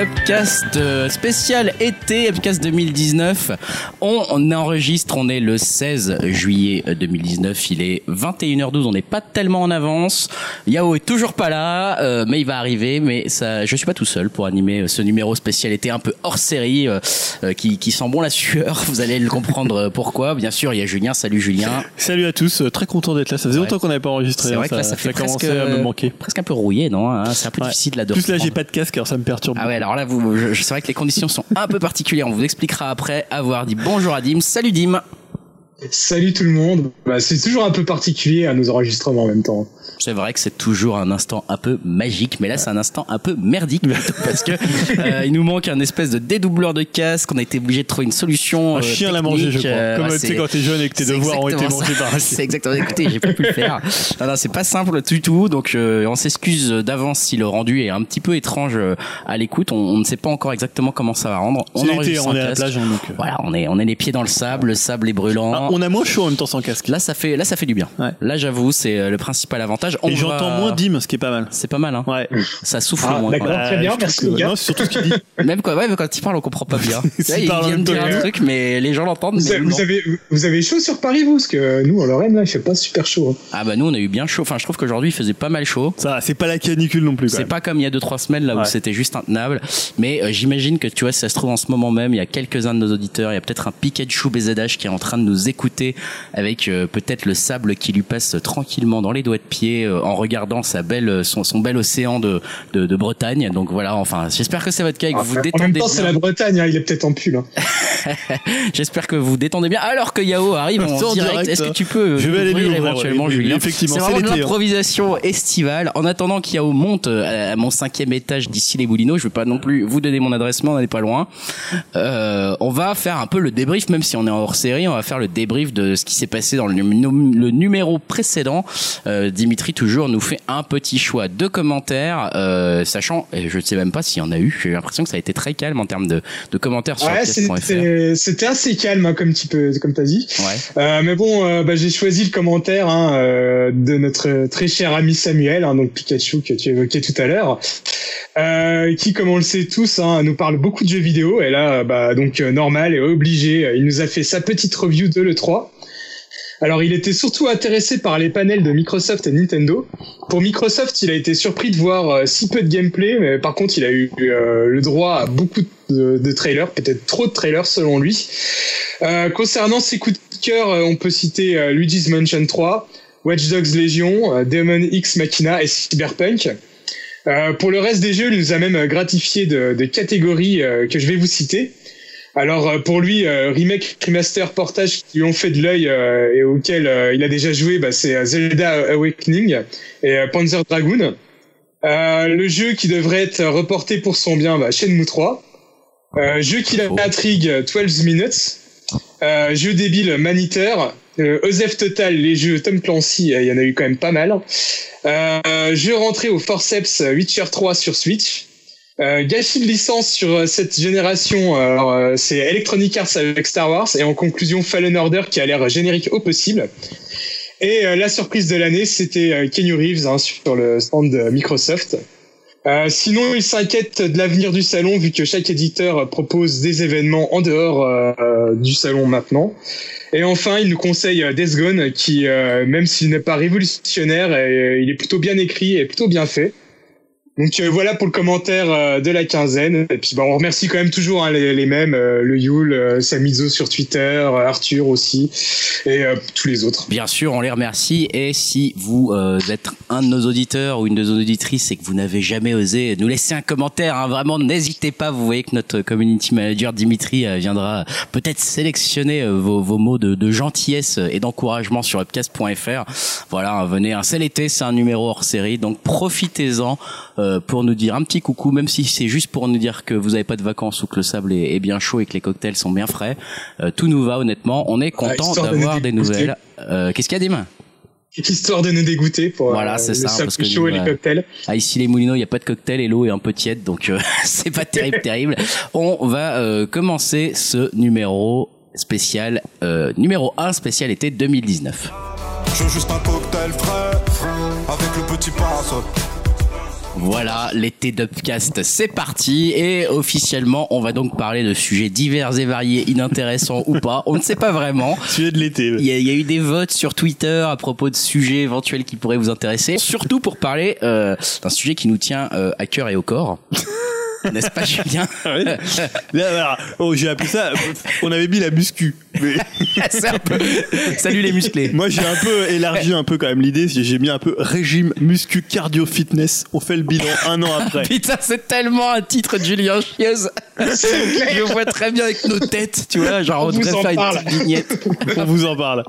Upcast euh, spécial été, Upcast 2019. On, on enregistre, on est le 16 juillet 2019, il est 21h12, on n'est pas tellement en avance. Yao est toujours pas là, euh, mais il va arriver, mais ça, je suis pas tout seul pour animer euh, ce numéro spécial été un peu hors série, euh, euh, qui, qui sent bon la sueur, vous allez le comprendre euh, pourquoi. Bien sûr, il y a Julien, salut Julien. Salut à tous, euh, très content d'être là. Ça faisait longtemps qu'on n'avait pas enregistré. C'est hein, vrai que là, ça fait commençait presque, à me manquer. presque un peu rouillé, non hein C'est un peu Ouais. difficile là de Plus là, j'ai pas de casque, alors ça me perturbe. Ah ouais, alors là, vous, c'est vrai que les conditions sont un peu particulières. On vous expliquera après avoir dit bonjour à Dim. Salut Dim. Salut tout le monde. Bah, c'est toujours un peu particulier à nos enregistrements en même temps. C'est vrai que c'est toujours un instant un peu magique, mais là c'est un instant un peu merdique parce que euh, il nous manque un espèce de dédoubleur de casque. On a été obligé de trouver une solution. Un euh, chien l'a mangé, je crois. euh, Comme ouais, tu sais c'est- quand t'es jeune et que tes c'est devoirs ont été mangés ça. par un C'est chien. exactement. Écoutez, j'ai pas pu le faire. Non, non, c'est pas simple du tout. Donc, euh, on s'excuse d'avance si le rendu est un petit peu étrange euh, à l'écoute. On, on ne sait pas encore exactement comment ça va rendre. C'est l'été, enregistre on un est à la casque. plage, hein, donc. Voilà, on est on est les pieds dans le sable. Le sable est brûlant. Ah, on a moins chaud en même temps sans casque. Là, ça fait là ça fait du bien. Ouais. Là, j'avoue, c'est euh, le principal avantage. On Et j'entends moins Dim, ce qui est pas mal. C'est pas mal, hein. Ouais. Ça souffle Ah, moins. d'accord. quoi. très bien, merci, que-. Non, c'est surtout ce qu'il dit. Même quoi, ouais, mais quand il parle, on comprend pas bien. Là, il vient de dire un truc, mais les gens l'entendent. Vous, avez, vous avez, vous avez chaud sur Paris, vous? Parce que nous, en Lorraine, là, il fait pas super chaud. hein. Ah bah nous, on a eu bien chaud. Enfin, je trouve qu'aujourd'hui, il faisait pas mal chaud. Ça, va, c'est pas la canicule non plus. quand C'est pas comme il y a deux trois semaines là où c'était juste intenable, mais euh, j'imagine que tu vois si ça se trouve en ce moment même, il y a quelques-uns de nos auditeurs, il y a peut-être un Pikachu BZH qui est en train de nous écouter avec euh, peut-être le sable qui lui passe tranquillement dans les doigts de pied euh, en regardant sa belle son, son bel océan de, de de Bretagne. Donc voilà, enfin, j'espère que c'est votre cas et que vous vous en détendez même temps, c'est la Bretagne, hein, il est peut-être en pull. hein. J'espère que vous vous détendez bien. Alors que Yao arrive en en direct, direct, est-ce que hein. tu peux Je vais aller lui ouvrir, éventuellement oui, Julien? effectivement, c'est c'est vraiment de hein. l'improvisation estivale. En attendant qu'Yao monte euh, à mon cinquième étage d'ici les Boulineaux, je vais pas non plus vous donner mon adresse mail, on n'est pas loin. Euh, on va faire un peu le débrief, même si on est en hors série, on va faire le débrief de ce qui s'est passé dans le, num- le numéro précédent. Euh, Dimitri toujours nous fait un petit choix de commentaires, euh, sachant, et je ne sais même pas s'il y en a eu. J'ai l'impression que ça a été très calme en termes de, de commentaires sur Ouais, podcast.fr. c'était assez calme, hein, comme tu peux, comme t'as dit. Ouais. Euh, mais bon, bah, j'ai choisi le commentaire hein, de notre très cher ami Samuel, hein, donc Pikachu que tu évoquais tout à l'heure, euh, qui, comme on le sait tous, hein, nous parle beaucoup de jeux vidéo. Et là, bah, donc euh, normal et obligé, il nous a fait sa petite review de le 3. Alors, il était surtout intéressé par les panels de Microsoft et Nintendo. Pour Microsoft, il a été surpris de voir euh, si peu de gameplay, mais par contre, il a eu euh, le droit à beaucoup de, trailers, peut-être trop de trailers selon lui. Euh, concernant ses coups de cœur, on peut citer Luigi's Mansion 3, Watch Dogs Legion, Demon X Machina et Cyberpunk. Pour le reste des jeux, il nous a même gratifié de, catégories que je vais vous citer. Alors euh, pour lui, euh, remake, remaster, portage qui lui ont fait de l'œil euh, et auquel euh, il a déjà joué, bah, c'est Zelda Awakening et euh, Panzer Dragoon. Euh, le jeu qui devrait être reporté pour son bien, bah, Shenmue 3. Euh, jeu qui l'intrigue, 12 Minutes. Euh, jeu débile, Maniteur. Euh, Osef Total, les jeux Tom Clancy, il y en a eu quand même pas mal. Euh, jeu rentré au forceps Witcher 3 sur Switch. Euh, gâchis de licence sur euh, cette génération, euh, c'est Electronic Arts avec Star Wars et en conclusion Fallen Order qui a l'air générique au possible. Et euh, la surprise de l'année, c'était Kenny Reeves hein, sur le stand de Microsoft. Sinon, il s'inquiète de l'avenir du salon vu que chaque éditeur propose des événements en dehors du salon maintenant. Et enfin, il nous conseille Death qui, même s'il n'est pas révolutionnaire, il est plutôt bien écrit et plutôt bien fait. Donc euh, voilà pour le commentaire euh, de la quinzaine. Et puis bah, on remercie quand même toujours hein, les, les mêmes, euh, le Yule, euh, Samizo sur Twitter, euh, Arthur aussi, et euh, tous les autres. Bien sûr, on les remercie. Et si vous êtes un de nos auditeurs ou une de nos auditrices et que vous n'avez jamais osé nous laisser un commentaire, hein, vraiment, n'hésitez pas. Vous voyez que notre community manager Dimitri viendra peut-être sélectionner vos, vos mots de, de gentillesse et d'encouragement sur upcast.fr. Voilà, venez, un seul été, c'est un numéro hors série, donc profitez-en pour nous dire un petit coucou, même si c'est juste pour nous dire que vous n'avez pas de vacances ou que le sable est, est bien chaud et que les cocktails sont bien frais. Euh, tout nous va honnêtement. On est content histoire de d'avoir des nouvelles. Euh, Qu'est-ce qu'il y a, Dim? Histoire de nous dégoûter pour Voilà, euh, c'est le ça, sable parce que chaud et les euh, cocktails. Ah, ici les Moulineaux, il n'y a pas de cocktail et l'eau est un peu tiède, donc euh, c'est pas terrible, terrible. On va euh, commencer ce numéro spécial, euh, numéro 1 spécial été 2019. Je veux juste un cocktail frais, avec le petit parasol. Voilà, l'été d'Upcast, c'est parti. Et officiellement, on va donc parler de sujets divers et variés, inintéressants ou pas. On ne sait pas vraiment. Sujet de l'été. Il y, a, il y, a, eu des votes sur Twitter à propos de sujets éventuels qui pourraient vous intéresser. Surtout pour parler euh, d'un sujet qui nous tient euh, à cœur et au corps. N'est-ce pas, Julien oui. Là, oh, J'ai appelé ça. On avait mis la muscu. Mais... un peu... Salut les musclés. Moi, j'ai un peu élargi un peu quand même l'idée. J'ai mis un peu régime, muscu, cardio, fitness. On fait le bilan un an après. Putain, c'est tellement un titre de Julien Chieuse. Je vois très bien avec nos têtes, tu vois. Genre, on, on devrait faire parle. une petite vignette. on vous en parle.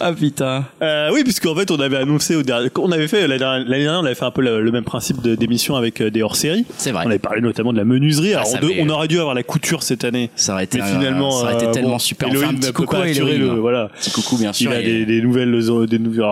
Ah putain. Euh, oui, puisqu'en fait, on avait annoncé au dernier. On avait fait l'année dernière, on avait fait un peu le, le même principe d'émission avec euh, des hors-séries. C'est vrai. On avait parlé notamment de la menuiserie. Alors, on, on, aurait dû avoir la couture cette année. Ça aurait été, mais finalement, ça aurait été tellement bon, super. Elohim enfin, un petit coucou le, voilà. Petit coucou, bien sûr. Il a des, des nouvelles, des nouvelles,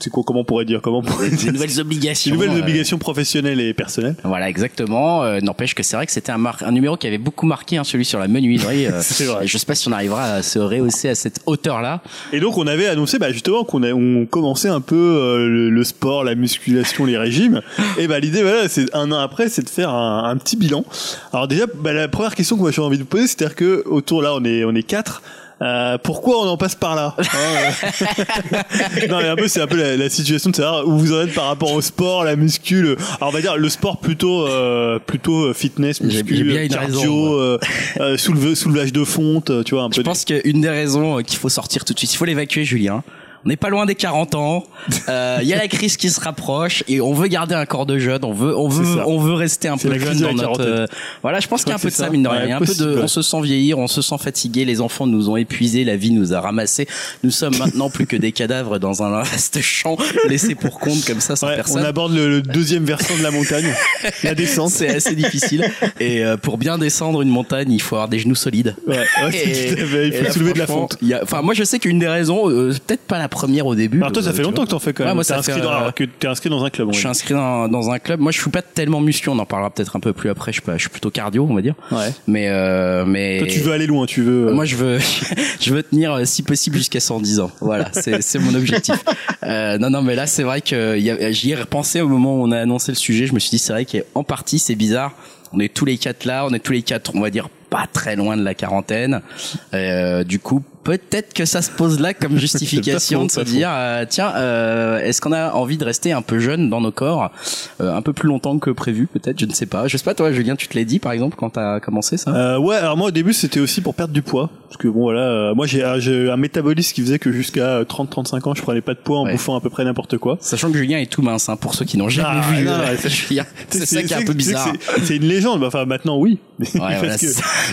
c'est quoi comment on pourrait dire comment on pourrait des dire nouvelles obligations des nouvelles obligations professionnelles et personnelles. Voilà exactement. Euh, n'empêche que c'est vrai que c'était un, mar un numéro qui avait beaucoup marqué hein, celui sur la menuiserie euh, vrai. je sais pas si on arrivera à se rehausser à cette hauteur là et donc on avait annoncé bah, justement qu'on on commençait un peu euh, le, le, sport la musculation les régimes. Et bah l'idée voilà c'est un an après c'est de faire un, un, petit bilan. Alors déjà bah, la première question que moi j'ai envie de vous poser c'est à dire que autour là on est on est quatre euh, pourquoi on en passe par là Non, mais un peu, c'est un peu la, la, situation de savoir où vous en êtes par rapport au sport, la muscu. Le... Alors, on va dire le sport plutôt, euh, plutôt fitness, muscu, bien cardio, euh, euh, souleve, soulevage de fonte, tu vois. Un Je peu pense qu'une des raisons qu'il faut sortir tout de suite, il faut l'évacuer, Julien on n'est pas loin des 40 ans. Il euh, y a la crise qui se rapproche et on veut garder un corps de jeune. On veut, on veut, on veut rester un peu jeune dans notre. Euh, voilà, je pense qu'il y a un peu de ça, mine de rien. Il y a un peu de, on se sent vieillir, on se sent fatigué. Les enfants nous ont épuisés, la vie nous a ramassés. Nous sommes maintenant plus que des cadavres dans un vaste champ laissés pour compte comme ça sans ouais, personne. On aborde le, le, deuxième versant de la montagne, la descente. C'est assez difficile. Et euh, pour bien descendre une montagne, il faut avoir des genoux solides. Ouais, ouais et, il faut soulever de la fonte. Enfin, moi, je sais qu'une des raisons, euh, peut-être pas la première au début. Alors toi, ça fait longtemps que t'en fais quand même. Ouais, moi, t'es inscrit, t'es inscrit dans un club. Je suis inscrit dans, dans, un club. Moi, je suis pas tellement muscu. On en parlera peut-être un peu plus après. Je suis, pas, je suis plutôt cardio, on va dire. Ouais. Mais euh, mais. Toi, tu veux aller loin. Tu veux. Moi, je veux je veux tenir si possible jusqu'à 110 ans. Voilà, c'est c'est mon objectif. euh, non non, mais là, c'est vrai que j'y ai repensé au moment où on a annoncé le sujet. Je me suis dit, c'est vrai qu'en partie, c'est bizarre. On est tous les quatre là. On est tous les quatre, on va dire pas très loin de la quarantaine. Euh, du coup, peut-être que ça se pose là comme justification de se dire euh, tiens euh, est-ce qu'on a envie de rester un peu jeune dans nos corps euh, un peu plus longtemps que prévu peut-être je ne sais pas. Je sais pas toi Julien tu te l'as dit par exemple quand t'as commencé ça? Euh, ouais alors moi au début c'était aussi pour perdre du poids. Parce que bon voilà euh, moi j'ai un métabolisme qui faisait que jusqu'à 30-35 ans je prenais pas de poids en ouais. bouffant à peu près n'importe quoi. Sachant que Julien est tout mince hein, pour ceux qui n'ont jamais ah, vu non, Julien. C'est ça qui est un peu bizarre. c'est une légende enfin maintenant oui. Ouais, voilà,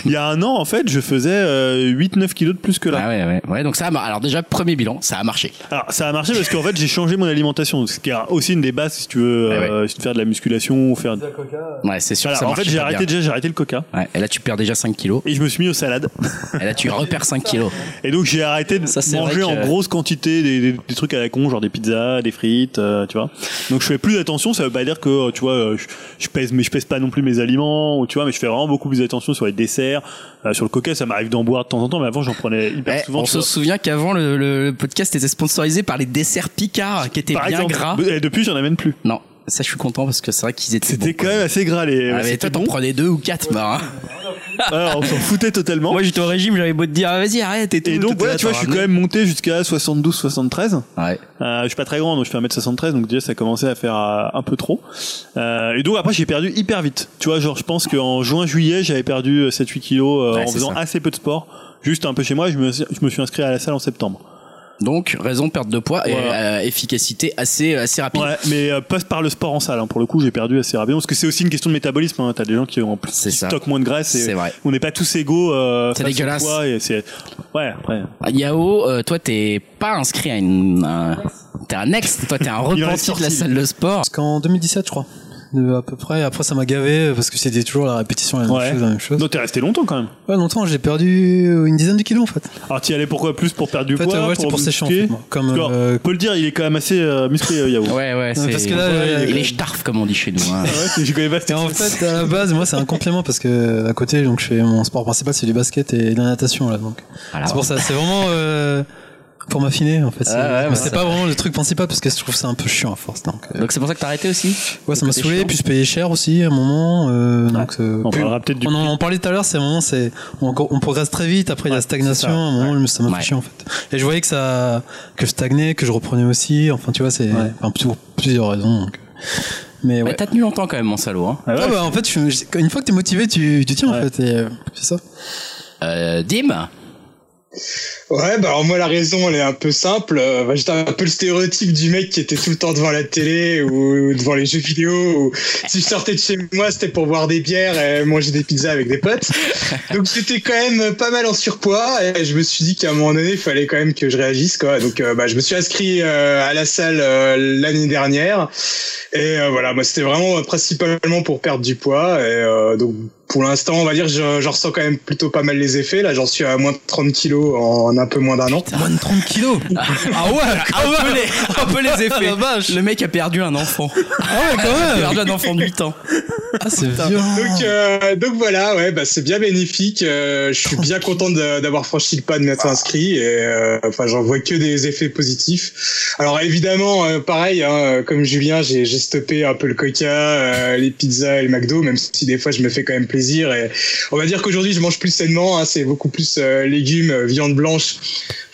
il y a un an en fait je faisais 8-9 kilos de plus que là ah ouais ouais. Ouais donc ça a alors déjà premier bilan ça a marché. Alors ça a marché parce qu'en fait j'ai changé mon alimentation ce qui est aussi une des bases si tu veux ouais, euh, ouais. faire de la musculation ou faire ouais c'est sûr alors, ça en fait j'ai arrêté déjà j'ai arrêté le coca. Ouais, et là tu perds déjà 5 kilos. Et je me suis mis aux salades. Et là tu repères 5 kilos. Et donc j'ai arrêté de ça, manger en que... grosse quantité des, des, des, trucs à la con genre des pizzas des frites euh, tu vois. Donc je fais plus attention ça veut pas dire que tu vois je, je, pèse mais je pèse pas non plus mes aliments ou tu vois mais je fais vraiment beaucoup plus attention sur les desserts euh, sur le coca ça m'arrive d'en boire de temps en temps mais avant j'en prenais hyper eh, souvent on se souvient qu'avant le, le, podcast était sponsorisé par les desserts Picard qui étaient Par bien exemple, gras. et depuis j'en amène plus. Non ça je suis content parce que c'est vrai qu'ils étaient c'était quand même assez gras les ah, mais toi t'en bon. prenais deux ou quatre bah, hein. Alors, on s'en foutait totalement. Moi j'étais au régime, j'avais beau te dire ah, vas-y arrête et tout. Et donc voilà, tu vois, je suis quand même monté jusqu'à 72 73. Ouais. Euh, je suis pas très grand donc je fais 1m73 donc déjà ça commençait à faire euh, un peu trop. Euh, et donc après j'ai perdu hyper vite. Tu vois, genre je pense qu'en juin juillet, j'avais perdu 7 8 kilos ouais, en faisant ça. assez peu de sport, juste un peu chez moi, je me je me suis inscrit à la salle en septembre. Donc raison perte de poids Voilà. et euh, efficacité assez assez rapide. Ouais, mais euh, passe par le sport en salle. hein. Pour le coup, j'ai perdu assez rapidement parce que c'est aussi une question de métabolisme. Hein. T'as des gens qui ont plus qui stockent moins de graisse. et C'est vrai. On n'est pas tous égaux. Euh, C'est dégueulasse. poids et c'est ouais après. Ah, Yao, euh, toi t'es pas inscrit à une un- t'es un ex, toi t'es un repenti de la salle de sport. Parce qu'en 2017, je crois. De, à peu près. Après, ça m'a gavé parce que c'était toujours la répétition, la même Ouais. chose, la même chose. Donc t'es resté longtemps quand même. Ouais, longtemps, j'ai perdu une dizaine de kilos en fait. Alors t'y allais pourquoi plus pour perdre du En fait, poids euh, ouais, c'était pour sécher en fait. Comme, que, euh, on peut le dire, il est quand même assez euh, musclé euh, Yao. Ouais ouais, c'est parce que là, Ouais, euh, il est starf comme on dit chez nous. hein. Ouais, je connais pas Et en fait, à la base, moi, c'est un complément parce que à côté, donc, je fais mon sport principal, c'est du basket et de la natation là. Donc, Voilà. c'est pour ça. C'est vraiment. Euh, pour m'affiner en fait. C'est Ah ouais, mais bah, c'est pas vraiment le truc principal parce que je trouve ça un peu chiant à force. Donc, euh, Donc c'est pour ça que t'as arrêté aussi ouais, ça m'a saoulé. chiant. Puis je payais cher aussi à un moment. Euh, donc, euh, On parlera peut-être du on en on parlait tout à l'heure, c'est un moment, c'est on, on progresse très vite. Après il y a la stagnation. c'est. À un moment, ça m'a Ouais. fait chier en fait. Et je voyais que ça, que je stagnais, que je reprenais aussi. Enfin, tu vois, c'est enfin, pour plusieurs raisons. Donc. Mais ouais. Ouais, T'as tenu longtemps quand même mon salaud. Hein. Ah ouais. Ah bah en fait, je- une fois que t'es motivé, tu, tu tiens en Ouais. fait. Et, euh, c'est ça. Euh, Dim? Ouais, bah alors moi la raison elle est un peu simple. Euh, bah, J'étais un peu le stéréotype du mec qui était tout le temps devant la télé ou devant les jeux vidéo. Ou si je sortais de chez moi, c'était pour boire des bières et manger des pizzas avec des potes. Donc j'étais quand même pas mal en surpoids et je me suis dit qu'à un moment donné, il fallait quand même que je réagisse quoi. Donc euh, bah, je me suis inscrit euh, à la salle l'année dernière et voilà, moi c'était vraiment principalement pour perdre du poids et donc pour l'instant, on va dire, je- j'en ressens quand même plutôt pas mal les effets. Là, j'en suis à moins de 30 kilos en un peu moins d'un an. Moins de 30 kilos. ah ouais, un peu, les, un peu les effets. La vache. Le mec a perdu un enfant. Ah ouais, quand Il a même. perdu un enfant de 8 ans. Ah c'est violent. Donc, euh, donc voilà, ouais, bah, c'est bien bénéfique. Euh, je suis bien content d'avoir franchi le pas de m'être inscrit. Et euh, enfin, j'en vois que des effets positifs. Alors évidemment, euh, pareil, hein, comme Julien, j'ai j'ai stoppé un peu le Coca, euh, les pizzas et le McDo, même si des fois je me fais quand même plaisir. Et on va dire qu'aujourd'hui, je mange plus sainement. Hein, c'est beaucoup plus euh, légumes, euh, viande blanche,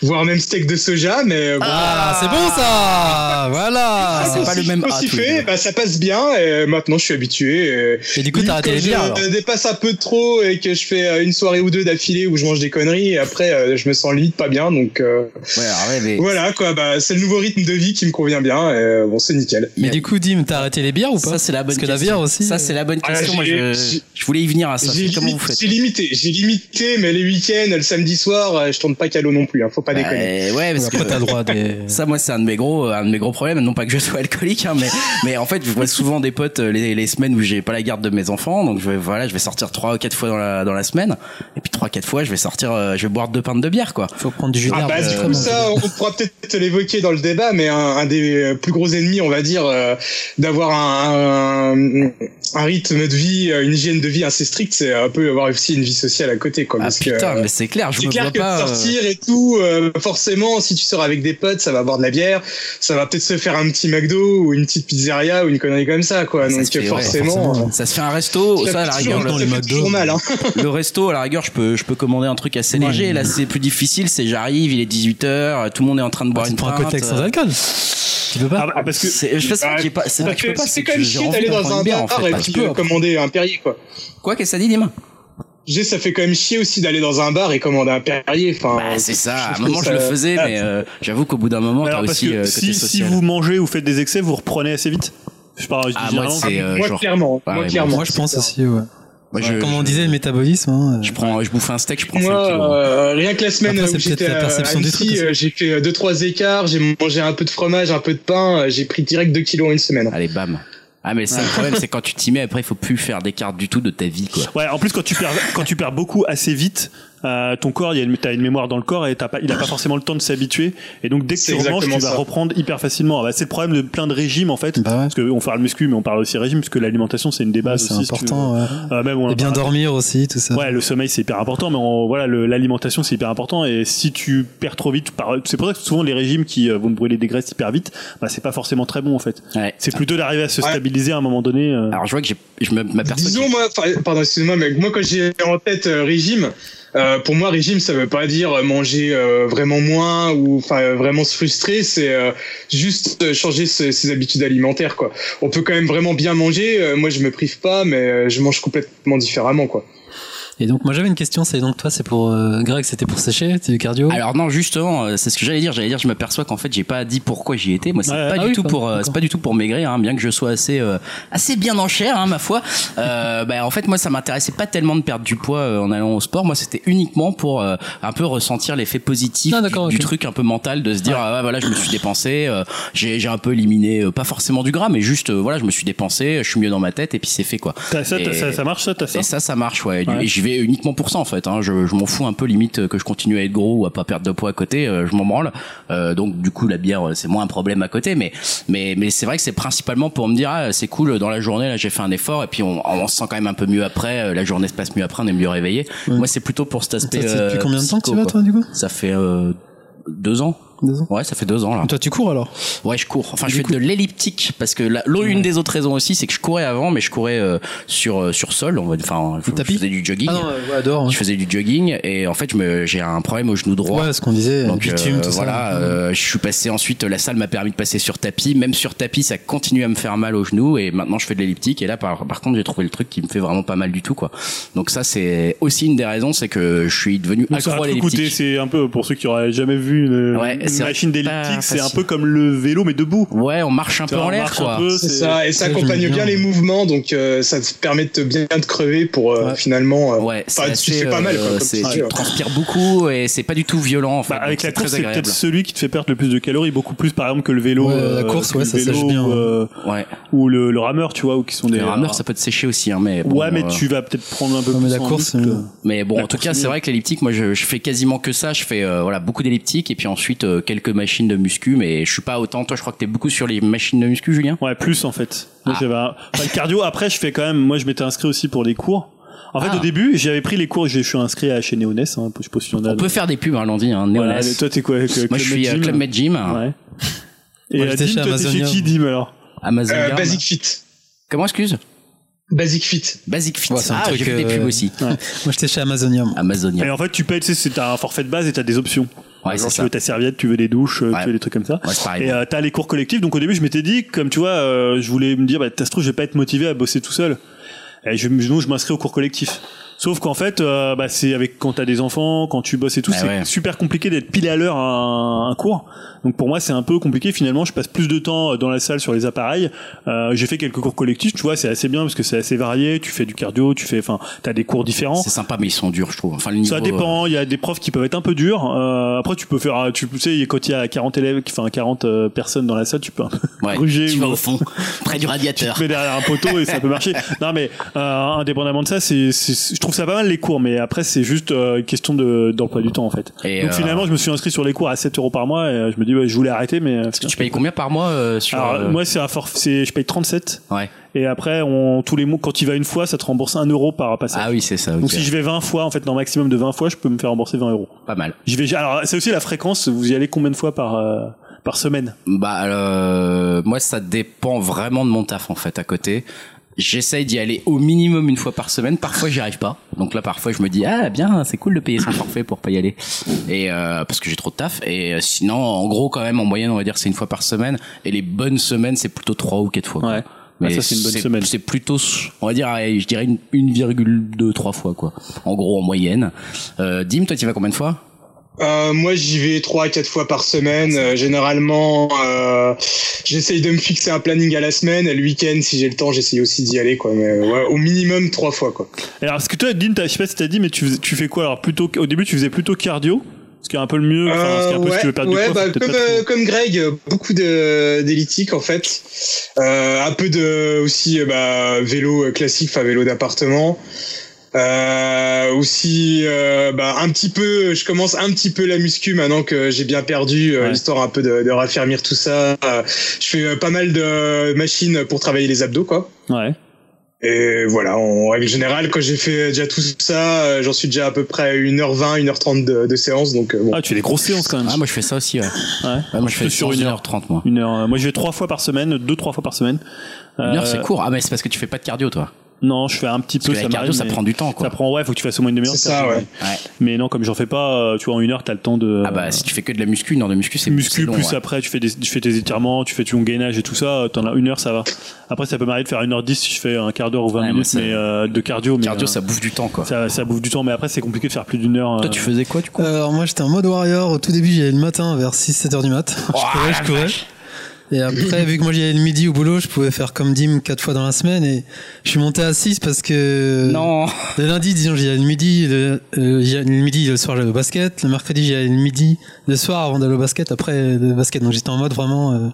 voire même steak de soja. Mais euh, bon, Ah, c'est bon ça. Voilà. c'est pas le même A, aussi tous les fait, bah, ça passe bien. Et maintenant, je suis habitué. Et, Et du coup, t'as arrêté quand les bières alors. je dépasse un peu trop et que je fais une soirée ou deux d'affilée où je mange des conneries et après je me sens limite pas bien donc euh, Ouais, alors, ouais, mais. voilà quoi bah c'est le nouveau rythme de vie qui me convient bien et bon c'est nickel. Mais du coup, Dim, t'as arrêté les bières ou pas Ça, c'est la bonne Parce que la question. bière aussi. Ça, c'est la bonne Ah, question. Moi, je voulais y venir à ça. J'ai Comment limi- vous faites j'ai limité, j'ai limité mais les week-ends, le samedi soir, euh, je tourne pas calo non plus hein, faut pas déconner. Bah, Ouais, parce que. t'as droit des. Ça, moi, c'est un de mes gros, un de mes gros problèmes. Non pas que je sois alcoolique, hein, mais, mais en fait, je vois souvent des potes euh, les, les semaines où j'ai pas la garde de mes enfants, donc je vais, voilà, je vais sortir trois ou quatre fois dans la, dans la semaine, et puis trois, quatre fois, je vais sortir, euh, je vais boire deux pintes de bière, quoi. Faut prendre du jus Ah bah du euh, coup ça on pourra peut-être l'évoquer dans le débat mais un, un des plus gros ennemis on va dire euh, d'avoir un, un, un rythme de vie une hygiène de vie assez stricte c'est un peu avoir aussi une vie sociale à côté quoi Ah parce putain, que, mais c'est clair, je me clair vois que pas. euh, sortir et tout, euh, forcément, si tu sors avec des potes, ça va boire de la bière, ça va peut-être se faire un petit McDo ou une petite pizzeria ou une connerie comme ça, quoi. Ça Donc ouais, forcément, euh, Ça se fait un resto, ça à la rigueur, les fait McDo. mal, hein. le resto à la rigueur je peux je peux commander un truc assez léger là c'est plus difficile c'est j'arrive il est 18h tout le monde est en train de boire Tu une prends un pinte cocktail sans euh, alcool. Tu peux pas. Ah, parce que c'est je sais pas c'est pas que je peux pas C'est quand même chier d'aller dans un bière en bar fait et puis Tu peux, commander un Perrier, quoi. quoi qu'est-ce que ça dit Dim J'ai, ça fait quand même chier aussi d'aller dans un bar et commander un Perrier, enfin. bah, c'est ça à un moment je le faisais Ah, mais euh, j'avoue qu'au bout d'un moment t'as Alors, parce aussi que euh, côté si, si vous mangez ou faites des excès, vous reprenez assez vite? Je parle, je ah dis moi c'est euh, moi, genre clairement. Ah moi, ouais, clairement. Moi, je pense aussi, ouais. Moi je Comme on je- disait, le métabolisme. hein, je prends je bouffe un steak je prends 5 Moi, kilos euh, rien que la semaine Après, c'est où j'étais à Annecy, euh, j'ai fait euh, deux trois écarts, j'ai mangé un peu de fromage, un peu de pain, euh, j'ai pris direct 2 kilos en une semaine. allez bam ah mais c'est le problème c'est quand tu t'y mets après il faut plus faire des cartes du tout de ta vie quoi Ouais, en plus quand tu perds quand tu perds beaucoup assez vite, euh, ton corps, il y a une, t'as une mémoire dans le corps et t'as pas, il a pas forcément le temps de s'habituer. Et donc dès que C'est tu remanges, tu vas ça. reprendre hyper facilement. Ah bah, c'est le problème de plein de régimes en fait. Bah ouais. Parce qu'on parle muscu, mais on parle aussi régime, parce que l'alimentation c'est une des bases C'est aussi. si tu important. ouais. Euh, même on Et bien parle- dormir aussi, tout ça. Ouais, le sommeil c'est hyper important, mais on- voilà, le- l'alimentation c'est hyper important. Et si tu perds trop vite, par- c'est pour ça que souvent les régimes qui euh, vont te brûler des graisses hyper vite, bah, c'est pas forcément très bon en fait. ouais C'est plutôt d'arriver à se Ouais. stabiliser à un moment donné. euh. alors je vois que j'ai je m'aperçois que Disons moi, pardon, excusez-moi, mais moi quand j'ai en tête euh, régime, euh, pour moi régime ça veut pas dire manger euh, vraiment moins ou enfin euh, vraiment se frustrer, c'est euh, juste euh, changer ses, ses habitudes alimentaires quoi. On peut quand même vraiment bien manger. moi je me prive pas, mais je mange complètement différemment quoi. Et donc, moi, j'avais une question. C'est donc toi, c'est pour euh, Greg, c'était pour sécher, c'est du cardio. Alors non, justement, euh, c'est ce que j'allais dire. J'allais dire, je m'aperçois qu'en fait, j'ai pas dit pourquoi j'y étais. Moi, c'est Ouais. pas Ah du oui, tout pas- pour, euh, c'est pas du tout pour maigrir, hein, bien que je sois assez, euh, assez bien en chair, hein, ma foi. Euh, bah, en fait, moi, ça m'intéressait pas tellement de perdre du poids euh, en allant au sport. Moi, c'était uniquement pour euh, un peu ressentir l'effet positif Ah, du, truc un peu mental, de se dire, ah, voilà, je me suis dépensé, euh, j'ai, j'ai un peu éliminé, euh, pas forcément du gras, mais juste, euh, voilà, je me suis dépensé, je suis mieux dans ma tête, et puis c'est fait, quoi. T'as ça, Et- ça, ça marche ça, t'as ça Et ça, ça marche, ouais. Ouais. Et j'y vais uniquement pour ça, en fait. Hein. Je, je m'en fous un peu, limite, que je continue à être gros ou à pas perdre de poids à côté. euh, je m'en branle. Euh, donc, du coup, la bière, euh, c'est moins un problème à côté. Mais, mais, mais c'est vrai que c'est principalement pour me dire, ah, c'est cool, dans la journée, là, j'ai fait un effort. Et puis, on, on se sent quand même un peu mieux après. La journée se passe mieux après, on est mieux réveillé. Moi, c'est plutôt pour cet aspect. c'est depuis combien de temps que tu vas, toi, du coup? Ça fait euh, deux ans. Deux ans. Ouais, ça fait deux ans là. Toi, tu cours alors Ouais, je cours. Enfin, je fais de l'elliptique parce que la, l'une une des autres raisons aussi, c'est que je courais avant, mais je courais euh, sur euh, sur sol. On va, enfin, je, faisais du jogging. Ah non, ouais, dehors. Je faisais du jogging et en fait, je me, j'ai un problème au genou droit. Ouais, ce qu'on disait, Donc bitume, euh, tout voilà, ça. euh, je suis passé ensuite. La salle m'a permis de passer sur tapis. Même sur tapis, ça continue à me faire mal au genou et maintenant je fais de l'elliptique. Et là, par, par contre, j'ai trouvé le truc qui me fait vraiment pas mal du tout, quoi. Donc ça, c'est aussi une des raisons, c'est que je suis devenu accro a à l'elliptique. c'est un peu pour ceux qui auraient jamais vu une, Ouais, une machine d'elliptique, c'est un peu comme le vélo mais debout. Ouais, on marche un peu en l'air, quoi. C'est ça, et ça accompagne bien. les mouvements, donc euh, ça te permet de te bien te crever pour euh, Ouais. finalement. euh, Ouais, c'est tu fais pas mal, quoi. euh, c'est- tu ouais. transpires beaucoup et c'est pas du tout violent. En fait, Bah, avec la course, c'est peut-être celui qui te fait perdre le plus de calories, beaucoup plus par exemple que le vélo. Ouais, la course, ouais, le ça sèche bien, ou, Ouais. ou le, le rameur, tu vois, ou qui sont des Les rameurs, ça peut te sécher aussi, hein, mais bon, ouais, mais tu vas peut-être prendre un peu plus la course, Mais bon, en tout cas, c'est vrai que l'elliptique, moi, je, je fais quasiment que ça. Je fais euh, voilà beaucoup d'elliptique et puis ensuite euh, quelques machines de muscu, mais je suis pas autant. Toi, je crois que t'es beaucoup sur les machines de muscu, Julien. Ouais, plus en fait. Moi, Ah. j'avais un- enfin, le cardio. Après, je fais quand même. Moi, je m'étais inscrit aussi pour des cours. En fait, Ah. au début, j'avais pris les cours. Je suis inscrit à chez Néonès. Hein, je si on a. On peut faire des pubs, hein, Landy, hein, Voilà, mais toi, t'es quoi avec, Moi, je Club suis Med euh, Gym Club Med Gym, Ouais. Et Moi, euh, Dim, chez toi, t'es chez Amazonia. qui, Dim alors? Amazon. Euh. Basic Fit. Comment excuse? Basic Fit. Basic Fit. Ouais, c'est un ah, truc, j'ai fait des euh, pubs aussi. Moi, j'étais chez Amazonia. moi. Amazonia. Et en fait, tu payes, tu sais, c'est- t'as un forfait de base et t'as des options. Ouais, Genre, tu veux ta serviette, tu veux des douches, euh, Ouais. tu veux des trucs comme ça. Ouais. Et euh, t'as les cours collectifs. Donc au début, je m'étais dit, comme tu vois, euh, je voulais me dire, bah, t'as se trouve, je vais pas être motivé à bosser tout seul. Et je, donc, je m'inscris au cours collectif. Sauf qu'en fait, euh, bah, c'est avec quand t'as des enfants, quand tu bosses et tout, Bah c'est ouais. super compliqué d'être pile à l'heure à un, un cours. Donc pour moi, c'est un peu compliqué. Finalement, je passe plus de temps dans la salle sur les appareils. Euh, j'ai fait quelques cours collectifs. Tu vois, c'est assez bien parce que c'est assez varié. Tu fais du cardio, tu fais, enfin, t'as des cours différents. C'est sympa, mais ils sont durs, je trouve. Enfin, le niveau. Ça dépend. Il y a des profs qui peuvent être un peu durs. Euh, après, tu peux faire, tu sais, quand il y a 40 élèves, enfin 40 euh, personnes dans la salle, tu peux un peu euh, ouais, gruger tu ou- vas au fond, près du radiateur. tu te mets derrière un poteau et ça peut marcher. Non, mais euh, indépendamment de ça, c'est, je trouve ça pas mal les cours, mais après c'est juste euh, une question de d'emploi du temps en fait. Et, Donc euh, finalement, je me suis inscrit sur les cours à 7 euros par mois et euh, je me dis ouais, je voulais arrêter, mais euh, Tu payes combien par mois euh, sur alors, euh, moi c'est un forfait, c'est- je paye 37 Ouais. et après on tous les mois quand tu vas une fois, ça te rembourse 1 euro par passage. Ah oui, c'est ça. Donc si je vais 20 fois, en fait, dans maximum de 20 fois, je peux me faire rembourser 20 euros. Pas mal. J'y vais. Alors c'est aussi la fréquence. Vous y allez combien de fois par euh, par semaine? Bah, euh, moi, ça dépend vraiment de mon taf en fait à côté. J'essaye d'y aller au minimum une fois par semaine. Parfois, j'y arrive pas. Donc là, parfois, je me dis ah bien, c'est cool de payer son forfait pour pas y aller. Et euh, parce que j'ai trop de taf. Et euh, sinon, en gros, quand même, en moyenne, on va dire c'est une fois par semaine. Et les bonnes semaines, c'est plutôt trois ou quatre fois. quoi. Ouais. Mais Ah, ça, c'est une bonne semaine. C'est plutôt, on va dire, je dirais une, 1,2 trois fois quoi. En gros, en moyenne. Euh, Dim, toi, tu vas combien de fois? Euh, moi, j'y vais trois à quatre fois par semaine. Euh, généralement, euh, j'essaye de me fixer un planning à la semaine. Le week-end, si j'ai le temps, j'essaye aussi d'y aller, quoi. Mais ouais, au minimum trois fois, quoi. Alors, ce que toi, Dean, je sais pas si t'as dit, mais tu, faisais- tu fais quoi? Alors, plutôt au début, tu faisais plutôt cardio, ce qui est un peu le mieux. Enfin, ce qui est un peu si tu veux perdre ouais, du poids, bah, comme, trop. comme Greg, beaucoup de d'elliptique en fait. Euh, un peu de aussi euh, bah, vélo euh, classique, enfin vélo d'appartement. Euh, aussi, euh, bah, un petit peu, je commence un petit peu la muscu maintenant que j'ai bien perdu, euh, Ouais. histoire un peu de, de raffermir tout ça. Euh, je fais euh, pas mal de machines pour travailler les abdos, quoi. Ouais. Et voilà, en règle générale, quand j'ai fait déjà tout ça, j'en suis déjà à peu près à 1h20, 1h30 de, de séance, donc bon. Ah, tu fais des grosses séances quand même. Ah, moi, je fais ça aussi. Ouais. ouais. Ouais, moi, je fais sur une heure. 1h30 moi. Une heure. Moi, je vais trois fois par semaine, deux, trois fois par semaine. Une heure, Euh, c'est court. Ah, mais c'est parce que tu fais pas de cardio, toi. Non, je fais un petit Parce peu. que la cardio, m'arrive, ça prend du temps, quoi. Ça prend, ouais, faut que tu fasses au moins une demi-heure. C'est de ça, cardio, ouais. mais- Ouais. Mais non, comme j'en fais pas, euh, tu vois, en une heure, t'as le temps de. Ah bah, si tu fais que de la muscu, une heure de muscu, c'est muscu long, plus ouais. après tu fais des, tu fais tes étirements tu fais ton gainage et tout ça t'en as une heure ça va après ça peut m'arriver de faire une heure dix si je fais un quart d'heure ou 20 Ouais, minutes c'est- mais euh, de cardio mais Cardio, euh, ça bouffe du temps, quoi. ça, ça bouffe du temps mais après c'est compliqué de faire plus d'une heure Toi, euh, tu faisais quoi, du coup? Alors moi j'étais en mode warrior, au tout début j'y allais le matin vers 6-7 heures du mat. Je courais, je courais. Et après, vu que moi j'y allais le midi au boulot, je pouvais faire comme Dim 4 fois dans la semaine et je suis monté à 6 parce que Non. le lundi, disons, j'y allais le midi, le, euh, j'y allais le midi, le soir j'allais au basket, le mercredi j'y allais le midi, le soir avant d'aller au basket, après le basket. Donc j'étais en mode vraiment euh,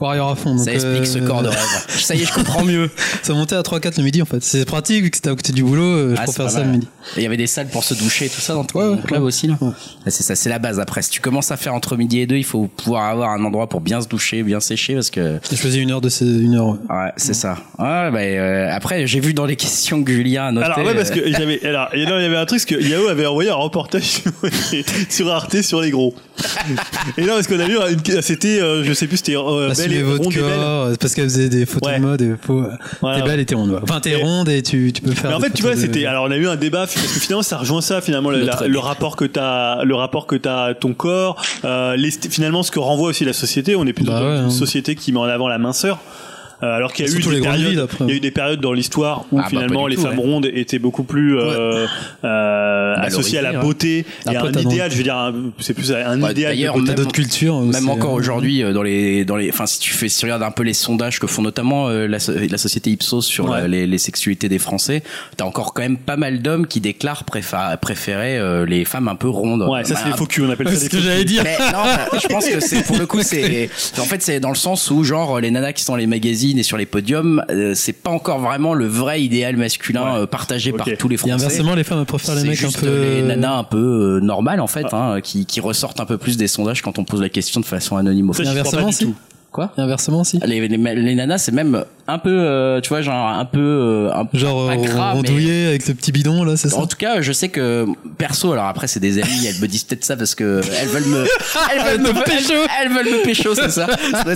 warrior à fond. Donc, Ça explique ce euh, corps de rêve. Ça y est, je comprends mieux. Ça montait à 3-4 le midi en fait. C'est pratique vu que c'était à côté du boulot, euh, je Ah, préfère ça mal. le midi. Il y avait des salles pour se doucher et tout ça dans ton Ouais, club ouais. aussi, là. Ouais. Ah, C'est ça, c'est la base. Après, si tu commences à faire entre midi et deux, il faut pouvoir avoir un endroit pour bien se doucher, bien séché parce que. J'ai choisi une heure de ces, une heure. ouais. Ouais, c'est ça. Ouais, bah, euh, après, j'ai vu dans les questions que Julien a noté. Alors ouais parce euh, que j'avais alors il y avait un truc parce que Yahoo avait envoyé un reportage sur, Arte sur les gros. Et non parce qu'on a vu une- c'était euh, je sais plus c'était euh, belle Assumez et votre ronde et belle. corps, parce qu'elle faisait des photos Ouais. de mode. Et faut... Ouais, t'es ouais. belle et t'es ronde. ouais. Enfin, t'es Et- ronde et tu, tu peux faire. Mais en fait, tu vois, de- c'était. Alors, on a eu un débat parce que finalement, ça rejoint ça finalement le, la- rapport que t'as, le rapport que t'as à ton corps. Euh, les- finalement, ce que renvoie aussi la société. On est plutôt Bah dans ouais, une hein. société qui met en avant la minceur. Euh, alors qu'il y a eu des périodes, villes, après. il y a eu des périodes dans l'histoire où Ah, bah, finalement les tout, femmes ouais. rondes étaient beaucoup plus euh, euh, Valorisées, associées à la ouais. beauté et Après, à un idéal. Je veux dire, c'est plus un Ouais, idéal. de d'ailleurs. T'as même- d'autres cultures. Même c'est- encore aujourd'hui euh, dans les dans les enfin si tu fais si tu regardes un peu les sondages que font notamment euh, la, so- la société Ipsos sur Ouais. la- les, les sexualités des Français, t'as encore quand même pas mal d'hommes qui déclarent préfa- préférer euh, les femmes un peu rondes. Ouais, ça c'est Bah, les faux culs. On appelle C'est ça ce des que j'allais dire. Bah, je pense que c'est pour le coup c'est en fait c'est dans le sens où genre les nanas qui sont dans les magazines et sur les podiums euh, c'est pas encore vraiment le vrai idéal masculin Ouais. euh, partagé par tous les Et Français. inversement, les femmes préfèrent les mecs un juste peu. les nanas un peu euh, normales en fait hein, qui, qui ressortent un peu plus des sondages quand on pose la question de façon anonyme Et pas inversement tout. Quoi? Et inversement aussi. les, les, les nanas c'est même un peu euh, tu vois genre un peu euh, un peu Genre pas euh, gras, mais- rondouillé avec le petit bidon là, c'est ça? En tout cas, je sais que perso, alors après c'est des amis, elles me disent peut-être ça parce que elles veulent me, elles veulent me pécho, elles, veulent me pécho, c'est ça.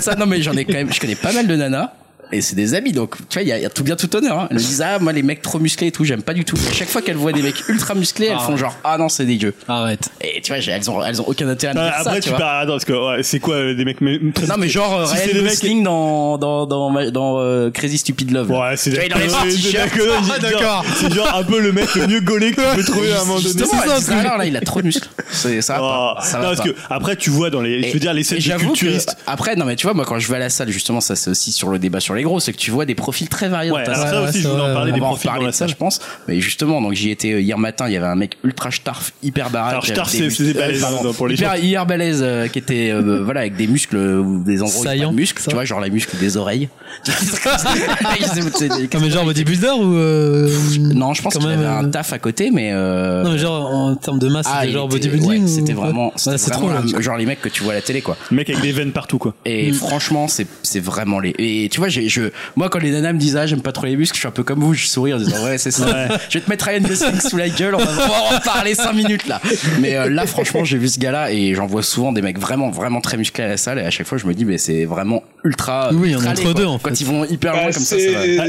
Ça. Non mais j'en ai quand même, je connais pas mal de nanas. Et c'est des amis, donc tu vois, il y, y a tout bien tout honneur. Hein. Elles me disent ah moi les mecs trop musclés et tout, j'aime pas du tout. À chaque fois qu'elles voient des mecs ultra musclés, elles font genre ah non c'est dégueu. Arrête. Et tu vois, elles ont elles ont aucun intérêt à Ah, dire ça. Après, tu tu vois. pars. Attends, parce que ouais, c'est quoi euh, des mecs mais- Non mais genre euh, Si c'est Ryan des mecs- Gosling dans dans dans dans, dans, euh, Crazy Stupid Love. Ouais, c'est Tu vois, Ah, d'accord. C'est genre un peu le mec le mieux gaulé que tu peux trouver à un moment donné. Ah, là il a trop de muscles. C'est ça. Oh, parce que après tu vois dans les, je veux dire les scènes culturistes. après non mais tu vois moi quand je vais à la salle justement ça c'est aussi sur le débat sur les gros c'est que tu vois des profils très variés Ouais, dans ta alors salle. ça aussi je voulais en parler on des va en profils dans reparler la de ça salle. je pense mais justement donc j'y étais euh, hier matin il y avait un mec ultra starf hyper baraque Alors avec des c'est muscles- euh, pardon, pour les hyper, gens. hyper balèze euh, qui était euh, voilà avec des muscles euh, ou des endroits où il y a pas Saillants, de muscles ça. tu vois genre les muscles des oreilles C'est des- Comme genre bodybuilder ou. euh, non je pense quand qu'il même, avait un euh, taf à côté mais euh, Non mais genre en termes de masse, ah, c'était il genre était- bodybuilding. ouais, ou- c'était vraiment, c'était Ouais, c'est vraiment trop là. la- genre les mecs que tu vois à la télé quoi. Le mec avec des veines partout quoi. Et franchement, c'est c'est vraiment les. Et tu vois, j'ai je moi quand les nanas me disent ah j'aime pas trop les muscles, je suis un peu comme vous, je souris en disant ouais c'est ça. Je vais te mettre Ryan Gosling sous la gueule, on va, on va en parler 5 minutes là. Mais euh, là franchement, j'ai vu ce gars-là et j'en vois souvent des mecs vraiment vraiment très musclés à la salle et à chaque fois je me dis mais c'est vraiment ultra. Oui, ultra en laid, entre quoi. deux, en Quand fait. ils vont hyper loin Bah, comme ça,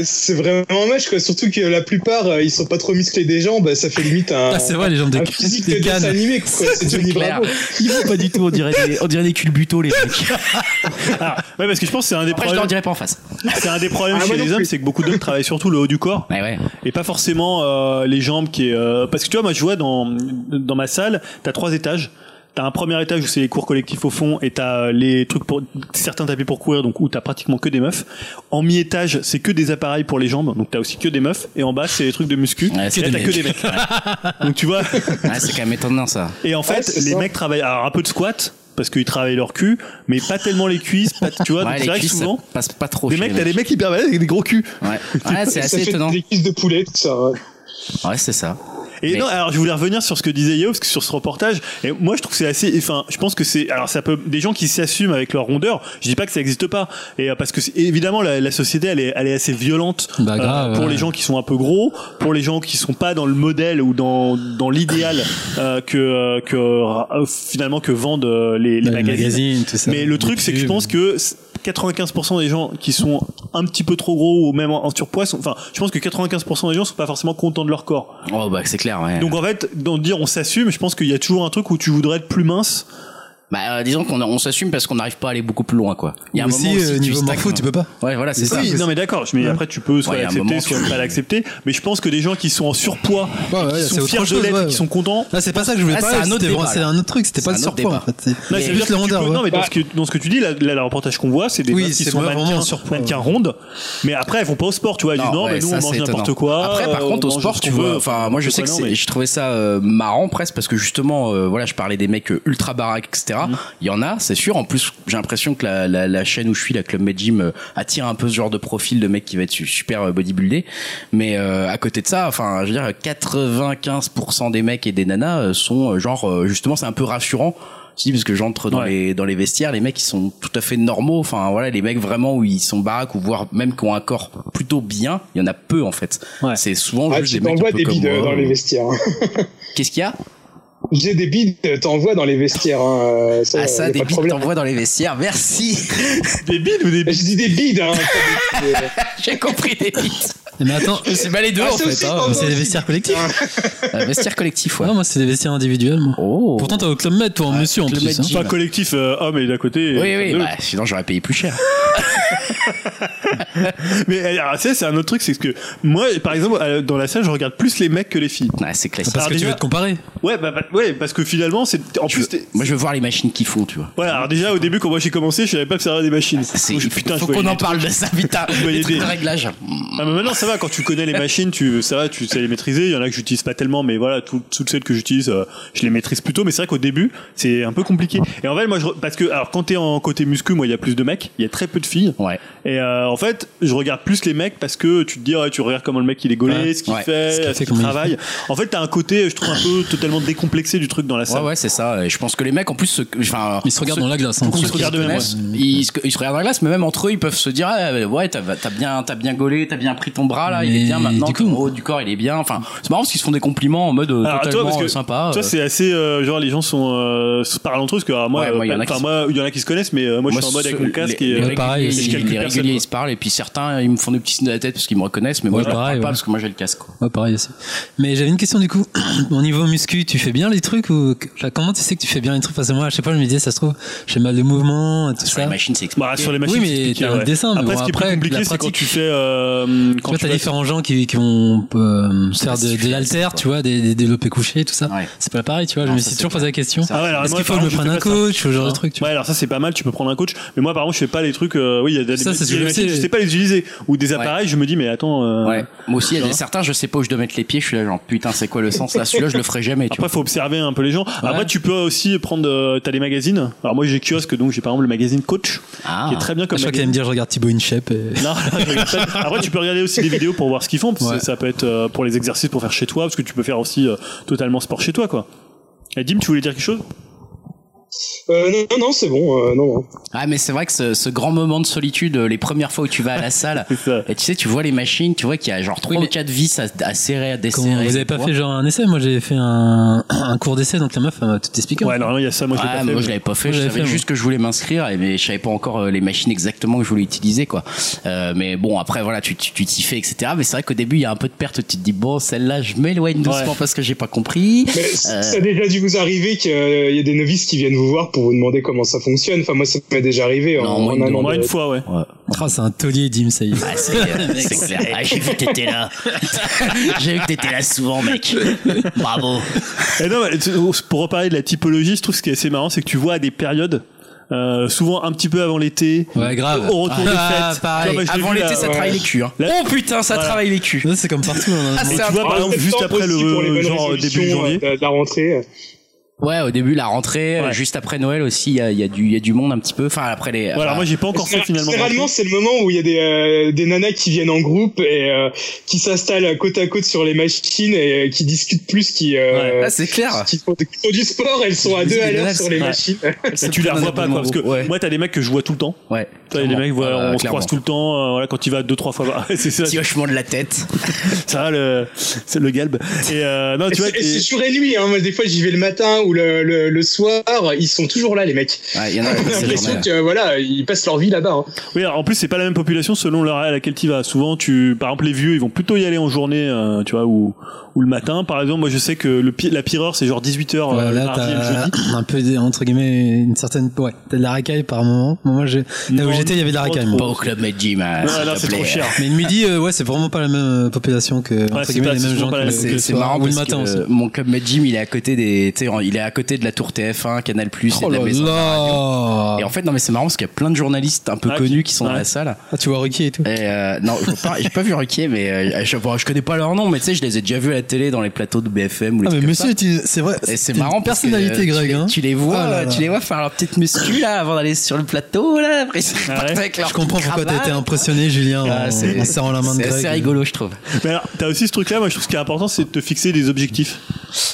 c'est vraiment moche quoi surtout que la plupart euh, ils sont pas trop musclés des jambes bah, ça fait limite un, Ah, c'est vrai, les jambes de- un physique des de dessin animé quoi c'est Johnny. Bravo Ils vont pas du tout, on dirait des, on dirait des culbutos les mecs. Ah, ouais parce que je pense que c'est un des Après je leur problèmes. dirais pas en face. C'est un des problèmes Ah, chez les hommes, c'est que beaucoup d'hommes travaillent surtout le haut du corps. Ouais ouais. et pas forcément euh, les jambes qui est euh, parce que tu vois moi je vois dans dans ma salle t'as trois étages T'as un premier étage où c'est les cours collectifs au fond et t'as euh, les trucs pour certains tapis pour courir donc où t'as pratiquement que des meufs. En mi-étage c'est que des appareils pour les jambes donc t'as aussi que des meufs et en bas c'est les trucs de muscu Ouais, et c'est là t'as que des mecs. donc tu vois Ouais, c'est quand même étonnant ça. et en fait les ça. mecs travaillent alors un peu de squat parce qu'ils travaillent leur cul mais pas tellement les cuisses pas, tu vois donc Ouais, c'est les vrai que cuisses, ça souvent passe pas trop. des mecs t'as des mecs hyper balèzes avec des gros culs. Ouais, ouais c'est ça assez étonnant. des cuisses de poulet tout ça ouais. Ouais, c'est ça. Et Mais- non, alors je voulais revenir sur ce que disait Yao, parce que sur ce reportage, et moi je trouve que c'est assez, enfin, je pense que c'est, alors ça peut, des gens qui s'assument avec leur rondeur, je dis pas que ça existe pas, et euh, parce que évidemment la, la société elle est, elle est assez violente Bah, grave, pour ouais. les gens qui sont un peu gros, pour les gens qui sont pas dans le modèle ou dans dans l'idéal euh, que euh, que euh, finalement que vendent euh, les, les Ouais, les magazines. magazines, tout ça. Mais le truc, c'est que je pense que 95% des gens qui sont un petit peu trop gros ou même en, surpoids, sont, enfin, je pense que 95% des gens sont pas forcément contents de leur corps. Oh bah c'est clair, ouais. Donc en fait, dans dire on s'assume, je pense qu'il y a toujours un truc où tu voudrais être plus mince. Bah euh, disons qu'on on s'assume parce qu'on n'arrive pas à aller beaucoup plus loin quoi. Il y a un aussi, moment où si euh, tu niveau stagnes- morpho, tu peux pas. Ouais voilà c'est ça. oui, non mais d'accord, mais après tu peux soit Ouais, l'accepter, soit pas l'accepter. Mais je pense que des gens qui sont en surpoids, Ouais, ouais, et qui sont fiers de chose, l'être, ouais. qui sont contents. Là, c'est pas ça que je voulais Ah, parler. c'est un autre truc. C'était pas le surpoids, en fait. C'est juste le rondeur. non, mais dans ce, que, dans ce que tu dis, là, là, le reportage qu'on voit, c'est des meufs qui sont vraiment mannequins, surpoids, mannequins rondes. Mais après, elles vont pas au sport, tu vois. Elles disent non, mais nous, on mange n'importe quoi. Après, par euh, contre, on au sport, tu vois, veut. enfin, moi, je sais que je trouvais ça marrant presque parce que justement, voilà, je parlais des mecs ultra baraques, etc. Mm. Il y en a, c'est sûr. En plus, j'ai l'impression que la, la, la chaîne où je suis, la Club Med Gym, euh, attire un peu ce genre de profil de mec qui va être su- super euh, bodybuildé. Mais euh, à côté de ça, enfin, je veux dire, 95% des mecs et des nanas euh, sont euh, genre, euh, justement, c'est un peu rassurant dis parce que j'entre dans Ouais. les dans les vestiaires, les mecs ils sont tout à fait normaux. Enfin voilà, les mecs vraiment où ils sont baraques ou voire même qui ont un corps plutôt bien, il y en a peu en fait. Ouais. C'est souvent Ah, juste des mecs un t'envoies peu des comme bides moi. dans les vestiaires. Qu'est-ce qu'il y a? J'ai des bides, t'envoies dans les vestiaires. Hein. euh, Ça, Ah ça, pas des de problème. t'envoies dans les vestiaires. Merci. Des bides ou des bides Je dis des bides, hein. pas bides. J'ai compris des bites. Mais attends, C'est mal les deux Ah, en c'est fait. Hein. c'est des vestiaires collectifs. Euh, vestiaire collectif, ouais. Non, moi, c'est des vestiaires individuels, moi. Oh. Pourtant, t'as au Club Med, toi, en monsieur, en plus. Hein. Enfin, collectif euh, homme et d'à côté. Oui, oui, bah, sinon j'aurais payé plus cher. Mais alors, tu sais, c'est un autre truc, c'est que moi, par exemple, euh, dans la salle, je regarde plus les mecs que les filles. Ouais, c'est classique. Parce que tu veux te comparer. Ouais, bah, bah, ouais, parce que finalement, c'est en Je plus. veux- moi, je veux voir les machines qui font, tu vois. Voilà, alors déjà au début quand moi j'ai commencé, je savais pas que ça avait des machines. C'est, putain, faut qu'on en parle de ça, putain. Les trucs des- de réglage. Ah, mais maintenant ça va quand tu connais les machines, tu ça va, tu sais les maîtriser. Il y en a que j'utilise pas tellement, mais voilà, tout- toutes celles que j'utilise, euh, je les maîtrise plutôt. Mais c'est vrai qu'au début, c'est un peu compliqué. Et en fait, moi, je, parce que alors quand t'es en côté muscu, moi, il y a plus de mecs, il y a très peu de filles. Ouais. Et euh, en fait, je regarde plus les mecs parce que tu te dis, ouais, tu regardes comment le mec il est gaulé, Ouais. ce qu'il Ouais. fait, Ce qu'il travaille. En fait, t'as un côté, je trouve un peu totalement décomplexé du truc dans la Ouais, salle. ouais, c'est ça. Et je pense que les mecs, en plus, se, enfin, Ils se regardent dans la glace. hein. se regardent ils, se, ils se regardent dans la glace, mais même entre eux, ils peuvent se dire, ah, ouais, t'as, bien, t'as bien gaulé, t'as bien pris ton bras là, il est bien maintenant. du coup- ton haut du corps, il est bien. Enfin, c'est marrant parce qu'ils se font des compliments en mode euh, Alors, toi, totalement parce que euh, sympa. Toi, euh. c'est assez euh, genre les gens sont euh, se parlent entre eux parce que alors, moi, Ouais, moi, il y en a enfin, qui se- moi, il y en a qui se connaissent, mais euh, moi, je suis en mode avec mon casque et Ouais, pareil, les réguliers, ils se parlent et puis certains ils me font des petits signes de la tête parce qu'ils me reconnaissent mais moi Ouais, je pareil, parle pas ouais. parce que moi j'ai le casque quoi. Ouais, pareil aussi. Mais j'avais une question du coup. Au niveau muscu, tu fais bien les trucs ou enfin, comment tu sais que tu fais bien les trucs Parce que moi, à chaque fois, je me disais, ça se trouve, je fais mal de mouvement, et tout Sur ça. les machines c'est Bah, expliqué. sur les machines, Oui, mais t'as un ouais. dessin, mais Après, bon, ce qui est après, plus compliqué, la c'est quand pratique. tu fais euh, Tu quand vois, tu t'as vas- différents gens qui, qui vont euh, se faire de, de l'alter, c'est tu vois, des, des développés couchés, tout ça. Ouais. C'est pas pareil, tu vois. Non, je me suis toujours posé la question. Ah Est-ce moi, qu'il faut que je contre, prenne un coach ou ce genre de truc, tu vois? Ouais, alors ça c'est pas mal, tu peux prendre un coach. Mais moi, par contre, je fais pas les trucs. euh, oui, il y a des, machines, je sais pas les utiliser ou des appareils. Je me dis, mais attends. euh, Ouais. Moi aussi, il y a tu certains, je sais pas où je dois mettre les pieds, je suis là genre putain, c'est quoi le sens? Là Celui-là, je le ferai jamais, tu Après, faut observer un peu les gens. Après, tu peux aussi prendre. euh, T'as les magazines. Alors moi, j'ai kiosque, donc j'ai par exemple le magazine Coach, Ah. qui est très bien Je comme crois qu'elle allait magazine. me dire, je regarde Thibaut InShape. Et... Non, je. Après, tu peux regarder aussi des vidéos pour voir ce qu'ils font. Parce que Ouais. ça peut être euh, pour les exercices pour faire chez toi, parce que tu peux faire aussi euh, totalement sport chez toi, quoi. Et Dim, tu voulais dire quelque chose? Euh, non, non, non, c'est bon. Euh, non, non. Ah mais c'est vrai que ce, ce grand moment de solitude, euh, les premières fois où tu vas à la salle, et tu sais, tu vois les machines, tu vois qu'il y a genre trois Oui, ou mais- quatre vis à, à serrer, à desserrer. Comment, vous avez pas fait genre un essai? Moi, j'ai fait un, un cours d'essai, donc la meuf, elle m'a tout expliqué. Ouais, normalement, il y a ça. Moi, je l'ai Ouais, pas fait. moi mais- je l'avais pas fait, Moi, je savais juste que je voulais m'inscrire et mais je savais pas encore les machines exactement que je voulais utiliser quoi. Euh, mais bon après voilà tu tu tu t'y fais etc. Mais c'est vrai qu'au début il y a un peu de perte, tu te dis bon celle-là je m'éloigne doucement Ouais. parce que j'ai pas compris. Mais Euh. ça a déjà dû vous arriver qu'il y a des novices qui viennent vous voir pour vous demander comment ça fonctionne. Enfin, moi, ça m'est déjà arrivé. Non, en, moi, en une un an Moi, de- une fois, ouais. Ah, c'est un taulier, Dim, ça y est. Ah, c'est c'est clair. Ah, j'ai vu que t'étais là. j'ai vu que t'étais là souvent mec. Bravo. Et non, pour reparler de la typologie, je trouve ce qui est assez marrant, c'est que tu vois à des périodes, euh, souvent un petit peu avant l'été, Ouais, grave. au retour Ah, des fêtes. pareil. Vois, Avant l'été là, ça ouais. travaille les culs. hein. Oh putain ça Voilà. travaille les culs. C'est comme partout. hein. Ah, tu vois, par exemple, juste après le genre début janvier. euh, de la rentrée. Ouais au début la rentrée, Ouais. juste après Noël aussi il y a, il y a du il y a du monde un petit peu. Enfin après les. Voilà, enfin, moi j'ai pas encore fait finalement. Généralement, c'est le moment où il y a des, euh, des nanas qui viennent en groupe et euh, qui s'installent côte à côte sur les machines et euh, qui discutent plus, qui, euh, Ah, c'est clair. qui, font, qui font du sport. Elles sont à deux à l'heure sur les ouais. machines. Et tu les revois pas quoi, parce que Ouais. moi t'as des mecs que je vois tout le temps. Ouais. Les clairement. mecs, voilà, Euh, on se croise tout le temps. euh, voilà, quand il va deux trois fois, c'est ça. Petit hochement de la tête. Ça va le, c'est le galbe. Et euh, non, tu vois. c'est jour et nuit. Hein. Moi, des fois, j'y vais le matin ou le, le, le soir. Ils sont toujours là, les mecs. Ouais, il y en a l'impression que voilà, ils passent leur vie là-bas. hein. Oui, alors, en plus c'est pas la même population selon l'heure à laquelle tu vas. Souvent, tu, par exemple, les vieux, ils vont plutôt y aller en journée, euh, tu vois, ou ou le matin. Par exemple, moi je sais que le pi- la pire heure c'est genre 18 h le Ouais, là, mardi et le jeudi. t'as un peu, entre guillemets, une certaine, ouais, t'as de la racaille par moment. Moi, j'ai, là où Non, j'étais, il y avait de la pas racaille. Pas au club Med Gym. hein, Ouais, s'il là te c'est trop cher. Mais le midi, euh, ouais, c'est vraiment pas la même euh, population que, entre guillemets, pas- les mêmes gens C'est le c'est soir, marrant ou le parce matin que aussi. euh, mon club Med Gym il est à côté des tu sais il est à côté de la tour TF1 Canal Plus et Oh de la là maison de la radio. et en fait non mais c'est marrant parce qu'il y a plein de journalistes un peu Ah, connus qui- sont dans la salle Ah, tu vois Ruquier et tout. et euh, non je vois pas- j'ai pas vu Ruquier mais euh, je, connais pas leur nom mais tu sais je les ai déjà vus la télé dans les plateaux de BFM ou les Ah, mais trucs monsieur, c'est vrai. C'est t'es marrant personnalité, Greg, tu, les- hein. tu les vois, Ah là là. tu les vois faire leur petite muscu là avant d'aller sur le plateau là. Après, ils Ah partent ouais. avec leur Je comprends pourquoi t'as été impressionné, Julien, Ah, en, c'est- en serrant la main de C'est Greg. assez rigolo, je trouve. Mais alors, t'as aussi ce truc-là. Moi, je trouve ce qui est important, c'est de te fixer des objectifs.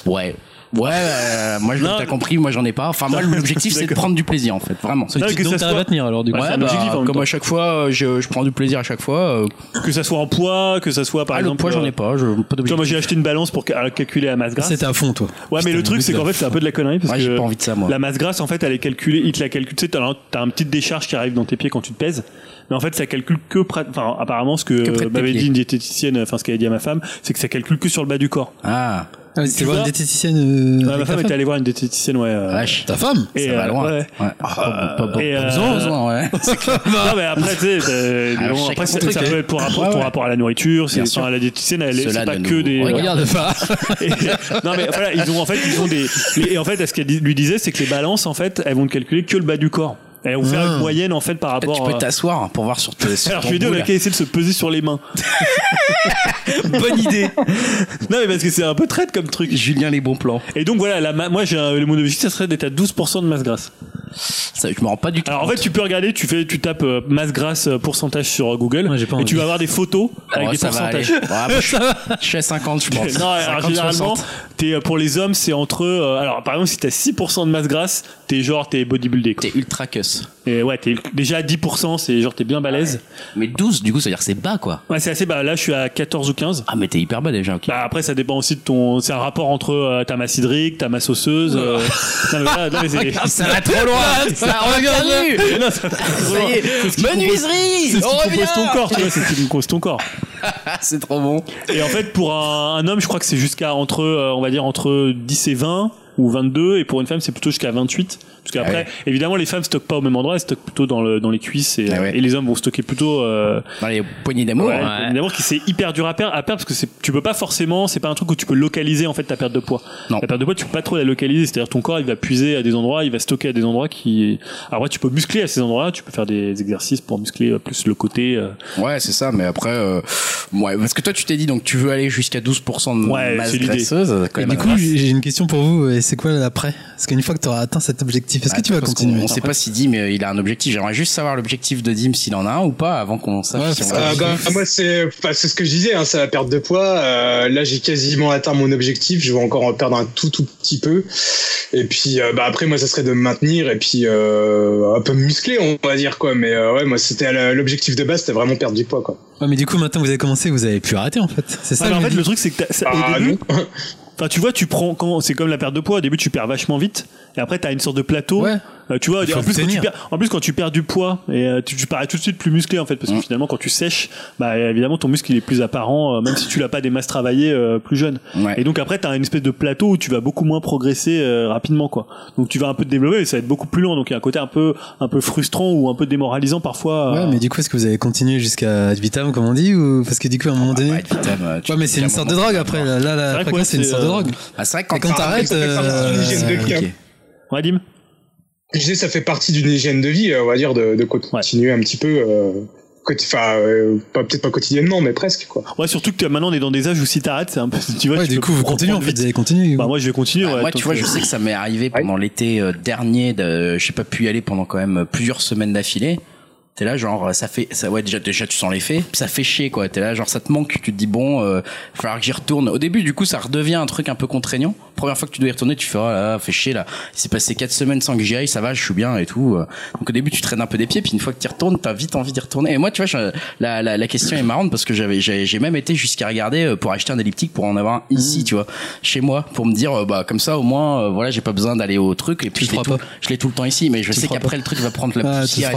Ouais. Ouais, euh, moi je Non. t'as compris, moi j'en ai pas. Enfin moi l'objectif c'est de prendre du plaisir en fait, vraiment. Non, que Donc ça t'arrives soit- à tenir alors du coup. Ouais, Ouais, c'est un bah, objectif, en même comme temps. à chaque fois, euh, je, je prends du plaisir à chaque fois. euh, Que ça soit en poids, que ça soit par ah, le exemple. poids j'en ai euh, pas, je, pas Tu vois, d'objectif. moi j'ai acheté une balance pour ca- calculer la masse grasse. C'était à fond toi. Ouais, mais le truc c'est qu'en fait c'est un peu de la connerie parce Ouais, j'ai que pas envie de ça moi. la masse grasse en fait elle est calculée, il te la calcule, tu sais, t'as un, t'as un petite décharge qui arrive dans tes pieds quand tu te pèses. Mais en fait, ça calcule que enfin, apparemment, ce que, Que près de tes m'avait pieds. dit une diététicienne, enfin, ce qu'elle a dit à ma femme, c'est que ça calcule que sur le bas du corps. Ah, Ah, Tu voir vois une diététicienne. euh, Ouais, ma femme était allée voir une diététicienne, ouais. euh, vache. Ta femme et, ça va euh, loin. ouais. Ouais. Pas, pas, pas, Et, pas euh, besoin, besoin, ouais. non, mais après, tu sais, chacun après, ça, ça peut être pour rapport, ouais. rapport à la nourriture, c'est, enfin, la diététicienne, elle, c'est pas que des, regarde. Regarde pas. Non mais voilà, ils ont en fait ils ont des et en fait ce qu'elle lui disait c'est que les balances en fait elles vont te calculer que le bas du corps. Elles vont faire Ah. une moyenne en fait par rapport. tu peux t'asseoir pour voir sur, tes, sur alors je lui ai dit on a qu'à essayer de se peser sur les mains. Bonne idée. Non mais parce que c'est un peu traite comme truc. Julien les bons plans. Et donc voilà, la ma- moi j'ai un, le mon objectif ça serait d'être à 12% de masse grasse. Ça, je me rends pas du tout. Alors en fait tu peux regarder, tu fais tu tapes euh, masse grasse euh, pourcentage sur euh, Google Ouais, j'ai pas et tu vas avoir des photos avec Ouais, des ça va aller. pourcentages. Ouais, moi, je, je suis à 50, je pense. Non, alors 50, généralement, 60. t'es, euh, pour les hommes, c'est entre. euh, alors, par exemple, si t'as 6% de masse grasse, t'es genre, t'es bodybuildé. Quoi. T'es ultra cuss. Et ouais, t'es déjà à 10%, c'est genre, t'es bien balèze. Mais 12, du coup, ça veut dire que c'est bas, quoi. Ouais, c'est assez bas. Là, je suis à 14 ou 15. Ah, mais t'es hyper bas déjà, ok. Bah, après, ça dépend aussi de ton. C'est un rapport entre euh, ta masse hydrique, ta masse osseuse. euh, non, mais voilà, non, mais c'est. Ah, ça va trop loin Ça non, y est compose- Menuiserie C'est ce qui revient ton corps, tu vois, c'est ce qui compose ton corps. C'est trop bon. Et en fait, pour un, un homme, je crois que c'est jusqu'à entre, euh, on va dire, entre 10 et 20 ou 22, et pour une femme, c'est plutôt jusqu'à 28. Parce qu'après, Ah ouais. évidemment, les femmes stockent pas au même endroit, elles stockent plutôt dans, le, dans les cuisses, et, Ah ouais. et les hommes vont stocker plutôt. Euh, Dans les poignées d'amour. ouais, ouais. Évidemment, que c'est hyper dur à perdre, à perdre parce que c'est, tu peux pas forcément, c'est pas un truc où tu peux localiser en fait ta perte de poids. Non. La perte de poids, tu peux pas trop la localiser, c'est-à-dire ton corps, il va puiser à des endroits, il va stocker à des endroits qui. Alors ouais, tu peux muscler à ces endroits, tu peux faire des exercices pour muscler euh, plus le côté. euh, Ouais, c'est ça, mais après, euh, ouais, parce que toi, tu t'es dit, donc, tu veux aller jusqu'à 12% de Ouais, masse c'est l'idée. graisseuse. quand Et même, du coup, j'ai une question pour vous. C'est quoi l'après? Parce qu'une fois que tu auras atteint cet objectif, est-ce que tu vas continuer On sait pas si Dim, euh, il a un objectif. J'aimerais juste savoir l'objectif de Dim, s'il en a un ou pas, avant qu'on sache Euh, bah, moi, c'est enfin, c'est ce que je disais, hein, c'est la perte de poids. Euh, là, j'ai quasiment atteint mon objectif. Je vais encore en perdre un tout, tout petit peu. Et puis, euh, bah, après, moi, ça serait de me maintenir et puis euh, un peu me muscler, on va dire quoi. Mais euh, ouais, moi, c'était l'objectif de base, c'était vraiment perdre du poids, quoi. Ouais, mais du coup, maintenant que vous avez commencé, vous avez pu arrêter en fait. C'est ça mais en fait, le truc, c'est que Ah, début, non. Enfin, tu vois, tu prends quand c'est comme la perte de poids. Au début, tu perds vachement vite, et après, t'as une sorte de plateau. Euh, tu vois, en plus, quand tu perds, en plus, quand tu perds du poids, et euh, tu, tu parais tout de suite plus musclé en fait, parce que Mm. finalement, quand tu sèches, bah évidemment, ton muscle il est plus apparent, euh, même si tu l'as pas des masses travaillées euh, plus jeune. Ouais. Et donc après, t'as une espèce de plateau où tu vas beaucoup moins progresser euh, rapidement, quoi. Donc tu vas un peu te développer, mais ça va être beaucoup plus long. Donc il y a un côté un peu, un peu frustrant ou un peu démoralisant parfois. Ouais, euh, mais du coup, est-ce que vous avez continué jusqu'à ad vitam, comme on dit ou parce que du coup, à un moment donné. Ouais, vitam, tu- Ouais, mais c'est une sorte de drogue après. Là, là, ouais, c'est une c'est, sorte de drogue. Ah, c'est vrai que Et quand t'arrêtes. Ouais, Dim. Je disais, ça fait partie d'une hygiène de vie, euh, on va dire, de, de continuer un petit peu. euh, Enfin, euh, peut-être pas quotidiennement, mais presque, quoi. Ouais, surtout que maintenant on est dans des âges où si t'arrêtes, c'est un peu, tu vois, Ouais, tu du coup, vous continuez en fait. Vous avez continué. Bah moi je vais continuer. Ah, ouais, moi, tu vois, je sais que ça m'est arrivé pendant l'été dernier. De, j'ai pas pu y aller pendant quand même plusieurs semaines d'affilée. T'es là, genre, ça fait, ça, ouais, déjà, déjà, tu sens l'effet, ça fait chier, quoi. T'es là, genre, ça te manque, tu te dis, bon, euh, il va falloir que j'y retourne. Au début, du coup, ça redevient un truc un peu contraignant. Première fois que tu dois y retourner, tu fais, oh là, là, fait chier, là. Il s'est passé quatre semaines sans que j'y aille, ça va, je suis bien et tout. Donc, au début, tu traînes un peu des pieds, puis une fois que tu y retournes, t'as vite envie d'y retourner. Et moi, tu vois, je- la, la, la question est marrante parce que j'avais, j'ai, même été jusqu'à regarder euh, pour acheter un elliptique pour en avoir un ici, tu vois, chez moi, pour me dire, euh, bah, comme ça, au moins, euh, voilà, j'ai pas besoin d'aller au truc, et puis Tu je l'ai tout, le temps ici, mais je Tu sais qu'après, le truc va prendre la poussière.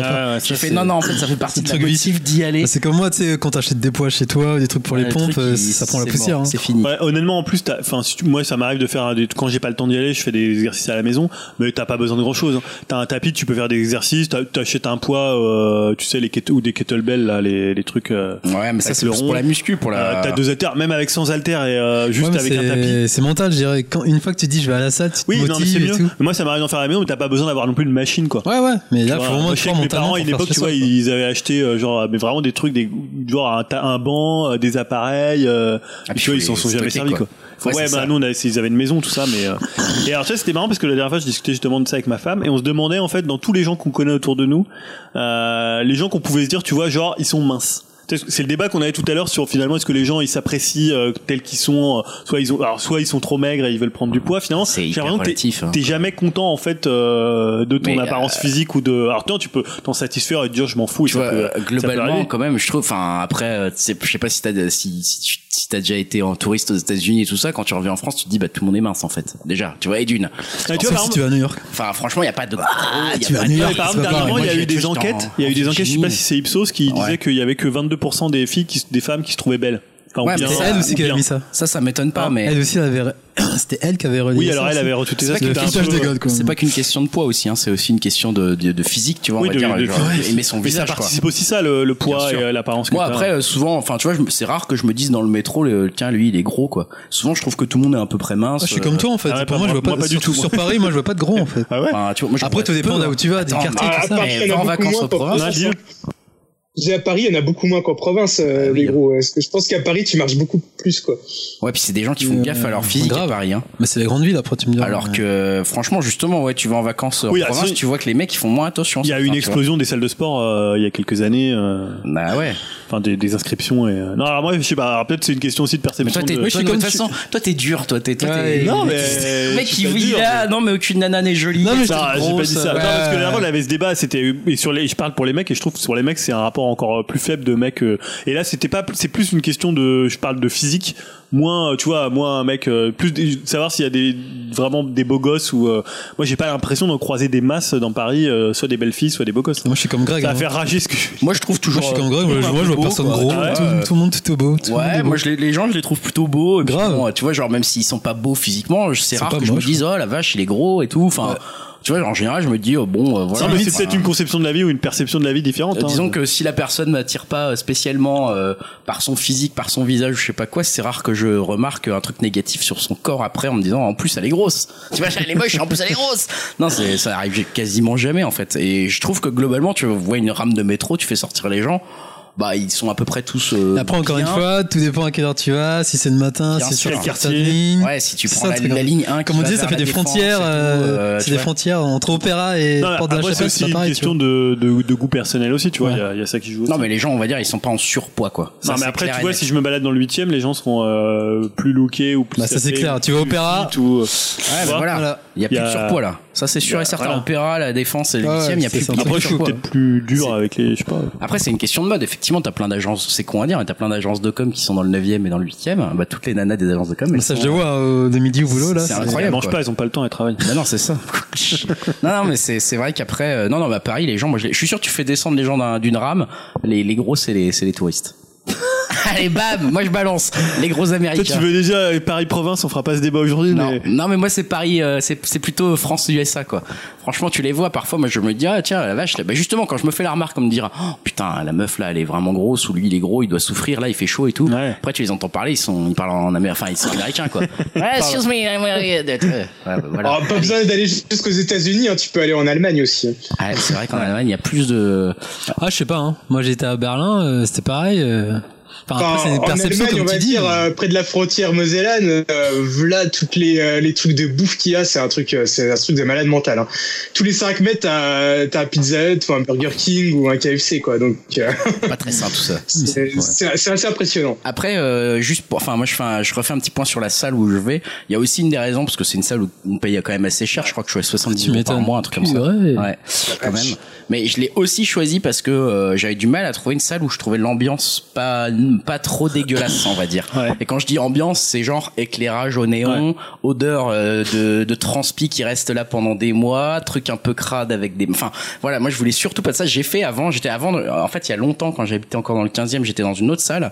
Non en fait ça fait partie de la motive d'y aller. C'est comme moi, tu sais, quand t'achètes des poids chez toi, des trucs pour les le pompes, truc, euh, il- ça prend la poussière. hein. C'est fini. Ouais, honnêtement, en plus, t'as- enfin, si tu- moi, ça m'arrive de faire des, quand j'ai pas le temps d'y aller, je fais des exercices à la maison, mais t'as pas besoin de grand chose. T'as un tapis, tu peux faire des exercices, t'achètes un poids, euh, tu sais, les ou des kettlebells, là, les, les trucs, euh, Ouais mais ça c'est le plus rond. pour la muscu pour euh, la. t'as deux haltères, même avec sans haltères et euh, juste Ouais, avec un tapis. c'est- mental, je dirais. Quand, une fois que tu dis je vais à la salle, tu te Oui, non, mais mieux. Moi, ça m'arrive d'en faire à la maison, mais t'as pas besoin d'avoir non plus une machine, quoi. Ouais, ouais, mais là, faut vraiment moi, être je sais fort que mes mentalement. parents, à une époque, tu vois. Ils avaient acheté, euh, genre, mais vraiment des trucs, des, genre un, un banc, euh, des appareils, euh, Ah, puis tu vois, ils s'en sont jamais servis, quoi. Ouais, bah, nous, on a, ils avaient une maison, tout ça, mais, euh, et alors, ça, c'était marrant parce que la dernière fois, je discutais justement de ça avec ma femme, et on se demandait, en fait, dans tous les gens qu'on connaît autour de nous, euh, les gens qu'on pouvait se dire, tu vois, genre, ils sont minces. C'est le débat qu'on avait tout à l'heure sur finalement est-ce que les gens ils s'apprécient euh, tels qu'ils sont, euh, soit ils ont, alors soit ils sont trop maigres et ils veulent prendre du poids. Finalement, C'est hyper t'es- relatif, hein. T'es jamais content en fait euh, de ton Mais, apparence euh, physique ou de. Alors toi, tu peux t'en satisfaire et te dire je m'en fous. tu vois, peut- euh, globalement, quand même, je trouve, enfin, après, euh, je sais pas si t'as, si, si, tu- si t'as déjà été en touriste aux États-Unis et tout ça, quand tu reviens en France, tu te dis, bah, tout le monde est mince, en fait. Déjà, tu vois, et d'une. Ah, tu vois, si exemple, tu vas à New York. Enfin, franchement, il y a pas de, Ah, il y a tu vas à New York, par exemple, dernièrement, il y a eu des été enquêtes. en- Il y a eu des en enquêtes. Je sais pas si c'est Ipsos qui disait qu'il y avait que 22% des filles, des femmes qui se trouvaient belles. Enfin, ou Ouais, mais c'est elle aussi ou qui avait mis ça. Ça, ça m'étonne pas, mais. Elle aussi, elle avait... c'était elle qui avait relayé Oui, alors ça elle avait retweeté ça. C'est pas qu'une question de poids aussi, hein, c'est aussi une question de, de, de physique, tu vois, on Oui, va de- dire, de- genre, ouais. aimer son Mais ça visage, quoi. participe aussi ça, le, le poids et euh, l'apparence Moi après euh, souvent enfin tu vois je me- c'est rare que je me dise dans le métro le, tiens lui il est gros quoi. Souvent je trouve que tout le monde est un peu près mince. Ah, je suis euh, comme toi en fait. ah pas moi, je moi- vois pas, moi, pas du tout, Sur Paris, moi, je vois pas de gros en fait. Ah moi, je Après, tout dépend là où tu vas, des quartiers, mais- tout ça. à il y en vacances qu'en province. J'ai à Paris, il y en a beaucoup moins qu'en province, euh, Ah oui. les gros. Parce que je pense qu'à Paris, tu marches beaucoup plus, quoi. Ouais, puis c'est des gens qui font Euh, gaffe à leur physique grave. à Paris. Hein. Mais c'est les grandes villes après, tu me diras. Alors que franchement, justement, ouais, tu vas en vacances en Oui, province, si- tu vois que les mecs ils font moins attention. Il y a eu une explosion des salles de sport euh, il y a quelques années. euh, Bah ouais. Enfin, des, des inscriptions et. euh, Non, alors moi, je sais pas. Peut-être c'est une question aussi de Mais perception. toi, t'es, de- toi, de toute façon, toi, t'es dur, toi, t'es, toi, Ouais, t'es- non, mais- le mec pas vit là, mais- non, mais aucune nana n'est jolie. Non, mais j'ai pas dit ça. parce que la on avait ce débat, c'était et sur les, je parle pour les mecs et je trouve que sur les mecs, c'est un rapport encore plus faible de mecs. euh, et là, c'était pas, c'est plus une question de, je parle de physique, moins, euh, tu vois, moins un mec, euh, plus de- savoir s'il y a des vraiment des beaux gosses ou. euh, moi, j'ai pas l'impression de croiser des masses dans Paris, euh, soit des belles filles, soit des beaux gosses. Moi, je suis comme Greg. Ça va hein. faire rager ce que. Moi, je trouve Moi, toujours. je suis comme Greg. Moi, je vois, je vois beau, personne quoi. gros. Tout, euh, tout le monde tout au beau. tout Ouais, est moi je les, les gens je les trouve plutôt beaux. Grave. bon, tu vois, genre même s'ils sont pas beaux physiquement, c'est rare pas que je me dise oh la vache il est gros et tout. Enfin, tu vois, en général je me dis oh, bon euh, voilà. C'est Enfin, peut-être une conception de la vie ou une perception de la vie différente. euh, hein. disons que si la personne m'attire pas spécialement euh, par son physique, par son visage, je sais pas quoi, c'est rare que je remarque un truc négatif sur son corps après en me disant en plus elle est grosse. Tu vois, elle est moche, en plus elle est grosse. Non, c'est ça arrive quasiment jamais en fait. Et je trouve que globalement, tu vois une rame de métro, tu fais sortir les gens, bah ils sont à peu près tous. euh, Après, encore bien. une fois, tout dépend à quelle heure tu vas, si c'est le matin, Bien si c'est sur quartier. lignes. Ouais, si tu prends ça, la, la ligne 1 Comme on disait, ça fait des frontières, euh, c'est des frontières entre opéra et Non, porte de la c'est aussi c'est une pareil. question de, de, de goût personnel aussi, tu vois. Il Ouais. y, a, il y a ça qui joue aussi. Non, mais les gens, on va dire, ils sont pas en surpoids, quoi. Ça, Non, mais après, tu vois, si je me balade dans le huitième, les gens seront euh, plus lookés ou plus. Bah, ça, c'est clair. Tu vas opéra, Ouais, bah vois, voilà. Il y a plus de surpoids, là. Ça, c'est sûr et certain. Opéra, la défense et le Ouais, 8 il y a plus, a plus Après, de je suis surpoids. peut-être plus dur avec les, je sais pas. Après, c'est une question de mode. Effectivement, t'as plein d'agences, c'est con à dire, mais t'as plein d'agences de com qui sont dans le 9e et dans le 8e. Bah, toutes les nanas des agences de com. elles Ça, je vois euh, de midi au boulot, là. C'est incroyable. Elles mangent pas, elles ont pas le temps, elles travaillent. Bah non, c'est ça. non, non, mais c'est, c'est vrai qu'après, euh, non, non, bah, Paris, les gens, moi, je, les- je suis sûr que tu fais descendre les gens d'un- d'une rame. Les, les gros, c'est les, c'est les touristes. Allez, bam! Moi, je balance. Les gros Toi, américains. tu veux déjà euh, Paris-Province, on fera pas ce débat aujourd'hui, Non, mais. non, mais moi c'est Paris, euh, c'est c'est plutôt France USA quoi. Franchement, tu les vois parfois. Moi, je me dis ah tiens la vache. Là, bah, justement, quand je me fais la remarque, on me dira oh, putain la meuf là, elle est vraiment grosse ou lui il est gros, il doit souffrir. Là, il fait chaud et tout. Ouais. Après, tu les entends parler, ils sont, ils parlent en américain, enfin ils sont américains quoi. Ouais, excuse me, I'm. Ouais, bah, voilà. Alors, pas besoin d'aller jusqu'aux États-Unis, hein, tu peux aller en Allemagne aussi. Ah, c'est vrai qu'en Allemagne, il y a plus de. Ah, je sais pas, hein. Moi, j'étais à Berlin, euh, c'était pareil. euh. Enfin, après, c'est Enfin, une en perception, Allemagne, on comme va tu dis. dire, euh, près de la frontière mosellane, euh, voilà toutes les, euh, les trucs de bouffe qu'il y a, c'est un truc, c'est un truc de malade mental. Hein. Tous les 5 mètres, t'as, t'as un Pizza Hut ou un Burger King ou un KFC, quoi. Donc, euh, Pas très sain tout ça. c'est, Ouais. c'est- c'est assez impressionnant. Après, euh, juste pour, enfin, moi, je fais, un- je refais un petit point sur la salle où je vais. Il y a aussi une des raisons parce que c'est une salle où on paye quand même assez cher. Je crois que je suis à 70 Tu euros par mois, un truc comme ça. Ouais. Ouais, quand même. Mais je l'ai aussi choisi parce que euh, j'avais du mal à trouver une salle où je trouvais l'ambiance pas pas trop dégueulasse, on va dire. Ouais. Et quand je dis ambiance, c'est genre éclairage au néon, odeur euh, de, de transpi qui reste là pendant des mois, truc un peu crade avec des. Enfin, voilà. Moi, je voulais surtout pas de ça. J'ai fait avant. J'étais avant. En fait, il y a longtemps, quand j'habitais encore dans le 15e, j'étais dans une autre salle.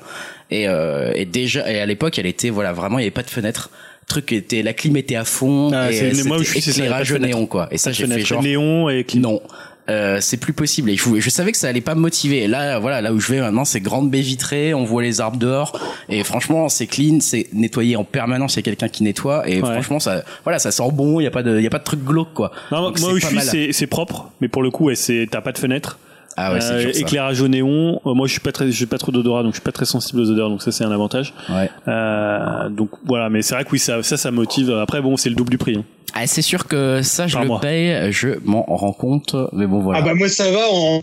Et, euh, et déjà, et à l'époque, elle était voilà vraiment, il y avait pas de fenêtre. Truc était, la clim était à fond Ah, et c'est- c'était éclairage néon quoi. Et ça, j'ai fait genre néon et clim. non. Euh, c'est plus possible. Et je, je savais que ça allait pas me motiver. Et là, voilà, là où je vais maintenant, c'est grande baie vitrée, on voit les arbres dehors, et franchement, c'est clean, c'est nettoyé en permanence. Il y a quelqu'un qui nettoie, et Ouais. franchement, ça, voilà, ça sent bon. Il y a pas de, il y a pas de truc glauque, quoi. Non, Donc, moi où je suis, c'est, c'est propre, mais pour le coup, ouais, c'est, t'as pas de fenêtre. Ah ouais, c'est Euh, sûr éclairage au néon. Euh, moi, je suis pas très, j'ai pas trop d'odorat, donc je suis pas très sensible aux odeurs, donc ça, c'est un avantage. Ouais. Euh, donc voilà, mais c'est vrai que oui, ça, ça, ça motive. Après, bon, c'est le double du prix. hein. Ah, c'est sûr que ça, je Par le mois. paye, je m'en rends compte, mais bon, voilà. Ah bah moi ça va en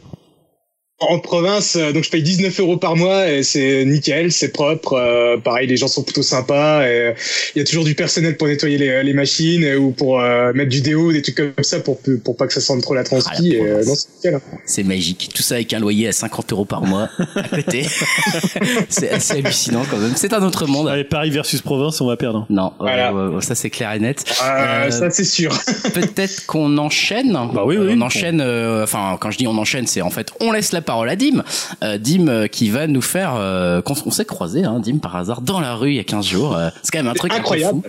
en province, euh, donc je paye 19 euros par mois et c'est nickel, c'est propre. Euh, pareil, les gens sont plutôt sympas. et Il y a toujours du personnel pour nettoyer les, les machines ou pour euh, mettre du déo, des trucs comme ça pour pour pas que ça sente trop la transpi. Ah, et, non, c'est nickel. C'est magique. Tout ça avec un loyer à 50 euros par mois à côté. c'est assez hallucinant quand même. C'est un autre monde. Allez, Paris versus province, on va perdre. Non, Voilà. ouais, ouais, ça c'est clair et net. Euh, Euh, ça c'est sûr. Peut-être qu'on enchaîne. Bah oui, oui, on enchaîne. euh, Enfin, quand je dis on enchaîne, c'est en fait on laisse la parole à Dim. Euh, Dim euh, qui va nous faire. euh, on s'est croisé, hein, Dim par hasard dans la rue il y a 15 jours. Euh, c'est quand même un truc un peu Incroyable. fou.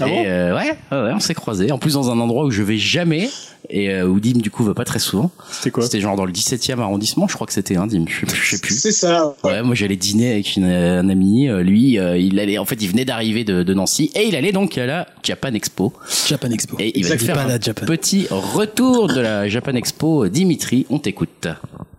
Ah et euh, ouais, on s'est croisé. En plus dans un endroit où je vais jamais et euh, où Dim du coup va pas très souvent. C'était quoi C'était genre dans le 17e arrondissement, je crois que c'était un Dim. Je, je sais plus. C'est ça. Ouais, moi j'allais dîner avec une, un ami. euh, lui, euh, il allait, en fait, il venait d'arriver de, de Nancy et il allait donc à la Japan Expo. Japan Expo. Et il va faire un Japan. petit retour de la Japan Expo. Dimitri, on t'écoute.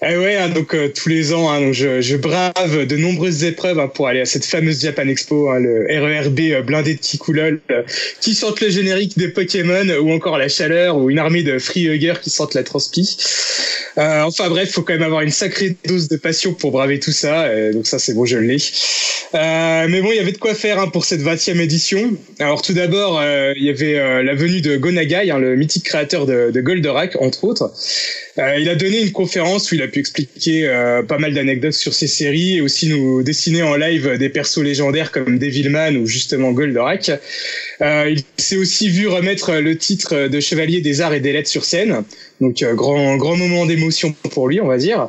Eh ouais, hein, donc euh, tous les ans, hein, donc je, je brave de nombreuses épreuves hein, pour aller à cette fameuse Japan Expo, hein, le RERB euh, blindé de Kikoulol, euh, qui sortent le générique des Pokémon, ou encore la chaleur, ou une armée de freehuggers qui sortent la transpi. Euh, enfin bref, faut quand même avoir une sacrée dose de passion pour braver tout ça, euh, donc ça c'est bon, je l'ai. Euh, mais bon, il y avait de quoi faire hein, pour cette 20e édition. Alors tout d'abord, il y avait la venue de Gonagai, hein, le mythique créateur de, de Goldorak, entre autres. Il a donné une conférence où il a pu expliquer euh, pas mal d'anecdotes sur ses séries et aussi nous dessiner en live des persos légendaires comme Devilman ou justement Goldorak. Euh, il s'est aussi vu remettre le titre de chevalier des arts et des lettres sur scène. Donc euh, grand grand moment d'émotion pour lui, on va dire.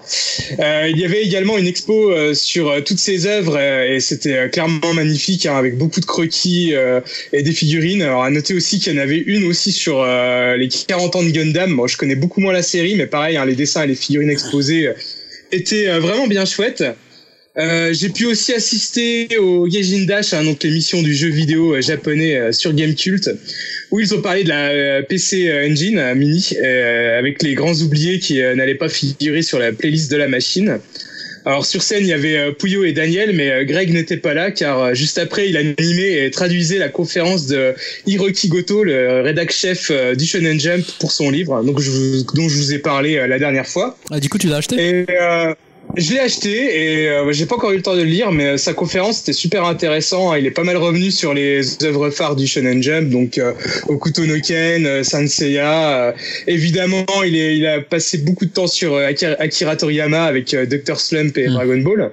Euh, il y avait également une expo euh, sur euh, toutes ses œuvres euh, et c'était euh, clairement magnifique hein, avec beaucoup de croquis euh, et des figurines. Alors à noter aussi qu'il y en avait une aussi sur euh, les 40 ans de Gundam. Moi je connais beaucoup moins la série, mais pareil, hein, les dessins et les figurines exposées euh, étaient euh, vraiment bien chouettes. Euh, j'ai pu aussi assister au Gaijin Dash, hein, donc l'émission du jeu vidéo euh, japonais euh, sur Gamecult, où ils ont parlé de la euh, PC Engine Mini, euh, avec les grands oubliés qui n'allaient pas figurer sur la playlist de la machine. Alors sur scène, il y avait Puyo et Daniel, mais Greg n'était pas là car juste après, il animait et traduisait la conférence de Hiroki Goto, le rédac chef du Shonen Jump pour son livre, donc je vous- dont je vous ai parlé la dernière fois. Ah, du coup, tu l'as acheté? Et euh, je l'ai acheté et euh, j'ai pas encore eu le temps de le lire, mais euh, sa conférence était super intéressant. hein. Il est pas mal revenu sur les œuvres phares du Shonen Jump, donc euh, Okuto no Ken, euh, Sanseiya. euh, évidemment, il, est, il a passé beaucoup de temps sur Akira, Toriyama avec Dr. Slump et Mm. Dragon Ball.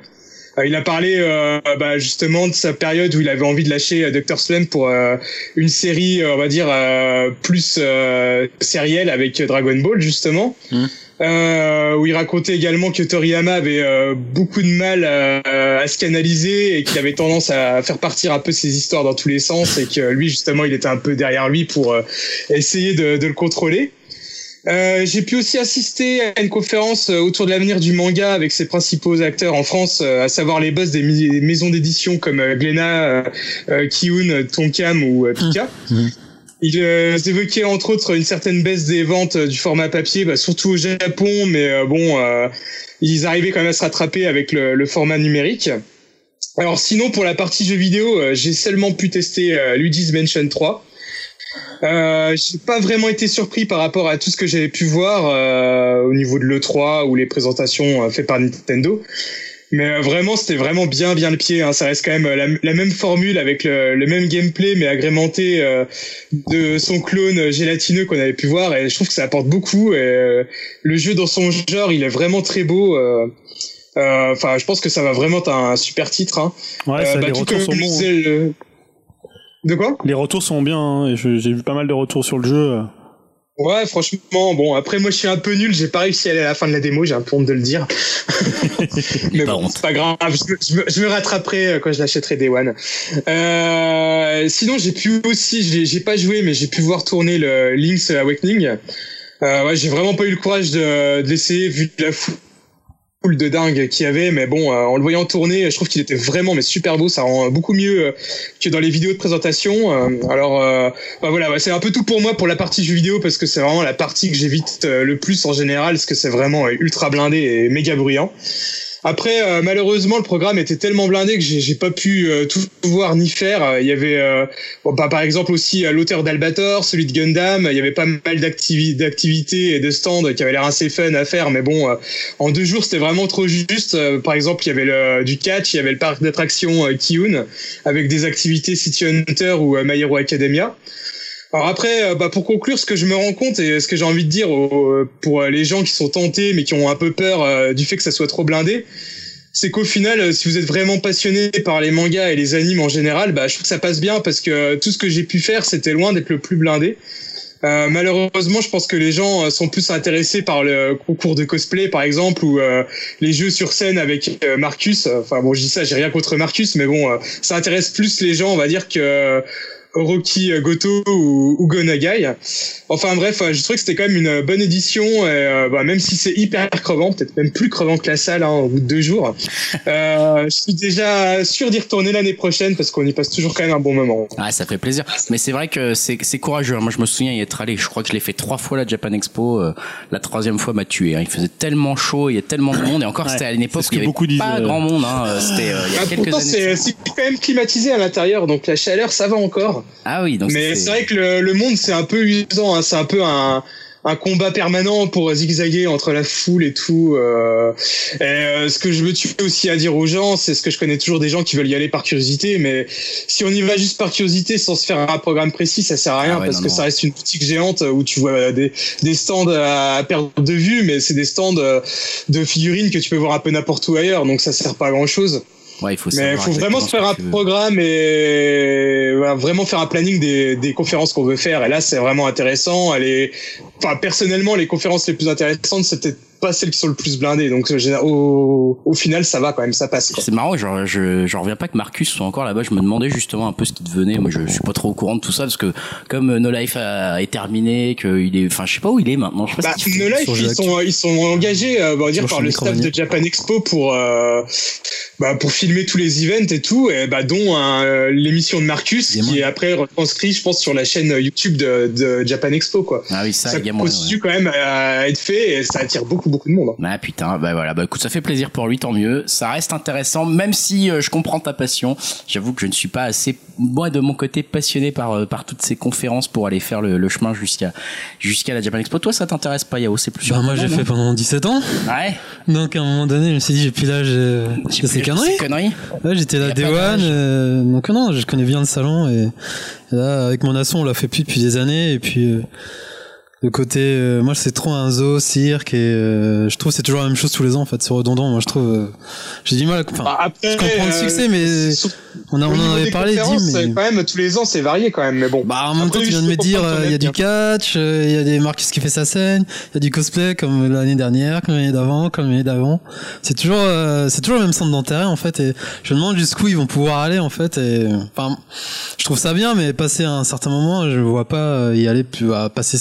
Il a parlé euh, bah, justement de sa période où il avait envie de lâcher Dr. Slump pour euh, une série, on va dire, euh, plus euh, sérielle avec Dragon Ball justement. Mm. Euh, où il racontait également que Toriyama avait euh, beaucoup de mal à, à se canaliser et qu'il avait tendance à faire partir un peu ses histoires dans tous les sens et que lui justement il était un peu derrière lui pour euh, essayer de, de le contrôler. Euh, j'ai pu aussi assister à une conférence euh, autour de l'avenir du manga avec ses principaux acteurs en France, euh, à savoir les boss des, maisons d'édition comme Glénat, Kiun, Tonkam ou Pika. Mhm. Ils euh, évoquaient entre autres une certaine baisse des ventes euh, du format papier, bah, surtout au Japon, mais euh, bon, euh, ils arrivaient quand même à se rattraper avec le, le format numérique. Alors sinon, pour la partie jeux vidéo, euh, j'ai seulement pu tester euh, Luigi's Mansion 3. Euh, j'ai pas vraiment été surpris par rapport à tout ce que j'avais pu voir euh, au niveau de l'E3 ou les présentations faites par Nintendo. Mais euh, vraiment, c'était vraiment bien, bien le pied. Hein. Ça reste quand même euh, la, la même formule avec le, le même gameplay, mais agrémenté euh, de son clone gélatineux qu'on avait pu voir. Et je trouve que ça apporte beaucoup. Et, euh, le jeu dans son genre, il est vraiment très beau. euh, euh, Enfin, je pense que ça va vraiment être un super titre. Hein. Ouais, ça, bah, les retours sont bons. hein. le- De quoi? Les retours sont bien, hein, j'ai vu pas mal de retours sur le jeu. Ouais, franchement, bon, après moi je suis un peu nul, j'ai pas réussi à aller à la fin de la démo, j'ai un peu honte de le dire. Mais bon, c'est pas grave, je, me- je me, je me rattraperai euh, quand je l'achèterai Day One. Euh, sinon, j'ai pu aussi, j'ai j'ai pas joué, mais j'ai pu voir tourner le Link's Awakening. Euh, ouais, j'ai vraiment pas eu le courage de, de l'essayer vu la foule de dingue qu'il y avait, mais bon, euh, en le voyant tourner, je trouve qu'il était vraiment mais super beau, ça rend beaucoup mieux euh, que dans les vidéos de présentation. Euh, alors, bah voilà, c'est un peu tout pour moi pour la partie jeux vidéo parce que c'est vraiment la partie que j'évite le plus en général parce que c'est vraiment ultra blindé et méga bruyant. Après, euh, malheureusement, le programme était tellement blindé que j'ai pas pu euh, tout voir ni faire. Il y avait, euh, bah, par exemple, aussi euh, l'auteur d'Albator, celui de Gundam. Il y avait pas mal d'activi- d'activités et de stands qui avaient l'air assez fun à faire. Mais bon, euh, en deux jours, c'était vraiment trop juste. Euh, par exemple, il y avait le, du catch, il y avait le parc d'attractions Kiyun avec des activités City Hunter ou My Hero Academia. Alors après, euh, bah pour conclure, ce que je me rends compte et ce que j'ai envie de dire aux- pour euh, les gens qui sont tentés mais qui ont un peu peur euh, du fait que ça soit trop blindé, c'est qu'au final, euh, si vous êtes vraiment passionné par les mangas et les animes en général, bah je trouve que ça passe bien parce que euh, tout ce que j'ai pu faire, c'était loin d'être le plus blindé. Euh, malheureusement, je pense que les gens euh, sont plus intéressés par le concours de cosplay, par exemple, ou euh, les jeux sur scène avec euh, Marcus. Enfin bon, je dis ça, j'ai rien contre Marcus, mais bon, euh, ça intéresse plus les gens, on va dire, que euh, Orochi Goto ou, ou Go Nagai. Enfin bref, euh, je trouvais que c'était quand même une bonne édition, et, euh, bah, même si c'est hyper crevant, peut-être même plus crevant que la salle hein, au bout de deux jours. Euh, je suis déjà sûr d'y retourner l'année prochaine parce qu'on y passe toujours quand même un bon moment. Ah, ça fait plaisir. Mais c'est vrai que c'est c'est courageux. hein. Moi, je me souviens y être allé. Je crois que je l'ai fait trois fois la Japan Expo. euh, la troisième fois m'a tué. hein. Il faisait tellement chaud, il y a tellement de monde. Et encore, Ouais. c'était à une époque où il y que avait beaucoup disent, pas euh. grand monde. Hein. Euh, C'était euh, il y a Ah, quelques pourtant, années. c'est quand même climatisé à l'intérieur, donc la chaleur, ça va encore. Ah oui, donc Mais c'est vrai que le, le monde, c'est un peu usant. Hein. C'est un peu un, un combat permanent pour zigzaguer entre la foule et tout. euh. Et euh, ce que je me tue aussi à dire aux gens, c'est ce que je connais toujours des gens qui veulent y aller par curiosité. Mais si on y va juste par curiosité sans se faire un programme précis, ça sert à rien Ah ouais, parce non, que non. ça reste une boutique géante où tu vois des, des stands à perdre de vue, mais c'est des stands euh, de figurines que tu peux voir un peu n'importe où ailleurs. Donc ça sert pas à grand chose. Ouais, il faut Mais vraiment se faire un programme et vraiment faire un planning des, des conférences qu'on veut faire. Et là, c'est vraiment intéressant. Elle est, enfin, personnellement, les conférences les plus intéressantes, peut-être pas celles qui sont le plus blindées. Donc, euh, au, au final, ça va quand même, ça passe. C'est marrant, genre, je, j'en reviens pas que Marcus soit encore là-bas. Je me demandais justement un peu ce qui devenait. Moi, je, je suis pas trop au courant de tout ça parce que comme euh, No Life a, est terminé, qu'il est, enfin, je sais pas où il est maintenant. Je sais pas Bah, ce. No Life, ils sont, ils sont engagés, euh, on va dire, par le staff de Japan Expo pour, euh, bah, pour filmer tous les events et tout, et bah, dont euh, l'émission de Marcus, qui est après retranscrit, je pense, sur la chaîne YouTube de, de Japan Expo, quoi. Ah oui, ça, Ça il y a moyen, ouais. continue quand même à être fait et ça attire beaucoup, beaucoup de monde. hein. Ah putain, bah voilà, bah écoute, ça fait plaisir pour lui, tant mieux. Ça reste intéressant, même si euh, je comprends ta passion. J'avoue que je ne suis pas assez, moi de mon côté, passionné par euh, par toutes ces conférences pour aller faire le, le chemin jusqu'à jusqu'à la Japan Expo. Toi, ça t'intéresse pas, Yao? C'est plus. Bah, moi, j'ai fait pendant 17 ans. Ouais. Donc, à un moment donné, je me suis dit, j'ai plus l'âge euh, ces conneries. Conneries. Ouais, j'étais là Day One, euh, donc non, je connais bien le salon et, et là avec mon asson on l'a fait plus depuis des années et puis euh, le côté, euh, moi c'est trop un zoo, cirque et euh, je trouve c'est toujours la même chose tous les ans en fait, c'est redondant. Moi je trouve, euh, j'ai du mal. à- Enfin, Bah, après, je comprends le euh, succès, mais on, a, on en avait parlé, Dim, mais Quand même, tous les ans, c'est varié quand même, mais bon. bah en même Après, temps tu viens de me dire, euh, il y a du catch, euh, il y a des Marcus qui fait sa scène, il y a du cosplay comme l'année dernière, comme l'année d'avant, comme l'année d'avant. C'est toujours, euh, c'est toujours le même centre d'intérêt en fait et je me demande jusqu'où ils vont pouvoir aller en fait et enfin je trouve ça bien mais passer à un certain moment je vois pas y aller plus à passer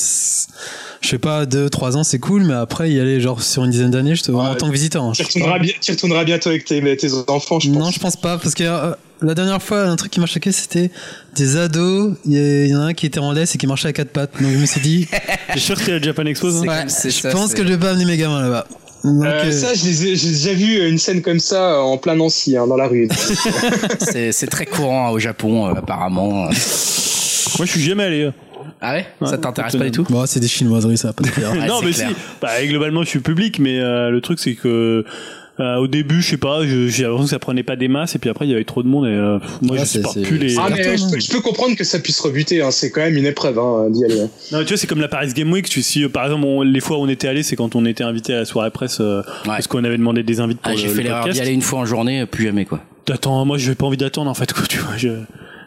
je sais pas deux trois ans c'est cool mais après y aller genre sur une dizaine d'années je te vois en tant que visiteur hein. Tu Je retourneras, bien, tu retourneras bientôt avec tes, tes enfants, je pense. non je pense pas parce que euh, la dernière fois un truc qui m'a choqué c'était des ados il y, en a un qui était en laisse et qui marchait à quatre pattes donc je me suis dit T'es sûr que c'est la Japan Expo ouais, je ça, pense que je vais pas amener mes gamins là-bas donc, Euh, euh, ça, je j'ai déjà vu une scène comme ça en plein Nancy, hein, dans la rue. C'est très courant hein, au Japon, euh, apparemment. Moi je suis jamais allé. Ah ouais, Ouais, Ça t'intéresse pas du tout bon, c'est des chinoiseries ça va pas. Ouais, non mais clair. si. Bah globalement je suis public mais euh, le truc c'est que euh, au début, je sais pas, j'ai l'impression que ça prenait pas des masses et puis après il y avait trop de monde et euh, pff, moi Ouais, je supporte plus les. Ah, mais je, hein. peux- je peux comprendre que ça puisse rebuter, hein, c'est quand même une épreuve hein, d'y aller. Non, tu vois, c'est comme la Paris Game Week. Tu si euh, par exemple on- les fois où on était allé, c'est quand on était invité à la soirée presse euh, parce qu'on avait demandé des invites pour Ah, le, J'ai fait l'erreur d'y aller une fois en journée, euh, plus jamais quoi. Attends, moi j'ai pas envie d'attendre en fait quoi, tu vois. Je...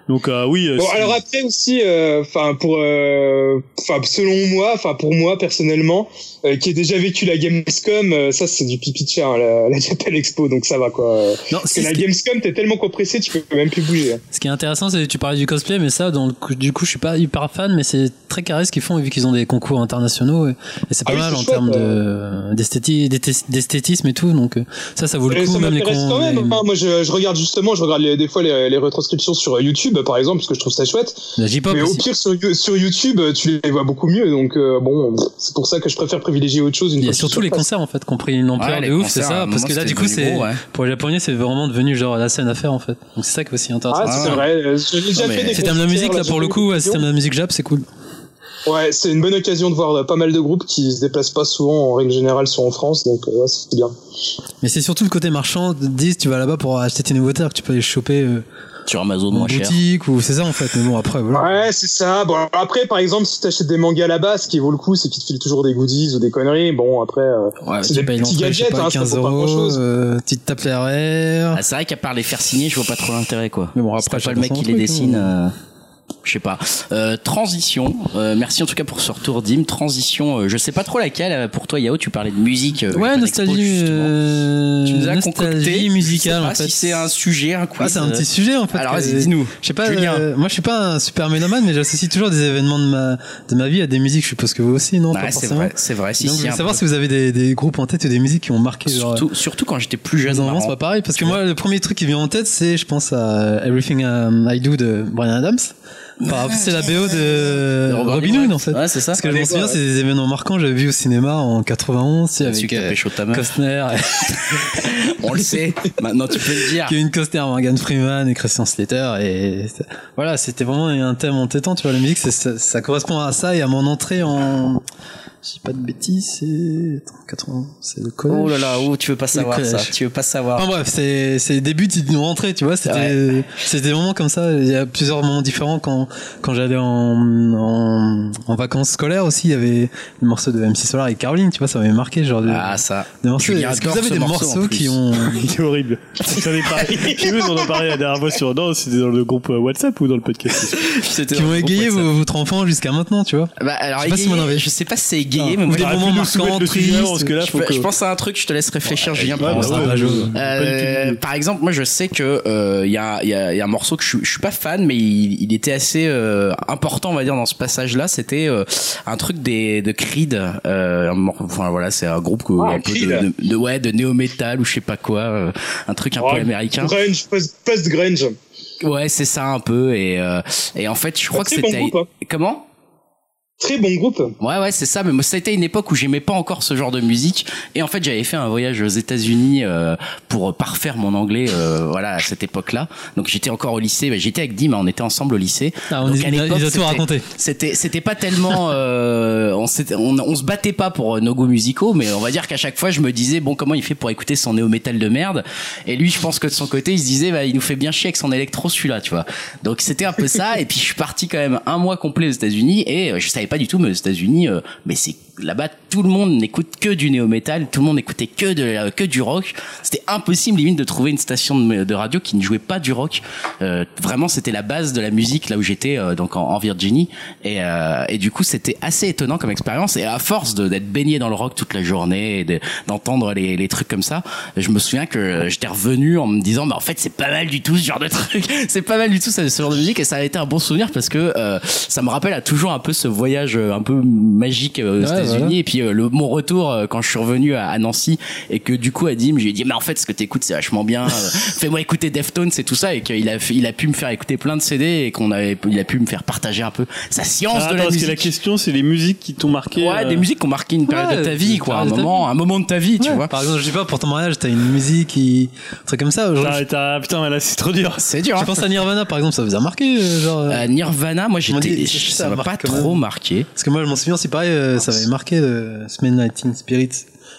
Donc euh, oui. euh, Bon, alors après aussi, euh, enfin pour, euh, enfin selon moi, enfin pour moi personnellement, euh, qui ai déjà vécu la Gamescom, euh, ça c'est du pipi de chat, hein, la, la Japan Expo, donc ça va quoi. Non, Parce c'est que la Gamescom, t'es tellement compressé, tu peux même plus bouger. hein. Ce qui est intéressant, c'est que tu parlais du cosplay, mais ça, dans le coup- du coup, je suis pas hyper fan, mais c'est très carré ce qu'ils font, vu qu'ils ont des concours internationaux, et, et c'est pas Ah oui, mal en termes de d'esthéti- d'esthé- d'esthétisme et tout, donc ça, ça vaut le coup, ça même les quand même. les- hein. Moi, je, je regarde justement, je regarde les- des fois les, les retranscriptions sur YouTube. YouTube, par exemple, parce que je trouve ça chouette. La Mais au pire, sur, You- sur YouTube, tu les vois beaucoup mieux. Donc, euh, bon, c'est pour ça que je préfère privilégier autre chose. Une Il y a surtout les concerts en fait qui ont pris une ampleur Ouais, les de ouf, c'est ça. Parce que là, du coup, c'est ouais. pour les Japonais, c'est vraiment devenu genre la scène à faire en fait. Donc c'est ça qui est aussi intéressant. Ah, c'est Ouais. vrai. J'ai déjà Non, mais fait des Système de concerts, musique là pour le coup, système de musique Jap, c'est cool. Ouais, c'est une bonne occasion de voir euh, pas mal de groupes qui se déplacent pas souvent en règle générale sont en France, donc euh, ouais, c'est bien. Mais c'est surtout le côté marchand. Dis, tu vas là-bas pour acheter tes nouveautés, alors que tu peux les choper euh, Sur Amazon en moins cher. ou c'est ça en fait. Mais bon après voilà. Ouais, c'est ça. Bon, après, par exemple, si t'achètes des mangas là-bas, ce qui vaut le coup, c'est qu'ils te filent toujours des goodies ou des conneries. Bon, après, euh, Ouais, c'est des petits gadgets, pas, hein, ça 15 vaut pas euros, grand-chose. euh, tu te tapes les RR. Ah, c'est vrai qu'à part les faire signer, je vois pas trop l'intérêt quoi. Mais bon, C'est après, pas le mec qui les dessine. Je sais pas. Euh, transition. Euh, merci en tout cas pour ce retour, Dim. Transition. euh, je sais pas trop laquelle. euh, Pour toi, Yao, tu parlais de musique. euh, Ouais, Expo, nostalgie, justement. euh, Tu nous as nostalgie concocté musicale Je sais pas en fait. si c'est un sujet, un quiz. Ah, c'est un petit sujet en fait. Alors vas-y, dis-nous. Je sais pas, euh, moi je suis pas un super mélomane, mais j'associe toujours des événements de ma, de ma vie à des musiques. Je suppose que vous aussi, non Ouais, c'est vrai, c'est vrai. Si, Donc, si, je savoir peu. si vous avez des, des groupes en tête ou des musiques qui ont marqué. genre, Surtout, surtout quand j'étais plus jeune. enfants, c'est pas pareil. Parce que moi, le premier truc qui vient en tête, c'est, je pense à Everything um, I Do de Brian Adams. Enfin, c'est la BO de Robin. Hood, en fait. Ouais, c'est ça. Parce que je m'en souviens, c'est des événements marquants que j'avais vu au cinéma en 91, tu sais, Celui avec euh. Costner, On le sait. Maintenant, tu peux le dire. Kevin Costner, Morgan Freeman et Christian Slater. Et voilà, c'était vraiment un thème entêtant, tu vois, la musique, ça, ça correspond à ça et à mon entrée en, dis pas de bêtises, c'est, attends, 80, c'est le collège. Oh là là, oh, tu veux pas savoir ça. Tu veux pas savoir. Enfin bref, c'est c'est les débuts de nos rentrées, tu vois. C'était c'était des moments comme ça. Il y a plusieurs moments différents quand quand j'allais en, en en vacances scolaires aussi. Il y avait le morceau de MC Solar et Caroline, tu vois, ça m'avait marqué genre de, Ah, ça. des morceaux. Julien Est-ce que vous avez des morceau, morceaux qui ont Il est horrible. J'en ai parlé. J'ai vu, on en parlait la dernière fois sur, non, c'était dans le groupe euh, WhatsApp ou dans le podcast? Qui ont égayé votre enfant jusqu'à maintenant, tu vois. Bah, alors, Je sais pas si je sais pas si c'est égayé, Ah. mais des moments marquants, tristes. je, pense à un truc, je te laisse réfléchir, Julien. Bah Euh, par exemple, moi je sais que euh, il y, a, il y, a, il y a un morceau que je, suis- pas fan, mais il, était assez important, on va dire, dans ce passage-là. C'était euh, un truc des de Creed. Euh, enfin voilà, c'est un groupe que- Ah, un peu Creed. de, de, de- ouais de néo metal ou je sais pas quoi, euh, un truc un peu américain. Grunge, post- post-grunge. Ouais, c'est ça un peu et euh, et en fait, je crois que c'était hein. comment? Très bon groupe. Ouais, ouais, c'est ça. Mais moi, ça a été une époque où j'aimais pas encore ce genre de musique. Et en fait, j'avais fait un voyage aux États-Unis euh, pour parfaire mon anglais. euh, voilà, à cette époque-là. Donc, j'étais encore au lycée. Bah, j'étais avec Dim, hein, on était ensemble au lycée. Ah, on Donc, à l'époque, il a tout c'était- raconté. C'était, c'était pas tellement. Euh, on, s'était- on, on se battait pas pour euh, nos goûts musicaux, mais on va dire qu'à chaque fois, je me disais bon, comment il fait pour écouter son néo métal de merde? Et lui, je pense que de son côté, il se disait bah, il nous fait bien chier avec son électro celui-là, tu vois. Donc, c'était un peu ça. Et puis, je suis parti quand même un mois complet aux États-Unis et euh, je savais pas du tout, mais aux États-Unis, euh, mais c'est là-bas, tout le monde n'écoute que du néo métal, tout le monde n'écoutait que de que du rock. C'était impossible limite de trouver une station de, radio qui ne jouait pas du rock. Euh, vraiment, c'était la base de la musique là où j'étais, euh, donc en, Virginie. Et, euh, et du coup, c'était assez étonnant comme expérience. Et à force d'être baigné dans le rock toute la journée, et de- d'entendre les, les trucs comme ça, je me souviens que j'étais revenu en me disant, bah en fait, c'est pas mal du tout ce genre de truc. c'est pas mal du tout ce, ce genre de musique. Et ça a été un bon souvenir parce que euh, ça me rappelle à toujours un peu ce voyage euh, un peu magique euh, aux Ouais, États-Unis. voilà. Et puis euh, le, mon retour euh, quand je suis revenu à, à Nancy et que du coup à Dim, j'ai dit mais en fait ce que t'écoutes c'est vachement bien. euh, Fais-moi écouter Deftones et tout ça et qu'il a il a pu me faire écouter plein de CD et qu'on avait il a pu me faire partager un peu sa science Ah, de attends, la parce que musique. la question, c'est les musiques qui t'ont marqué. Ouais, euh, des musiques qui ont marqué une période Ouais, de ta vie, quoi, un moment, vie. un moment de ta vie, tu vois. Par exemple, je sais pas, pour ton mariage, t'as une musique qui, un truc comme ça. Genre, T'as- t'as- putain, mais là, c'est trop dur. C'est dur. je hein. pense à Nirvana, par exemple, ça vous a marqué, genre. euh, Nirvana, moi j'étais, ça m'a pas trop même. Parce que moi, je m'en souviens, c'est pareil, euh, ça avait marqué le Smell Nighting Spirit,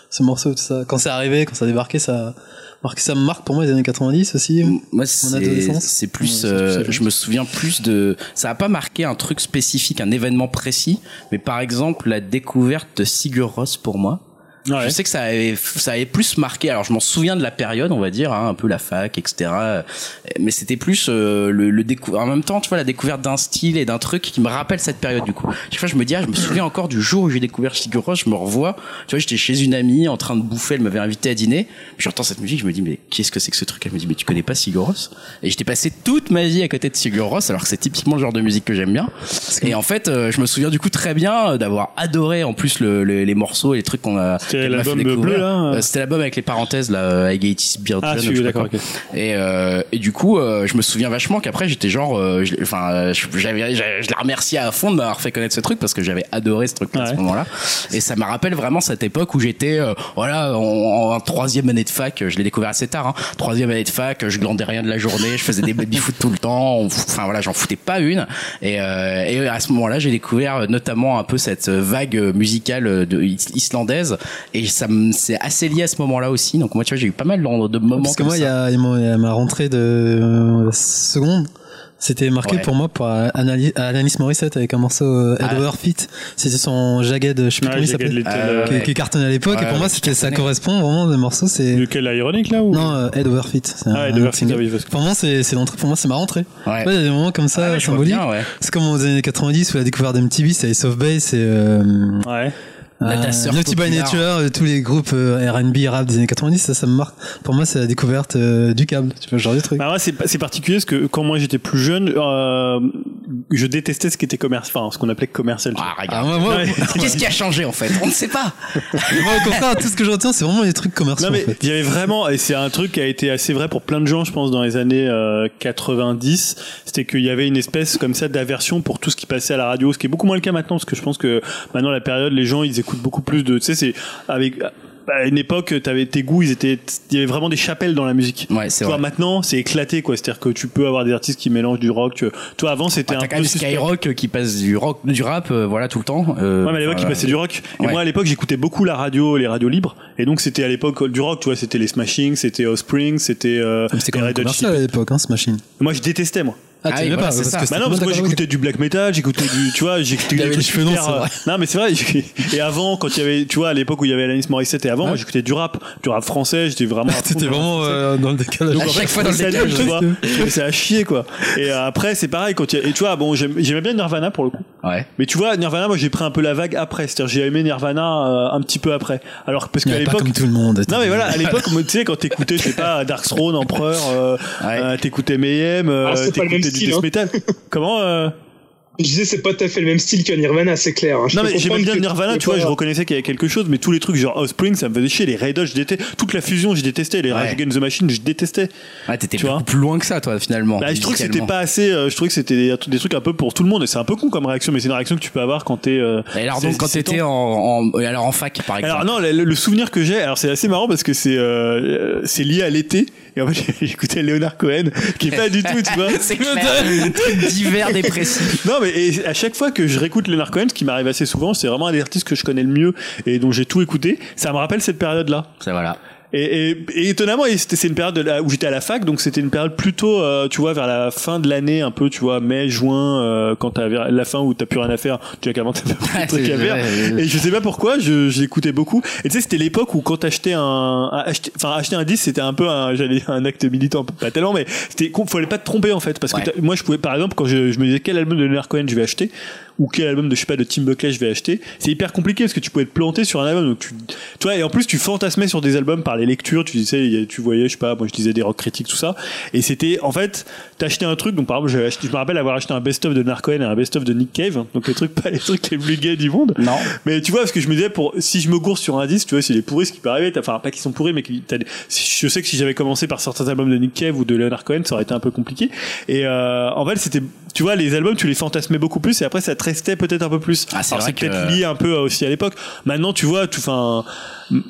ce morceau, tout ça. Quand c'est arrivé, quand ça a débarqué, ça, marqué, ça me marque pour moi les années 90 aussi. Moi, c'est, plus, Ouais, euh, je me souviens plus de, ça a pas marqué un truc spécifique, un événement précis, mais par exemple la découverte de Sigur Rós pour moi. Ouais. Je sais que ça avait, ça avait plus marqué. Alors je m'en souviens de la période, on va dire, hein, un peu la fac, etc. Mais c'était plus euh, le, le décou- En même temps, tu vois, la découverte d'un style et d'un truc qui me rappelle cette période du coup. Chaque fois, je me dis, ah, je me souviens encore du jour où j'ai découvert Sigur. Je me revois. Tu vois, j'étais chez une amie en train de bouffer. Elle m'avait invité à dîner. Puis j'entends cette musique, je me dis, mais qu'est-ce que c'est que ce truc? Elle me dit, mais tu connais pas Sigur Et j'étais passé toute ma vie à côté de Sigur alors que c'est typiquement le genre de musique que j'aime bien. Et en fait, euh, je me souviens du coup très bien euh, d'avoir adoré en plus le, le- les morceaux et les trucs qu'on a C'était l'album bleu, là Euh, C'était l'album avec les parenthèses là, I Gates Beard Ah, celui- d'accord, quoi. ok. Et, euh, et du coup, euh, je me souviens vachement qu'après j'étais genre, euh, je- enfin, euh, j'avais, je la remerciais à fond de m'avoir fait connaître ce truc parce que j'avais adoré ce truc à ce Ouais. moment-là. Et ça me rappelle vraiment cette époque où j'étais, euh, voilà, en, en troisième année de fac. Je l'ai découvert assez tard. Hein, troisième année de fac, je glandais rien de la journée, je faisais des baby foot tout le temps. Enfin voilà, j'en foutais pas une. Et, euh, et à ce moment-là, j'ai découvert notamment un peu cette vague musicale de, is- islandaise. Et ça me, c'est assez lié à ce moment-là aussi. Donc moi, tu vois, j'ai eu pas mal de moments Parce que comme moi, il y a, il y a ma rentrée de euh, seconde. C'était marqué Ouais. pour moi par Anali- Alanis Morissette avec un morceau euh, Head Ah. Over Feet. C'était son Jagged, je sais plus Ouais, comment il Ah, euh, Qui, qui cartonnait à l'époque. Ouais, et pour ouais, moi, qui c'était, ça correspond vraiment, le morceau, c'est, Lequel, l'ironique, là ou... non, euh, Head Over Feet. C'est Ah, Head Over Feet, single. ah oui, parce que- Pour moi, c'est, c'est l'entrée, pour moi, c'est ma rentrée. Ouais. Ouais, il y a des moments comme ça, Ah symboliques. C'est comme aux années 90 où la découverte d'MTV, c'est Ace of Base et, euh, Ouais. La euh, Naughty by. Nature, euh, tous les groupes euh, R&B, rap des années 90, ça, ça me marque. Pour moi, c'est la découverte euh, du câble. Tu vois, ce genre de truc. Bah ouais, c'est particulier parce que quand moi j'étais plus jeune, euh, je détestais ce qui était commercial, enfin ce qu'on appelait commercial. Ah, Ah, regarde. Ouais. Qu'est-ce qui a changé en fait? On ne sait pas. moi, au contraire, tout ce que je retiens, c'est vraiment les trucs commerciaux. Non mais en fait. il y avait vraiment et c'est un truc qui a été assez vrai pour plein de gens je pense dans les années euh, 90 c'était qu'il y avait une espèce comme ça d'aversion pour tout ce qui passait à la radio ce qui est beaucoup moins le cas maintenant parce que je pense que maintenant la période les gens ils écoutent beaucoup plus de tu sais c'est avec à une époque t'avais tes goûts ils étaient il y avait vraiment des chapelles dans la musique Ouais, c'est toi vrai. maintenant c'est éclaté quoi c'est à dire que tu peux avoir des artistes qui mélangent du rock tu- toi avant c'était Ah, un T'as quand peu même suspect. Skyrock euh, qui passe du rock, du rap, euh, voilà tout le temps. Euh, Ouais, mais à l'époque, il passait du rock. Et Ouais. moi, à l'époque, j'écoutais beaucoup la radio, les radios libres. Et donc, c'était à l'époque du rock, tu vois, c'était les Smashing, c'était Offspring, c'était euh, Comme c'est quand les même à l'époque, hein, ce machine. Moi, je détestais, moi. Ah, Ah oui, voilà, pas, c'est parce ça. que Bah non, parce que moi, j'écoutais du black metal, j'écoutais du, tu vois, j'écoutais des trucs hyper, c'est euh. Non, mais c'est vrai. Et avant, quand il y avait, tu vois, à l'époque où il y avait Alanis Morissette et avant, moi, j'écoutais du rap, du rap français, j'étais vraiment. le vraiment euh, dans le décalage. Donc, À chaque fois dans le décalage, tu vois. C'est à chier, quoi. Et euh, après, c'est pareil quand il et tu vois, bon, j'aimais bien Nirvana pour le coup. Ouais. Mais tu vois, Nirvana, moi j'ai pris un peu la vague après. C'est-à-dire j'ai aimé Nirvana euh, un petit peu après. Alors parce qu'à l'époque. comme tout le monde. Non mais voilà, à l'époque, moi, tu sais, quand t'écoutais, je sais pas, Dark Throne, Empereur, euh, Ouais. euh, t'écoutais Mayhem, euh, Ah, t'écoutais du style, death hein. metal. Comment euh... Je disais, c'est pas tout à fait le même style que Nirvana, c'est clair. hein. Non mais j'aimais bien Nirvana, tu vois, je reconnaissais qu'il y avait quelque chose, mais tous les trucs genre Offspring, ça me faisait chier. Les Red Hot, je détestais. Toute la fusion, je détestais. Les Rage. Against the Machine, je détestais. Ouais, t'étais Tu vois beaucoup plus loin que ça, toi, finalement. Bah, je trouve que c'était pas assez. euh, je trouve que c'était des, des trucs un peu pour tout le monde. Et c'est un peu con comme réaction, mais c'est une réaction que tu peux avoir quand t'es. Euh, Et alors donc 16, quand 17 t'étais en, en, alors en fac par exemple. Alors non, le, le souvenir que j'ai, alors c'est assez marrant parce que c'est euh, c'est lié à l'été. Et en fait, j'ai écouté Leonard Cohen, qui est pas du tout, tu vois. c'est clair. Un truc divers dépressif. Non, mais et à chaque fois que je réécoute Leonard Cohen, ce qui m'arrive assez souvent, c'est vraiment un des artistes que je connais le mieux et dont j'ai tout écouté. Ça me rappelle cette période-là. Ça voilà. Et, et, et étonnamment, c'est une période la- où j'étais à la fac, donc c'était une période plutôt, euh, tu vois, vers la fin de l'année, un peu, tu vois, mai, juin, euh, quand t'as la fin où t'as plus rien à faire, tu as qu'avant t'as Ouais, de trucs à faire. Et je sais pas pourquoi, je j'écoutais beaucoup. Et tu sais, c'était l'époque où quand t'achetais un, acheter, enfin acheter un disque, c'était un peu un, j'allais un acte militant, pas tellement, mais c'était, fallait pas te tromper en fait, parce Ouais. que moi je pouvais, par exemple, quand je, je me disais quel album de Leonard Cohen je vais acheter, ou quel album de je sais pas de Tim Buckley je vais acheter, c'est hyper compliqué parce que tu pouvais te planter sur un album, donc tu, tu vois, et en plus tu fantasmais sur des albums par les lectures, tu disais, tu voyais, je sais pas, moi je disais des rock critiques, tout ça, et c'était, en fait, t'achetais un truc, donc par exemple, acheté- je me rappelle avoir acheté un best-of de Leonard Cohen et un best-of de Nick Cave, donc les trucs, pas les trucs les plus gays du monde. Non. Mais tu vois, parce que je me disais, pour, si je me gourre sur un disque, tu vois, si les pourris, ce qui peut arriver, enfin, pas qu'ils sont pourris, mais qui, je sais que si j'avais commencé par certains albums de Nick Cave ou de Leonard Cohen, ça aurait été un peu compliqué. Et, euh, en fait, c'était, tu vois, les albums, tu les fantasmais beaucoup plus et après, ça te restait peut-être un peu plus. Ah, c'est vrai c'est peut-être que- lié un peu aussi à l'époque. Maintenant, tu vois, tu, enfin,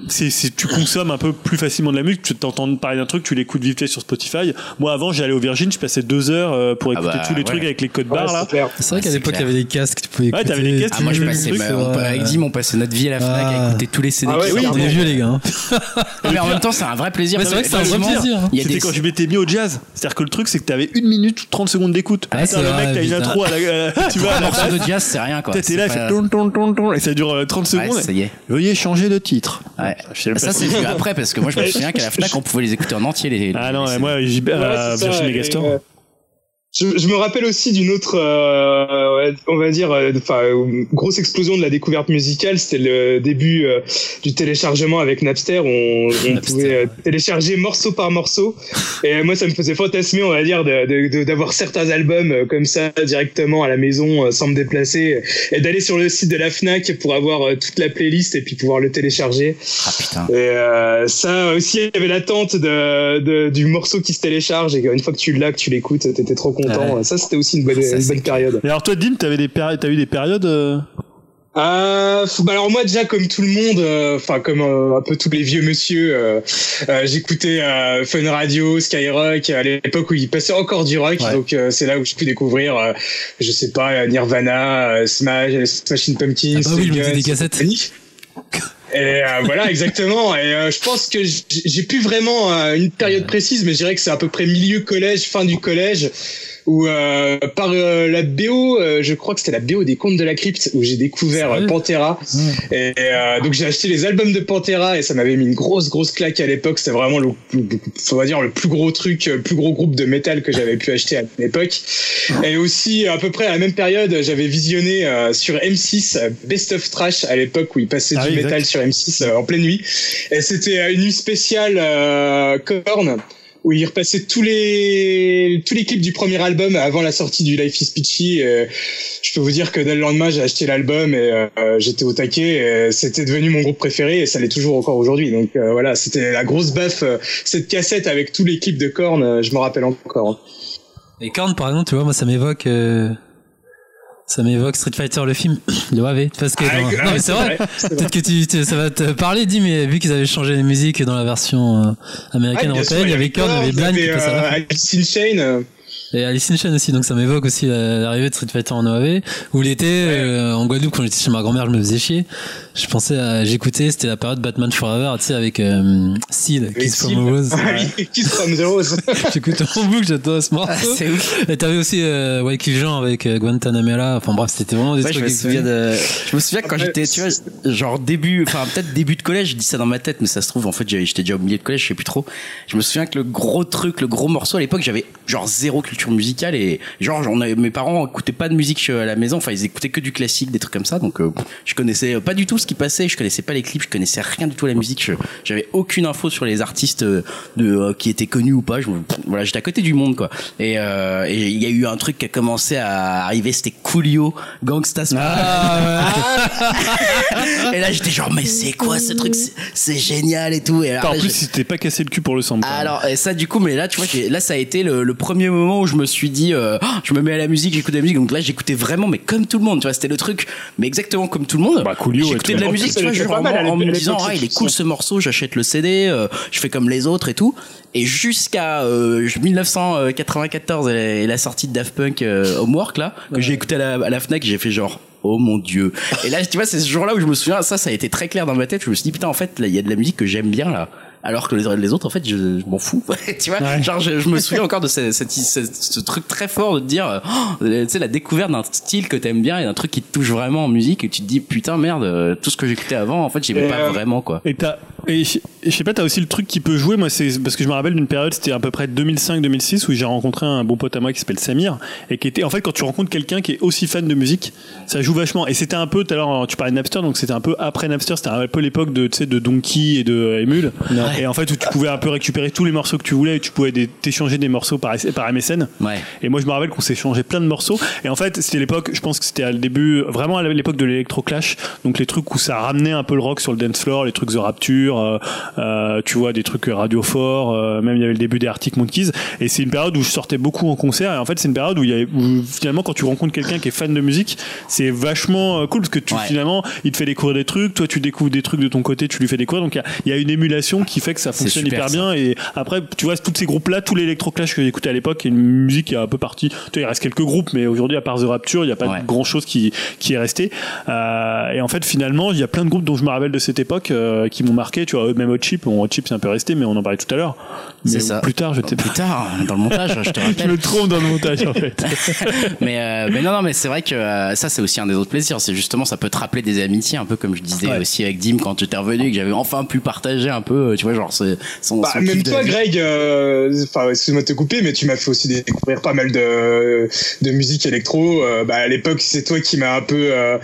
c'est, c'est, tu consommes un peu plus facilement de la musique, tu t'entends parler d'un truc, tu l'écoutes vite fait sur Spotify. Moi, avant, j'allais au Virgin, je passais deux heures euh, pour Ah écouter bah, tous les ouais. trucs avec les codes Ouais, barres, là. c'est vrai qu'à c'est l'époque, il y avait des casques, tu pouvais écouter. Ouais, t'avais des casques, Ah moi je passais trucs, ma- c'est on- vrai. avec Dim on passait notre vie à la Fnac Ah. à écouter tous les CD Ah ouais, oui. On est vieux, les gars. hein. mais en même temps c'est un vrai plaisir c'est vrai que c'est un vrai plaisir, hein. Il y a C'était des quand je m'étais mis au jazz. C'est-à-dire que le truc, c'est que t'avais une minute ou 30 secondes d'écoute. Ah, le mec, t'as une intro à la, à la- tu vois, jazz c'est rien quoi. T'es là, pas- fait ton, ton, ton, ton, et ça dure euh, 30 Ouais, secondes. ça y est. Veuillez changer de titre. Ouais. Je sais même Ça c'est venu après parce que moi je me souviens qu'à la Fnac on pouvait les écouter en entier les. Ah les non, moi, Ouais, euh, Virgin et, Megastore. Euh, Je, je, me rappelle aussi d'une autre, euh, on va dire, euh, enfin, grosse explosion de la découverte musicale. C'était le début euh, du téléchargement avec Napster. Où on, on pouvait télécharger morceau par morceau. Et moi, ça me faisait fantasmer, on va dire, d'avoir de, certains albums comme ça directement à la maison, sans me déplacer, et d'aller sur le site de la Fnac pour avoir toute la playlist et puis pouvoir le télécharger. Ah putain. Et ça aussi, il y avait l'attente de, du morceau qui se télécharge. Et une fois que tu l'as, que tu l'écoutes, t'étais trop content. Ça, c'était aussi une bonne période. Et alors toi, Dim, t'avais des périodes, t'as eu des périodes euh... Euh, bah alors moi déjà comme tout le monde, euh, enfin comme euh, un peu tous les vieux monsieur, euh, j'écoutais Fun Radio, Skyrock à l'époque où il passait encore du rock, donc c'est là où j'ai pu découvrir, je sais pas Nirvana, Smash, Smashing Pumpkins, ah bah oui, des cassettes. Et voilà, exactement. Et je pense que j'ai plus vraiment une période précise, mais je dirais que c'est à peu près milieu collège, fin du collège où euh, par euh, la BO, euh, je crois que c'était la BO des Contes de la Crypte où j'ai découvert Pantera. Et donc j'ai acheté les albums de Pantera et ça m'avait mis une grosse grosse claque à l'époque. C'était vraiment le, on va dire le plus gros truc, le plus gros groupe de métal que j'avais pu acheter à l'époque. Et aussi à peu près à la même période, j'avais visionné sur M6 Best of Trash à l'époque où il passait ah du métal sur M6 en pleine nuit. Et c'était une nuit spéciale Korn où il repassait tous les tous les clips du premier album avant la sortie du Life is Peachy. je peux vous dire que dès le lendemain, j'ai acheté l'album et euh, j'étais au taquet. C'était devenu mon groupe préféré et ça l'est toujours encore aujourd'hui. Donc euh, voilà, c'était la grosse baffe. Euh, cette cassette avec tous les clips de Korn, je me rappelle encore. Et Korn, par exemple, tu vois, moi ça m'évoque ça m'évoque Street Fighter le film de Wave parce que ah, non, mais c'est vrai, peut-être que tu, ça va te parler dit mais vu qu'ils avaient changé les musiques dans la version euh, américaine européenne il y avait Korn il y avait Blind qui passait à la fin. Alice in Chain et Alice in Chains aussi, donc ça m'évoque aussi l'arrivée de Street Fighter en OAV, où l'été, euh, en Guadeloupe, quand j'étais chez ma grand-mère, je me faisais chier. Je pensais à, j'écoutais, c'était la période Batman Forever, tu sais, avec euh, Seal, Kiss from the Rose. Kiss from the Rose. J'écoute en boucle, j'adore ce morceau. Ah, c'est ouf. Et t'avais aussi euh, Wycliffe Jean avec euh, Guantanamera. Enfin bref, c'était vraiment des ouais, trucs. Je me souviens de, je me souviens quand j'étais, tu vois, genre début, enfin peut-être début de collège, je dis ça dans ma tête, mais ça se trouve, en fait, j'étais déjà au milieu de collège, je sais plus trop. Je me souviens que le gros truc, le gros morceau à l'époque, j'avais genre zéro culture musicale et genre j'en mes parents écoutaient pas de musique à la maison. Enfin ils écoutaient que du classique des trucs comme ça. Donc euh, je connaissais pas du tout ce qui passait. Je connaissais pas les clips. Je connaissais rien du tout la musique. J'avais aucune info sur les artistes euh, de euh, qui étaient connus ou pas. Je, voilà j'étais à côté du monde quoi. Et il y a eu un truc qui a commencé à arriver. C'était Coolio Gangsta ah, et là j'étais genre mais c'est quoi ce truc? C'est génial et tout. Et alors, en plus si t'es pas cassé le cul pour le sample alors et ça du coup mais là tu vois là ça a été le, le premier moment où je me suis dit euh, oh, je me mets à la musique, j'écoute de la musique. Donc là, j'écoutais vraiment, mais comme tout le monde, tu vois, c'était le truc, mais exactement comme tout le monde. Bah, j'écoutais de la musique, tu vois, genre, en, en me disant, ah, il est cool ce morceau, j'achète le CD, euh, je fais comme les autres et tout. Et jusqu'à 1994 euh, et la sortie de Daft Punk Homework là, que j'ai écouté à la, à la Fnac, j'ai fait genre oh mon dieu. Et là, tu vois, c'est ce jour-là où je me souviens, ça, ça a été très clair dans ma tête. Je me suis dit, putain, en fait, il y a de la musique que j'aime bien là alors que les, autres en fait je, m'en fous. Tu vois genre je, me souviens encore de ce, ce, truc très fort de te dire oh, tu sais la découverte d'un style que t'aimes bien et d'un truc qui te touche vraiment en musique et tu te dis putain merde tout ce que j'écoutais avant en fait j'aimais pas euh, vraiment quoi. et t'as et je, sais pas t'as aussi le truc qui peut jouer. Moi c'est parce que je me rappelle d'une période c'était à peu près 2005-2006 où j'ai rencontré un bon pote à moi qui s'appelle Samir et qui était en fait quand tu rencontres quelqu'un qui est aussi fan de musique ça joue vachement. Et c'était un peu tout à l'heure tu parlais de Napster donc c'était un peu après Napster c'était un peu l'époque de tu sais de Donkey et de Emule et en fait où tu pouvais un peu récupérer tous les morceaux que tu voulais et tu pouvais t'échanger des morceaux par, par MSN. Ouais. Et moi, je me rappelle qu'on s'échangeait plein de morceaux. Et en fait, c'était l'époque, je pense que c'était à le début, vraiment à l'époque de l'électro-clash. Donc les trucs où ça ramenait un peu le rock sur le dance floor, les trucs The Rapture, euh, euh, tu vois, des trucs radio fort, euh, même il y avait le début des Arctic Monkeys. Et c'est une période où je sortais beaucoup en concert. Et en fait, c'est une période où, il y avait, où finalement, quand tu rencontres quelqu'un qui est fan de musique, c'est vachement cool parce que tu, finalement, il te fait découvrir des trucs, toi, tu découvres des trucs de ton côté, tu lui fais découvrir. Donc il y, y, a une émulation qui fait que ça fonctionne hyper bien. Et après, tu vois, tous ces groupes-là, tous les électroclash que j'écoutais à l'époque, et une musique qui est un peu partie. Tu vois, il reste quelques groupes, mais aujourd'hui, à part The Rapture, il n'y a pas grand chose qui, qui est resté. Euh, et en fait, finalement, il y a plein de groupes dont je me rappelle de cette époque euh, qui m'ont marqué. Tu vois, même Hot Chip, bon, Hot Chip c'est un peu resté, mais on en parlait tout à l'heure. C'est ça. Plus tard, je Plus tard, dans le montage, je te rappelle. je me trompe dans le montage, en fait. mais, euh, mais non, non, mais c'est vrai que euh, ça, c'est aussi un des autres plaisirs. C'est justement, ça peut te rappeler des amitiés, un peu comme je disais aussi avec Dim quand tu étais revenu, que j'avais enfin pu partager un peu, tu vois, vois, genre c'est son, Bah, son même de toi. Greg, euh, enfin, excuse-moi de te couper, mais tu m'as fait aussi découvrir pas mal de, de musique électro. Euh, bah, à l'époque, c'est toi qui m'as un peu, euh,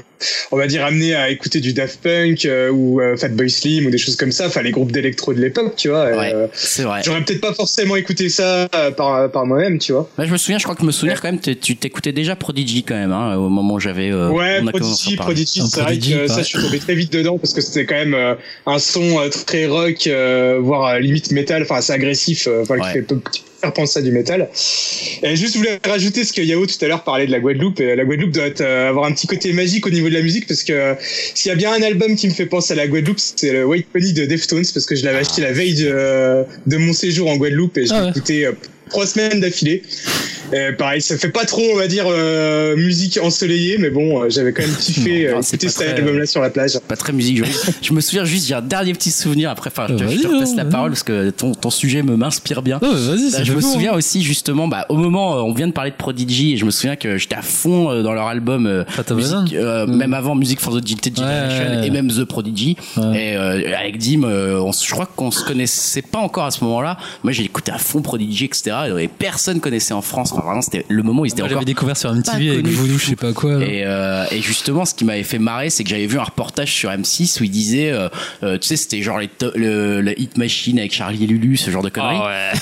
on va dire, amené à écouter du Daft Punk euh, ou euh, Fatboy Slim ou des choses comme ça. Enfin, les groupes d'électro de l'époque, tu vois. Ouais, Euh, c'est vrai. J'aurais peut-être pas forcément écouté ça euh, par, par moi-même, tu vois. Bah, je me souviens, je crois que me souvenir quand même, tu t'écoutais déjà Prodigy quand même, hein, au moment où j'avais. euh, ouais, on a Prodigy. Prodigy, c'est vrai que ça, je suis tombé très vite dedans parce que c'était quand même euh, un son euh, très rock, euh, voire euh, limite métal, enfin assez agressif, euh, enfin Ouais. qui fait faire penser à du métal. Et juste je voulais rajouter ce que Yao tout à l'heure parlait de la Guadeloupe. Et la Guadeloupe doit être, euh, avoir un petit côté magique au niveau de la musique parce que euh, s'il y a bien un album qui me fait penser à la Guadeloupe, c'est le White Pony de Deftones parce que je l'avais acheté la veille de, euh, de mon séjour en Guadeloupe et je Ah l'ai ouais. écouté euh, trois semaines d'affilée. Et pareil, ça fait pas trop, on va dire, euh, musique ensoleillée, mais bon, euh, j'avais quand même kiffé Non, euh, écouter cet album-là sur la plage. Pas très musique. Je, je me souviens juste, j'ai un dernier petit souvenir. Après, enfin, je, Euh, te- je vas-y, te repasse la parole parce que ton, ton sujet me m'inspire bien. Oh, ça je me souviens hein. aussi justement, bah, au moment, euh, on vient de parler de Prodigy et je me souviens que j'étais à fond euh, dans leur album, euh, musique, euh, Mm. même avant Music for the Gifted Generation Ouais, ouais. et même The Prodigy. Ouais. Et euh, avec Dim, euh, on, je crois qu'on se connaissait pas encore à ce moment-là. Moi, j'ai écouté à fond Prodigy, etc. Et personne connaissait en France. Enfin, vraiment, c'était le moment où ils étaient Moi, encore j'avais découvert sur MTV avec Voodoo, je sais pas quoi. et, euh, et justement, ce qui m'avait fait marrer, c'est que j'avais vu un reportage sur M6 où il disait, euh, euh, tu sais, c'était genre les le, le Hit Machine avec Charlie et Lulu, ce genre de conneries.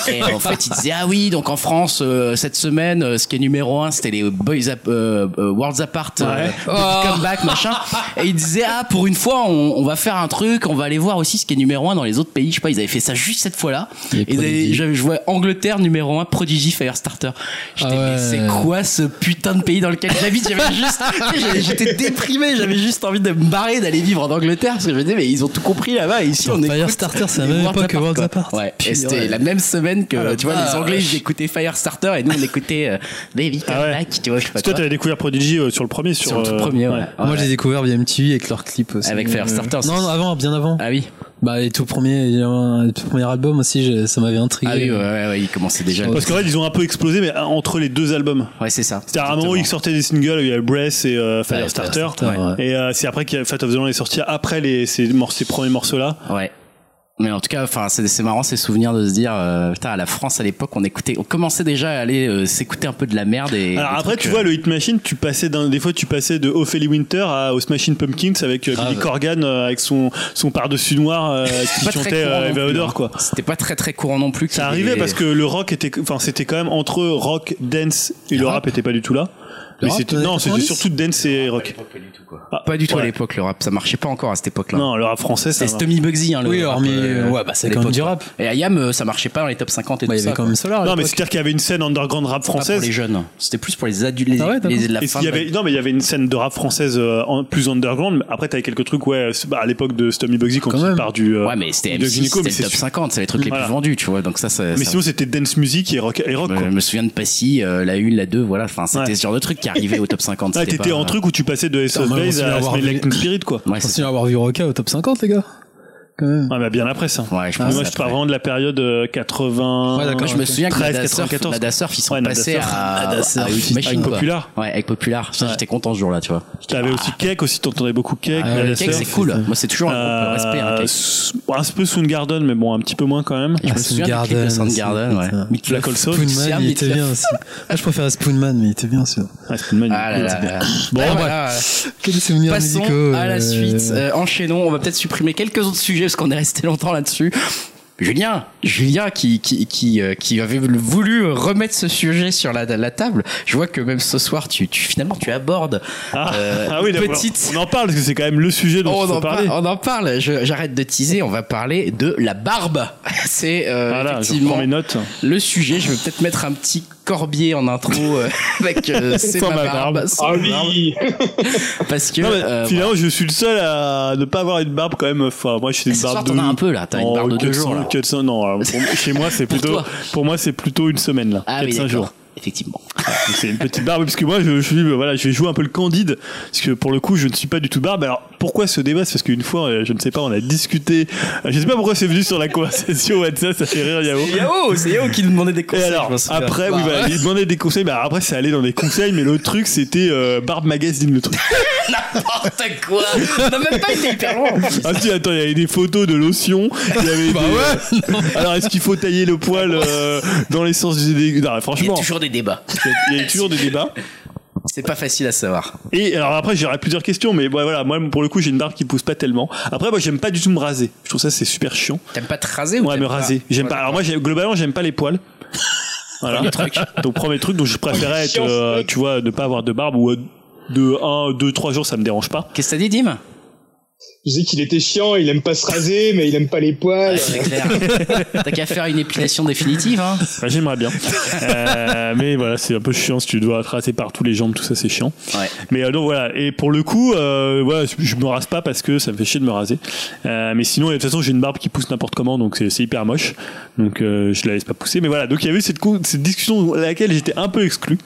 Et en fait, il disait ah oui, donc en France euh, cette semaine, euh, ce qui est numéro un, c'était les Boys Ap- Worlds Apart, euh, Oh. comeback machin. Et il disait ah pour une fois, on, on va faire un truc, on va aller voir aussi ce qui est numéro un dans les autres pays. Je sais pas, ils avaient fait ça juste cette fois-là. Et j'avais- je vois Angleterre numéro un, Prodigy Firestarter. J'étais Ah ouais. mais c'est quoi ce putain de pays dans lequel j'habite? J'avais juste, j'étais déprimé, j'avais juste envie de me barrer, d'aller vivre en Angleterre parce que je me disais mais ils ont tout compris là-bas et ici on est Firestarter, c'est la même époque que Apart. Ouais, et c'était ouais. la même semaine que Ah, tu vois ah, les Anglais ouais. ils écoutaient Firestarter et nous on écoutait euh, Baby Come Ah ouais. Back, tu vois je sais pas toi, t'avais découvert Prodigy euh, sur le premier, sur, Sur le tout euh, premier, ouais. Moi, j'ai découvert via MTV avec leur clip aussi. Avec Firestarter, Non, non, avant, bien avant. Ah oui, Bah, les tout premiers, les tout premiers albums aussi, ça m'avait intrigué. ah oui, ouais, ouais, ouais, ils commençaient déjà. Parce qu'en fait, ils ont un peu explosé, mais entre les deux albums. Ouais, c'est ça. C'est-à-dire à un moment où ils sortaient des singles, il y avait Breath et euh, Firestarter. Firestarter, ouais. Et euh, c'est après que Fat of the Land est sorti après les, ces, ces premiers morceaux-là. Ouais. Mais en tout cas, enfin, c'est marrant ces souvenirs de se dire, euh, putain, à la France à l'époque, on écoutait, on commençait déjà à aller euh, s'écouter un peu de la merde et. Alors après, tu euh, vois, le Hit Machine, tu passais d'un, des fois, tu passais de Ophélie Winter à, au Smashing Pumpkins avec euh. Billy Corgan euh, avec son, son par-dessus noir euh, qui chantait euh, Eva hein. quoi. C'était pas très très courant non plus. Ça arrivait parce que le rock était, enfin, c'était quand même entre rock, dance et le rap rap était pas du tout là. Mais rap, c'était, les non, c'était 90? surtout dance et rock. Ah, Pas du tout à l'époque le rap, ça marchait pas encore à cette époque-là. Non, le rap français, ça. C'était Tommy Bugsy, hein, le Oui, rap, hormis, euh, ouais, bah, c'est à quand même l'époque, du rap. Et Ayam, euh, ça marchait pas dans les top 50 et Bah, tout il y avait ça. quand même Solar. Non, mais c'est-à-dire qu'il y avait une scène underground rap Pas pour française. les jeunes. C'était plus pour les adultes, les, Ah ouais, d'accord. les- la y avait, non, mais il y avait une scène de rap française euh, en- plus underground. Mais après, t'avais quelques trucs, ouais, c'est- bah, à l'époque de Tommy Bugsy quand, il même. part du. euh, Ouais, mais c'était de M6, Gynéco, mais c'était le c'est top 50, c'est les trucs les plus vendus, tu vois. Donc ça. Mais sinon, c'était dance music et rock, et rock je me souviens de Passy, euh, la 1, la 2, voilà. Enfin, c'était ce genre de truc qui arrivait au top 50. Ah, t'étais pas- en truc où tu passais de Base souviens à avoir Smell vu- Like Teen Spirit, quoi. Ouais, c'est à avoir vu Roca au top 50, les gars. Quand même. Ouais, mais bien après ça. Ouais, je pense moi, que je parle vraiment de la période euh, 80. Ouais, d'accord. Je me souviens que 13, Nada Surf, 94. Nada Surf, ils sont Ouais, passés Surf. à, Nada à Surf, avec Machine, quoi. Popular. Ouais, avec Popular. Ça, Ouais. j'étais content ce jour-là, tu vois. T'avais aussi Cake aussi, t'entendais beaucoup Cake. Ah, Nada Cake, c'est cool. Moi, c'est toujours un groupe Euh, respect, hein, Cake. un peu Soundgarden, mais bon, un petit peu moins quand même. Je me souviens de Soundgarden, ouais. C'est un Spoonman, il était bien aussi. Ah, je préférais Spoonman, mais il était bien aussi. Ah, c'est une manie. Ah là là là. Bon, bah, voilà. Quels souvenirs Passons musicaux à la euh, suite. Euh, enchaînons. On va peut-être supprimer quelques autres sujets parce qu'on est resté longtemps là-dessus. Julien, Julien qui qui qui euh, qui avait voulu remettre ce sujet sur la, la table. Je vois que même ce soir, tu, tu finalement tu abordes Ah, euh, ah oui, petite. On en parle parce que c'est quand même le sujet dont On en, parle, on en parle. Je- J'arrête de teaser. On va parler de la barbe. C'est euh, Voilà, je effectivement prends mes notes. le sujet. Je vais peut-être mettre un petit corbier en intro euh, avec euh, c'est ma, ma barbe, barbe. Ah oui parce que Non, mais euh, finalement, je suis le seul à ne pas avoir une barbe quand même. Enfin, moi, j'ai une Ce soir, barbe t'en de. as un peu, là. T'as une barbe de deux 400, jours, là. 400, non, alors, pour- chez moi, c'est plutôt. Pour moi, c'est plutôt une semaine là. ah 4 oui, 5 d'accord. jours. Effectivement. C'est une petite barbe parce que moi, je, je suis, voilà, je vais jouer un peu le candide parce que pour le coup, je ne suis pas du tout barbe. Alors, pourquoi ce débat C'est parce qu'une fois, euh, je ne sais pas, on a discuté. euh, Je sais pas pourquoi c'est venu sur la conversation WhatsApp, ça fait rire Yao. Yao, c'est Yao qui demandait des Et conseils. alors, je après, oui, Bah, il demandait des conseils. Bah, après, ça allait dans des conseils, mais l'autre truc, c'était euh, Barbe Magazine, le truc. N'importe quoi. On n'a même pas été hyper loin. Ah si, attends, il y avait des photos de lotion. Il y avait Bah des- euh, Alors, est-ce qu'il faut tailler le poil euh, dans les sens du... dé- Non, Il y a franchement, toujours des débats. il y a toujours des débats. C'est pas facile à savoir. Et alors après, j'aurais plusieurs questions, mais voilà, moi, pour le coup, j'ai une barbe qui pousse pas tellement. Après, moi, j'aime pas du tout me raser. Je trouve ça, c'est super chiant. T'aimes pas te raser ou Ouais, me raser. J'aime pas. Alors moi, globalement, j'aime pas les poils. Voilà. Donc premier truc, donc je préférais être, euh, tu vois, ne pas avoir de barbe ou euh, de 1, 2, 3 jours, ça me dérange pas. Qu'est-ce que t'as dit, Dim? Je disais qu'il était chiant, il aime pas se raser, mais il aime pas les poils. C'est clair. T'as qu'à faire une épilation définitive, hein. J'aimerais bien. Euh, mais voilà, c'est un peu chiant si tu dois tracer partout les jambes, tout ça, c'est chiant. Ouais. Mais euh, donc voilà. Et pour le coup, euh, voilà, je- me rase pas parce que ça me fait chier de me raser. Euh, mais sinon, de toute façon, j'ai une barbe qui pousse n'importe comment, donc c'est c'est hyper moche. Donc euh, je la laisse pas pousser. Mais voilà, donc il y avait cette, cette discussion à laquelle j'étais un peu exclu.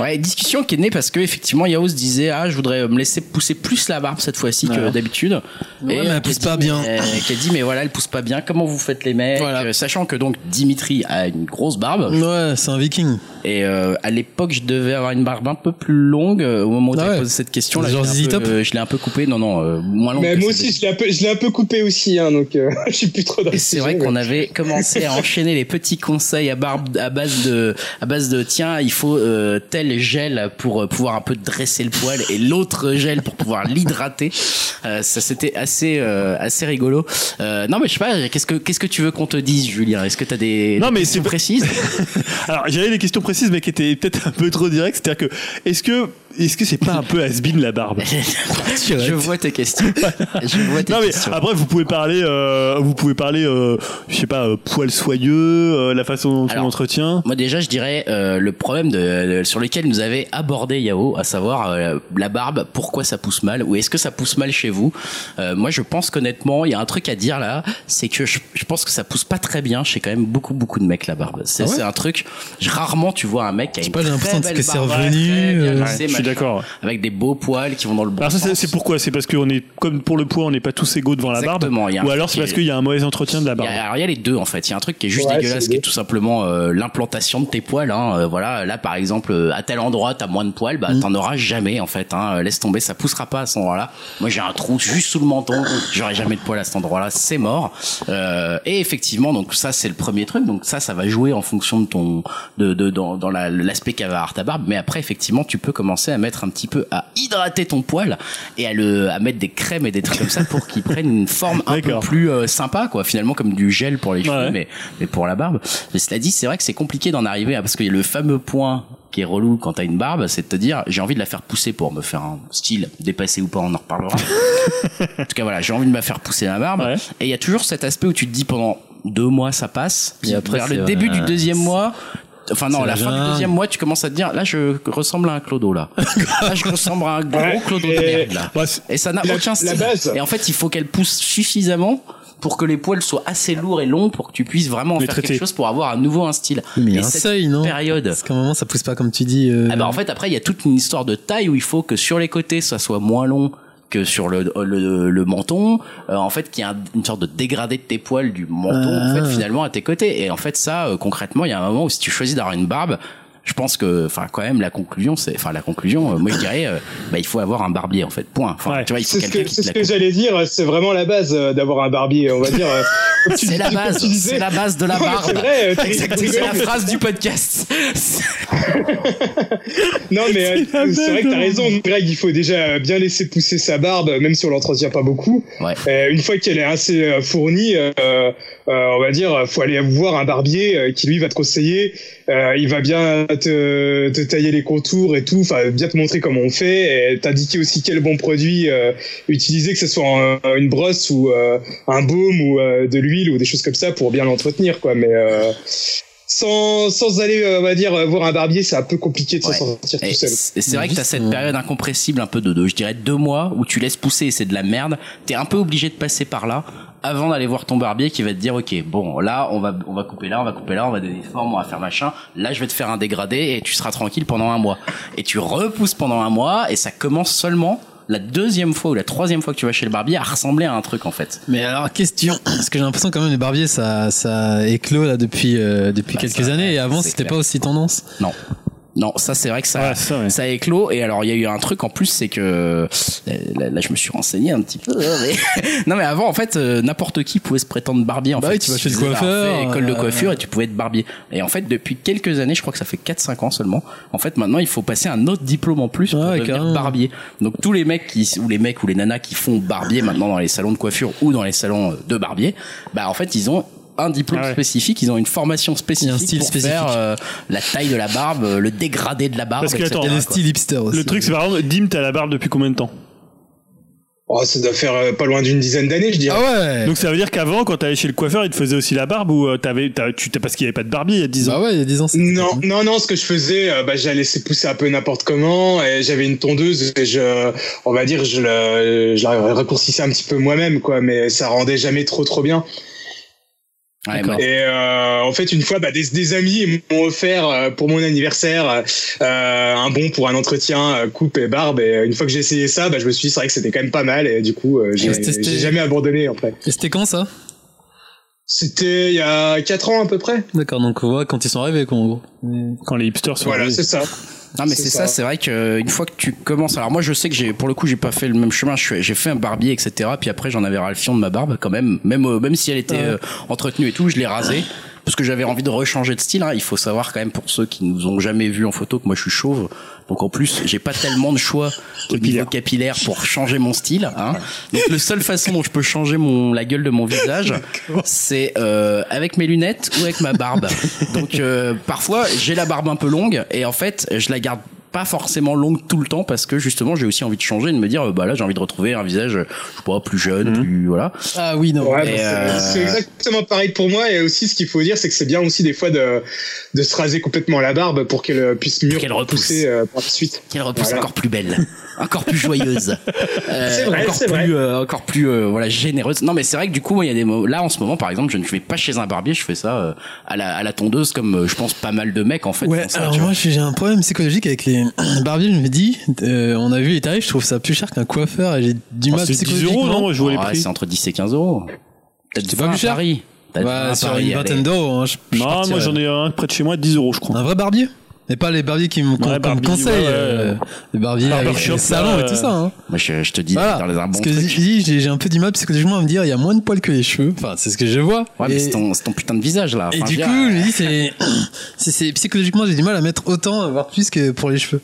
Ouais, discussion qui est née parce que effectivement Yao se disait ah je voudrais me laisser pousser plus la barbe cette fois-ci que d'habitude. Ouais, mais euh, elle qui a pousse dit, pas bien. mais- Qui a dit mais voilà elle pousse pas bien. Comment vous faites les mecs Voilà. Euh, Sachant que donc Dimitri a une grosse barbe Ouais, c'est un viking. et euh, à l'époque je devais avoir une barbe un peu plus longue euh, au moment où tu Ah ouais. posé cette question là. Genre je l'ai ZZ un peu- Top euh, je l'ai un peu coupé non non euh, moins longue. Mais moi aussi, je l'ai un peu, je l'ai un peu coupé aussi, hein, donc euh, je suis plus trop dans Et c'est vrai mais- qu'on avait commencé à enchaîner les petits conseils à barbe à base de à base de tiens il faut euh, tel gel pour euh, pouvoir un peu dresser le poil et l'autre gel pour pouvoir l'hydrater. Euh, ça c'était assez euh, assez rigolo. Euh, non mais je sais pas qu'est-ce que qu'est-ce que tu veux qu'on te dise Julien? Est-ce que t'as des, Non, des mais questions précises? Alors j'avais des questions précises, mais qui étaient peut-être un peu trop directes. C'est-à-dire que est-ce que est-ce que c'est pas un peu has-been la barbe Je vois tes questions. Je vois tes Non mais questions. après vous pouvez parler, euh, vous pouvez parler, euh, je sais pas, euh, poil soyeux, euh, la façon dont Alors, on l'entretient. Moi déjà, je dirais euh, le problème de, de- sur lequel nous avait abordé Yao, à savoir euh, la barbe, pourquoi ça pousse mal ou est-ce que ça pousse mal chez vous Euh, Moi, je pense qu'honnêtement, il y a un truc à dire là, c'est que je, je pense que ça pousse pas très bien chez quand même beaucoup beaucoup de mecs la barbe. C'est Ah ouais un truc. Rarement tu vois un mec qui a une pas, j'ai très l'impression belle que c'est revenu, bien je suis d'accord. Avec des beaux poils qui vont dans le bon Alors ça c'est- sens. c'est pourquoi? C'est parce qu'on est comme pour le poids, on n'est pas tous égaux devant la Exactement, barbe, ou alors c'est parce qu'il y a un mauvais entretien de la barbe. a, alors il y a les deux en fait. Il y a un truc qui est juste Ouais, dégueulasse, c'est qui est tout simplement euh, l'implantation de tes poils. Hein. Euh, voilà, là par exemple, euh, à tel endroit t'as moins de poils, bah t'en auras jamais en fait. Hein. Laisse tomber, ça poussera pas à cet endroit-là. Moi j'ai un trou juste sous le menton, j'aurai jamais de poils à cet endroit-là, c'est mort. Euh, et effectivement, donc ça c'est le premier truc. Donc ça, ça va jouer en fonction de ton, de, de dans, dans la- l'aspect va avoir ta barbe. Mais après effectivement, tu peux commencer à mettre un petit peu à hydrater ton poil et à le, à mettre des crèmes et des trucs comme ça pour qu'il prenne une forme un peu plus euh, sympa quoi. Finalement comme du gel pour les cheveux Ouais. mais mais pour la barbe. Mais cela dit c'est vrai que c'est compliqué d'en arriver à parce que le fameux point qui est relou quand t'as une barbe c'est de te dire j'ai envie de la faire pousser pour me faire un style dépassé ou pas on en reparlera. En tout cas voilà j'ai envie de me faire pousser la barbe. Ouais. et il y a toujours cet aspect où tu te dis pendant deux mois ça passe. Puis après, vers le début euh, du deuxième mois Enfin non, la la fin du deuxième mois, tu commences à te dire, là, je ressemble à un clodo, là. là, je ressemble à un gros Ouais, clodo de merde, là. Et ça n'a aucun style. base. Et en fait, il faut qu'elle pousse suffisamment pour que les poils soient assez lourds et longs pour que tu puisses vraiment en faire traiter. quelque chose pour avoir à nouveau un style. Mais il y a Et un cette seuil, non? période. Parce qu'à un moment, ça pousse pas comme tu dis. euh, Ah bah en fait après il y a toute une histoire de taille où il faut que sur les côtés ça soit moins long que sur le, le, le menton, euh, en fait, qu'il y a un- une sorte de dégradé de tes poils du menton, en Ah. fait, finalement, à tes côtés. Et en fait, ça, euh, concrètement, il y a un moment où si tu choisis d'avoir une barbe, je pense que, enfin, quand même, la conclusion, c'est, enfin, la conclusion, euh, moi, je dirais, euh, bah, il faut avoir un barbier, en fait, point. Enfin, Ouais. tu vois, il faut C'est ce quelqu'un que, qui c'est ce que j'allais dire, c'est vraiment la base euh, d'avoir un barbier, on va dire. euh, C'est dis- la base, disais. c'est la base de la barbe. C'est vrai, euh, tu- Exactement, c'est la phrase du podcast. Non, mais euh, c'est vrai base que t'as raison, Greg. Il faut déjà bien laisser pousser sa barbe, même si on l'entretient pas beaucoup. Ouais. Euh, une fois qu'elle est assez euh, fournie, euh, euh, on va dire, faut aller voir un barbier euh, qui lui va te conseiller. Euh, il va bien te, te tailler les contours et tout, enfin bien te montrer comment on fait, et t'indiquer aussi quel bon produit euh, utiliser, que ce soit un- une brosse ou euh, un baume ou euh, de l'huile ou des choses comme ça pour bien l'entretenir, quoi. Mais euh, sans, sans aller, euh, on va dire, voir un barbier, c'est un peu compliqué de Ouais. s'en sortir Et tout seul. c'est c'est vrai que t'as cette période incompressible un peu de, de, je dirais, deux mois où tu laisses pousser et c'est de la merde. T'es un peu obligé de passer par là avant d'aller voir ton barbier qui va te dire, ok, bon, là, on va, on va couper là, on va couper là, on va donner des formes, on va faire machin. Là, je vais te faire un dégradé et tu seras tranquille pendant un mois. Et tu repousses pendant un mois et ça commence seulement la deuxième fois ou la troisième fois que tu vas chez le barbier à ressembler à un truc en fait. Mais alors question, parce que j'ai l'impression quand même les barbiers ça ça éclos là depuis euh, depuis Bah, quelques ça, années et avant c'était pas aussi tendance. Non. Non, ça c'est vrai que ça, Ouais, ça, ouais. ça a éclos. Et alors il y a eu un truc en plus, c'est que là, là, je me suis renseigné un petit peu. hein, mais- non mais avant en fait euh, n'importe qui pouvait se prétendre barbier. En Bah fait, oui, tu vas chez le coiffeur, école de euh, coiffure et tu pouvais être barbier. Et en fait depuis quelques années, je crois que ça fait 4-5 ans seulement. En fait maintenant il faut passer un autre diplôme en plus pour Ouais, devenir carrément. barbier. Donc tous les mecs qui ou les mecs ou les nanas qui font barbier maintenant dans les salons de coiffure ou dans les salons de barbier, bah en fait ils ont un diplôme Ah ouais. spécifique, ils ont une formation spécifique style pour spécifique. faire euh, la taille de la barbe, euh, le dégradé de la barbe. Parce que, etc., attends, Il y a le quoi. style hipster aussi. Le truc, c'est par exemple, Dim, t'as la barbe depuis combien de temps? Oh, ça doit faire euh, pas loin d'une dizaine d'années, je dirais. Ah ouais. Donc ça veut dire qu'avant, quand t'allais chez le coiffeur, il te faisait aussi la barbe ou euh, t'avais, t'as- tu t'as parce qu'il y avait pas de barbier il y a 10 ans. Bah ouais, il y a 10 ans. Non, non, non, ce que je faisais, euh, bah, j'ai laissé pousser un peu n'importe comment, et j'avais une tondeuse, et je, on va dire, je la, je la raccourcissais un petit peu moi-même, quoi, mais ça rendait jamais trop, trop bien. Et euh, en fait, une fois, bah, des, des amis m'ont offert euh, pour mon anniversaire euh, un bon pour un entretien euh, coupe et barbe. Et euh, une fois que j'ai essayé ça, bah, je me suis dit c'est vrai que c'était quand même pas mal. Et du coup, euh, j'ai jamais abandonné après. Et c'était quand ça? C'était il y a quatre ans à peu près. D'accord, donc on voit quand ils sont arrivés quoi en gros. Quand les hipsters sont Voilà, arrivés. c'est ça. Non mais C'est ça, ça. c'est vrai que une fois que tu commences, alors moi je sais que j'ai pour le coup j'ai pas fait le même chemin, j'ai fait un barbier etc. Puis après j'en avais ras le fion de ma barbe quand même, même euh, même si elle était euh, entretenue et tout, je l'ai rasée parce que j'avais envie de rechanger de style. hein. Il faut savoir quand même pour ceux qui nous ont jamais vu en photo que moi je suis chauve, donc en plus j'ai pas tellement de choix au niveau Capillaire. capillaire pour changer mon style. Hein. Donc la seule façon dont je peux changer mon la gueule de mon visage, c'est euh, avec mes lunettes ou avec ma barbe. Donc euh, parfois j'ai la barbe un peu longue et en fait je la garde pas forcément longue tout le temps parce que justement j'ai aussi envie de changer et de me dire euh, bah là j'ai envie de retrouver un visage euh, je sais pas plus jeune plus voilà Ah oui, non. Ouais, bah, c'est- euh, c'est exactement pareil pour moi. Et aussi, ce qu'il faut dire, c'est que c'est bien aussi des fois de, de se raser complètement la barbe pour qu'elle puisse mieux qu'elle repousse. repousser euh, par la suite. qu'elle repousse Voilà. encore plus belle encore plus joyeuse Euh, vrai, encore plus vrai. euh, encore plus euh, voilà généreuse non mais c'est vrai que du coup moi, il y a des là en ce moment par exemple je ne vais pas chez un barbier je fais ça euh, à la à la tondeuse comme euh, je pense pas mal de mecs en fait Ouais, ça, alors moi j'ai j'ai un problème psychologique avec les barbiers, je me dis, euh, on a vu les tarifs, je trouve ça plus cher qu'un coiffeur et j'ai du Oh, mal c'est 10 psychologiquement. euros, non Je vois les prix. c'est entre 10 et 15 euros C'est pas 20 plus cher Paris Peut-être 20 à Ouais, sur une vingtaine d'euros. hein, je- je Non, partirais. moi j'en ai un près de chez moi, 10 euros, je crois. Un vrai barbier? Mais pas les barbiers qui me Ouais, barbier, conseillent. ouais, euh, les barbiers avec shop, les salons là, et tout ça. Hein. moi je, je te dis Voilà. dans les Parce que j'ai un peu du mal psychologiquement à me dire, il y a moins de poils que les cheveux. Enfin, c'est ce que je vois. ouais mais c'est ton ton putain de visage là Et Enfin, du coup, je me dis, c'est, c'est- psychologiquement, j'ai du mal à mettre autant, voire plus que pour les cheveux.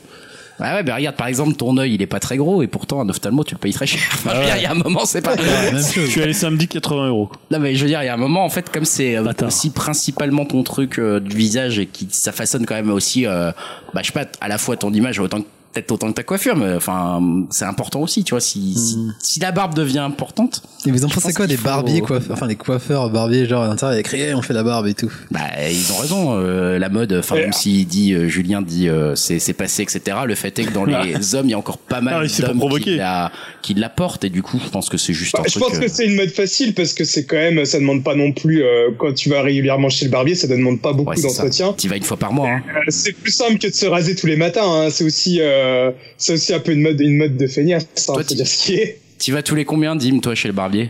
Ouais, ouais, mais regarde, par exemple, ton œil, il est pas très gros, et pourtant, un ophtalmo, tu le payes très cher. Enfin, je veux dire, il y a un moment, c'est pas. Même Je suis allé samedi 80 euros. Non, mais je veux dire, il y a un moment, en fait, comme c'est euh, aussi principalement ton truc euh, du visage et qui, ça façonne quand même aussi, euh, bah, je sais pas, à la fois ton image, autant que, peut-être autant que ta coiffure, mais enfin, c'est important aussi, tu vois, si, si, si la barbe devient importante, Et vous en pensez pense quoi des faut- barbiers, quoi Enfin, les coiffeurs barbiers, genre à l'intérieur, avec rien, on fait la barbe et tout? bah, ils ont raison, euh, la mode, enfin, même s'il dit, euh, Julien dit, euh, c'est, c'est passé, etc. Le fait est que dans les hommes, il y a encore pas Ah mal pour d'hommes qui la, qui la portent, et du coup, je pense que c'est juste Bah, un je truc. pense euh, que c'est une mode facile parce que c'est quand même, ça demande pas non plus, euh, quand tu vas régulièrement chez le barbier, ça ne demande pas beaucoup ouais, d'entretien. Tu vas une fois par mois, hein. Euh, C'est plus simple que de se raser tous les matins. Hein. C'est aussi, euh, c'est aussi un peu une mode, une mode de feignasse. Hein, Toi, faut tu- dire ce qui est. Tu vas tous les combien, Dim, toi, chez le barbier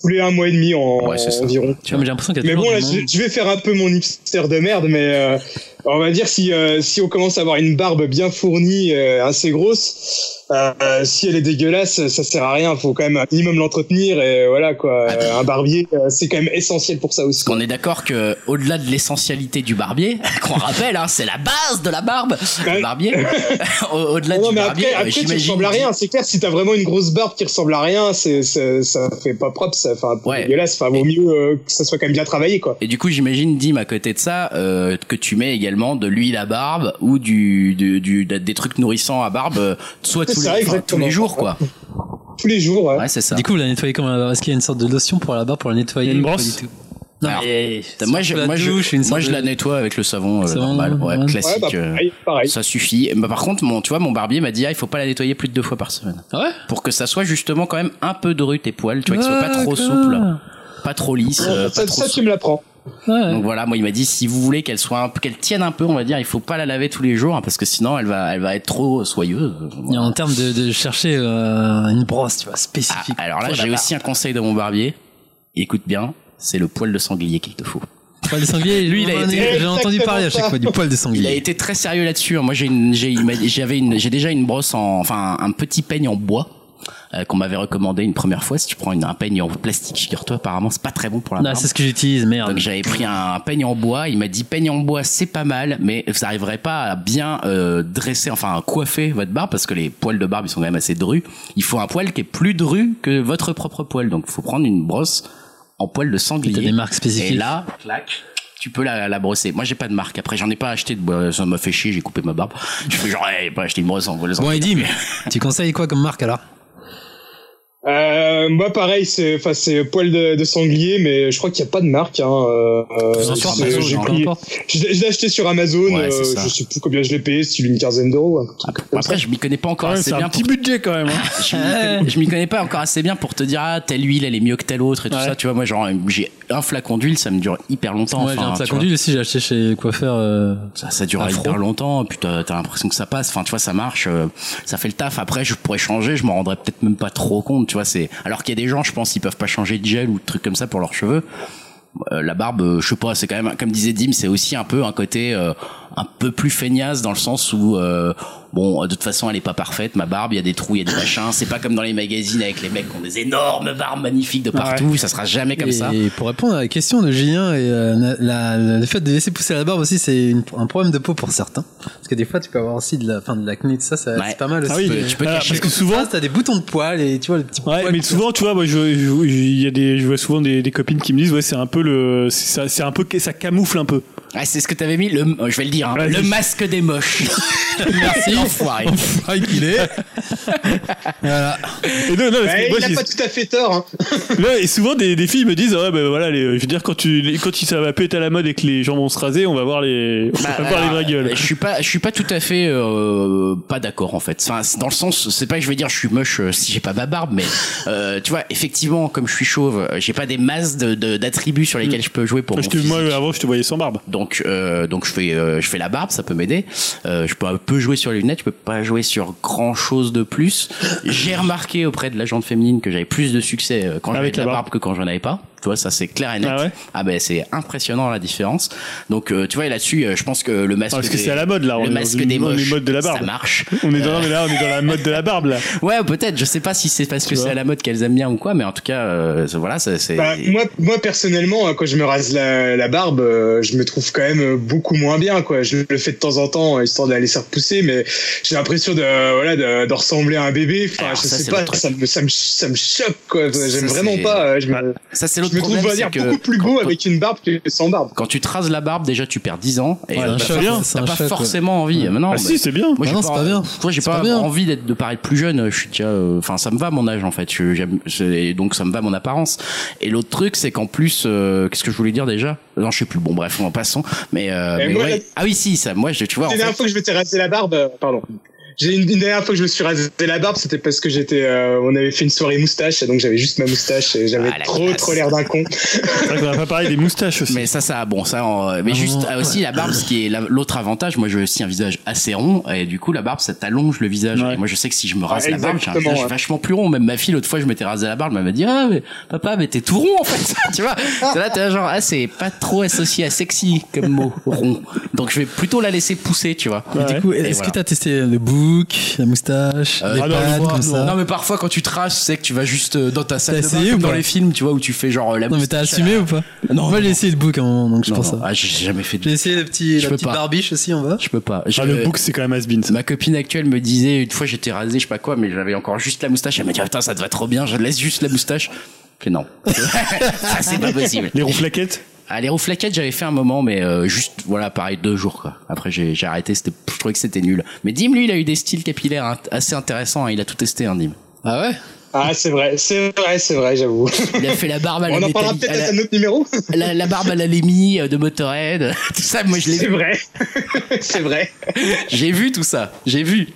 Tous les un mois et demi en, Ouais, ça. environ. Tu vois, mais j'ai l'impression qu'il y a Mais bon, là, je, vais faire un peu mon hipster de merde, mais euh, on va dire si euh, si on commence à avoir une barbe bien fournie, euh, assez grosse, euh, si elle est dégueulasse, ça sert à rien. Faut quand même un minimum l'entretenir et voilà quoi. Un barbier, euh, c'est quand même essentiel pour ça aussi. Qu'on est d'accord que au-delà de l'essentialité du barbier, qu'on rappelle, hein, c'est la base de la barbe, le barbier. Au- au-delà Non, du mais barbier, après, après tu ressembles à rien. C'est clair, si t'as vraiment une grosse barbe qui ressemble à rien, c'est, c'est- ça fait pas propre, ça fait un peu Ouais. dégueulasse. Enfin, vaut mieux euh, que ça soit quand même bien travaillé, quoi. Et du coup, j'imagine, Dim, à côté de ça, euh, que tu mets également de l'huile à barbe ou du, du, du- des trucs nourrissants à barbe, euh, soit tous, ça, les, enfin, tous exactement. les jours, quoi. Tous les jours, ouais. Ouais, c'est ça. Du coup, vous la nettoyez barbe Est-ce qu'il y a une sorte de lotion pour la barbe pour la nettoyer une brosse du tout Non, Alors, mais moi, je, la moi, je, douche, moi, je la nettoie avec le savon, euh, Savon normal, ouais, normal. classique. Ouais, bah, euh, pareil, pareil. ça suffit. Mais par contre, mon, tu vois, mon barbier m'a dit, ah, il faut pas la nettoyer plus de deux fois par semaine. Ah ouais? Pour que ça soit justement quand même un peu dru tes poils, tu vois, que ce soit pas trop D'accord. souple, pas trop lisse, euh, ça, pas trop ça, tu me l'apprends. Ouais. Donc voilà, moi il m'a dit si vous voulez qu'elle soit qu'elle tienne un peu, on va dire, il faut pas la laver tous les jours hein, parce que sinon elle va, elle va être trop soyeuse. Et en termes de, de chercher euh, une brosse, tu vois, Ah, spécifique. alors là, la j'ai aussi un conseil de mon barbier. Écoute bien, c'est le poil de sanglier qu'il te faut. Poil de sanglier. Lui, il a été- ai- J'ai entendu parler à chaque fois du poil de Il a sanglier. été très sérieux là-dessus. hein. Moi, j'ai j'avais j'ai déjà une brosse en, enfin, un petit peigne en bois. Euh, qu'on m'avait recommandé une première fois si tu prends une, un peigne en plastique figure-toi apparemment c'est pas très bon pour la Non, barbe c'est ce que j'utilise, merde. donc j'avais pris un peigne en bois il m'a dit peigne en bois c'est pas mal mais vous n'arriverez pas à bien euh, dresser enfin coiffer votre barbe parce que les poils de barbe ils sont quand même assez drus il faut un poil qui est plus dru que votre propre poil donc il faut prendre une brosse en poil de sanglier des marques spécifiques. et là, clac, tu peux la, la brosser. Moi, j'ai pas de marque. Après, j'en ai pas acheté de bois. Ça m'a fait chier. J'ai coupé ma barbe. Je fais genre, hey, pas acheter une brosse en poil de Bon, sanglier. Edim, tu conseilles quoi comme marque alors? Euh, moi, pareil, c'est, enfin, c'est poil de, de sanglier, mais je crois qu'il n'y a pas de marque. Hein. Euh, Tout ça sur c'est- Amazon, j'ai hein. pris- je l'ai je l'ai acheté sur Amazon. Ouais, c'est euh, je sais plus combien je l'ai payé, style une quinzaine d'euros. Après, je m'y connais pas encore Ouais, assez c'est bien. un petit pour- budget quand même. hein. Je m'y connais- je m'y connais pas encore assez bien pour te dire ah telle huile elle est mieux que telle autre et tout Ouais. ça tu vois moi genre j'ai un flacon d'huile ça me dure hyper longtemps enfin, un flacon d'huile aussi, j'ai acheté chez Coiffeur. euh, ça, ça dure hyper longtemps puis t'as t'as l'impression que ça passe enfin tu vois ça marche euh, ça fait le taf. Après je pourrais changer je m'en rendrais peut-être même pas trop compte tu vois c'est alors qu'il y a des gens je pense ils peuvent pas changer de gel ou de trucs comme ça pour leurs cheveux. Euh, la barbe euh, je sais pas c'est quand même comme disait Dim c'est aussi un peu un côté euh, un peu plus feignasse dans le sens où euh, bon de toute façon elle est pas parfaite ma barbe il y a des trous il y a des machins c'est pas comme dans les magazines avec les mecs qui ont des énormes barbes magnifiques de partout ça sera jamais comme et, ça et pour répondre à la question de Julien, et, euh, la- la- le fait de laisser pousser la barbe aussi, c'est une- un problème de peau pour certains. Parce que des fois, tu peux avoir aussi de la, fin, de l'acné, tout ça, ça Ouais. c'est pas mal aussi. Ah oui, tu peux- tu peux voilà, cacher parce que Souvent, souvent, t'as des boutons de poils et tu vois le petit Ouais, poil mais souvent, tu vois, moi, je, je- il y a des, je vois souvent des, des copines qui me disent, ouais, c'est un peu le, ça- c'est un peu, ça camoufle un peu. Ah, c'est ce que t'avais mis le je vais le dire hein, Ouais, le masque des moches merci enfoiré Enfoiré qu'il est. voilà. Et non, non, Ouais, moi, il a pas tout à fait tort. Hein. là, et souvent des, des filles me disent, ouais, ben voilà, les, je veux dire, quand tu, les- quand ça va péter à la mode et que les gens vont se raser, on va voir les, on Bah, va voir les vraies gueules. Je suis pas, je suis pas tout à fait euh, pas d'accord en fait. Enfin, dans le sens, c'est pas que je vais dire je suis moche euh, si j'ai pas ma barbe, mais euh, tu vois, effectivement, comme je suis chauve, euh, j'ai pas des masses de de- d'attributs sur lesquels je peux jouer pour Moi, mon je te, moi, avant, je te voyais sans barbe. Donc, euh, donc je fais, euh, je fais la barbe, ça peut m'aider. Euh, je peux un peu jouer sur les lunettes, je peux pas jouer sur grand chose de plus. J'ai remarqué auprès de la jante féminine que j'avais plus de succès quand j'avais la la barbe. barbe. que quand j'en avais pas. Tu vois, ça c'est clair et net. Ah ouais ben c'est impressionnant la différence. Donc, euh, tu vois, et là-dessus, euh, je pense que le masque, Ah, parce que des- c'est à la mode, là. On le masque des moches, modes de la barbe. ça marche. On est dans, mais là, on est dans la mode de la barbe, là. Ouais, peut-être. Je sais pas si c'est parce que c'est à la mode qu'elles aiment bien ou quoi, mais en tout cas, euh, voilà, c'est. Bah, moi, moi personnellement, hein, quand je me rase la, la barbe, euh, je me trouve quand même beaucoup moins bien. Quoi. Je le fais de temps en temps, histoire de la laisser repousser, mais j'ai l'impression de, voilà, de, de ressembler à un bébé. Enfin, Alors, je ça, sais pas, ça me, ça me, ça me choque. Quoi. J'aime vraiment pas. euh, Je me, Ça, c'est je me trouve, dire, que beaucoup plus beau avec une barbe que sans barbe. Quand tu te rases la barbe, déjà, tu perds 10 ans. Et Ouais, euh, t'as pas- ouais. forcément envie. Mais non, Ah, si, c'est bien. Moi, Bah j'ai non, pas, c'est pas bien. Moi, j'ai pas, envie d'être, de paraître plus jeune. Je suis déjà, euh, enfin, ça me va mon âge, en fait. Je, j'aime, c'est- donc, ça me va mon apparence. Et l'autre truc, c'est qu'en plus, euh, qu'est-ce que je voulais dire déjà? Non, je sais plus. Bon, bref, en passant. Mais, euh, Et mais moi, ouais. la- Ah oui, si, ça, moi, je, tu vois, La dernière fois que je m'étais rasé la barbe, euh, pardon. J'ai une, une dernière fois que je me suis rasé la barbe, c'était parce que j'étais, euh, on avait fait une soirée moustache, et donc j'avais juste ma moustache et j'avais Ah, trop classe. trop l'air d'un con. C'est vrai qu'on a pas parlé des moustaches aussi. Mais ça, ça, bon, ça, en- mais Ah, juste ouais. euh, aussi la barbe, ce qui est la- l'autre avantage. Moi, j'ai aussi un visage assez rond et du coup, la barbe, ça t'allonge le visage. Ouais. Et moi, je sais que si je me rase Ouais, la barbe, j'ai un visage ouais. vachement plus rond. Même ma fille, l'autre fois, je m'étais rasé la barbe, elle m'a dit, ah, mais papa, mais t'es tout rond en fait. tu vois? Là, t'es genre, ah, c'est pas trop associé à sexy comme mot rond. Donc, je vais plutôt la laisser pousser, tu vois. Ouais. Du coup, est-ce voilà. que t'as testé le la moustache, Euh, les ah non, comme non, ça Non mais parfois quand tu traces, tu sais que tu vas juste euh, dans ta salle de bain comme ou dans les films, tu vois, où tu fais genre euh, la Non, mais t'as assumé ou pas Non, Moi, j'ai essayé le book à un moment, donc je pense ça. ah, j'ai jamais fait de J'ai essayé le petit, Je la peux petite pas. barbiche aussi en bas. Je peux pas. Ah, le book, c'est quand même has-been. ça. Ma copine actuelle me disait une fois j'étais rasé, je sais pas quoi, mais j'avais encore juste la moustache. Elle m'a dit ah, putain ça te va trop bien, je laisse juste la moustache. Fais non, ça c'est pas possible. Les rouflaquettes Ah, les rouflaquettes j'avais fait un moment, mais euh, juste voilà pareil deux jours quoi. Après j'ai j'ai arrêté, c'était je trouvais que c'était nul. Mais Dim lui il a eu des styles capillaires assez intéressants, hein, il a tout testé hein, Dim. Ah ouais? Ah, c'est vrai, c'est vrai, c'est vrai, j'avoue. Il a fait la barbe à la, On en parlera peut-être à un autre numéro. la, la barbe à la euh, de Motorhead, tout ça moi je l'ai C'est vu. vrai. c'est vrai. J'ai vu tout ça, j'ai vu.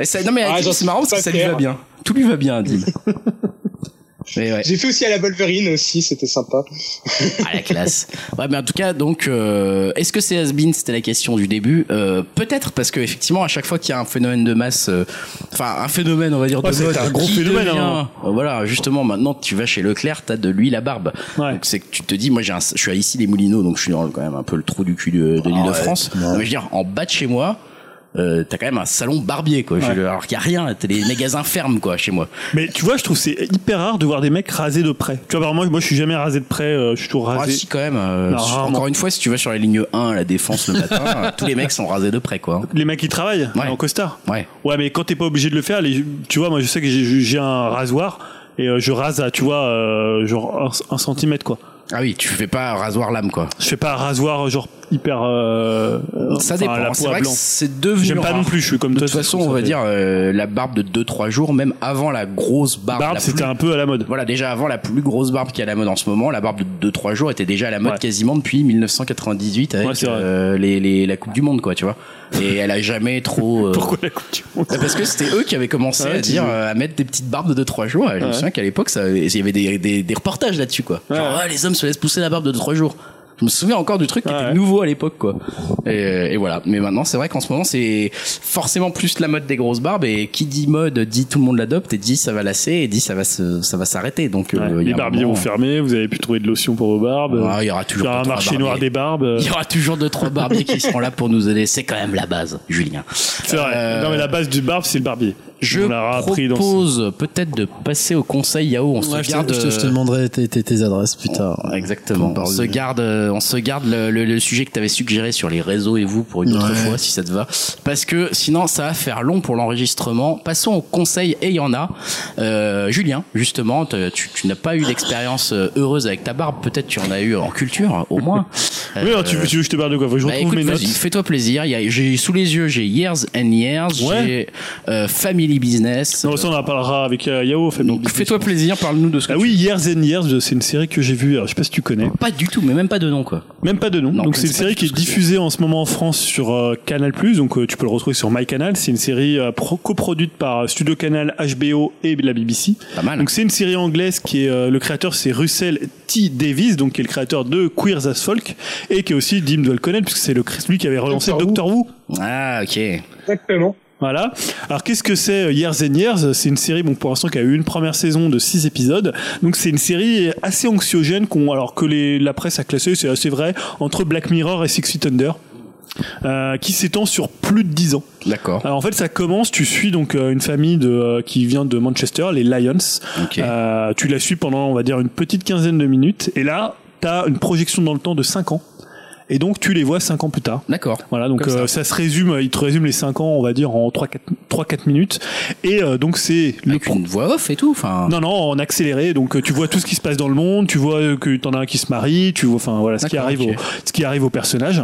Et ça, non mais Ah, c'est marrant parce que ça lui va bien. Tout lui va bien, Dim. Ouais. J'ai fait aussi à la Wolverine aussi, c'était sympa. Ah la classe. Ouais, mais en tout cas, donc, euh, est-ce que c'est has-been C'était la question du début. Euh, Peut-être parce que effectivement, à chaque fois qu'il y a un phénomène de masse, euh, enfin un phénomène, on va dire Ouais, de c'est mode, un gros qui phénomène, devient- hein. euh, Voilà, justement, maintenant tu vas chez Leclerc, t'as de l'huile à barbe. Ouais. Donc c'est que tu te dis, moi j'ai, un, je suis à ici les Moulineaux, donc je suis dans quand même un peu le trou du cul de, de l'Île-de-France. ouais. Non, mais je veux dire, en bas de chez moi. Euh, t'as quand même un salon barbier quoi Ouais. alors qu'il y a rien t'as des magasins fermes quoi chez moi Mais tu vois, je trouve c'est hyper rare de voir des mecs rasés de près. Tu vois, par moi, moi, je suis jamais rasé de près. euh, je suis toujours Ah rasé. si quand même. euh, Non, sur- rarement. encore une fois, si tu vas sur la ligne 1 à la défense le matin, euh, tous les mecs sont rasés de près quoi. Les mecs qui travaillent Ouais. en costard. Ouais. Ouais, mais quand t'es pas obligé de le faire, les, tu vois, moi, je sais que j'ai un rasoir et euh, je rase à, tu vois, euh, genre un, un centimètre quoi. Ah oui, tu fais pas rasoir lame quoi. Je fais pas rasoir genre hyper. Euh, Ça dépend. la C'est peau à blanc. c'est devenu. J'aime pas rare. non plus. Je suis comme De toi. toute c'est façon, on va fait. dire euh, la barbe de 2-3 jours, même avant la grosse barbe. Barbe, c'était plus- un peu à la mode. Voilà, déjà avant la plus grosse barbe qui est à la mode en ce moment, la barbe de 2-3 jours était déjà à la mode Ouais. quasiment depuis 1998 avec Ouais, euh, les, les, la Coupe du Monde, quoi, tu vois. Et elle a jamais trop. euh, Pourquoi la coupe du monde Bah, Parce que c'était eux qui avaient commencé Ouais, à dire, euh, à mettre des petites barbes de 2-3 jours. Et je me souviens qu'à l'époque, ça, il y avait des, des, des reportages là-dessus, quoi. Genre, ah, les hommes se laissent pousser la barbe de 2-3 jours. Je me souviens encore du truc qui était nouveau à l'époque, quoi. Et, et voilà. Mais maintenant, c'est vrai qu'en ce moment, c'est forcément plus la mode des grosses barbes. Et qui dit mode dit tout le monde l'adopte et dit ça va lasser et dit ça va se, ça va s'arrêter. Donc, euh, Ouais, il y Les barbiers moment- vont fermer. Vous avez pu trouver de lotion pour vos barbes. Ah, il y aura Il y toujours aura un marché noir des barbes. Il y aura toujours deux trois barbiers qui seront là pour nous aider. C'est quand même la base, Julien. C'est vrai. Euh, Non, mais la base du barbe, c'est le barbier. Je propose peut-être de passer au conseil Yao. On se Ouais, je, te, garde. je te- je te euh, demanderai tes, tes, tes adresses plus tard. Exactement. On se garde, euh, on se garde le, le- le sujet que tu avais suggéré sur les réseaux et vous pour une autre Ouais. fois, si ça te va. Parce que sinon, ça va faire long pour l'enregistrement. Passons au conseil et il y en a. Euh, Julien, justement, te- tu, tu n'as pas eu d'expérience euh, heureuse avec ta barbe. Peut-être tu en as eu en culture, au moins. Oui, alors, tu, veux, tu veux que je te parle de quoi? Faut que je Bah, retrouve écoute, mes notes. fais-toi plaisir. Il y a- J'ai sous les yeux, j'ai Years and Years, Ouais. j'ai euh, Family Business. Non, ça, on en parlera avec euh, Yao. Donc fais-toi plaisir, parle-nous de ce que Ah tu oui, Years and Years, c'est une série que j'ai vue. Alors, je sais pas si tu connais. Pas du tout, mais même pas de nom quoi. Même pas de nom. Non, donc c'est une série qui est diffusée en ce moment en France sur euh, Canal+. Donc euh, tu peux le retrouver sur MyCanal. C'est une série euh, pro- coproduite par Studio Canal, HBO et la BBC. Pas mal. Donc c'est une série anglaise qui est euh, le créateur c'est Russell T Davies donc qui est le créateur de Queers as Folk et qui est aussi Dim doit le connaître puisque c'est le celui qui avait relancé Doctor Who. Doctor Who. Ah ok. Exactement. Voilà. Alors qu'est-ce que c'est euh, Years and Years? C'est une série bon pour l'instant qui a eu une première saison de 6 épisodes. Donc c'est une série assez anxiogène qu'on alors que les, la presse a classé, c'est assez vrai, entre Black Mirror et Six Feet Under. euh, qui s'étend sur plus de 10 ans. D'accord. Alors en fait, ça commence. Tu suis donc euh, une famille de euh, qui vient de Manchester, les Lions. Ok. Euh, tu la suis pendant, on va dire, une petite quinzaine de minutes. Et là, t'as une projection dans le temps de 5 ans. Et donc, tu les vois 5 ans plus tard. D'accord. Voilà, donc Comme ça. euh, ça. se résume, il te résume les 5 ans, on va dire, en 3-4 minutes. Et euh, donc, c'est le Avec une voix off et tout. Enfin. non, non, en accéléré. Donc, euh, tu vois tout ce qui se passe dans le monde. Tu vois euh, que t'en as un qui se marie. Tu vois, enfin, voilà, ce qui arrive, au, ce qui arrive au personnage.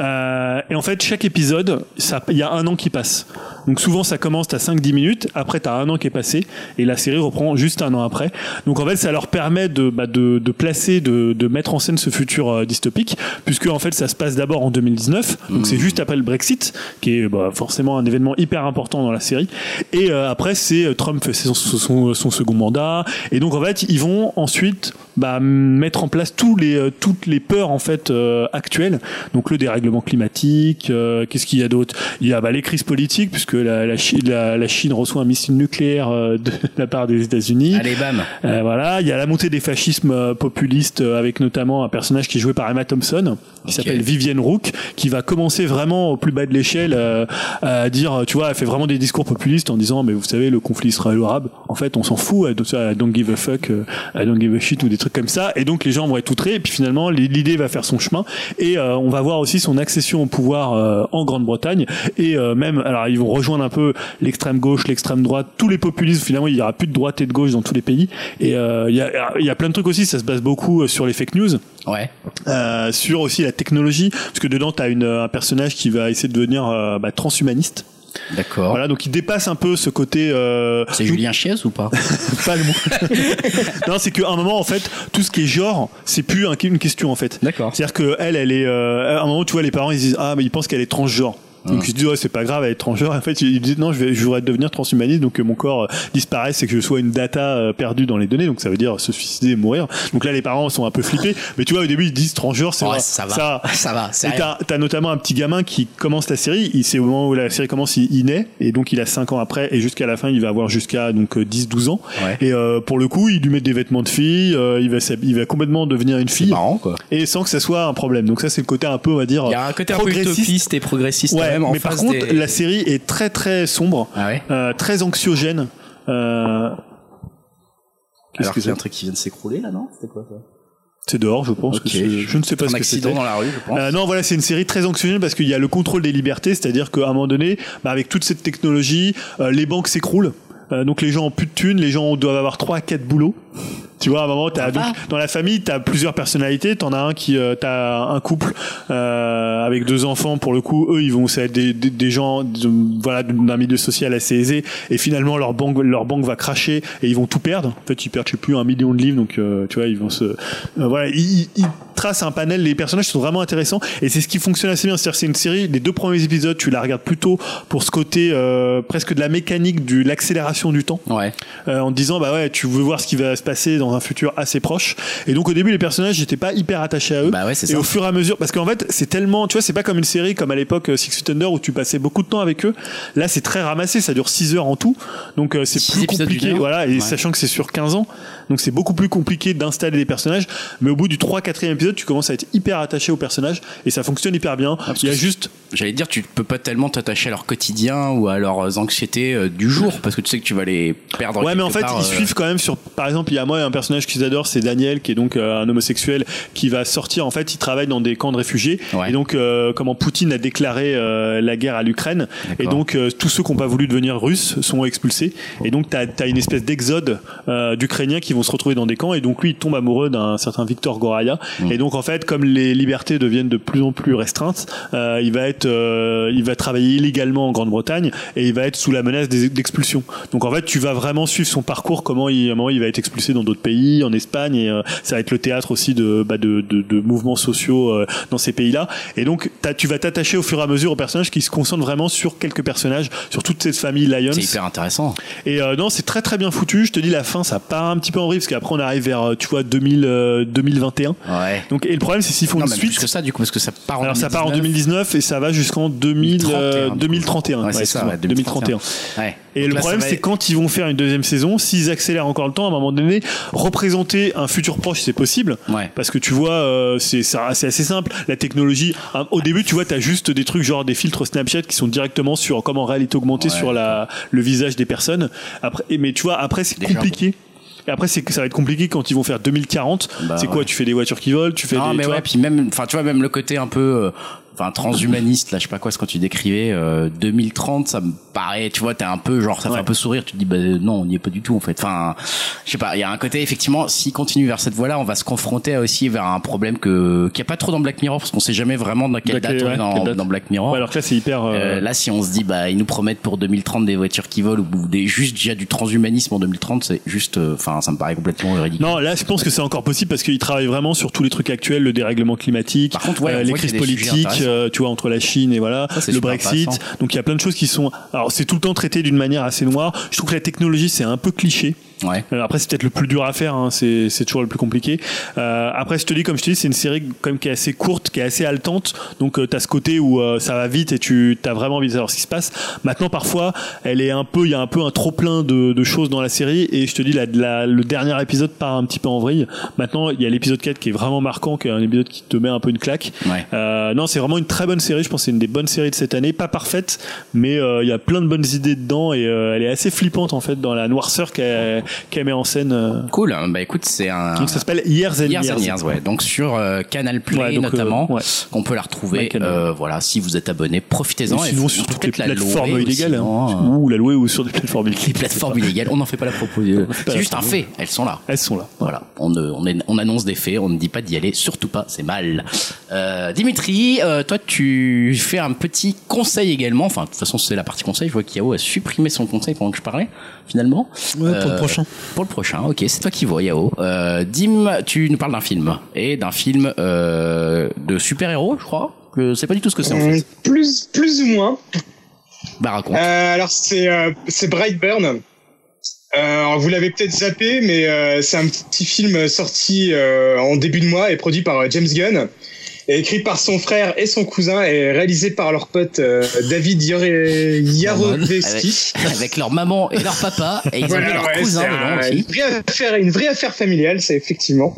Euh, et en fait, chaque épisode, ça, il y a un an qui passe. Donc, souvent, ça commence à 5-10 minutes. Après, t'as un an qui est passé. Et la série reprend juste un an après. Donc, en fait, ça leur permet de, bah, de, de placer, de, de mettre en scène ce futur euh, dystopique. Puisque, en fait, ça se passe d'abord en 2019. Donc, c'est juste après le Brexit, qui est bah, forcément un événement hyper important dans la série. Et euh, après, c'est euh, Trump fait son, son, son second mandat. Et donc, en fait, ils vont ensuite bah, mettre en place tous les, euh, toutes les peurs en fait euh, actuelles. Donc, le dérèglement climatique. euh, Qu'est-ce qu'il y a d'autre? Il y a bah, les crises politiques, puisque la, la, Chine, la, la Chine reçoit un missile nucléaire euh, de la part des États-Unis. Allez bam. Euh, voilà, il y a la montée des fascismes euh, populistes euh, avec notamment un personnage qui est joué par Emma Thompson, qui s'appelle Vivienne Rook, qui va commencer vraiment au plus bas de l'échelle euh, à dire, tu vois, elle fait vraiment des discours populistes en disant, mais vous savez, le conflit israélo-arabe, en fait, on s'en fout, I don't, I don't give a fuck, euh, I don't give a shit ou des trucs comme ça, et donc les gens vont être outrés, et puis finalement l'idée va faire son chemin, et euh, on va voir aussi son accession au pouvoir euh, en Grande-Bretagne, et euh, même, alors ils vont rejoindre un peu l'extrême gauche, l'extrême droite, tous les populismes, finalement il y aura plus de droite et de gauche dans tous les pays, et euh, il y, a, il y a plein de trucs aussi, ça se base beaucoup euh, sur les fake news, Ouais. euh, sur aussi la technologie, parce que dedans t'as une un personnage qui va essayer de devenir bah, transhumaniste. D'accord. Voilà, donc il dépasse un peu ce côté. Euh, C'est Julien Chiez ou pas? Pas le mot. non, c'est qu'à un moment en fait, tout ce qui est genre, c'est plus un- une question en fait. D'accord. C'est-à-dire que elle, elle est. Euh, à un moment, tu vois, les parents ils disent ah mais ils pensent qu'elle est transgenre. Donc il se dit ouais c'est pas grave à être transgenre. En fait il dit non je, vais, je voudrais devenir transhumaniste donc que mon corps euh, disparaisse et que je sois une data euh, perdue dans les données. Donc ça veut dire se suicider et mourir. Donc là les parents sont un peu flippés. Mais tu vois au début ils disent transgenre c'est Ouais, ça va. Ça va, c'est Et rien. t'as, t'as notamment un petit gamin qui commence la série. Il c'est au moment où la série commence il, il naît et donc il a 5 ans après et jusqu'à la fin il va avoir jusqu'à donc 10-12 ans. Ouais. Et euh, pour le coup il lui met des vêtements de fille. euh, il va il va complètement devenir une fille Marrant quoi. et sans que ça soit un problème. Donc ça c'est le côté un peu on va dire Il y a un côté un peu progressiste. utopiste et progressiste Ouais, même en mais par contre des- la série est très très sombre, Ah ouais. euh, très anxiogène. Euh... Qu'est-ce Alors que a un c'est truc qui vient de s'écrouler là non? C'était quoi ça? C'est dehors, je pense. Ok. que c'est- je ne sais pas Un ce que accident c'était. dans la rue, je pense. Euh, non, voilà, c'est une série très anxiogène parce qu'il y a le contrôle des libertés, c'est-à-dire qu'à un moment donné, bah, avec toute cette technologie, euh, les banques s'écroulent. Euh, donc les gens ont plus de thunes, les gens doivent avoir trois à quatre boulots. Tu vois, à un moment, t'as, donc, dans la famille, t'as plusieurs personnalités. T'en as un qui, euh, t'as un couple euh, avec deux enfants. Pour le coup, eux, ils vont, ça va être des, des, des gens, de- voilà, d'un milieu social assez aisé. Et finalement, leur banque, leur banque va cracher et ils vont tout perdre. En fait, ils perdent, je sais plus, un million de livres. Donc, euh, tu vois, ils vont se, euh, voilà, ils, ils tracent un panel. Les personnages sont vraiment intéressants et c'est ce qui fonctionne assez bien. C'est-à-dire, c'est une série. Les deux premiers épisodes, tu la regardes plutôt pour ce côté euh, presque de la mécanique, de l'accélération du temps Ouais. euh, en te disant bah ouais tu veux voir ce qui va se passer dans un futur assez proche. Et donc au début les personnages j'étais pas hyper attaché à eux. Bah ouais, et ça. au fur et à mesure parce qu'en fait c'est tellement tu vois c'est pas comme une série comme à l'époque euh, Six Feet Under où tu passais beaucoup de temps avec eux. Là c'est très ramassé ça dure 6 heures en tout. Donc euh, c'est plus compliqué voilà. Et Ouais. sachant que c'est sur 15 ans donc c'est beaucoup plus compliqué d'installer des personnages mais au bout du 3 4 épisode tu commences à être hyper attaché aux personnages et ça fonctionne hyper bien parce il y a juste J'allais dire, tu peux pas tellement t'attacher à leur quotidien ou à leurs anxiétés euh, du jour parce que tu sais que tu vas les perdre. Ouais, mais en fait, part, ils euh, suivent quand même sur. Par exemple, il y a moi un personnage qu'ils adorent, c'est Daniel, qui est donc euh, un homosexuel qui va sortir. En fait, il travaille dans des camps de réfugiés. Ouais. Et donc, euh, comment Poutine a déclaré euh, la guerre à l'Ukraine. Et donc, tous ceux qui n'ont pas voulu devenir russes sont expulsés. Et donc, t'as as une espèce d'exode d'Ukrainiens qui vont se retrouver dans des camps. Et donc, lui, il tombe amoureux d'un certain Victor Goraya. Mm. Et donc, en fait, comme les libertés deviennent de plus en plus restreintes, euh, il va être, euh, il va travailler illégalement en Grande-Bretagne et il va être sous la menace d'expulsion. Donc en fait, tu vas vraiment suivre son parcours, comment il, il va être expulsé dans d'autres pays, en Espagne, et euh, ça va être le théâtre aussi de, bah, de, de, de mouvements sociaux dans ces pays-là. Et donc, tu vas t'attacher au fur et à mesure aux personnages qui se concentrent vraiment sur quelques personnages, sur toute cette famille Lions. C'est hyper intéressant. Et non, c'est très très bien foutu. Je te dis, la fin, ça part un petit peu en parce qu'après on arrive vers, euh, tu vois, 2000, euh, 2021. Ouais. Donc, et le problème, c'est s'ils font Non, une même suite. plus que ça, du coup, parce que ça part en Alors ça part en 2019. 2019 et ça va jusqu'en 2000, euh, 2031, 2031. Ouais, c'est ça, excuse-moi, ouais, 2031. Ouais. Et Donc le là, problème, va c'est quand ils vont faire une deuxième saison, s'ils accélèrent encore le temps, à un moment donné, représenter un futur proche, c'est possible. Ouais. Parce que tu vois, euh, c'est assez simple. La technologie, hein, au début, tu vois, t'as juste des trucs genre des filtres Snapchat qui sont directement sur, comme en réalité augmentée, Ouais. sur la, le visage des personnes. Après, mais tu vois, après, c'est compliqué. Et après, c'est que ça va être compliqué quand ils vont faire 2040. Bah, c'est quoi ouais. Tu fais des voitures qui volent, tu fais Non, des. mais tu ouais, vois. puis même, enfin, tu vois, même le côté un peu, euh, enfin, transhumaniste, là, je sais pas quoi, ce quand tu décrivais, euh, 2030, ça me paraît, tu vois, t'es un peu, genre, ça fait un peu sourire, tu te dis, bah, non, on n'y est pas du tout, en fait. Enfin, je sais pas, il y a un côté, effectivement, s'il continue vers cette voie-là, on va se confronter aussi vers un problème que, qu'il n'y a pas trop dans Black Mirror, parce qu'on sait jamais vraiment dans quelle date on est dans, dans Black Mirror. Ouais, alors que là, c'est hyper. euh, Euh, là, si on se dit, bah, ils nous promettent pour 2030 des voitures qui volent ou des, juste déjà du transhumanisme en 2030, c'est juste, euh, enfin, ça me paraît complètement ridicule. Non, là, je pense que c'est encore possible parce qu'ils travaillent vraiment sur tous les trucs actuels, le dérèglement climatique, Par contre, ouais, on euh, les crises politiques. Euh, tu vois, entre la Chine et voilà, Ça, le Brexit. Donc il y a plein de choses qui sont. Alors c'est tout le temps traité d'une manière assez noire. Je trouve que la technologie c'est un peu cliché. Ouais. Euh, Après, c'est peut-être le plus dur à faire, hein, c'est c'est toujours le plus compliqué. Euh, après, je te dis, comme je te dis, c'est une série quand même qui est assez courte, qui est assez haletante. Donc, tu t'as ce côté où euh, ça va vite et tu as vraiment envie de savoir ce qui se passe. Maintenant, parfois, elle est un peu, il y a un peu un trop plein de, de choses dans la série. Et je te dis, la, la- le dernier épisode part un petit peu en vrille. Maintenant, il y a l'épisode 4 qui est vraiment marquant, qui est un épisode qui te met un peu une claque. Ouais. Euh, non, c'est vraiment une très bonne série. Je pense que c'est une des bonnes séries de cette année. Pas parfaite, mais euh, il y a plein de bonnes idées dedans et euh, elle est assez flippante en fait dans la noirceur qu'elle qu'elle met en scène. euh. Cool. hein. Bah, écoute, c'est un. Donc ça s'appelle Years and Years Years. and Years, ouais. Donc sur euh, Canal Play Ouais, donc, notamment, euh, ouais. qu'on peut la retrouver. Voilà, si vous êtes abonné, profitez-en. Et sinon sur toutes les plateformes illégales. hein. Ou la louer ou sur des plateformes Les illégales. plateformes illégales, on n'en fait pas la proposition. C'est juste un fait. Elles sont là. Elles sont là. Voilà, on, on, est- on annonce des faits, on ne dit pas d'y aller, surtout pas, c'est mal. Euh, Dimitri, euh, toi tu fais un petit conseil également, enfin de toute façon c'est la partie conseil, je vois qu'Yao a supprimé son conseil pendant que je parlais, finalement. Ouais, pour le Euh, prochain. Pour le prochain, ok, c'est toi qui vois Yao. Euh, Dim, tu nous parles d'un film, et d'un film euh, de super-héros je crois Je sais pas du tout ce que c'est en fait. Plus, plus ou moins. Bah raconte. Euh, alors c'est euh, c'est Brightburn. Euh, alors, vous l'avez peut-être zappé, mais euh, c'est un petit film sorti euh, en début de mois et produit par James Gunn, écrit par son frère et son cousin et réalisé par leur pote euh, David Yarovesky. Avec, avec leur maman et leur papa, et ils ont mis leur ouais, cousin dedans un- aussi. Une vraie affaire, une vraie affaire familiale, c'est effectivement.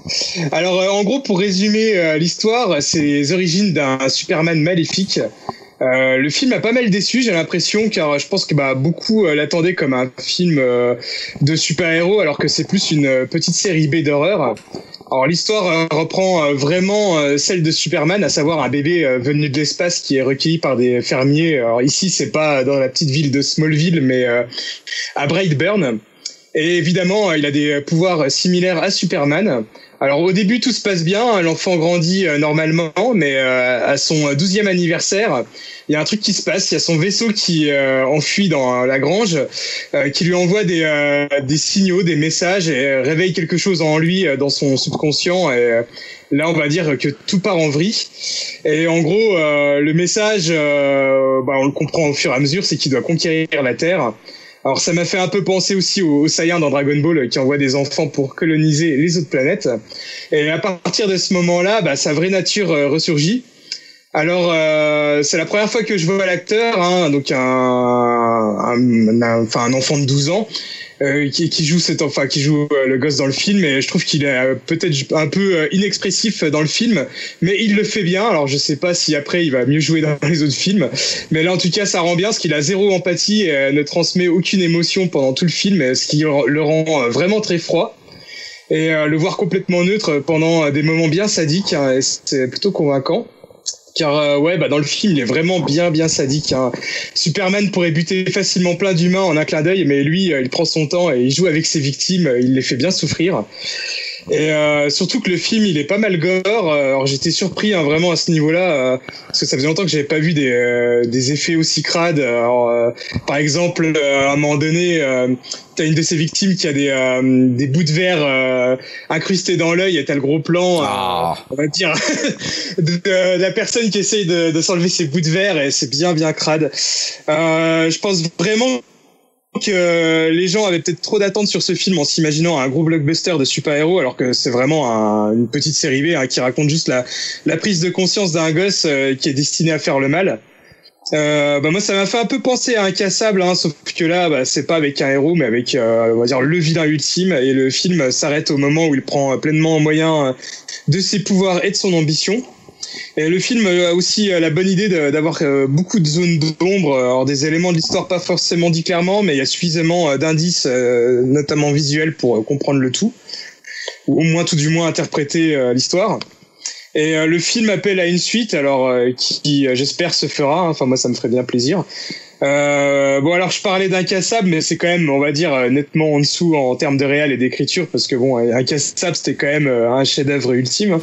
Alors, euh, en gros, pour résumer euh, l'histoire, c'est les origines d'un Superman maléfique. Euh, le film a pas mal déçu, j'ai l'impression, car je pense que bah, beaucoup euh, l'attendaient comme un film euh, de super-héros, alors que c'est plus une euh, petite série B d'horreur. Alors l'histoire euh, reprend euh, vraiment euh, celle de Superman, à savoir un bébé venu de l'espace qui est recueilli par des fermiers. Alors ici, c'est pas dans la petite ville de Smallville, mais à Brightburn. Et évidemment, il a des pouvoirs similaires à Superman. Alors au début, tout se passe bien, l'enfant grandit euh, normalement, mais euh, à son douzième anniversaire, il y a un truc qui se passe, il y a son vaisseau qui euh, enfuit dans la grange, euh, qui lui envoie des, euh, des signaux, des messages, et euh, réveille quelque chose en lui, euh, dans son subconscient, et euh, là on va dire que tout part en vrille. Et en gros, euh, le message, euh, bah, on le comprend au fur et à mesure, c'est qu'il doit conquérir la Terre. Alors ça m'a fait un peu penser aussi aux, aux dans Dragon Ball euh, qui envoient des enfants pour coloniser les autres planètes. Et à partir de ce moment-là, bah, sa vraie nature euh, ressurgit. Alors euh, c'est la première fois que je vois l'acteur, hein, donc un, un, un enfant de 12 ans. Euh, qui, qui joue cet enfin qui joue euh, le gosse dans le film et je trouve qu'il est euh, peut-être un peu inexpressif dans le film mais il le fait bien alors je sais pas si après il va mieux jouer dans les autres films mais là, en tout cas, ça rend bien, parce qu'il a zéro empathie et ne transmet aucune émotion pendant tout le film, ce qui le rend vraiment très froid. Et le voir complètement neutre pendant des moments bien sadiques, hein, c'est plutôt convaincant. Car euh, ouais, bah dans le film, il est vraiment bien bien sadique. hein. Superman pourrait buter facilement plein d'humains en un clin d'œil, mais lui, euh, il prend son temps et il joue avec ses victimes. euh, Il les fait bien souffrir. Et euh, surtout que le film, il est pas mal gore. euh, Alors j'étais surpris hein, vraiment à ce niveau-là, euh, parce que ça faisait longtemps que j'avais pas vu des, euh, des effets aussi crades. Alors, euh, par exemple, euh, à un moment donné, euh, t'as une de ses victimes qui a des, euh, des bouts de verre euh, incrustés dans l'œil, et t'as le gros plan, Ah. on va dire, de, de la personne qui essaye de, de s'enlever ses bouts de verre, et c'est bien bien crade. Euh, je pense vraiment que les gens avaient peut-être trop d'attentes sur ce film en s'imaginant un gros blockbuster de super-héros alors que c'est vraiment un- une petite série B hein, qui raconte juste la, prise de conscience d'un gosse euh, qui est destiné à faire le mal. Euh, bah moi ça m'a fait un peu penser à Incassable hein, sauf que là bah, c'est pas avec un héros mais avec euh, on va dire le vilain ultime et le film s'arrête au moment où il prend euh, pleinement en moyen euh, de ses pouvoirs et de son ambition. Et le film a aussi la bonne idée d'avoir euh, beaucoup de zones d'ombre, alors des éléments de l'histoire pas forcément dit clairement, mais il y a suffisamment euh, d'indices, euh, notamment visuels, pour comprendre le tout, ou au moins tout du moins interpréter l'histoire. Et le film appelle à une suite, alors qui, j'espère, se fera. Enfin moi, ça me ferait bien plaisir. Euh, bon alors je parlais d'incassable mais c'est quand même on va dire euh, nettement en dessous en termes de réel et d'écriture parce que bon incassable c'était quand même euh, un chef-d'œuvre ultime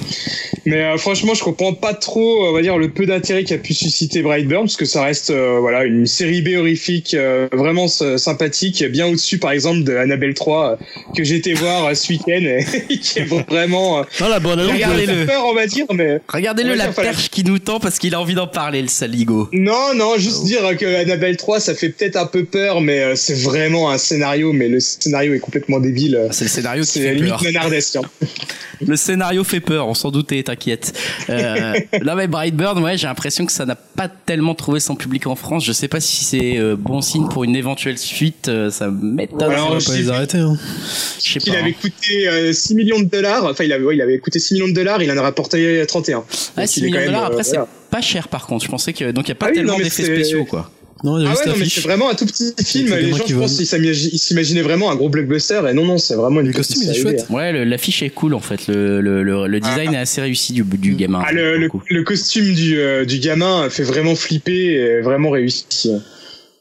mais euh, franchement je comprends pas trop on va dire le peu d'intérêt qu'a pu susciter Brightburn parce que ça reste euh, voilà une série B horrifique euh, vraiment sympathique bien au-dessus par exemple de Annabelle 3 euh, que j'ai été voir ce week-end et qui est vraiment euh, Non, la bonne annonce. Regardez-le. fait peur on va dire mais Regardez-le la perche qui nous tend parce qu'il a envie d'en parler, le saligo. Non, non, juste dire que Annabelle 3, ça fait peut-être un peu peur, mais euh, c'est vraiment un scénario, mais le scénario est complètement débile. C'est le scénario qui C'est fait limite peur. hein. Le scénario fait peur, on s'en doutait, t'inquiète. Euh, là, mais Brightburn, ouais, j'ai l'impression que ça n'a pas tellement trouvé son public en France. Je sais pas si c'est euh, bon signe pour une éventuelle suite. euh, ça m'étonne. Alors, On va je pas les arrêter. Hein. Je sais Il pas. avait hein. coûté euh, 6 millions de dollars, enfin il avait, ouais, il avait coûté 6 millions de dollars, il en a rapporté 31. Ah, Donc, 6 il est millions de dollars. euh, Après, c'est pas cher par contre. Je pensais que donc il y a pas Ah oui, tellement d'effets spéciaux quoi. Non, il y a Ah juste ouais, non, mais c'est vraiment un tout petit film. Les gens, je pense, ils s'imagi- ils s'imaginaient vraiment un gros blockbuster, et non, non, c'est vraiment une Le costume, il est chouette. Ouais, le- l'affiche est cool en fait. Le, le, le, le design est assez réussi du, du gamin. Ah, le, costume du, euh, du gamin fait vraiment flipper et vraiment réussi.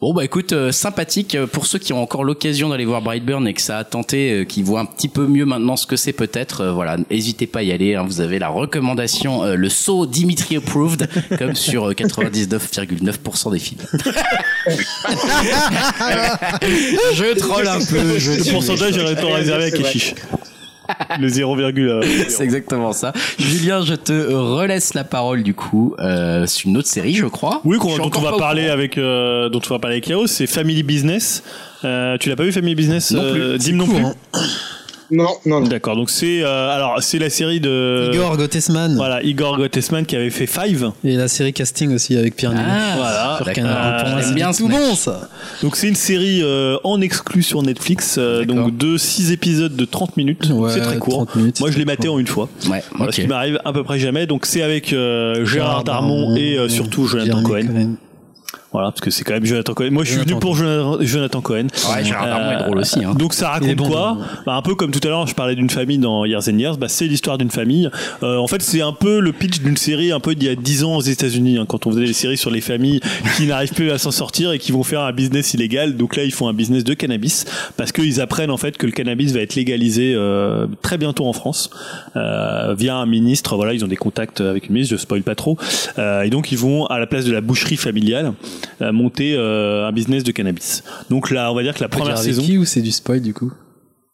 Bon bah écoute, euh, sympathique Euh, pour ceux qui ont encore l'occasion d'aller voir Brightburn et que ça a tenté, euh, qui voient un petit peu mieux maintenant ce que c'est peut-être. euh, voilà, n'hésitez pas à y aller. hein, vous avez la recommandation, euh, le saut Dimitri approved, comme sur euh, 99,9% des films. je troll un peu. Je Le pourcentage est Ouais, réservé à. Keshish. Le 0, euh, C'est exactement ça. Julien, je te relaisse la parole du coup. Euh, c'est une autre série, je crois. Oui, qu'on- dont on va parler avec, euh, dont on va parler avec Yao, c'est Family Business. Euh, tu l'as pas vu Family Business Non plus. euh, C'est Dim non court, plus. hein. Non, non, non. D'accord, donc c'est euh, alors c'est la série de Igor Gottesman voilà Igor Gottesman qui avait fait Five. et la série casting aussi avec Pierre Ninet. Ah, Voilà. Sur c'est bien tout bon ça. Donc c'est une série euh, en exclu sur Netflix, euh, donc de 6 épisodes de 30 minutes. Ouais, c'est très court. 30 minutes, Moi je l'ai maté en une fois. Ouais, Voilà. Ce qui m'arrive à peu près jamais. Donc c'est avec euh, Gérard Darmon et euh, surtout Jonathan Jeremy Cohen. Voilà, parce que c'est quand même Jonathan Cohen. Moi je suis venu Jonathan pour Jonathan, Jonathan Cohen. Ouais, Darmon est Euh, drôle aussi. Hein. Donc ça raconte bon, quoi bah, Un peu comme tout à l'heure, je parlais d'une famille dans Years and Years. Bah, c'est l'histoire d'une famille. Euh, en fait, c'est un peu le pitch d'une série un peu d'il y a 10 ans aux États-Unis, hein, quand on faisait des séries sur les familles qui n'arrivent plus à s'en sortir et qui vont faire un business illégal. Donc là, ils font un business de cannabis parce qu'ils apprennent en fait que le cannabis va être légalisé euh, très bientôt en France euh, via un ministre. Voilà, ils ont des contacts avec une ministre. Je spoil pas trop. Euh, et donc ils vont à la place de la boucherie familiale euh, monter euh, un business de cannabis. Donc là, on va dire que la première saison. qui ou c'est du spoil du coup?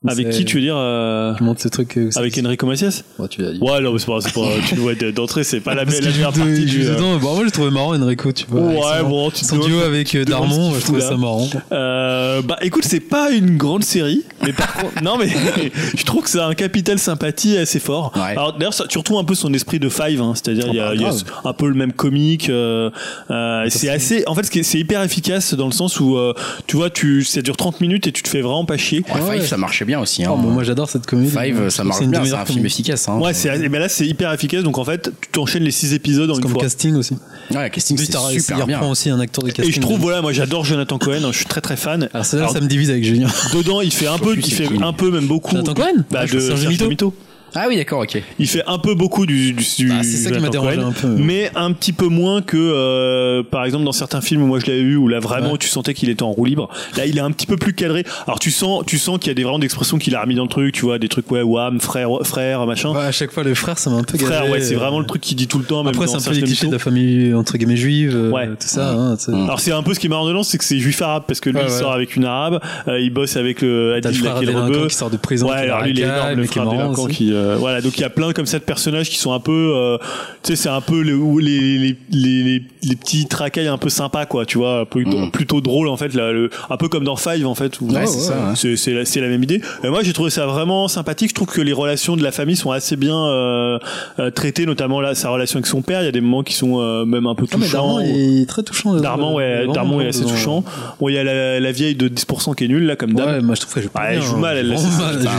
Avec C'est- qui tu veux dire euh, Tu montres ce truc euh, c'est- Avec Enrico Macias? Ouais, tu l'as dit. Ouais, non, mais c'est pas, c'est pas, tu le vois d'entrée, c'est pas la, la meilleure vu partie du. vu euh, dedans. Bon, moi j'ai trouvé marrant Enrico, tu vois. Ouais, son- bon, tu te Son duo avec euh, Darmon, je trouvais ça marrant. Euh, bah écoute, c'est pas une grande série, mais par contre, non mais je trouve que ça a un capital sympathie assez fort. Ouais. Alors d'ailleurs, tu retrouves un peu son esprit de Five, hein, c'est-à-dire il y a, bah, y a un peu le même comique. euh, euh, c'est assez, en fait, c'est hyper efficace dans le sens où euh, tu vois, tu, ça dure 30 minutes et tu te fais vraiment pas chier. Ouais, Five, ça marchait bien aussi. Hein. Oh, bon, moi j'adore cette comédie. Five, ça marche une bien. C'est un film comédies. efficace. Hein. Ouais, c'est, mais là c'est hyper efficace, donc en fait, tu enchaînes les 6 épisodes en une comme fois. casting aussi. Ouais, le casting, c'est t'as- super il bien. aussi un acteur de casting. Et je trouve, voilà, moi j'adore Jonathan Cohen, hein, je suis très très fan. Alors là Alors, ça me divise avec Julien. Dedans, il fait un peu, il fait un peu même beaucoup. Jonathan Cohen bah, Ah, de Serge Mito. Ah oui, d'accord, ok. Il fait un peu beaucoup du, du, du Bah, c'est ça qui m'a dérangé un peu. mais un petit peu moins que euh, par exemple dans certains films où moi je l'avais vu où là vraiment Ouais. tu sentais qu'il était en roue libre. Là, il est un petit peu plus cadré. Alors tu sens, tu sens qu'il y a des vraiment d'expressions qu'il a remis dans le truc. Tu vois des trucs ouais, wham, frère, frère, machin. Ouais, à chaque fois le frère ça m'a un peu frère, gavé, ouais, c'est euh, vraiment le truc qu'il dit tout le temps. Même Après c'est un peu les clichés de la famille entre guillemets juive, euh, Ouais. tout ça. hein. Mm. Alors c'est un peu ce qui est marrant dedans, c'est que c'est juif arabe parce que lui Ouais, il sort avec une arabe, euh, il bosse avec le Adil frère qui sort de prison. Ouais, alors lui, il est énorme, le frère qui, euh, voilà, donc il y a plein comme ça de personnages qui sont un peu, euh, tu sais, c'est un peu les, les, les, les, les, les petits tracailles un peu sympas, quoi, tu vois, un peu, Mm. plutôt drôle, en fait, là, le, un peu comme dans Five, en fait, où, Ouais, c'est ça, hein. c'est, c'est la, c'est la même idée. Et moi, j'ai trouvé ça vraiment sympathique. Je trouve que les relations de la famille sont assez bien, euh, euh, traitées, notamment là, sa relation avec son père. Il y a des moments qui sont, euh, même un peu Ah, mais touchants. Darman il est très touchant. Darman, ouais, Darman est assez dedans. touchant. Bon, il y a la, la vieille de 10% qui est nulle, là, comme d'hab. Ouais, moi je trouve qu'elle joue pas Ouais, elle joue mal, elle, mal,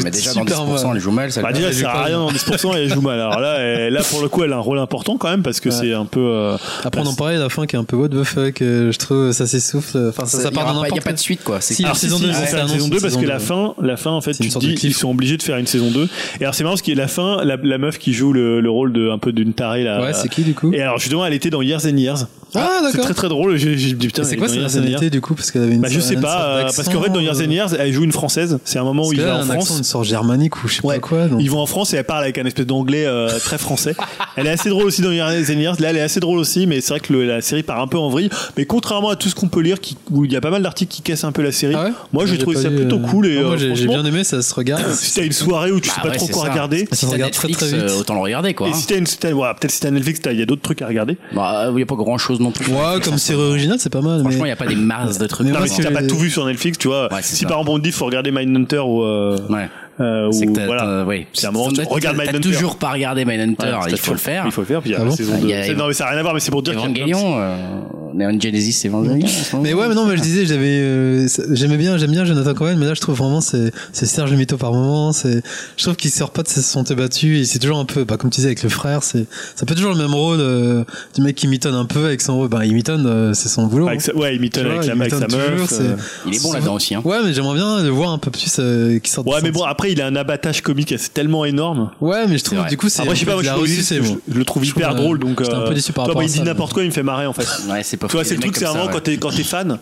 mais déjà dans super 10%, mal. elle joue mal. Ça Bah déjà, sert à rien dans 10% et elle joue mal. Alors là, elle- là pour le coup, elle a un rôle important quand même parce que Ouais. c'est un peu. euh, Après, on en parlait à la fin qui est un peu what the fuck, euh, je trouve ça s'essouffle. Enfin, ça, ça part pas- Il n'y a pas de suite, quoi. C'est Si, Alors, la si, saison si, deux, ils vont c'est faire une annoncé saison une 2 parce que la fin, la fin en fait, tu te dis ils sont obligés de faire une saison 2. Et alors c'est marrant parce que la fin, la, la meuf qui joue le, le rôle de un peu d'une tarée là. Ouais, c'est qui du coup? Et alors justement, elle était dans Years and Years. Ah, C'est d'accord. très très drôle. J'ai j'ai dit putain. C'est quoi sa nationalité du coup Parce qu'elle avait une Bah je sais pas euh, parce qu'en fait dans Years and d'accent, Years, elle joue une française. C'est un moment où il va en France. une sorte germanique ou je sais Ouais. pas quoi. donc- Ils vont en France et elle parle avec un espèce d'anglais euh, très français. Elle est assez drôle aussi dans Years and Years. Là, elle est assez drôle aussi, mais c'est vrai que le- la série part un peu en vrille. Mais contrairement à tout ce qu'on peut lire, qui, où il y a pas mal d'articles qui cassent un peu la série, Ah ouais moi j'ai trouvé pas ça lu, plutôt euh, cool. Et non, moi euh, j'ai bien aimé, ça se regarde. si t'as une soirée où tu sais Bah pas ouais, trop c'est quoi regarder, Ça Si se t'as regarde très, Netflix, très vite. autant le regarder, quoi. et si t'as une, peut-être si t'as Netflix, t'as- il y a d'autres trucs à regarder. Bah, il n'y a pas grand chose non plus. Ouais, comme série originale, c'est pas mal. Franchement, il mais... n'y a pas des masses de trucs. Non, mais si t'as pas tout vu sur Netflix, tu vois, Ouais, si ça. par exemple on dit faut regarder Mindhunter ou, euh, Ouais. Euh, C'est que voilà. ouais. C'est un moment où tu regardes Mindhunter. toujours pas regardé Mindhunter, il c'est faut le faire. Il faut le faire, puis il y a Ah la saison Ah, 2. il y a- Non, mais ça n'a rien à voir, mais c'est pour dire qu'il y a Evangelion, euh, Neon Genesis Evangelion. en ce moment. Mais ouais, mais non, mais je disais, j'avais, euh, j'aimais bien, j'aime bien Jonathan Cohen, mais là, je trouve vraiment, c'est, c'est Serge Mito par moment, c'est, je trouve qu'il sort pas de ses sentiers battus, et c'est toujours un peu, bah, comme tu disais, avec le frère, c'est, ça peut toujours le même rôle, euh, du mec qui mitonne un peu avec son rôle, bah, il mitonne, euh, c'est son boulot. Avec sa- ouais, il mitonne avec, la, avec sa toujours, meuf. c'est- euh. Il est bon là-dedans aussi. Hein. Ouais, mais j'aimerais bien le voir un peu plus, euh, qui sort de Ouais, mais bon, sentiers- après, il a un abattage comique assez tellement énorme. Ouais, mais je trouve, du coup, c'est, Après, je sais pas, moi, je, réussi, c'est le trouve Je hyper trouve, drôle, euh, donc. un peu euh, déçu par toi, rapport à il dit n'importe quoi, il me fait marrer, en fait. Ouais, c'est pas Tu vois, c'est le truc, c'est vraiment quand t'es fan.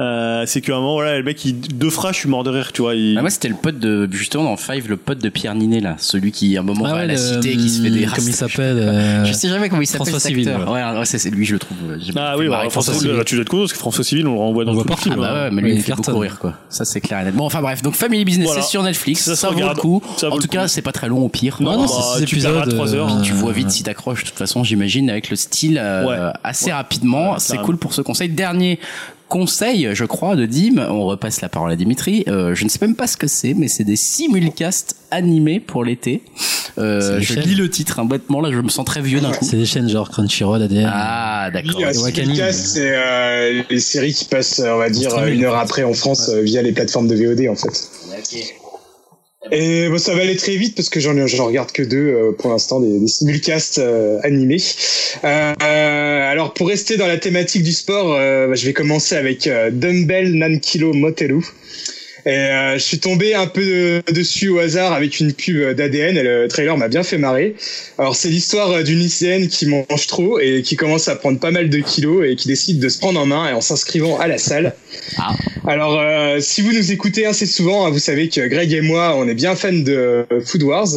Euh, c'est qu'à un moment, voilà, le mec, il, deux phrases, je suis mort de rire, tu vois. Il... Ah, moi, c'était le pote de, justement, dans Five, le pote de Pierre Ninet, là. Celui qui, à un moment, Ah va à ouais, la cité, qui se fait des Comment il s'appelle euh, Je sais jamais comment il s'appelle. François cet Civil, acteur. Ouais, ouais, c'est c'est lui, je le trouve. euh, Ah oui, bah, François Civil, là, tu dois être content parce que François Civil, on le renvoie dans On tout voit le partout. film. Ah bah ouais, mais lui, il fait beaucoup rire, quoi. Ça, c'est clair et net. Bon, enfin bref, donc Family Business, c'est sur Netflix. Ça vaut le regarde. coup. En tout cas, c'est pas très long au pire. Non, non, bah, c'est perdras épisodes. trois heures. euh, Tu vois vite si t'accroches, de toute façon, j'imagine, avec le style Ouais. assez rapidement. Ouais, c'est cool pour ce conseil. Dernier conseil, je crois, de Dim. On repasse la parole à Dimitri. Euh, je ne sais même pas ce que c'est, mais c'est des simulcasts animés pour l'été. Euh, je lis le titre, hein, bêtement, là, je me sens très vieux d'un coup. C'est des chaînes genre Crunchyroll, ADN. Ah, d'accord. Simulcast, c'est euh, les séries qui passent, on va dire, une heure après en France euh, via les plateformes de VOD en fait. Et bon, ça va aller très vite parce que j'en regarde que deux euh, pour l'instant, des, des simulcasts euh, animés. Euh, alors pour rester dans la thématique du sport, bah, je vais commencer avec Dumbbell Nankilo Moteru. Et euh, je suis tombé un peu de- dessus au hasard avec une pub d'ADN et le trailer m'a bien fait marrer. Alors c'est l'histoire euh, d'une lycéenne qui mange trop et qui commence à prendre pas mal de kilos et qui décide de se prendre en main et en s'inscrivant à la salle. Ah. Alors euh, si vous nous écoutez assez souvent, hein, vous savez que Greg et moi on est bien fans de Food Wars.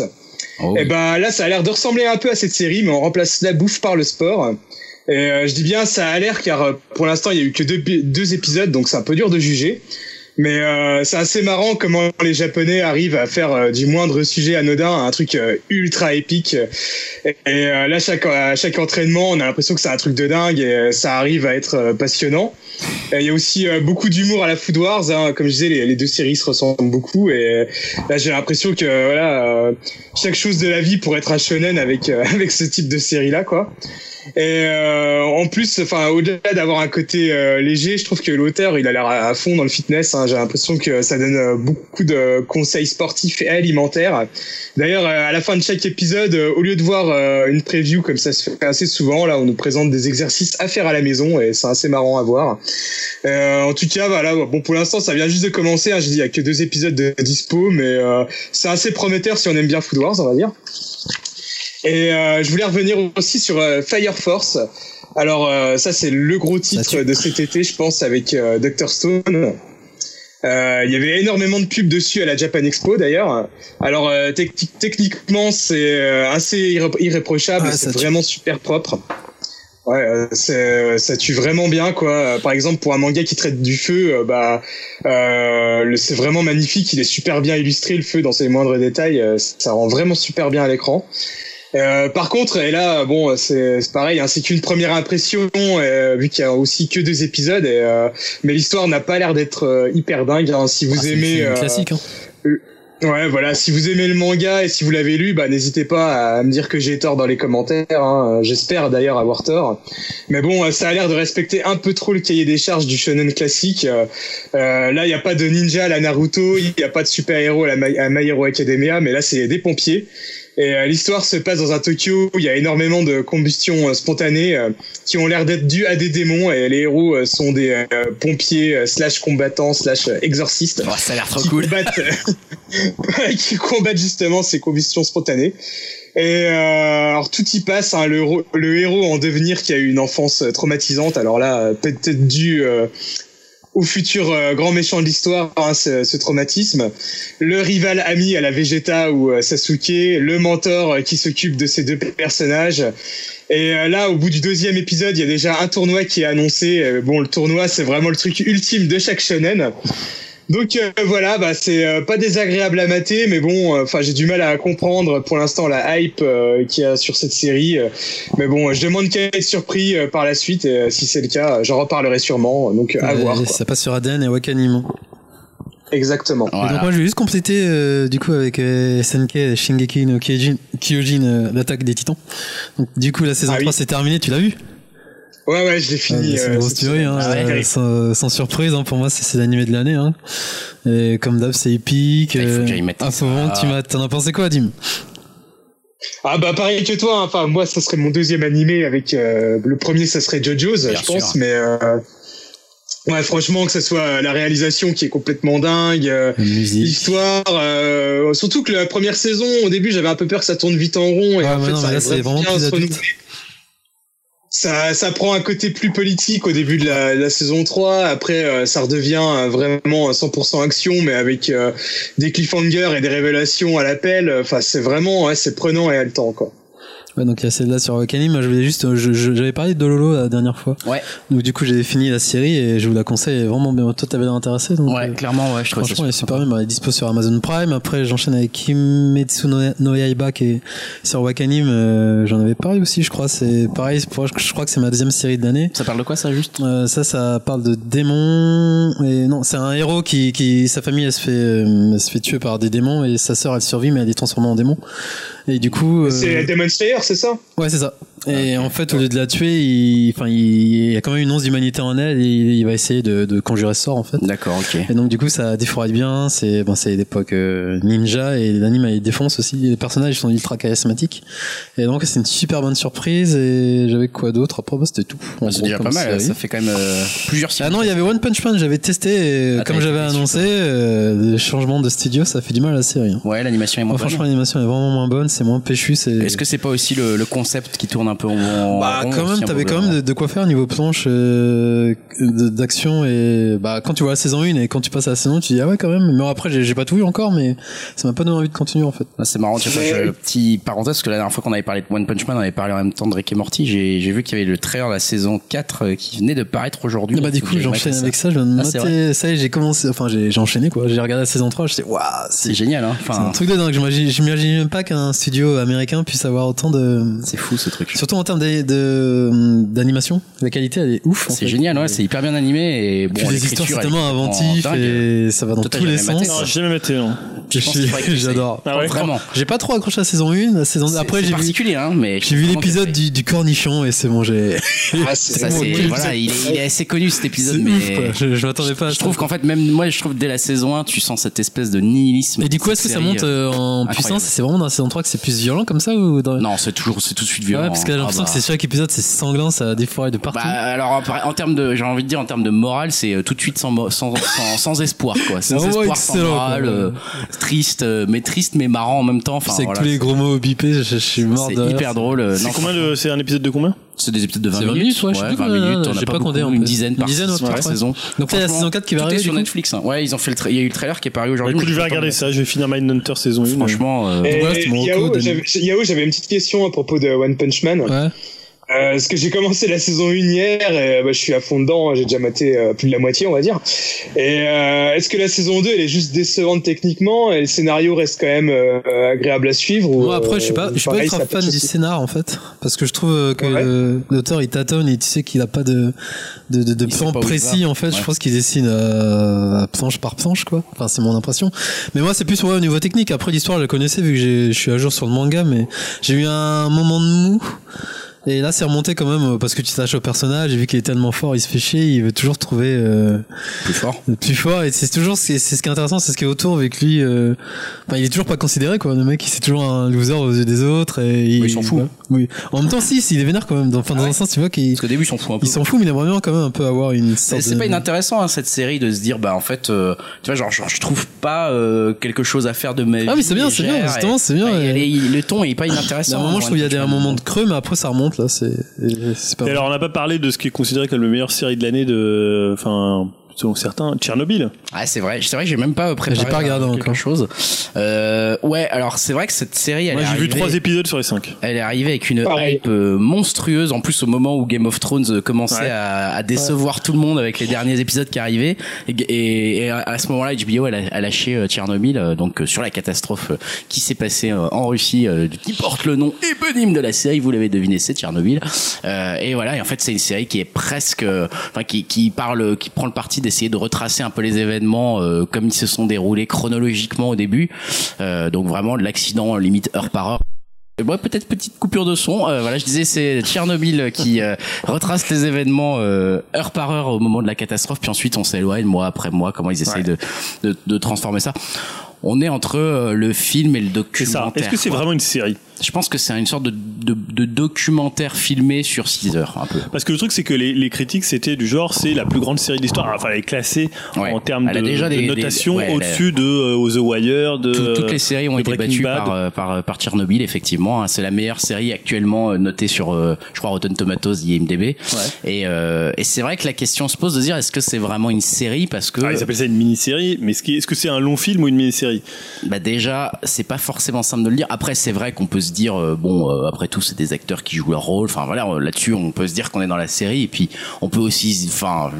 Oh, Et ben là ça a l'air de ressembler un peu à cette série mais on remplace la bouffe par le sport. Et euh, je dis bien ça a l'air car euh, pour l'instant il y a eu que deux, deux épisodes donc c'est un peu dur de juger. Mais euh, c'est assez marrant comment les Japonais arrivent à faire euh, du moindre sujet anodin un truc euh, ultra épique. Et, euh, là, chaque, à chaque entraînement, on a l'impression que c'est un truc de dingue et ça arrive à être passionnant. Il y a aussi beaucoup d'humour à la Food Wars. Hein. Comme je disais, les, deux séries se ressemblent beaucoup. Et là, j'ai l'impression que voilà, chaque chose de la vie pourrait être un shonen avec avec ce type de série là, quoi. Et euh, en plus, enfin, au-delà d'avoir un côté euh, léger, je trouve que l'auteur, il a l'air à fond dans le fitness. hein. J'ai l'impression que ça donne euh, beaucoup de conseils sportifs et alimentaires. D'ailleurs, euh, à la fin de chaque épisode, euh, au lieu de voir euh, une preview comme ça se fait assez souvent, là, on nous présente des exercices à faire à la maison et c'est assez marrant à voir. En tout cas, voilà. Bon, pour l'instant, ça vient juste de commencer. Hein. Je dis, il y a que deux épisodes de dispo, mais c'est assez prometteur si on aime bien Food Wars, on va dire. Et euh, je voulais revenir aussi sur euh, Fire Force. Alors euh, ça c'est le gros titre de cet été, je pense, avec euh, Dr Stone. Euh, Il y avait énormément de pubs dessus à la Japan Expo d'ailleurs. Alors euh, techni- techniquement c'est euh, assez irré- irréprochable, Ah, c'est vraiment super propre. Ouais, c'est- ça tue vraiment bien quoi. Par exemple pour un manga qui traite du feu, bah euh, c'est vraiment magnifique. Il est super bien illustré le feu dans ses moindres détails. ça rend vraiment super bien à l'écran. Euh, par contre, et là, bon, c'est pareil, hein, c'est qu'une première impression, euh, vu qu'il y a aussi que deux épisodes, et, euh, mais l'histoire n'a pas l'air d'être euh, hyper dingue. hein. si vous Ah, c'est- aimez, euh, classique. Hein. ouais, voilà, si vous aimez le manga et si vous l'avez lu, bah n'hésitez pas à me dire que j'ai tort dans les commentaires. hein. J'espère d'ailleurs avoir tort. Mais bon, ça a l'air de respecter un peu trop le cahier des charges du shonen classique. Euh, là, il y a pas de ninja à la Naruto, il y a pas de super héros à la My, à My Hero Academia, mais là, c'est des pompiers. Et euh, l'histoire se passe dans un Tokyo où il y a énormément de combustions euh, spontanées euh, qui ont l'air d'être dues à des démons et les héros euh, sont des euh, pompiers euh, slash combattants slash exorcistes Oh, ça a l'air trop qui cool. combattent, qui combattent justement ces combustions spontanées. Et euh, alors tout y passe, hein, le, héros- le héros en devenir qui a eu une enfance traumatisante. Alors là, peut-être dû euh, au futur euh, grand méchant de l'histoire, hein, ce, traumatisme. Le rival ami à la Vegeta ou euh, Sasuke, le mentor euh, qui s'occupe de ces deux personnages. Et là, au bout du deuxième épisode, il y a déjà un tournoi qui est annoncé. Bon, le tournoi, c'est vraiment le truc ultime de chaque shonen. Donc euh, voilà, bah c'est euh, pas désagréable à mater, mais bon, euh, enfin j'ai du mal à comprendre pour l'instant la hype euh, qu'il y a sur cette série. euh, mais bon, je demande qu'à être surpris euh, par la suite, et euh, si c'est le cas, j'en reparlerai sûrement. Donc euh, à Ouais, voir. quoi. ça passe sur ADN et Wakanim. Exactement. Et donc Voilà. moi je vais juste compléter euh, du coup avec euh, SNK Shingeki no Kyojin, Kyojin euh, l'attaque des titans. Donc du coup la saison Ah oui. 3 c'est terminé, tu l'as vu? Ouais, ouais, je l'ai fini. C'est euh, une grosse tuerie, hein, Ah ouais, euh, sans, sans surprise hein, pour moi c'est l'animé de l'année. Hein. Et comme d'hab c'est épique. Il faut que euh, j'aille mettre que tu m'as, t'en as pensé quoi Dim? Ah bah pareil que toi. hein. Enfin moi, ça serait mon deuxième animé avec euh, le premier, ça serait JoJo's, Bien je pense, sûr. mais. Euh, Ouais, franchement, que ce soit la réalisation qui est complètement dingue, euh, l'histoire, euh, surtout que la première saison, au début, j'avais un peu peur que ça tourne vite en rond, et Ouais, en mais fait, non, ça mais là, c'est vraiment plus se adulte. renouveler. Ça, ça prend un côté plus politique au début de la, la saison 3. Après, euh, ça redevient euh, vraiment 100% action, mais avec euh, des cliffhangers et des révélations à l'appel. Enfin, c'est vraiment, ouais, c'est prenant et haletant, quoi. Ouais, donc il y a celle-là sur Wakanim. Moi, je voulais juste, je- je- j'avais parlé de Dololo la dernière fois. Ouais, Donc du coup, j'ai fini la série et je vous la conseille. Vraiment bien. Toi, t'avais l'air intéressé. Donc, ouais, euh, clairement, ouais, je trouve ça Franchement, elle est super bien. Elle est dispo sur Amazon Prime. Après, j'enchaîne avec Kimetsu no, Yaiba qui est sur Wakanim. Euh, J'en avais parlé aussi, je crois. C'est pareil. Je crois que c'est ma deuxième série de l'année. Ça parle de quoi ça juste? Euh, ça, ça parle de démons. Et non, c'est un héros qui, qui, sa famille, elle se fait, euh, elle se fait tuer par des démons et sa sœur, elle survit, mais elle est transformée en démon. Et du coup, euh, C'est Demon Slayer, c'est ça? Ouais, c'est ça. Et en fait, au lieu de la tuer, il, enfin, il, il y a quand même une once d'humanité en elle et il, il va essayer de, de conjurer ce sort, en fait. D'accord, ok. Et donc du coup ça défouraille bien, c'est bon c'est l'époque euh, ninja et l'anime il défonce aussi, les personnages sont ultra charismatiques. Et donc c'est une super bonne surprise et j'avais quoi d'autre? Après bah, c'était tout. en C'est déjà pas mal, série. ça fait quand même euh, plusieurs Ah séries. non, il y avait One Punch Man, j'avais testé et Ah, comme j'avais annoncé, euh, le changement de studio, ça fait du mal à la série. hein. Ouais, l'animation est moins Moi, bonne. franchement, l'animation est vraiment moins bonne, c'est moins péchu, c'est Est-ce que c'est pas aussi le, le concept qui tourne un peu en bah rond quand même t'avais quand même de, de quoi faire niveau planche euh, d'action et bah quand tu vois la saison 1 et quand tu passes à la saison 2, tu dis ah ouais quand même. Mais après j'ai pas tout vu encore mais ça m'a pas donné envie de continuer en fait. Ah, c'est marrant, tu vois, je- petit parenthèse, parce que la dernière fois qu'on avait parlé de One Punch Man, on avait parlé en même temps de Rick et Morty, j'ai j'ai vu qu'il y avait le trailer de la saison 4 euh, qui venait de paraître aujourd'hui. Ah bah du coup j'enchaîne avec ça je viens de Ah, mater ça y est j'ai commencé enfin j'ai j'ai enchaîné quoi. J'ai regardé la saison 3 je sais waouh C'est c'est génial, hein. c'est un truc de dingue. J'imagine j'imagine même pas qu'un studio américain puisse avoir autant de c'est fou ce truc. Surtout en termes d'animation la qualité elle est ouf C'est génial, ouais, c'est hyper bien animé et bon, Puis les histoires c'est tellement inventif et ça va dans tous les sens Non, j'ai jamais non. T'essayes. j'adore Ah ouais Vraiment. j'ai pas trop accroché à la saison 1 la saison après j'ai vu particulier, hein, mais j'ai vu l'épisode du, du cornichon et c'est bon j'ai Ah, Ça, c'est, voilà, il est, assez connu cet épisode, mais je, m'attendais pas à je trouve qu'en fait, même moi, je trouve dès la saison 1, tu sens cette espèce de nihilisme. Et du coup, est-ce que ça monte euh, euh, en incroyable. puissance? C'est vraiment dans la saison 3 que c'est plus violent comme ça ou. Non, c'est toujours, c'est tout de suite violent. Que j'ai hein. l'impression Ah que c'est chaque épisode, c'est sanglant, ça défouraille de partout. Bah, alors en, en termes de j'ai envie de dire en termes de morale c'est euh, tout de suite sans sans, sans, sans espoir quoi. Sans Oh, espoir sans morale euh, triste euh, mais triste mais marrant en même temps. Enfin c'est avec voilà, tous les gros mots bipés, je, je suis mort c'est hyper drôle C'est non, combien de, c'est un épisode de combien? C'est des épisodes de 20 C'est 20 minutes, minutes, ouais, je sais plus 20 combien, minutes on a pas pas compté, beaucoup, en une dizaine par, Une dizaine, ouais, par peut-être, saison Donc là, il y a la saison 4 qui va arriver, sur Netflix hein. ouais ils ont fait le il y a eu le trailer qui est paru aujourd'hui je vais regarder ça, je vais finir Mindhunter saison 1. franchement euh, Et Ouais, c'est j'avais- Yao, j'avais une petite question à propos de One Punch Man. Ouais. Euh, parce que j'ai commencé la saison 1 hier et bah, je suis à fond dedans, j'ai déjà maté euh, plus de la moitié on va dire. Et euh, est-ce que la saison 2 elle est juste décevante techniquement et le scénario reste quand même euh, agréable à suivre ou, Moi après, je suis pas, euh, je suis pas pareil, ça fan du aussi scénar en fait, parce que je trouve euh, que Ouais. euh, l'auteur il tâtonne et tu sais qu'il a pas de de, de, de plan pas précis en fait. Ouais. Je pense qu'il dessine euh, planche par planche quoi. Enfin c'est mon impression. Mais moi c'est plus ouais, au niveau technique. Après l'histoire je la connaissais vu que j'ai- je suis à jour sur le manga, mais j'ai eu un moment de mou. Et là, c'est remonté quand même euh, parce que tu t'attaches au personnage. Et vu qu'il est tellement fort, il se fait chier. Il veut toujours trouver euh, plus fort plus fort. Et c'est toujours c'est c'est ce qui est intéressant, c'est ce qui est autour avec lui. euh, Enfin, il est toujours pas considéré quoi. Le mec, il c'est toujours un loser aux yeux des autres. Et il, Oui, il s'en fout. Oui. En même temps, si, s'il est vénère quand même. Dans, enfin, dans Ah ouais un sens, tu vois qu'il parce qu'au début ils s'en foutent un peu il s'en fout, mais il aimerait bien quand même un peu avoir une C'est de- pas inintéressant hein, cette série de se dire bah en fait euh, tu vois genre, genre, je trouve pas euh, quelque chose à faire de ma Ah, mais c'est bien, c'est bien, justement, et- c'est bien, il et- les- le ton est pas Il inintéressant un moment, je trouve il y a des One un Punch Man. moment de creux, mais après ça remonte là. C'est c'est pas. Et alors, on n'a pas parlé de ce qui est considéré comme la meilleure série de l'année de, enfin, selon certains, Tchernobyl. Ah c'est vrai, c'est vrai j'ai même pas préparé J'ai pas regardé quelque encore. chose. Euh, ouais, alors c'est vrai que cette série elle Moi, est j'ai vu arrivée- trois épisodes sur les cinq. Elle est arrivée avec une Pareil. hype euh, monstrueuse. En plus, au moment où Game of Thrones euh, commençait Ouais. à, à décevoir tout le monde avec les derniers épisodes qui arrivaient, et, et- et à ce moment-là, HBO elle a, a lâché euh, Tchernobyl, donc sur la catastrophe qui s'est passée en Russie, qui porte le nom éponyme de la série. Vous l'avez deviné, c'est Tchernobyl. Euh, et voilà. Et en fait, c'est une série qui est presque, enfin, qui, qui parle, qui prend le parti d'essayer de retracer un peu les événements euh, comme ils se sont déroulés chronologiquement au début. Euh, donc vraiment l'accident limite heure par heure. Et Ouais, peut-être petite coupure de son. Euh, voilà, je disais c'est Tchernobyl qui euh, retrace les événements euh, heure par heure au moment de la catastrophe, puis ensuite on s'éloigne mois après mois, comment ils essayent de, de de transformer ça. On est entre euh, le film et le C'est ça. documentaire. Est-ce que c'est vraiment une série? Je pense que c'est une sorte de, de, de documentaire filmé sur 6 heures, un peu. Parce que le truc, c'est que les, les critiques, c'était du genre, c'est la plus grande série d'histoire. Enfin, elle est classée Ouais. en termes de, déjà de des- des- notation ouais, au-dessus de euh, The Wire, de Tout- toutes les séries ont été battues par, euh, par, euh, par Tchernobyl, effectivement. hein. C'est la meilleure série actuellement notée sur, je crois, Rotten Tomatoes, IMDb. Et, euh, et c'est vrai que la question se pose de dire est-ce que c'est vraiment une série parce que Ah, ils appellent ça une mini-série, mais est-ce que est-ce que c'est un long film ou une mini-série? Bah déjà c'est pas forcément simple de le dire. Après c'est vrai qu'on peut se dire euh, bon euh, après tout c'est des acteurs qui jouent leur rôle. Enfin voilà euh, là-dessus on peut se dire qu'on est dans la série et puis on peut aussi enfin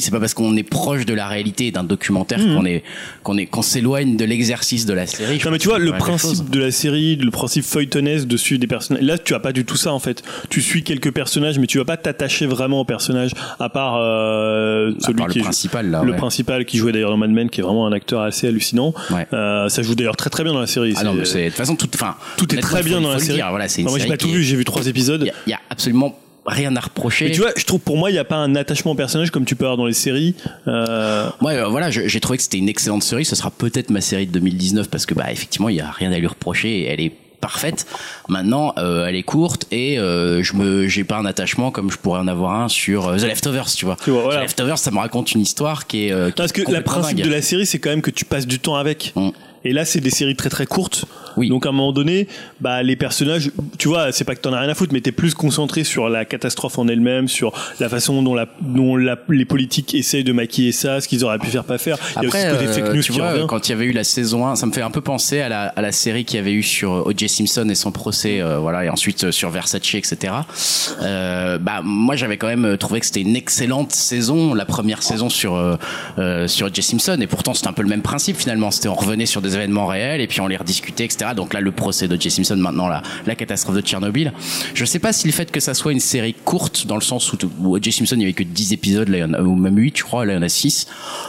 c'est pas parce qu'on est proche de la réalité d'un documentaire qu'on est qu'on est qu'on s'éloigne de l'exercice de la série. Non mais tu vois le principe de la série, le principe feuilletonesque de suivre des personnages. Là tu as pas du tout ça en fait. Tu suis quelques personnages mais tu vas pas t'attacher vraiment aux personnages à part euh, À celui part qui le est- principal là. le ouais. principal qui jouait d'ailleurs dans Mad Men qui est vraiment un acteur assez hallucinant. Ouais. Euh, ça joue d'ailleurs très très bien dans la série. Ah non, mais de toute façon tout est très bien dans faut la le série. dire, Voilà, c'est Moi j'ai pas tout vu, j'ai vu trois épisodes. Il y, a- il y a absolument rien à reprocher. Mais tu vois, je trouve pour moi il y a pas un attachement au personnage comme tu peux avoir dans les séries. Euh, Ouais, euh, voilà, j'ai trouvé que c'était une excellente série. Ce sera peut-être ma série de 2019 parce que, bah, effectivement, il y a rien à lui reprocher. et Elle est parfaite. Maintenant, euh, elle est courte et euh, je me, j'ai pas un attachement comme je pourrais en avoir un sur euh, The Leftovers, tu vois. Tu vois, voilà. The Leftovers, ça me raconte une histoire qui est. euh, qui Parce est que la principe dingue. de la série, c'est quand même que tu passes du temps avec. Mm. Et là, c'est des séries très très courtes. Oui. Donc à un moment donné, bah les personnages, tu vois, c'est pas que t'en as rien à foutre, mais t'es plus concentré sur la catastrophe en elle-même, sur la façon dont la dont la, les politiques essayent de maquiller ça, ce qu'ils auraient pu faire pas faire. Il y a aussi côté euh, fake news tu vois, quand il y avait eu la saison 1, ça me fait un peu penser à la, à la série qu'il y avait eu sur euh, O.J. Simpson et son procès, euh, voilà, et ensuite euh, sur Versace, etc. Euh, bah, moi, j'avais quand même trouvé que c'était une excellente saison, la première saison sur euh, euh, sur O.J. Simpson, et pourtant c'était un peu le même principe finalement. C'était on revenait sur des événements réels et puis on les rediscutait, etc. Donc là, le procès d'O.J. Simpson, maintenant la, la catastrophe de Tchernobyl. Je sais pas si le fait que ça soit une série courte, dans le sens où, où. Simpson, il y avait que 10 épisodes, là, ou même 8, je crois, là, il y en a 6.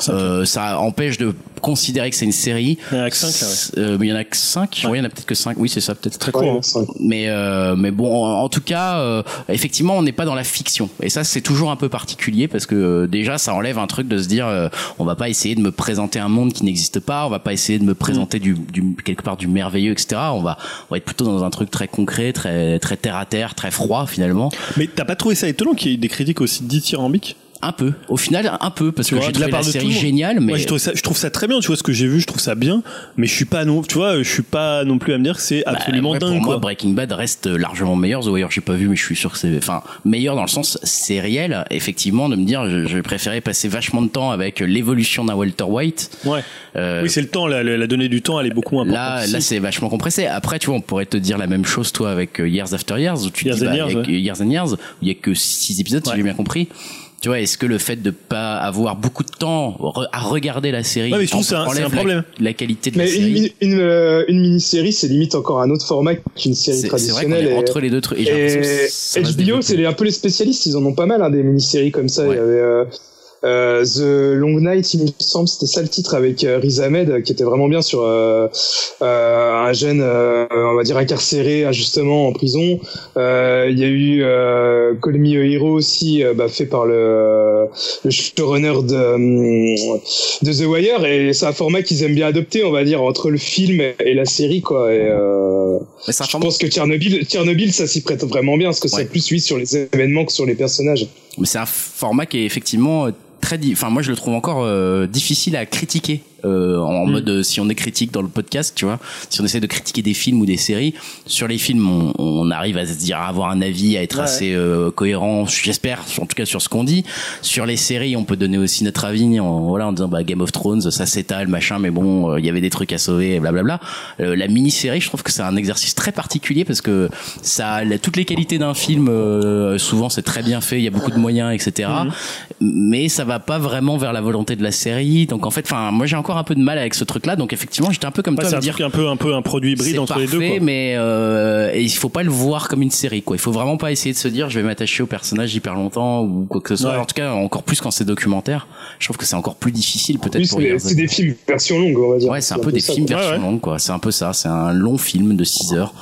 Euh, ça empêche de considérer que c'est une série. Il y en a que cinq, là, ouais. Euh, mais il y en a que 5 Oui, il y en a peut-être que 5 Oui, c'est ça, peut-être. Très Ouais, court. hein. Mais euh, mais bon, en, en tout cas, euh, effectivement, on n'est pas dans la fiction. Et ça, c'est toujours un peu particulier parce que euh, déjà, ça enlève un truc de se dire, euh, on va pas essayer de me présenter un monde qui n'existe pas. On va pas essayer de me présenter du, du quelque part du merveilleux, etc. On va on va être plutôt dans un truc très concret, très très terre à terre, très froid finalement. Mais t'as pas trouvé ça étonnant qu'il y ait des critiques aussi dithyrambiques? Un peu. Au final, un peu parce Tu que j'ai la trouvé part la de tout série géniale, mais Moi, je trouve ça, je trouve ça très bien. Tu vois ce que j'ai vu, je trouve ça bien. Mais je suis pas non, tu vois, je suis pas non plus à me dire que c'est Bah, absolument ouais, dingue. Pour moi, quoi. Breaking Bad reste largement meilleur. The Wire, j'ai pas vu, mais je suis sûr que c'est, enfin, meilleur dans le sens sériel, effectivement, de me dire, je, je préférais passer vachement de temps avec l'évolution d'un Walter White. Ouais. Euh, Oui, c'est le temps. La, la, la donnée du temps, elle est beaucoup moins importante. Là, ici. là, c'est vachement compressé. Après, tu vois, on pourrait te dire la même chose, toi, avec euh, Years After Years, où tu Years dis, and bah, Years, il y a que- ouais. Years and Years, il y a que six épisodes, si Ouais. j'ai bien compris. Tu vois, est-ce que le fait de pas avoir beaucoup de temps re- à regarder la série Ouais, mais je trouve c'est un- un problème. La, qualité de la Mais série une, une, euh, une mini-série, c'est limite encore un autre format qu'une série C'est c'est vrai qu'on traditionnelle. est et- entre les deux trucs. Et, HBO, c'est un peu les spécialistes, ils en ont pas mal, hein, des mini-séries comme ça. Ouais. Il y avait euh, euh, The Long Night, il me semble, c'était ça le titre avec euh, Riz Ahmed, euh, qui était vraiment bien sur euh, euh, un jeune, euh, on va dire incarcéré injustement en prison. Euh, Il y a eu euh, Call Me a Hero aussi, bah, fait par le, le showrunner de, de The Wire, et c'est un format qu'ils aiment bien adopter, on va dire, entre le film et la série, quoi. Et, euh, Mais je pense que Tchernobyl, Tchernobyl, ça s'y prête vraiment bien, parce que Ouais. c'est plus oui sur les événements que sur les personnages. Mais c'est un format qui est effectivement très, enfin moi je le trouve encore euh, difficile à critiquer euh, en Mm. mode euh, si on est critique dans le podcast, tu vois, si on essaie de critiquer des films ou des séries, sur les films on, on arrive à se dire à avoir un avis, à être Ouais. assez euh, cohérent, j'espère, en tout cas sur ce qu'on dit. Sur les séries, on peut donner aussi notre avis en voilà en disant bah Game of Thrones ça s'étale machin, mais bon euh, il y avait des trucs à sauver, blablabla. Euh, la mini-série, je trouve que c'est un exercice très particulier parce que ça a toutes les qualités d'un film. euh, souvent c'est très bien fait, il y a beaucoup de moyens, etc. Mais ça va pas vraiment vers la volonté de la série. Donc en fait, enfin moi j'ai encore un peu de mal avec ce truc-là. Donc effectivement j'étais un peu comme Ouais, toi c'est à un dire truc un peu, un peu un produit hybride entre parfait, les deux. Quoi. mais euh, et il faut pas le voir comme une série, quoi. Il faut vraiment pas essayer de se dire je vais m'attacher au personnage hyper longtemps ou quoi que ce soit. Ouais. En tout cas, encore plus quand c'est documentaire. Je trouve que c'est encore plus difficile peut-être c'est des films version longue, on va dire. Ouais, c'est un peu des ça, films version Ouais, longue, quoi. C'est un peu ça. C'est un long film de 6 heures.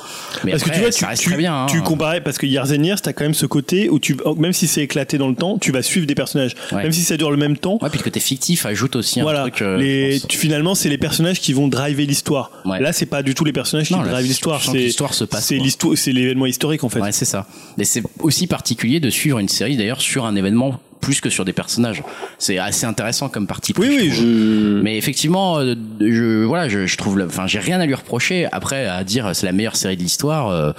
Mais Parce après, que tu vois, ça tu, reste tu, très bien. hein. tu comparais parce que Years and Years, t'as quand même ce côté où tu, oh, même si c'est éclaté dans le temps, tu vas suivre des personnages, Ouais. même si ça dure le même temps. Ouais, puis le côté fictif ajoute aussi un voilà, truc. euh, les, je tu- finalement c'est les personnages qui vont driver l'histoire. Ouais. Là c'est pas du tout les personnages qui Non, drivent l'histoire, c'est l'histoire se passe, c'est l'histoire, c'est l'événement historique en fait. Ouais, c'est ça. Et c'est aussi particulier de suivre une série d'ailleurs sur un événement plus que sur des personnages. C'est assez intéressant comme partie. Oui oui, je Mais effectivement, euh, je voilà, je, je trouve, le- enfin, j'ai rien à lui reprocher. Après, à dire c'est la meilleure série de l'histoire, euh,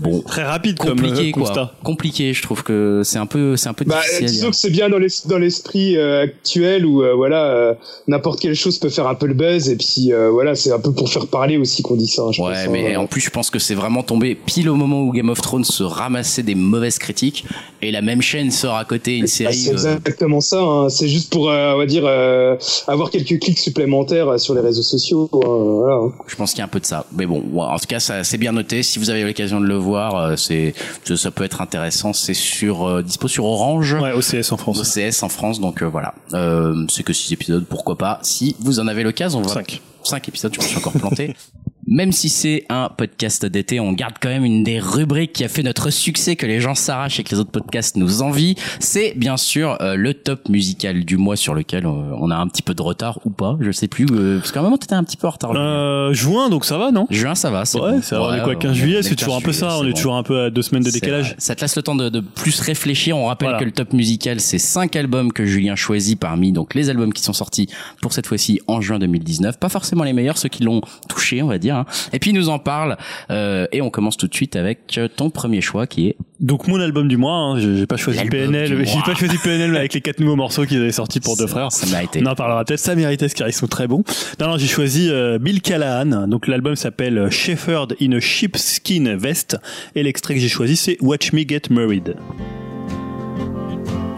bon, très rapide comme compliqué euh, quoi. constat. Compliqué, je trouve que c'est un peu, c'est un peu Bah, difficile. disons que c'est bien dans l'es- dans l'esprit euh, actuel où euh, voilà euh, n'importe quelle chose peut faire un peu le buzz et puis euh, voilà c'est un peu pour faire parler aussi qu'on dit ça. hein, je Ouais, pense, hein. mais en plus, je pense que c'est vraiment tombé pile au moment où Game of Thrones se ramassait des mauvaises critiques et la même chaîne sort à côté une Bah, série. c'est euh, exactement ça. hein. C'est juste pour, euh, on va dire, euh, avoir quelques clics supplémentaires sur les réseaux sociaux. voilà. Je pense qu'il y a un peu de ça. Mais bon, en tout cas, ça c'est bien noté. Si vous avez l'occasion de le voir, euh, c'est ça- peut être intéressant. C'est sur euh, dispo sur Orange. Ouais, OCS en France. OCS en France, donc euh, voilà. Euh, c'est que six épisodes, pourquoi pas. Si vous en avez l'occasion, on va Cinq. 5 épisodes, je me suis encore planté. Même si c'est un podcast d'été, on garde quand même une des rubriques qui a fait notre succès, que les gens s'arrachent et que les autres podcasts nous envient. C'est bien sûr euh, le top musical du mois sur lequel euh, on a un petit peu de retard ou pas, je sais plus. euh, parce qu'à un moment, t'étais un petit peu en retard. Euh, juin donc ça va non? Juin, ça va. c'est Ouais, bon. ça va, on est quoi, on 15 est- juillet, c'est toujours un 15 peu ça, on est bon. toujours un peu à deux semaines de décalage. Ça te laisse le temps de, de plus réfléchir. On rappelle Voilà. que le top musical, c'est cinq albums que Julien choisit parmi donc les albums qui sont sortis pour cette fois-ci en juin 2019. Pas forcément les meilleurs, ceux qui l'ont touché, on va dire. Hein. Et puis il nous en parle euh, et on commence tout de suite avec euh, ton premier choix qui est Donc mon album du mois, hein, j'ai pas choisi PNL, j'ai pas choisi PNL mais avec les quatre nouveaux morceaux qu'ils avaient sortis pour deux frères. Ça méritait. On en parlera peut-être. Ça méritait, car ils sont très bons. Non, non, j'ai choisi euh, Bill Callahan. Donc l'album s'appelle Shepherd in a Sheepskin Vest. Et l'extrait que j'ai choisi, c'est Watch Me Get Married.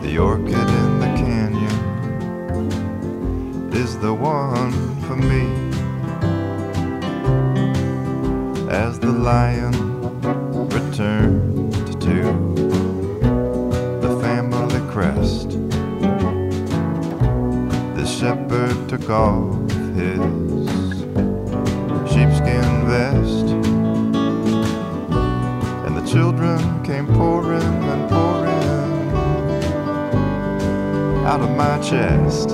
The orchid in the canyon is the one for me. As the lion returned to the family crest, the shepherd took off his sheepskin vest, and the children came pouring and pouring out of my chest.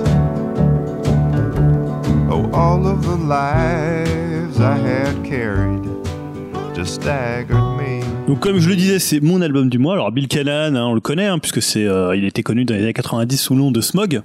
Oh, all of the lives I had carried Donc comme je le disais, c'est mon album du mois. Alors Bill Callahan, hein, on le connaît, hein, puisque c'est, euh, il était connu dans les années 90 sous le nom de Smog.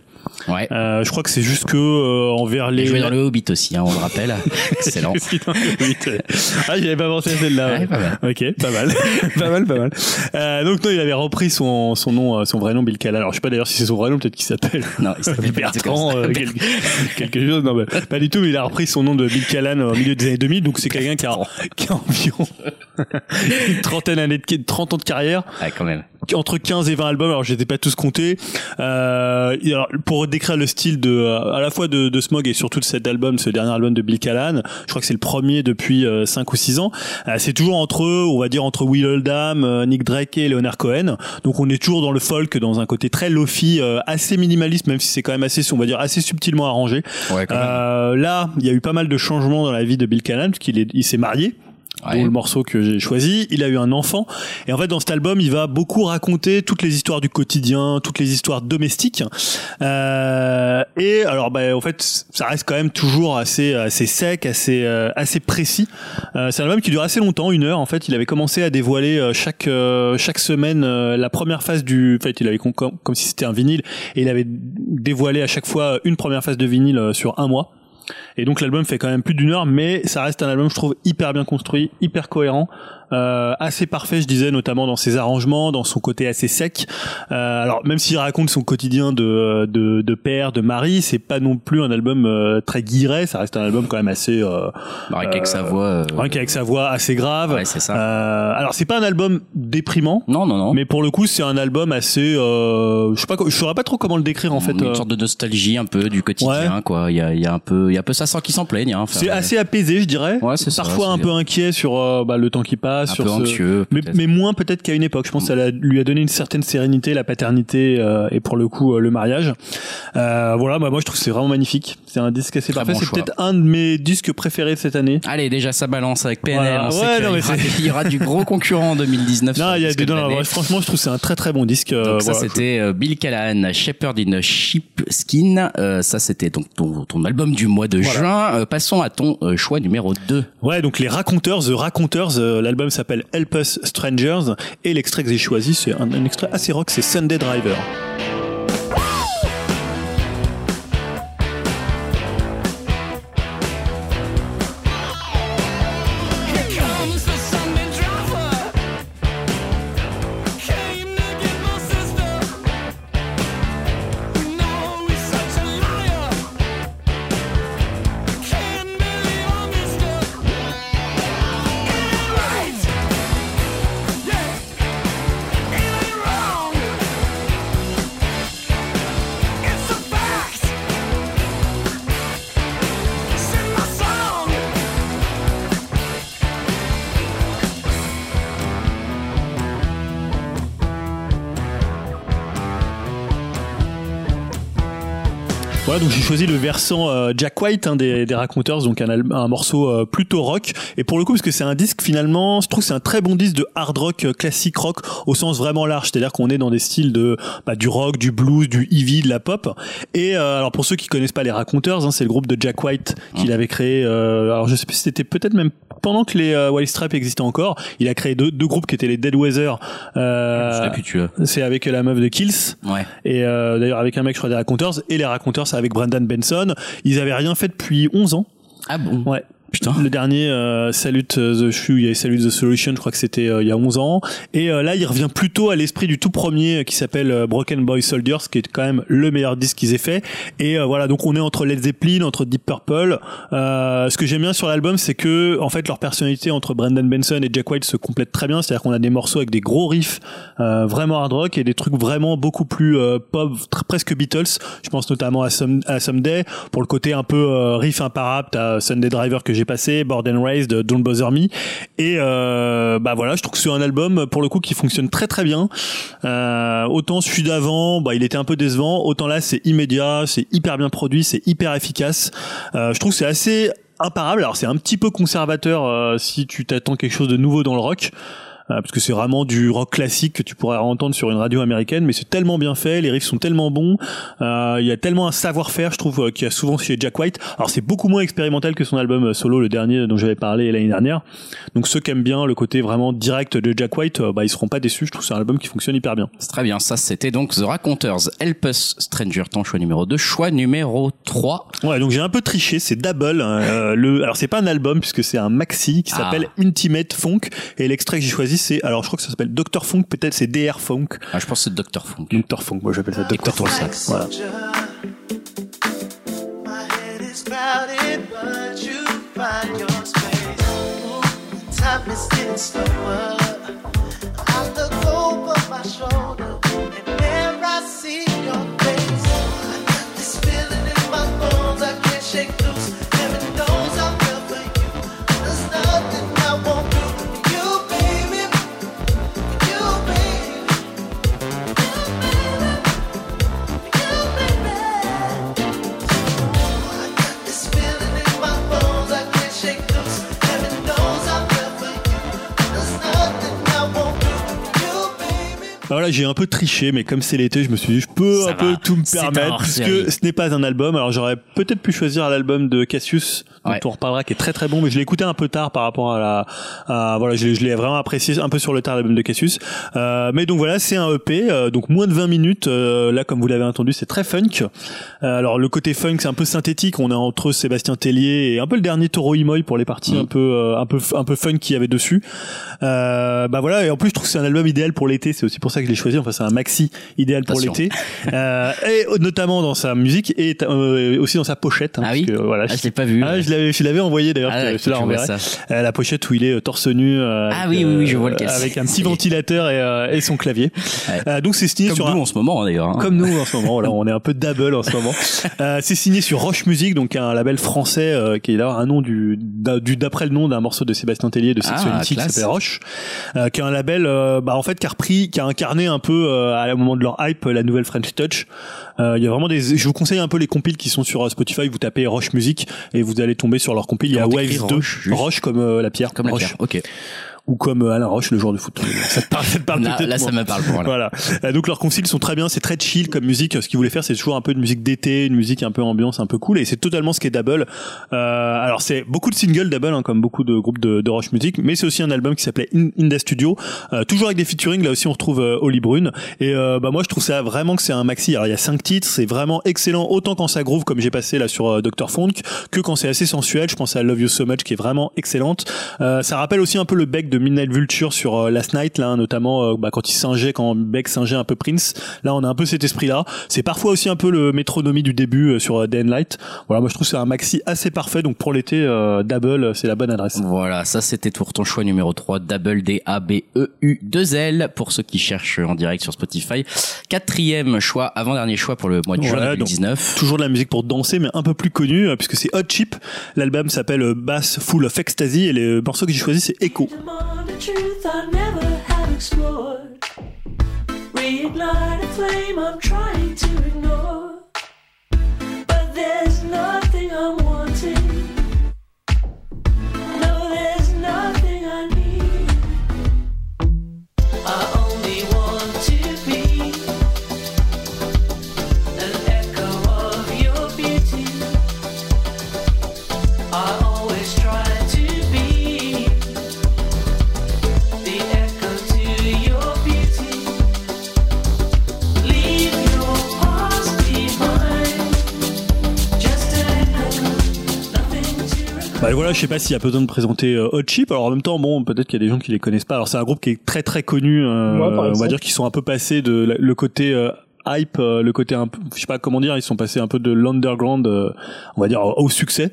Ouais. Euh, je crois que c'est juste que euh, envers Il les. joué dans le Hobbit aussi, hein, on le rappelle. Excellent. Dans le Hobbit, ah, j'avais pas pensé à celle-là. Ouais, pas mal. Ok, pas mal, pas mal, pas mal. Euh, donc non, il avait repris son son nom, euh, son vrai nom, Bill Callahan. Alors je sais pas d'ailleurs si c'est son vrai nom, peut-être qu'il s'appelle Non, il s'appelle Bertrand, euh, quelque, quelque chose. Non, mais pas du tout. Mais il a repris son nom de Bill Callahan au milieu des années 2000. Donc c'est quelqu'un qui a, qui a environ une trentaine d'années, de, 30 ans de carrière Ouais, quand même. Entre 15 et 20 albums. Alors, je les ai pas tous comptés. Euh, alors, pour décrire le style de, euh, à la fois de, de Smog et surtout de cet album, ce dernier album de Bill Callahan, je crois que c'est le premier depuis euh, 5 ou 6 ans. Euh, c'est toujours entre eux, on va dire entre Will Oldham, euh, Nick Drake et Leonard Cohen. Donc, on est toujours dans le folk, dans un côté très lofi, euh, assez minimaliste, même si c'est quand même assez, on va dire, assez subtilement arrangé. Ouais, quand même. Euh, là, il y a eu pas mal de changements dans la vie de Bill Callahan, parce qu'il est, il s'est marié Ouais. dont le morceau que j'ai choisi. Il a eu un enfant. Et en fait, dans cet album, il va beaucoup raconter toutes les histoires du quotidien, toutes les histoires domestiques. Euh, et alors, bah, en fait, ça reste quand même toujours assez, assez sec, assez, euh, assez précis. Euh, c'est un album qui dure assez longtemps, une heure. En fait, il avait commencé à dévoiler euh, chaque, euh, chaque semaine euh, la première phase du. En fait, il avait com- comme, comme si c'était un vinyle et il avait dévoilé à chaque fois une première phase de vinyle sur un mois. Et donc l'album fait quand même plus d'une heure, mais ça reste un album, je trouve, hyper bien construit, hyper cohérent, euh, assez parfait, je disais, notamment dans ses arrangements, dans son côté assez sec. Euh, alors même s'il raconte son quotidien de, de, de père, de mari, c'est pas non plus un album euh, très guiré, ça reste un album quand même assez... Euh, Bah, Rien qu'avec sa voix. euh, rien qu'avec sa voix assez grave. Ouais, c'est ça. Euh, alors c'est pas un album déprimant. Non, non, non. Mais pour le coup, c'est un album assez, euh, je sais pas, je saurais pas trop comment le décrire en fait. Une euh. sorte de nostalgie un peu du quotidien, quoi. Il y a, y a un peu, il y a un peu ça sans qu'ils s'en plaignent. Hein, Enfin, C'est assez apaisé, je dirais. Ouais, c'est ça, Parfois un peu inquiet sur euh, bah, le temps qui passe, voilà un sur peu ce anxieux. mais, mais moins peut-être qu'à une époque. Je pense que ça lui a donné une certaine sérénité, la paternité euh, et pour le coup euh, le mariage. Euh, voilà, bah, moi je trouve que c'est vraiment magnifique. C'est un disque assez Très parfait. bon c'est peut-être un de mes disques préférés de cette année. Allez, déjà ça balance avec PNL. Voilà. On sait Ouais, qu'il non, y, mais aura- il y aura du gros concurrent en 2019. sur Non, il y a des, de non, franchement, je trouve que c'est un très très bon disque. euh, Donc ça voilà. c'était euh, Bill Callahan, Shepherd in a Sheepskin. Euh, ça c'était donc ton, ton album du mois de juin. Euh, passons à ton euh, choix numéro 2. Ouais, donc les raconteurs, The Raconteurs, euh, l'album s'appelle Help Us Strangers et l'extrait que j'ai choisi, c'est un, un extrait assez rock, c'est Sunday Driver. Donc j'ai choisi le versant euh, Jack White hein, des, des Raconteurs, donc un, un morceau euh, plutôt rock. Et pour le coup, parce que c'est un disque finalement, je trouve que c'est un très bon disque de hard rock, euh, classique rock, au sens vraiment large. C'est-à-dire qu'on est dans des styles de bah, du rock, du blues, du heavy, de la pop. Et euh, alors pour ceux qui connaissent pas les Raconteurs, hein, c'est le groupe de Jack White qu'il avait créé. euh, alors je sais plus si c'était peut-être même pendant que les euh, White Stripes existaient encore. Il a créé deux, deux groupes qui étaient les Dead Weather. Euh, c'est avec la meuf de Kills. Ouais. Et euh, d'ailleurs avec un mec je crois des Raconteurs et les Raconteurs c'est avec Brendan Benson. Ils avaient rien fait depuis 11 ans. Ah bon? Ouais. Putain. Le dernier euh, Salute the Shoe, a Salute the Solution, je crois que c'était euh, il y a 11 ans. Et euh, là, il revient plutôt à l'esprit du tout premier euh, qui s'appelle euh, Broken Boy Soldiers, qui est quand même le meilleur disque qu'ils aient fait. Et euh, voilà, donc on est entre Led Zeppelin, entre Deep Purple. Ce que j'aime bien sur l'album, c'est que en fait leur personnalité entre Brendan Benson et Jack White se complète très bien. C'est-à-dire qu'on a des morceaux avec des gros riffs vraiment hard rock et des trucs vraiment beaucoup plus pop, presque Beatles. Je pense notamment à, Some, à Someday pour le côté un peu riff imparable. T'as Sunday Driver que j'ai passé, Board and Raised, Don't Bother Me. Et euh, bah voilà, je trouve que c'est un album pour le coup qui fonctionne très très bien. Euh, autant celui d'avant, bah il était un peu décevant. Autant là, c'est immédiat, c'est hyper bien produit, c'est hyper efficace. Euh, je trouve que c'est assez imparable. Alors c'est un petit peu conservateur euh, si tu t'attends quelque chose de nouveau dans le rock. Euh, parce que c'est vraiment du rock classique que tu pourrais entendre sur une radio américaine, mais c'est tellement bien fait, les riffs sont tellement bons, euh, il y a tellement un savoir-faire, je trouve, euh, qu'il y a souvent chez Jack White. Alors c'est beaucoup moins expérimental que son album solo, le dernier dont j'avais parlé l'année dernière. Donc ceux qui aiment bien le côté vraiment direct de Jack White, bah ils seront pas déçus. Je trouve c'est un album qui fonctionne hyper bien. C'est très bien. Ça c'était donc The Raconteurs. Help Us Stranger, ton choix numéro 2. Choix numéro 3. Ouais, donc j'ai un peu triché, c'est Double. hein, euh, le, alors c'est pas un album puisque c'est un maxi qui Ah. s'appelle Intimate Funk et l'extrait que j'ai choisi c'est, alors je crois que ça s'appelle Dr Funk, peut-être c'est DR Funk. Ah, je pense que c'est Dr. Funk. Dr Funk, moi j'appelle ça Dr Funk. Voilà. My voilà, j'ai un peu triché, mais comme c'est l'été, je me suis dit, je peux Ça un peu tout me permettre, puisque ce n'est pas un album. Alors j'aurais peut-être pu choisir l'album de Cassius, dont Ouais. on reparlera, qui est très très bon, mais je l'ai écouté un peu tard par rapport à la, à- voilà, je, l'ai- je l'ai vraiment apprécié un peu sur le tard l'album de Cassius. Euh, mais donc voilà, c'est un EP, euh, donc moins de 20 minutes. euh, là, comme vous l'avez entendu, c'est très funk. Euh, alors le côté funk, c'est un peu synthétique. On est entre Sébastien Tellier et un peu le dernier Toro Imoy pour les parties Mhm. un peu, euh, un peu, un peu fun qu'il y avait dessus. Euh, bah voilà, et en plus je trouve que c'est un album idéal pour l'été. C'est aussi pour ça que je l'ai choisi. Enfin, c'est un maxi idéal pour l'été, euh, et notamment dans sa musique et euh, aussi dans sa pochette. hein, Ah parce oui que, voilà. Ah, je l'ai pas vu. Ah, je l'avais, je l'avais envoyé d'ailleurs. Ah, je la. Euh, la pochette où il est euh, torse nu. euh, Ah oui, oui, oui, je vois euh, lequel. Avec un petit ventilateur et, euh, et son clavier. Ouais. Euh, donc c'est signé Comme sur un, nous en ce moment hein, d'ailleurs. hein. comme nous en ce moment, voilà, on est un peu double en ce moment. Euh, c'est signé sur Roche Music, donc un label français euh, qui est là un nom du d'a- du d'après le nom d'un morceau de Sébastien Tellier de Ah, Sexuality qui classe. s'appelle Roche, euh, qui est un label euh, bah en fait qui a repris, qui a un peu euh, à un moment de leur hype la nouvelle French Touch. Euh, Il y a vraiment des, je vous conseille un peu les compiles qui sont sur euh, Spotify. Vous tapez Roche Music et vous allez tomber sur leur compile. Il y a Waves t'écris 2, Roche, comme euh, la pierre, Comme la Roche, pierre. Ok. Ou comme euh, Alain Roche, le joueur de foot. ça te parle, ça te parle Là, peut-être là, ça me parle pour là. Voilà. Euh, donc leurs conciles sont très bien, c'est très chill comme musique. Ce qu'ils voulaient faire, c'est toujours un peu de musique d'été, une musique un peu ambiance, un peu cool, et c'est totalement ce qu'est Double. Euh, alors c'est beaucoup de singles Double, hein, comme beaucoup de groupes de, de Roche Music, mais c'est aussi un album qui s'appelait In, Inda Studio, euh, toujours avec des featuring. Là aussi, on retrouve euh, Holly Brune, et euh, bah moi je trouve ça vraiment que c'est un maxi. Alors il y a cinq titres, c'est vraiment excellent, autant quand ça groove comme j'ai passé là sur euh, Dr Funk, que quand c'est assez sensuel. Je pense à Love You So Much qui est vraiment excellente. Euh, ça rappelle aussi un peu le bec de Midnight Vulture sur euh, Last Night, là, notamment euh, bah, quand il singeait, quand Beck singeait un peu Prince. Là, on a un peu cet esprit-là. C'est parfois aussi un peu le métronomie du début euh, sur Day and Light. Voilà, moi je trouve que c'est un maxi assez parfait. Donc pour l'été, Double, c'est la bonne adresse. Voilà, ça c'était pour ton choix numéro 3, Double D A B E U 2 L pour ceux qui cherchent en direct sur Spotify. Quatrième choix, avant-dernier choix pour le mois de juin Voilà, donc, 2019. Toujours de la musique pour danser, mais un peu plus connue, puisque c'est Hot Chip. L'album s'appelle Bass Full of Ecstasy, et le morceau que j'ai choisi, c'est Echo. Truth I never have explored. Reignite a flame I'm trying to ignore. But there's nothing I'm wanting. No, there's nothing I need. I Bah voilà, je sais pas s'il y a besoin de présenter euh, Hot Chip. Alors en même temps, bon, peut-être qu'il y a des gens qui les connaissent pas. Alors c'est un groupe qui est très très connu. euh, Ouais, on va dire qu'ils sont un peu passés de la- le côté euh, hype, euh, le côté un peu, je sais pas comment dire, ils sont passés un peu de l'underground, euh, on va dire au succès.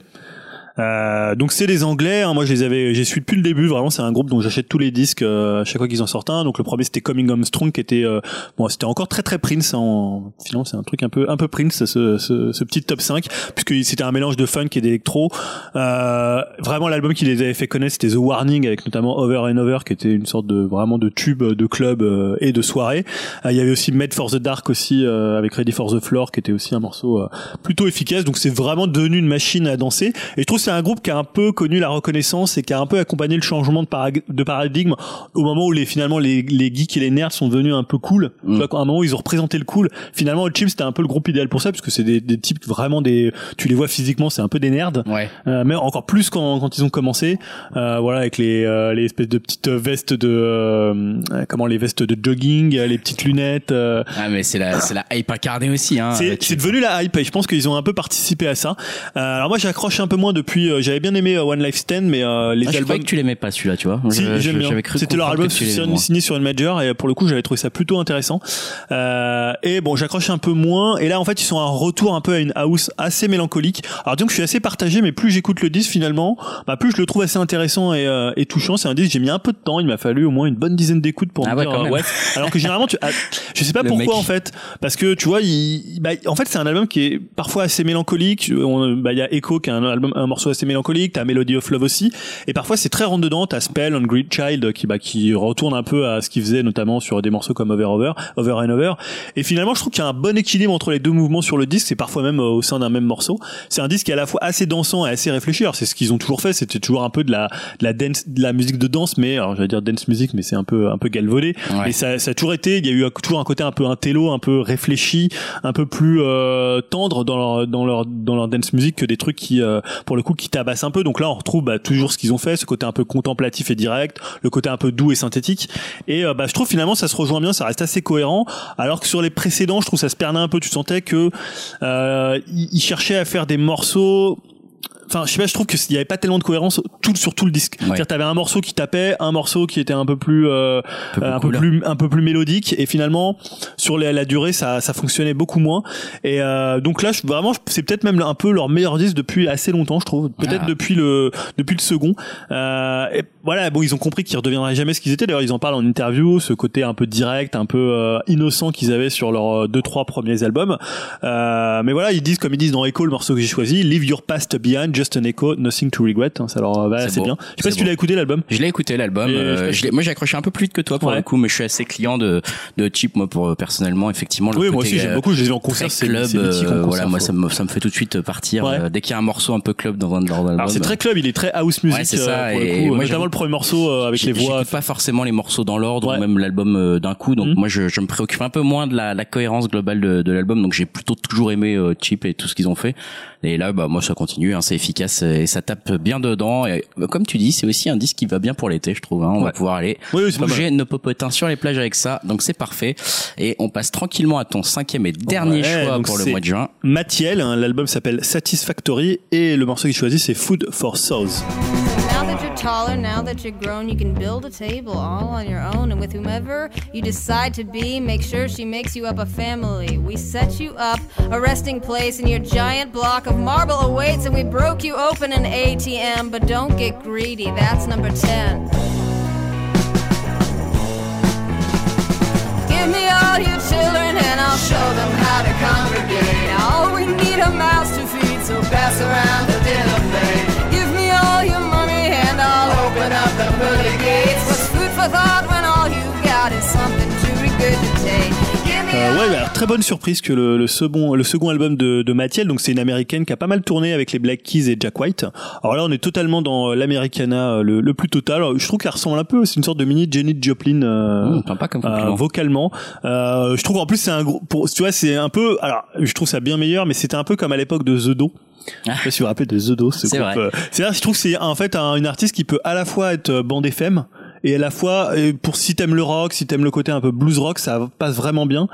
Euh, donc c'est des Anglais. hein. moi je les avais, j'ai suivi depuis le début. Vraiment, c'est un groupe dont j'achète tous les disques euh, à chaque fois qu'ils en sortent un. Donc le premier c'était Coming Home Strong, qui était euh, bon, c'était encore très très Prince. hein. En, c'est un truc un peu un peu Prince, ce, ce, ce petit top 5 puisque c'était un mélange de funk et d'électro. Euh, vraiment, l'album qui les avait fait connaître, c'était The Warning, avec notamment Over and Over, qui était une sorte de vraiment de tube de club euh, et de soirée. Il y avait aussi Made for the Dark aussi, avec Ready for the Floor, qui était aussi un morceau plutôt efficace. Donc c'est vraiment devenu une machine à danser. Et je trouve c'est un groupe qui a un peu connu la reconnaissance et qui a un peu accompagné le changement de, parag- de paradigme au moment où les finalement les, les geeks et les nerds sont devenus un peu cool. Vois, à un moment où ils ont représenté le cool. Finalement, le Chip c'était un peu le groupe idéal pour ça, parce que c'est des, des types vraiment des, tu les vois physiquement, c'est un peu des nerds. Ouais. Euh, mais encore plus quand, quand ils ont commencé, euh, voilà, avec les, euh, les espèces de petites vestes de, euh, comment les vestes de jogging, les petites lunettes. euh, Ah mais c'est la c'est la hype incarnée aussi hein. c'est devenu la hype et je pense qu'ils ont un peu participé à ça. Euh, alors moi j'accroche un peu moins depuis. Euh, J'avais bien aimé euh, One Life Stand, mais euh, les Ah, je albums. croyais que tu l'aimais pas celui-là, tu vois. Si, Je- j'aime je- bien. C'était leur album signé, sur une major et pour le coup j'avais trouvé ça plutôt intéressant. Euh, et bon j'accroche un peu moins et là en fait ils sont un retour un peu à une house assez mélancolique. Alors donc je suis assez partagé mais plus j'écoute le disque finalement, bah plus je le trouve assez intéressant et, euh, et touchant. C'est un disque j'ai mis un peu de temps, il m'a fallu au moins une bonne dizaine d'écoutes pour Ah me ouais, dire ouais. Alors que généralement tu, ah, je sais pas Le pourquoi mec. en fait parce que tu vois il, bah, en fait c'est un album qui est parfois assez mélancolique. Bah, il y a Echo qui est un album un morceau assez mélancolique, t'as Melody of Love aussi et parfois c'est très rentre dedans. T'as Spell, Hungry Child qui bah qui retourne un peu à ce qu'il faisait notamment sur des morceaux comme Over Over, Over and Over. Et finalement je trouve qu'il y a un bon équilibre entre les deux mouvements sur le disque. C'est parfois même euh, au sein d'un même morceau. C'est un disque qui est à la fois assez dansant et assez réfléchi. Alors c'est ce qu'ils ont toujours fait. C'était toujours un peu de la de la dance, de la musique de danse, mais alors j'allais dire dance music, mais c'est un peu un peu galvaudé. Ouais. Et ça, ça a toujours été, il y a eu toujours un côté un peu intello, un peu réfléchi, un peu plus euh, tendre dans leur dans leur dans leur dance music que des trucs qui euh, pour le coup qui un peu. Donc là on retrouve bah, toujours ce qu'ils ont fait, ce côté un peu contemplatif et direct, le côté un peu doux et synthétique. Et euh, bah, je trouve finalement ça se rejoint bien, ça reste assez cohérent. Alors que sur les précédents, je trouve ça se perdait un peu. Tu sentais que euh, ils cherchaient à faire des morceaux enfin je sais pas je trouve que il y avait pas tellement de cohérence tout sur tout le disque. Ouais. c'est-à-dire t'avais un morceau qui tapait un morceau qui était un peu plus euh, peu un peu plus un peu plus mélodique. Et finalement sur la, la durée ça ça fonctionnait beaucoup moins. Et euh, donc là je, vraiment c'est peut-être même un peu leur meilleur disque depuis assez longtemps je trouve. Peut-être Ah. depuis le depuis le second. Euh, et voilà bon ils ont compris qu'ils redeviendraient jamais ce qu'ils étaient. D'ailleurs ils en parlent en interview ce côté un peu direct un peu euh, innocent qu'ils avaient sur leurs euh, deux trois premiers albums. Euh, mais voilà ils disent comme ils disent dans Echo le morceau que j'ai choisi Leave your past behind just an echo nothing to regret hein, ça leur va C'est assez bien je sais pas si tu l'as écouté l'album Je l'ai écouté l'album. Euh, moi j'ai accroché un peu plus vite que toi pour Ouais. le coup, mais je suis assez client de de Chip moi pour euh, personnellement effectivement. Le oui moi aussi j'aime euh, beaucoup je les ai en concert c'est club. c'est mythique en concert, voilà, moi ça me ça me fait tout de suite partir Ouais. dès qu'il y a un morceau un peu club dans un de leurs albums. alors c'est très club il est très house music Ouais, c'est ça, pour le et coup moi, notamment le premier morceau avec les voix pas forcément les morceaux dans l'ordre ou même l'album d'un coup donc Mhm. moi je, je me préoccupe un peu moins de la, la cohérence globale de, de l'album donc j'ai plutôt toujours aimé Chip et tout ce qu'ils ont fait et là bah moi ça continue hein, c'est efficace et ça tape bien dedans. Et bah, comme tu dis c'est aussi un disque qui va bien pour l'été je trouve hein, on va pouvoir aller oui, oui bouger nos popotins sur les plages avec ça. Donc c'est parfait. Et on passe tranquillement à ton cinquième et dernier Ouais, choix pour le mois de juin. Mathiel, hein, l'album s'appelle Satisfactory et le morceau qu'il choisit c'est Food for Souls. Now that you're taller, now that you're grown, you can build a table all on your own. And with whomever you decide to be, make sure she makes you up a family. We set you up a resting place, and your giant block of marble awaits. And we broke you open an ATM, but don't get greedy. That's number 10. Give me all your children, and I'll show them how to congregate. All we need a mouths to feed, so pass around Euh, ouais, bah, alors, très bonne surprise que le, le second, le second album de, de Mathiel, donc c'est une américaine qui a pas mal tourné avec les Black Keys et Jack White. Alors là, on est totalement dans euh, l'Americana euh, le, le plus total. Alors, je trouve qu'elle ressemble un peu, c'est une sorte de mini Jenny Joplin. Euh, Mmh, sympa comme euh, vocalement, euh, je trouve en plus c'est un gros, pour, tu vois, c'est un peu, alors je trouve ça bien meilleur, mais c'était un peu comme à l'époque de The Do. Je sais pas si vous vous rappelez de The Do, ce C'est groupe. vrai. C'est là, je trouve que c'est en fait un- une artiste qui peut à la fois être bande FM et à la fois et pour si t'aimes le rock, si t'aimes le côté un peu blues rock, ça passe vraiment bien.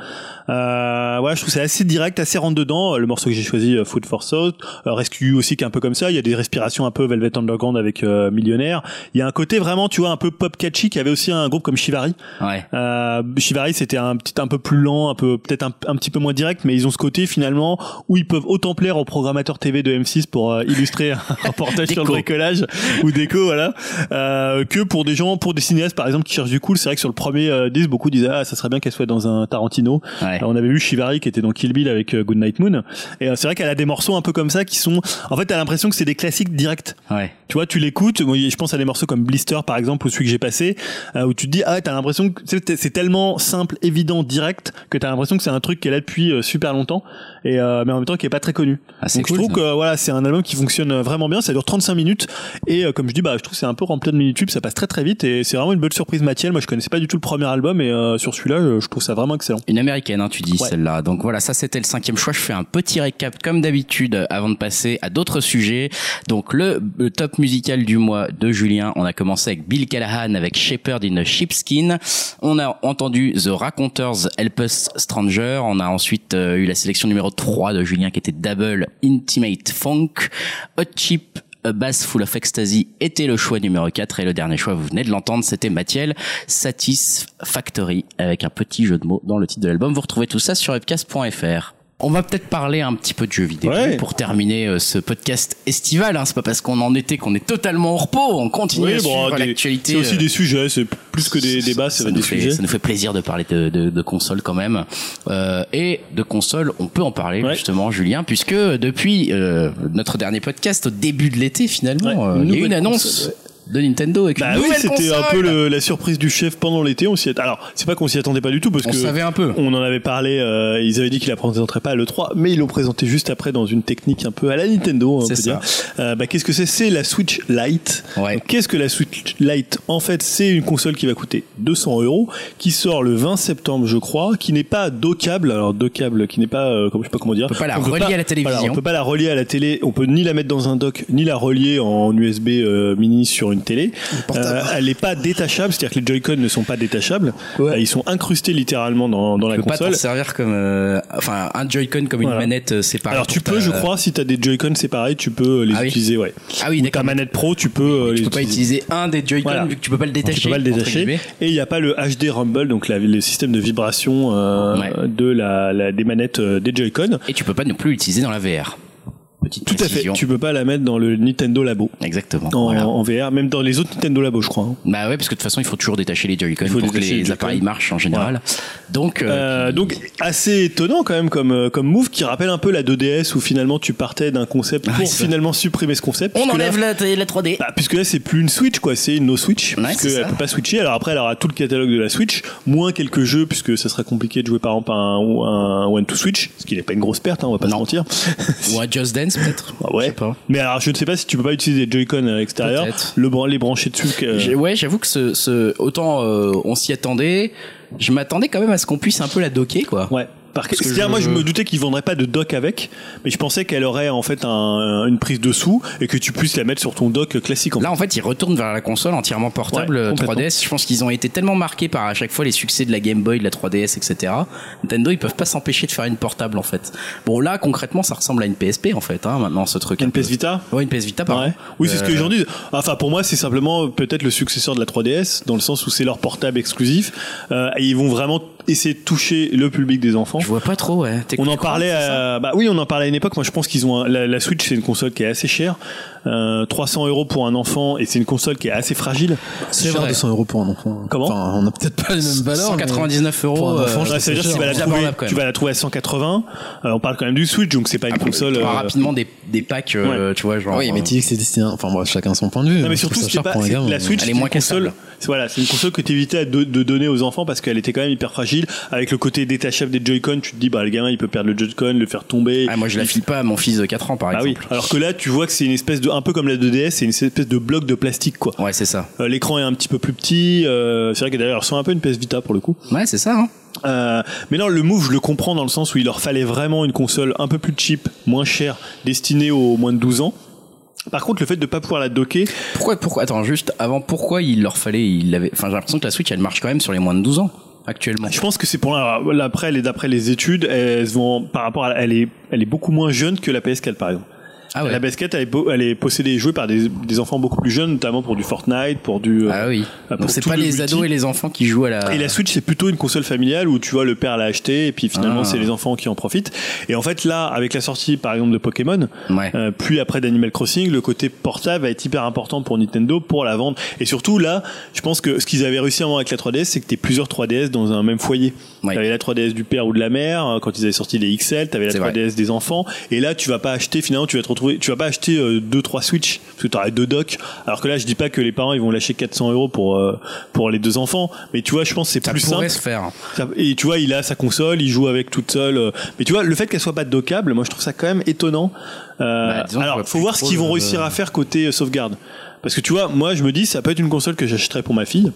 Euh, voilà, je trouve c'est assez direct, assez rentre dedans. Le morceau que j'ai choisi, euh, Food for Thought, euh, Rescue aussi qui est un peu comme ça. Il y a des respirations un peu Velvet Underground avec euh, Millionnaire. Il y a un côté vraiment, tu vois, un peu pop catchy qui avait aussi un groupe comme Shivari. ouais Euh, Shivari c'était un petit un peu plus lent, un peu peut-être un, un petit peu moins direct, mais ils ont ce côté finalement où ils peuvent autant plaire aux programmateurs TV de M6 pour euh, illustrer un reportage sur le bricolage ou déco, voilà, euh, que pour des gens, pour des cinéastes par exemple qui cherchent du cool. C'est vrai que sur le premier euh, disque, beaucoup disaient ah ça serait bien qu'elle soit dans un Tarantino. ouais on avait vu Shivari qui était dans Kill Bill avec euh, Good Night Moon, et euh, c'est vrai qu'elle a des morceaux un peu comme ça qui sont, en fait, t'as l'impression que c'est des classiques directs. ouais Tu vois, tu l'écoutes. Moi, je pense à des morceaux comme Blister, par exemple, ou celui que j'ai passé, où tu te dis, ah, t'as l'impression que c'est tellement simple, évident, direct, que t'as l'impression que c'est un truc est là depuis super longtemps, et euh, mais en même temps qui est pas très connu. Ah, Donc cool, je trouve ça. que voilà, c'est un album qui fonctionne vraiment bien. Ça dure 35 minutes, et euh, comme je dis, bah, je trouve que c'est un peu rempli de minitubes, ça passe très très vite, et c'est vraiment une bonne surprise Mathiel. Moi, je connaissais pas du tout le premier album, et euh, sur celui-là, je, je trouve ça vraiment excellent. Une américaine, hein, tu dis Ouais. celle-là. Donc voilà, ça c'était le cinquième choix. Je fais un petit récap comme d'habitude euh, avant de passer à d'autres sujets. Donc le, le top musical du mois de Julien, on a commencé avec Bill Callahan avec Shepherd in a Sheepskin. On a entendu The Raconteurs Help Us Stranger. On a ensuite euh, eu la sélection numéro 3 de Julien qui était Double Intimate Funk. Hot Chip A Bass Full of Ecstasy était le choix numéro 4 et le dernier choix, vous venez de l'entendre, c'était Mathiel Satisfactory avec un petit jeu de mots dans le titre de l'album. Vous retrouvez tout ça sur webcast.fr. On va peut-être parler un petit peu de jeux vidéo Ouais. pour terminer euh, ce podcast estival. Hein. C'est pas parce qu'on en était qu'on est totalement au repos. On continue à suivre l'actualité. c'est aussi euh, des sujets, c'est plus que des débats, c'est ça des fait, sujets. ça nous fait plaisir de parler de, de, de consoles quand même. Euh, et de consoles, on peut en parler Ouais. justement, Julien, puisque depuis euh, notre dernier podcast, au début de l'été finalement, Ouais, il y a eu une annonce console, de Nintendo avec Bah une oui, c'était un peu le- la surprise du chef pendant l'été. On s'y est... Alors, c'est pas qu'on s'y attendait pas du tout parce On que savait un peu. on en avait parlé. euh, ils avaient dit qu'ils la présenteraient pas à l'E3, mais ils l'ont présenté juste après dans une technique un peu à la Nintendo, on C'est peut ça. dire. Euh, bah, qu'est-ce que c'est? C'est la Switch Lite. Ouais. Qu'est-ce que la Switch Lite? En fait, c'est une console qui va coûter 200 euros, qui sort le 20 septembre, je crois, qui n'est pas dockable. Alors dockable, qui n'est pas, euh, comme je sais pas comment dire. On peut pas la peut relier à la télévision. Voilà, on peut pas la relier à la télé. On peut ni la mettre dans un dock, ni la relier en USB euh, mini sur une télé. Euh, elle n'est pas détachable, c'est-à-dire que les Joy-Con ne sont pas détachables. Euh, Ils sont incrustés littéralement dans, dans la Tu peux pas t'en console. servir comme, euh, enfin, un Joy-Con comme une manette euh, séparée. Alors tu peux, ta- je crois, si tu as des Joy-Con séparés, tu peux les Ah oui. utiliser, ouais. Ah oui, Ou ta d'accord. manette pro, tu peux les Tu peux pas utiliser un des Joy-Con Voilà. vu que tu peux pas le détacher. Tu peux pas le détacher. Et il n'y a pas le HD Rumble, donc la- le système de vibration euh, Ouais. de la, la- des manettes euh, des Joy-Con. Et tu peux pas non plus l'utiliser dans la VR. Petite Tout à fait. Tu peux pas la mettre dans le Nintendo Labo Exactement. en, voilà. en VR, même dans les autres Nintendo Labo, je crois. hein. Bah ouais, parce que de toute façon, il faut toujours détacher les Joy-Con Il faut pour que les les appareils marchent en général. Donc, euh, Euh, donc assez étonnant quand même comme euh, comme move qui rappelle un peu la 2DS où finalement tu partais d'un concept pour ça. finalement supprimer ce concept. on puisque là- enlève la, la 3D. Bah, puisque là c'est plus une Switch quoi, c'est une no Switch Ouais, puisque c'est elle ça. peut pas switcher. Alors après elle aura tout le catalogue de la Switch, moins quelques jeux puisque ça sera compliqué de jouer par exemple un, un One to Switch, ce qui n'est pas une grosse perte, hein, on va pas se Non. mentir. Ou un Just Dance peut-être. Ah ouais. Je sais pas. Mais alors je ne sais pas si tu peux pas utiliser des Joy-Con à l'extérieur, Peut-être. le bran- les brancher dessus. que- J'ai- Ouais, j'avoue que ce, ce autant euh, on s'y attendait, je m'attendais quand même à ce qu'on puisse un peu la docker quoi. Ouais. Par Parce que je- moi, je me doutais qu'ils vendraient pas de dock avec, mais je pensais qu'elle aurait en fait un- une prise dessous et que tu puisses la mettre sur ton dock classique. En Là, en fait, ils retournent vers la console entièrement portable Ouais, euh, complètement. 3DS. Je pense qu'ils ont été tellement marqués par à chaque fois les succès de la Game Boy, de la 3DS, etc. Nintendo, ils peuvent pas s'empêcher de faire une portable en fait. Bon, là, concrètement, ça ressemble à une PSP en fait. Hein, maintenant, ce truc. Une. PS Vita Ouais, une PS Vita, pardon. Ouais. Oui, c'est ce que Euh, les gens disent. Enfin, pour moi, c'est simplement peut-être le successeur de la 3DS, dans le sens où c'est leur portable exclusif. Euh, et ils vont vraiment essayer de toucher le public des enfants. Je vois pas trop. Ouais. On en parlait, à, bah oui, on en parlait à une époque. Moi, je pense qu'ils ont un- la, la Switch, c'est une console qui est assez chère, euh, 300 euros pour un enfant, et c'est une console qui est assez fragile. C'est vrai. vrai, 200 euros pour un enfant. Comment Enfin, on a peut-être pas les mêmes valeurs. mais 199 euros. Pour un enfant, euh, Ouais, ça veut dire que tu vas, la trouver, tu vas la à 180. Euh, on parle quand même du Switch, donc c'est pas une Après, console. tu euh, rapidement des, des packs, euh, tu vois, genre. Oui, mais tu dis que c'est destiné. Enfin bref, chacun son point de vue. Non mais Je surtout c'est pas la Switch Elle est c'est moins une console voilà c'est une console que t'évitais à de, de donner aux enfants parce qu'elle était quand même hyper fragile avec le côté détachable des Joy-Con tu te dis bah le gamin il peut perdre le Joy-Con le faire tomber Ah, moi, je la file pas à mon fils de 4 ans, par ah oui exemple. alors que là tu vois que c'est une espèce de un peu comme la 2DS c'est une espèce de bloc de plastique quoi Ouais, c'est ça. Euh, l'écran est un petit peu plus petit euh, c'est vrai que d'ailleurs elle ressemble un peu à une PS Vita pour le coup Ouais, c'est ça. Hein. euh, mais non, le move, je le comprends dans le sens où il leur fallait vraiment une console un peu plus cheap, moins chère, destinée aux moins de 12 ans. Par contre, le fait de pas pouvoir la docker, Pourquoi, pourquoi, attends, juste avant, pourquoi il leur fallait, il l'avait, enfin, j'ai l'impression que la Switch, elle marche quand même sur les moins de 12 ans, actuellement. je pense que c'est pour la- l'après, d'après les études, elles vont par rapport à, elle est, elle est beaucoup moins jeune que la PS4 par exemple. Ah ouais. La PS4, elle est, beau- elle est possédée et jouée par des, des enfants beaucoup plus jeunes, notamment pour du Fortnite, pour du. euh, Ah oui. pour Donc c'est pas le les multi. ados et les enfants qui jouent à la. Et la Switch, c'est plutôt une console familiale où tu vois le père l'a acheté et puis finalement Ah. c'est les enfants qui en profitent. Et en fait là, avec la sortie par exemple de Pokémon, Ouais. euh, puis après d'Animal Crossing, le côté portable va être hyper important pour Nintendo pour la vendre. Et surtout là, je pense que ce qu'ils avaient réussi à avec la 3DS, c'est que t'es plusieurs 3DS dans un même foyer. Ouais. T'avais la 3DS du père ou de la mère euh, quand ils avaient sorti les XL, t'avais la C'est vrai. 3DS des enfants. Et là, tu vas pas acheter finalement, tu vas te retrouver, tu vas pas acheter euh, deux trois Switch parce que t'auras deux docks. Alors que là, je dis pas que les parents ils vont lâcher 400 euros pour euh, pour les deux enfants, mais tu vois, je pense que c'est plus simple. se faire. Et tu vois, il a sa console, il joue avec toute seule. euh, Mais tu vois, le fait qu'elle soit pas dockable, moi je trouve ça quand même étonnant. Euh, Bah, alors, faut voir ce qu'ils vont réussir à faire côté sauvegarde. Parce que tu vois, moi je me dis, ça peut être une console que j'achèterais pour ma fille.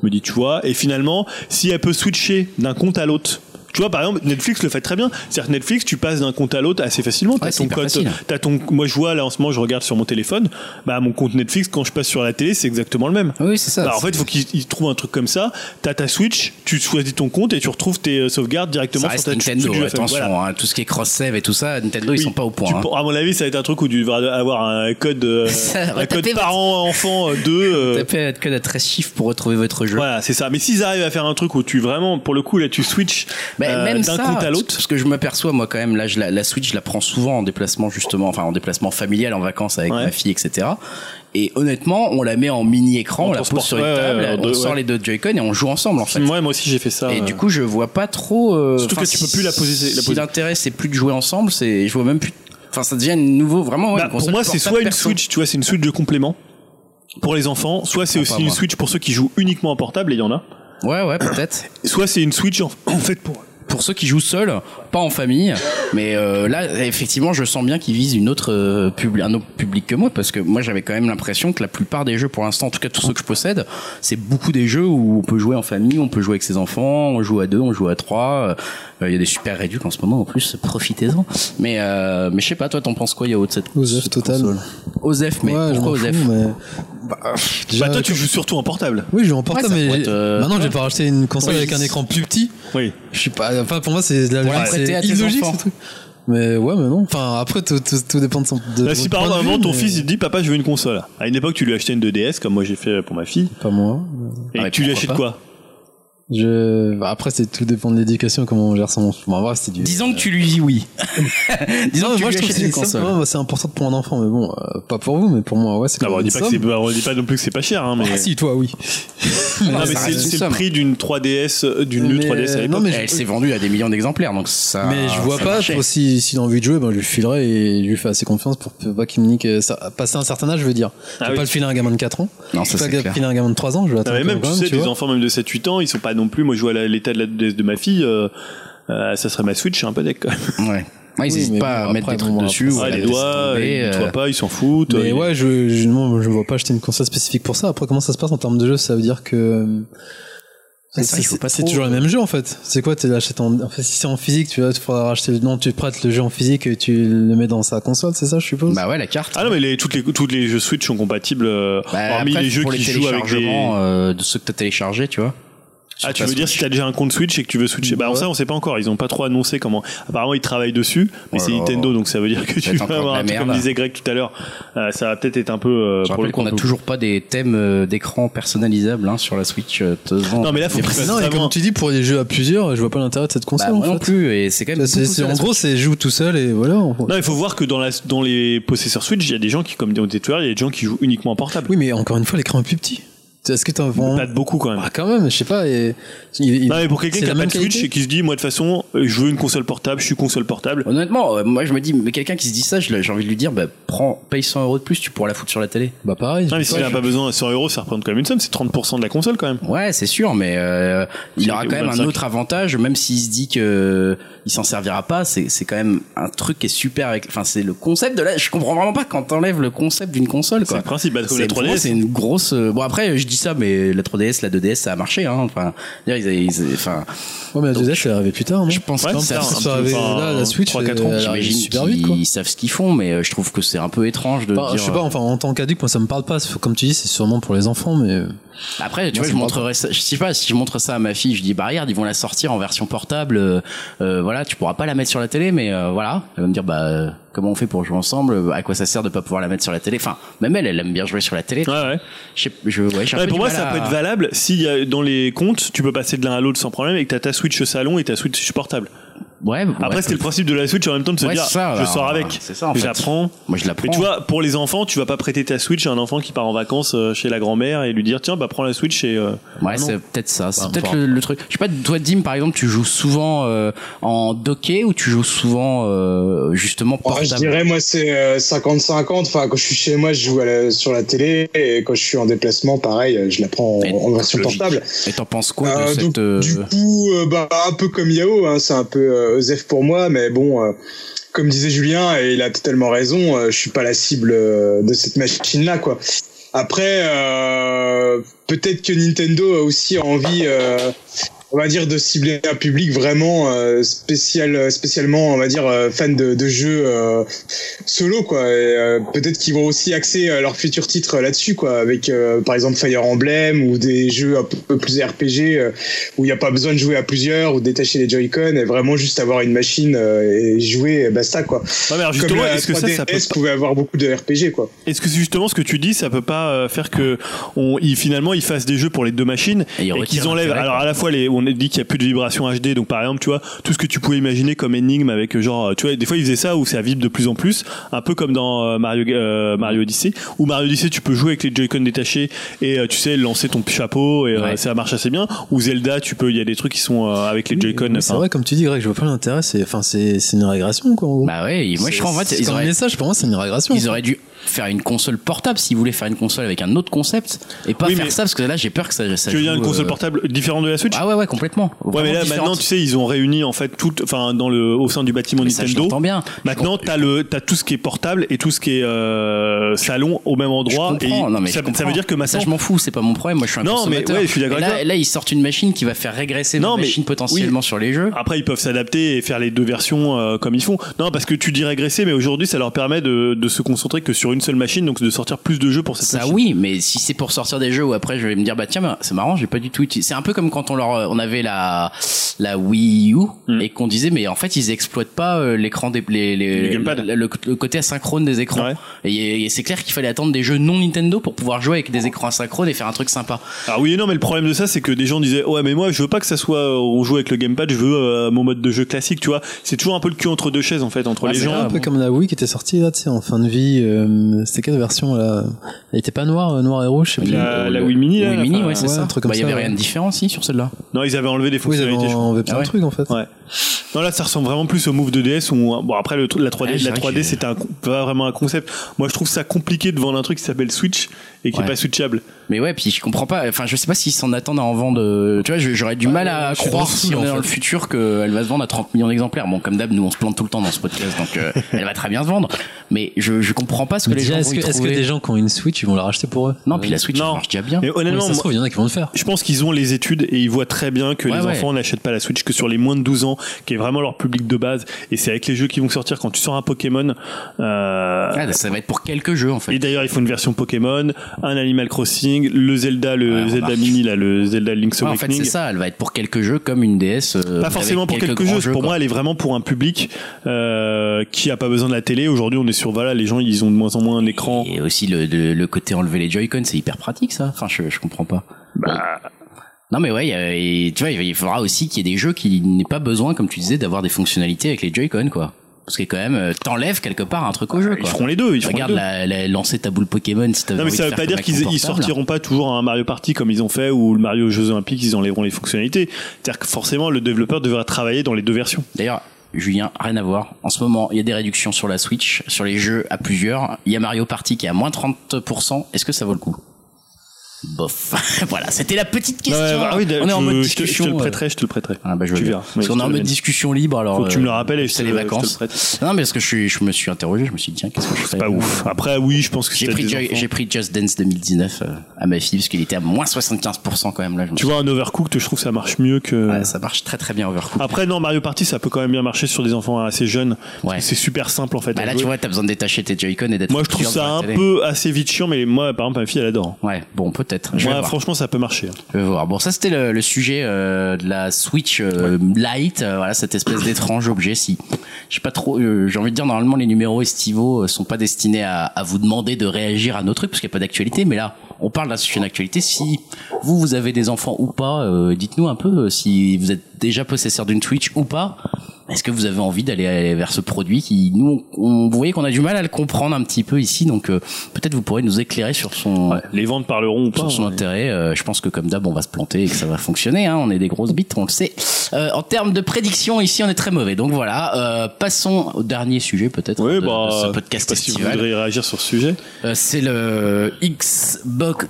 Je me dis, tu vois, et finalement, si elle peut switcher d'un compte à l'autre. Tu vois, par exemple, Netflix le fait très bien. C'est-à-dire que Netflix, tu passes d'un compte à l'autre assez facilement. T'as Ouais, c'est ton facile. t'as ton, moi je vois là en ce moment, je regarde sur mon téléphone, bah mon compte Netflix quand je passe sur la télé, c'est exactement le même. Oui, c'est ça. Bah, en fait, il faut qu'ils ils trouvent un truc comme ça. T'as ta Switch, tu choisis ton compte et tu retrouves tes euh, sauvegardes directement ça sur ta Nintendo, attention, voilà. hein, tout ce qui est cross-save et tout ça, Nintendo, ils Oui, sont pas au tu- point. hein. À mon avis, ça va être un truc où tu devras avoir un code, euh, un code parent-enfant 2. Tapez à code à 13 chiffres pour retrouver votre jeu. Voilà, c'est ça. Mais s'ils arrivent à faire un truc où tu vraiment, pour le coup, là, tu switches euh, même d'un ça, compte à parce- l'autre. Parce que je m'aperçois, moi, quand même, là, je la, la Switch, je la prends souvent en déplacement, justement, enfin, en déplacement familial, en vacances avec Ouais. ma fille, etc. Et honnêtement, on la met en mini écran, on la pose sur une ouais, table, ouais, on deux, sort les deux Joy-Con et on joue ensemble, en fait. Ouais, moi aussi, j'ai fait ça. Et du coup, je vois pas trop. euh, Surtout que tu peux plus la poser- la Si l'intérêt c'est plus de jouer ensemble, c'est, je vois même plus. Enfin, ça devient une nouveau, vraiment. Bah, une pour moi, c'est soit une perso. Switch, tu vois, c'est une Switch de complément pour les enfants, soit c'est aussi une moi. Switch pour ceux qui jouent uniquement en portable, et il y en a. Ouais, ouais, peut-être. Soit c'est une Switch en, en fait pour Pour ceux qui jouent seuls, pas en famille, mais euh, là, effectivement, je sens bien qu'ils visent une autre euh, publi- un autre public que moi, parce que moi, j'avais quand même l'impression que la plupart des jeux, pour l'instant, en tout cas tous ceux que je possède, c'est beaucoup des jeux où on peut jouer en famille, on peut jouer avec ses enfants, on joue à deux, on joue à trois. euh, Il y a des super réduits en ce moment, en plus, profitez-en. Mais euh, mais je sais pas, toi, t'en penses quoi, Yao, de cette Osef cette total. console? Osef, mais ouais, je pourquoi Osef mais Déjà, Bah toi tu joues surtout en portable. Oui, je joue en portable, Ouais, mais euh, maintenant, je vais pas racheter une console Oui. avec un écran plus petit. Oui. Je suis pas. Enfin, pour moi, c'est de la c'est illogique ce truc. Mais ouais, mais non. Enfin, après, tout, tout, tout dépend de son. De Là, si par exemple, vue, ton mais fils il te dit papa je veux une console. À une époque tu lui achetais une 2DS comme moi j'ai fait pour ma fille. Pas moi. Et Ah tu lui achètes pas quoi? Je. bah, après, c'est tout dépend de l'éducation, comment on gère son. Bon, en vrai, c'est du. Disons que tu lui dis oui. Disons Non, que tu moi, lui je trouve une c'est console. simplement, c'est important pour un enfant, mais bon, euh, pas pour vous, mais pour moi, ouais, c'est Ah, bah, on dit pas que on dit pas non plus que c'est pas cher hein, mais Ah, si, toi, oui. Non, mais c'est le somme. prix d'une 3DS euh, d'une Mais, 3DS à euh, l'époque. non, mais Elle s'est vendue à des millions d'exemplaires, donc ça. Mais je vois pas, pour si, s'il a envie de jouer, ben, je lui filerai et je lui fais assez confiance pour pas qu'il me nique, euh, ça, passer un certain âge, je veux dire. Je Ah vais oui. pas le filer à un gamin de 4 ans. Non, je ça vais c'est pas le filer à un gamin de 3 ans, je vais Ah, attendre mais même tu sais des enfants même de 7-8 ans ils sont pas non plus moi je vois l'état de la DS de ma fille euh, euh, ça serait ma Switch je suis un peu deck quand même. Ouais. Ouais, ils Oui, hésitent mais pas bon, à mettre après, des trucs bon, dessus. après, Ouais, la les doigts tomber, ils euh, nettoient pas ils s'en foutent Mais euh, ouais, je, je, non, je vois pas acheter une console spécifique pour ça. Après, comment ça se passe en termes de jeu? Ça veut dire que. Ouais, C'est toujours le même jeu en fait. C'est quoi Tu l'achètes en. En fait, si c'est en physique, tu vas, faudra racheter le. Non, tu prêtes le jeu en physique et tu le mets dans sa console, c'est ça, je suppose? Bah ouais, la carte. Ah non mais les, toutes les toutes les jeux Switch sont compatibles Bah, hormis après, les jeux qui les jouent avec des euh, de ceux que t'as téléchargés, tu vois. Ah, tu veux dire si t'as déjà un compte Switch et que tu veux switcher Bah, alors ça, on sait pas encore. Ils ont pas trop annoncé comment. Apparemment, ils travaillent dessus, mais Oh c'est Nintendo, donc ça veut dire que tu être vas encore avoir de la un truc comme merde. disait Greg tout à l'heure. Euh, ça va peut-être être un peu. euh, Je pour rappelle qu'on a toujours pas des thèmes euh, d'écran personnalisables hein, sur la Switch. euh. Non, mais là, faut fasses Non, et vraiment- comme tu dis, pour les jeux à plusieurs, je vois pas l'intérêt de cette console Bah, en moi non fait. plus, et c'est quand même. C'est- beaucoup c'est- sur la en gros, Switch. c'est joue tout seul et voilà. Non, il faut voir que dans, la, dans les possesseurs Switch, il y a des gens qui, comme on disait tout à l'heure, il y a des gens qui jouent uniquement en portable. Oui, mais encore une fois, l'écran est plus petit. Est-ce que vraiment. Pas de beaucoup quand même. Ah, quand même, je sais pas. Et... il- il- Non, mais pour quelqu'un qui a pas même de Switch et qui se dit, moi, de toute façon, euh, je veux une console portable, je suis console portable. Honnêtement, euh, moi je me dis, mais quelqu'un qui se dit ça, j'ai envie de lui dire, bah prends, paye 100 euros de plus, tu pourras la foutre sur la télé. Bah, pareil. Non, mais je si sais il n'a pas besoin de 100 euros, ça représente quand même une somme, c'est 30% de la console quand même. Ouais, c'est sûr, mais euh, il aura quand même 25. un autre avantage, même s'il se dit que il s'en servira pas. C'est c'est quand même un truc qui est super. Avec, enfin, c'est le concept de là. Je comprends vraiment pas quand t'enlèves le concept d'une console. C'est le principe, bah, la C'est- pour moi, 3DS. c'est une grosse. euh, Bon après, je dis ça, mais la 3DS, la 2DS, ça a marché. Hein. Enfin, ils, ils- ils- enfin, Ouais, mais la 2DS, c'est arrivé plus tard, non je pense Ouais, savent ça, arrivé enfin, là, la Switch, 3-4 ans, elle arrive J'imagine super vite, quoi. qu'ils savent ce qu'ils font, mais euh, je trouve que c'est un peu étrange de Enfin, dire. je sais pas, enfin, en tant qu'adulte, moi, ça me parle pas. Comme tu dis, c'est sûrement pour les enfants, mais. Après, tu Moi, vois, je montrerai ça. Je sais pas si je montre ça à ma fille, je dis bah regarde, ils vont la sortir en version portable. euh, euh, voilà, tu pourras pas la mettre sur la télé, mais euh, voilà. Elle va me dire bah euh, comment on fait pour jouer ensemble À quoi ça sert de pas pouvoir la mettre sur la télé? Enfin, même elle, elle aime bien jouer sur la télé. Ouais, ouais. Je sais, je, ouais, un Ouais, pour moi, ça à- peut être valable si euh, dans les comptes, tu peux passer de l'un à l'autre sans problème et que t'as ta Switch salon et ta Switch portable. Ouais. Après, ouais, c'était le principe de la Switch en même temps de se Ouais, dire, ça, je sors avec, c'est ça, en je fait. la prends. Moi, je la Mais tu vois, pour les enfants, tu vas pas prêter ta Switch à un enfant qui part en vacances euh, chez la grand-mère et lui dire, tiens, bah prends la Switch et. euh, Ouais, ah c'est peut-être ça. C'est Bah, peut-être le, le truc. Je sais pas, toi, Dim, par exemple, tu joues souvent euh, en docké ou tu joues souvent euh, justement Ouais, portable? je dirais, moi, c'est euh, 50-50. Enfin, quand je suis chez moi, je joue à la- sur la télé. Et quand je suis en déplacement, pareil, euh, je la prends en, Et- en version logique. portable. Et t'en penses quoi de Euh, cette donc, euh, Du coup, euh, bah, un peu comme Yao, hein, c'est un peu Osef pour moi. Mais bon, euh, comme disait Julien, et il a totalement raison, euh, je suis pas la cible euh, de cette machine-là, quoi. Après, peut-être que Nintendo a aussi envie, on va dire, de cibler un public vraiment euh, spécial, spécialement, on va dire, euh, fan de, de jeux euh, solo, quoi. Euh, peut-être qu'ils vont aussi axer euh, leurs futurs titres là-dessus, quoi, avec euh, par exemple Fire Emblem ou des jeux un peu plus RPG euh, où il n'y a pas besoin de jouer à plusieurs ou de détacher les Joy-Con et vraiment juste avoir une machine euh, et jouer, et basta, quoi. Ouais, mais alors justement, est-ce que ça, ça peut 3DS pouvait avoir beaucoup de RPG, quoi. Est-ce que c'est justement ce que tu dis, ça peut pas euh, faire que on, ils, finalement ils fassent des jeux pour les deux machines Et qu'ils enlèvent alors à la fois les on a dit qu'il y a plus de vibrations HD donc par exemple tu vois tout ce que tu pouvais imaginer comme énigme avec euh, genre tu vois des fois ils faisaient ça où ça vibre de plus en plus un peu comme dans euh, Mario euh, Mario Odyssey où Mario Odyssey tu peux jouer avec les Joy-Con détachés et euh, tu sais lancer ton chapeau et euh, Ouais. ça marche assez bien ou Zelda tu peux il y a des trucs qui sont euh, avec les Joy-Con C'est vrai, comme tu dis, Greg, je vois pas l'intérêt. C'est, enfin, c'est, c'est une régression, quoi. en gros. Bah ouais, moi je crois en fait, ils comme auraient, message, pour moi, c'est une régression. ils auraient dû faire une console portable s'ils voulaient faire une console avec un autre concept et pas Oui, faire ça parce que là j'ai peur que ça, ça tu veux dire une console euh, portable différente de la Switch? Ah ouais ouais complètement. Ouais, mais là différentes. maintenant, tu sais, ils ont réuni en fait tout, enfin dans le au sein du bâtiment Mais ça, je Nintendo. l'entends bien. Maintenant, t'as le, t'as tout ce qui est portable et tout ce qui est euh, salon au même endroit. Je comprends, et non, mais ça, ça veut dire que Ça, maintenant, je m'en fous, c'est pas mon problème. Moi, je suis un Non, mais consommateur. ouais, je suis d'accord Et avec là, toi. là, ils sortent une machine qui va faire régresser Non, ma mais- machine potentiellement sur les jeux. Après, ils peuvent s'adapter et faire les deux versions euh, comme ils font. Non, parce que tu dis régresser, mais aujourd'hui, ça leur permet de, de se concentrer que sur une seule machine, donc de sortir plus de jeux pour cette Ça machine. oui, mais si c'est pour sortir des jeux où après je vais me dire bah tiens bah, c'est marrant j'ai pas du tout. C'est un peu comme quand on leur on avait la la Wii U Mm. et qu'on disait mais en fait ils exploitent pas euh, l'écran des les, les, Le côté asynchrone des écrans. Ouais. Et, et c'est clair qu'il fallait attendre des jeux non Nintendo pour pouvoir jouer avec des écrans asynchrones et faire un truc sympa. Alors oui et non, mais le problème de ça, c'est que des gens disaient ouais, mais moi, je veux pas que ça soit euh, on joue avec le gamepad, je veux euh, mon mode de jeu classique, tu vois. C'est toujours un peu le cul entre deux chaises en fait, entre Ouais, les gens. un peu comme la Wii qui était sortie là, tu sais, en fin de vie. euh, C'était quelle version là? Elle était pas noire, euh, noire et rouge, je sais plus. La- la Wii Mini, là, Wii Mini enfin, ouais c'est ouais, ça. un truc comme Bah, il y avait rien de différent si sur celle-là. Non, ils avaient enlevé des Oui, ils avaient fonctionnalités. enlevé plein Ah ouais. de trucs en fait. Ouais. Non là ça ressemble vraiment plus au move de DS où bon après le, la 3D Ouais, c'est la vrai 3D que- c'était un, pas vraiment un concept. Moi je trouve ça compliqué de vendre un truc qui s'appelle Switch et qui Ouais. est pas switchable. Mais ouais, puis je comprends pas. Enfin, je sais pas s'ils s'en attendent à en vendre. Tu vois, j'aurais du mal à je croire dans le si on est dans le futur qu'elle va se vendre à 30 millions d'exemplaires. Bon, comme d'hab, nous on se plante tout le temps dans ce podcast, donc euh, elle va très bien se vendre. Mais je, je comprends pas ce que Mais les déjà, gens est-ce que, est-ce que des gens qui ont une Switch, ils vont la racheter pour eux? Non, puis la Switch Non. marche déjà bien. Mais Oui, honnêtement, ça se moi, trouve, il y en a qui vont le faire. je pense qu'ils ont les études et ils voient très bien que Ouais, les ouais. enfants n'achètent pas la Switch que sur les moins de 12 ans, qui est vraiment leur public de base. Et c'est avec les jeux qui vont sortir quand tu sors un Pokémon. Euh, Ah, ça va être pour quelques jeux en fait. et d'ailleurs, il faut une version Pokémon, un Animal Crossing, le Zelda, le Ouais, Zelda. Mini, là, le Zelda Link's Ouais, en fait, Awakening. c'est ça. Elle va être pour quelques jeux comme une DS. euh, Pas forcément pour quelques jeux. Pour quoi. moi, elle est vraiment pour un public euh, qui a pas besoin de la télé. Aujourd'hui, on est sur voilà, les gens ils ont de moins en moins un écran. Et aussi le, le, le côté enlever les Joy-Con, c'est hyper pratique ça. Enfin, je, je comprends pas. Bah, Non mais ouais, et tu vois, il faudra aussi qu'il y ait des jeux qui n'aient pas besoin, comme tu disais, d'avoir des fonctionnalités avec les Joy-Con quoi. Parce que quand même, euh, t'enlèves quelque part un truc au jeu. ils Quoi. feront les deux. Ils feront Regarde les deux. la, la- lancer ta boule Pokémon si t'as Non mais ça veut pas dire qu'ils sortiront pas toujours un Mario Party comme ils ont fait ou le Mario aux Jeux Olympiques ils enlèveront les fonctionnalités. C'est-à-dire que forcément le développeur devra travailler dans les deux versions. D'ailleurs, Julien, rien à voir. En ce moment, il y a des réductions sur la Switch, sur les jeux à plusieurs. Il y a Mario Party qui est à moins 30%. Est-ce que ça vaut le coup? Bof. voilà, c'était la petite question. Ouais, bah oui, On est en mode je te- discussion. Je te le euh. prêterai, je te le prêterai. Ah bah je veux Tu verras. Je est en mode discussion libre alors. Faut que tu me le euh, rappelles et je te les le- je te le vacances. Non mais parce que je suis, je me suis interrogé, je me suis dit tiens qu'est-ce que je fais C'est pas ouf. Après oui, je pense que J'ai c'est pris, j'ai pris Just Dance 2019 euh, à ma fille parce qu'il était à moins 75% quand même là. je Tu vois un Overcooked, je trouve que ça marche mieux que. ouais, ça marche très très bien Overcooked. Après non, Mario Party ça peut quand même bien marcher sur des enfants assez jeunes. Ouais. C'est super simple en fait. Bah là tu vois t'as besoin de détacher tes Joy-Con et d'être. Moi je trouve ça un peu assez vite chiant, mais moi par exemple ma fille elle adore. Ouais bon peut-être. Voir. franchement ça peut marcher. hein. Je vais voir. Bon, ça c'était le, le sujet euh, de la Switch euh, Lite, euh, voilà cette espèce d'étrange objet. Si, je sais pas trop. euh, J'ai envie de dire normalement les numéros estivaux euh, sont pas destinés à, à vous demander de réagir à nos trucs parce qu'il y a pas d'actualité. Mais là, on parle d'un sujet d'actualité. Si vous vous avez des enfants ou pas, euh, dites-nous un peu si vous êtes déjà possesseur d'une Switch ou pas. Est-ce que vous avez envie d'aller aller vers ce produit qui nous, on, vous voyez qu'on a du mal à le comprendre un petit peu ici, donc euh, peut-être vous pourrez nous éclairer sur son Les ventes parleront ou pas. sur son hein. intérêt. euh, je pense que comme d'hab, on va se planter et que ça va fonctionner. Hein, on est des grosses bites, on le sait. Euh, en termes de prédiction, ici, on est très mauvais. Donc voilà, euh, passons au dernier sujet peut-être Oui, de, bah, de ce je podcast sais pas si vous voudriez réagir sur ce sujet. Euh, C'est le Xbox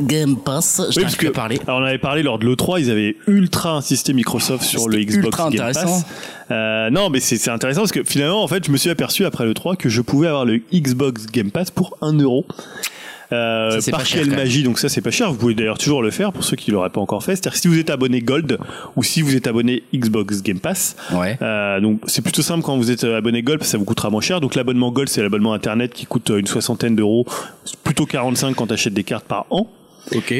Game Pass. Je Oui, parce que parler. alors on avait parlé lors de l'E3, ils avaient ultra insisté Microsoft sur le Xbox ultra Game. Pass. Euh, non, mais c'est intéressant parce que finalement, en fait, je me suis aperçu après l'E3 que je pouvais avoir le Xbox Game Pass pour 1 euro. Euh, Ça, par quelle magie donc ça c'est pas cher vous pouvez d'ailleurs toujours le faire pour ceux qui l'auraient pas encore fait c'est-à-dire si vous êtes abonné Gold ou si vous êtes abonné Xbox Game Pass Ouais. euh, donc c'est plutôt simple quand vous êtes abonné Gold parce que ça vous coûtera moins cher. Donc l'abonnement Gold c'est l'abonnement internet qui coûte euh, une soixantaine d'euros, plutôt 45 quand tu achètes des cartes par an.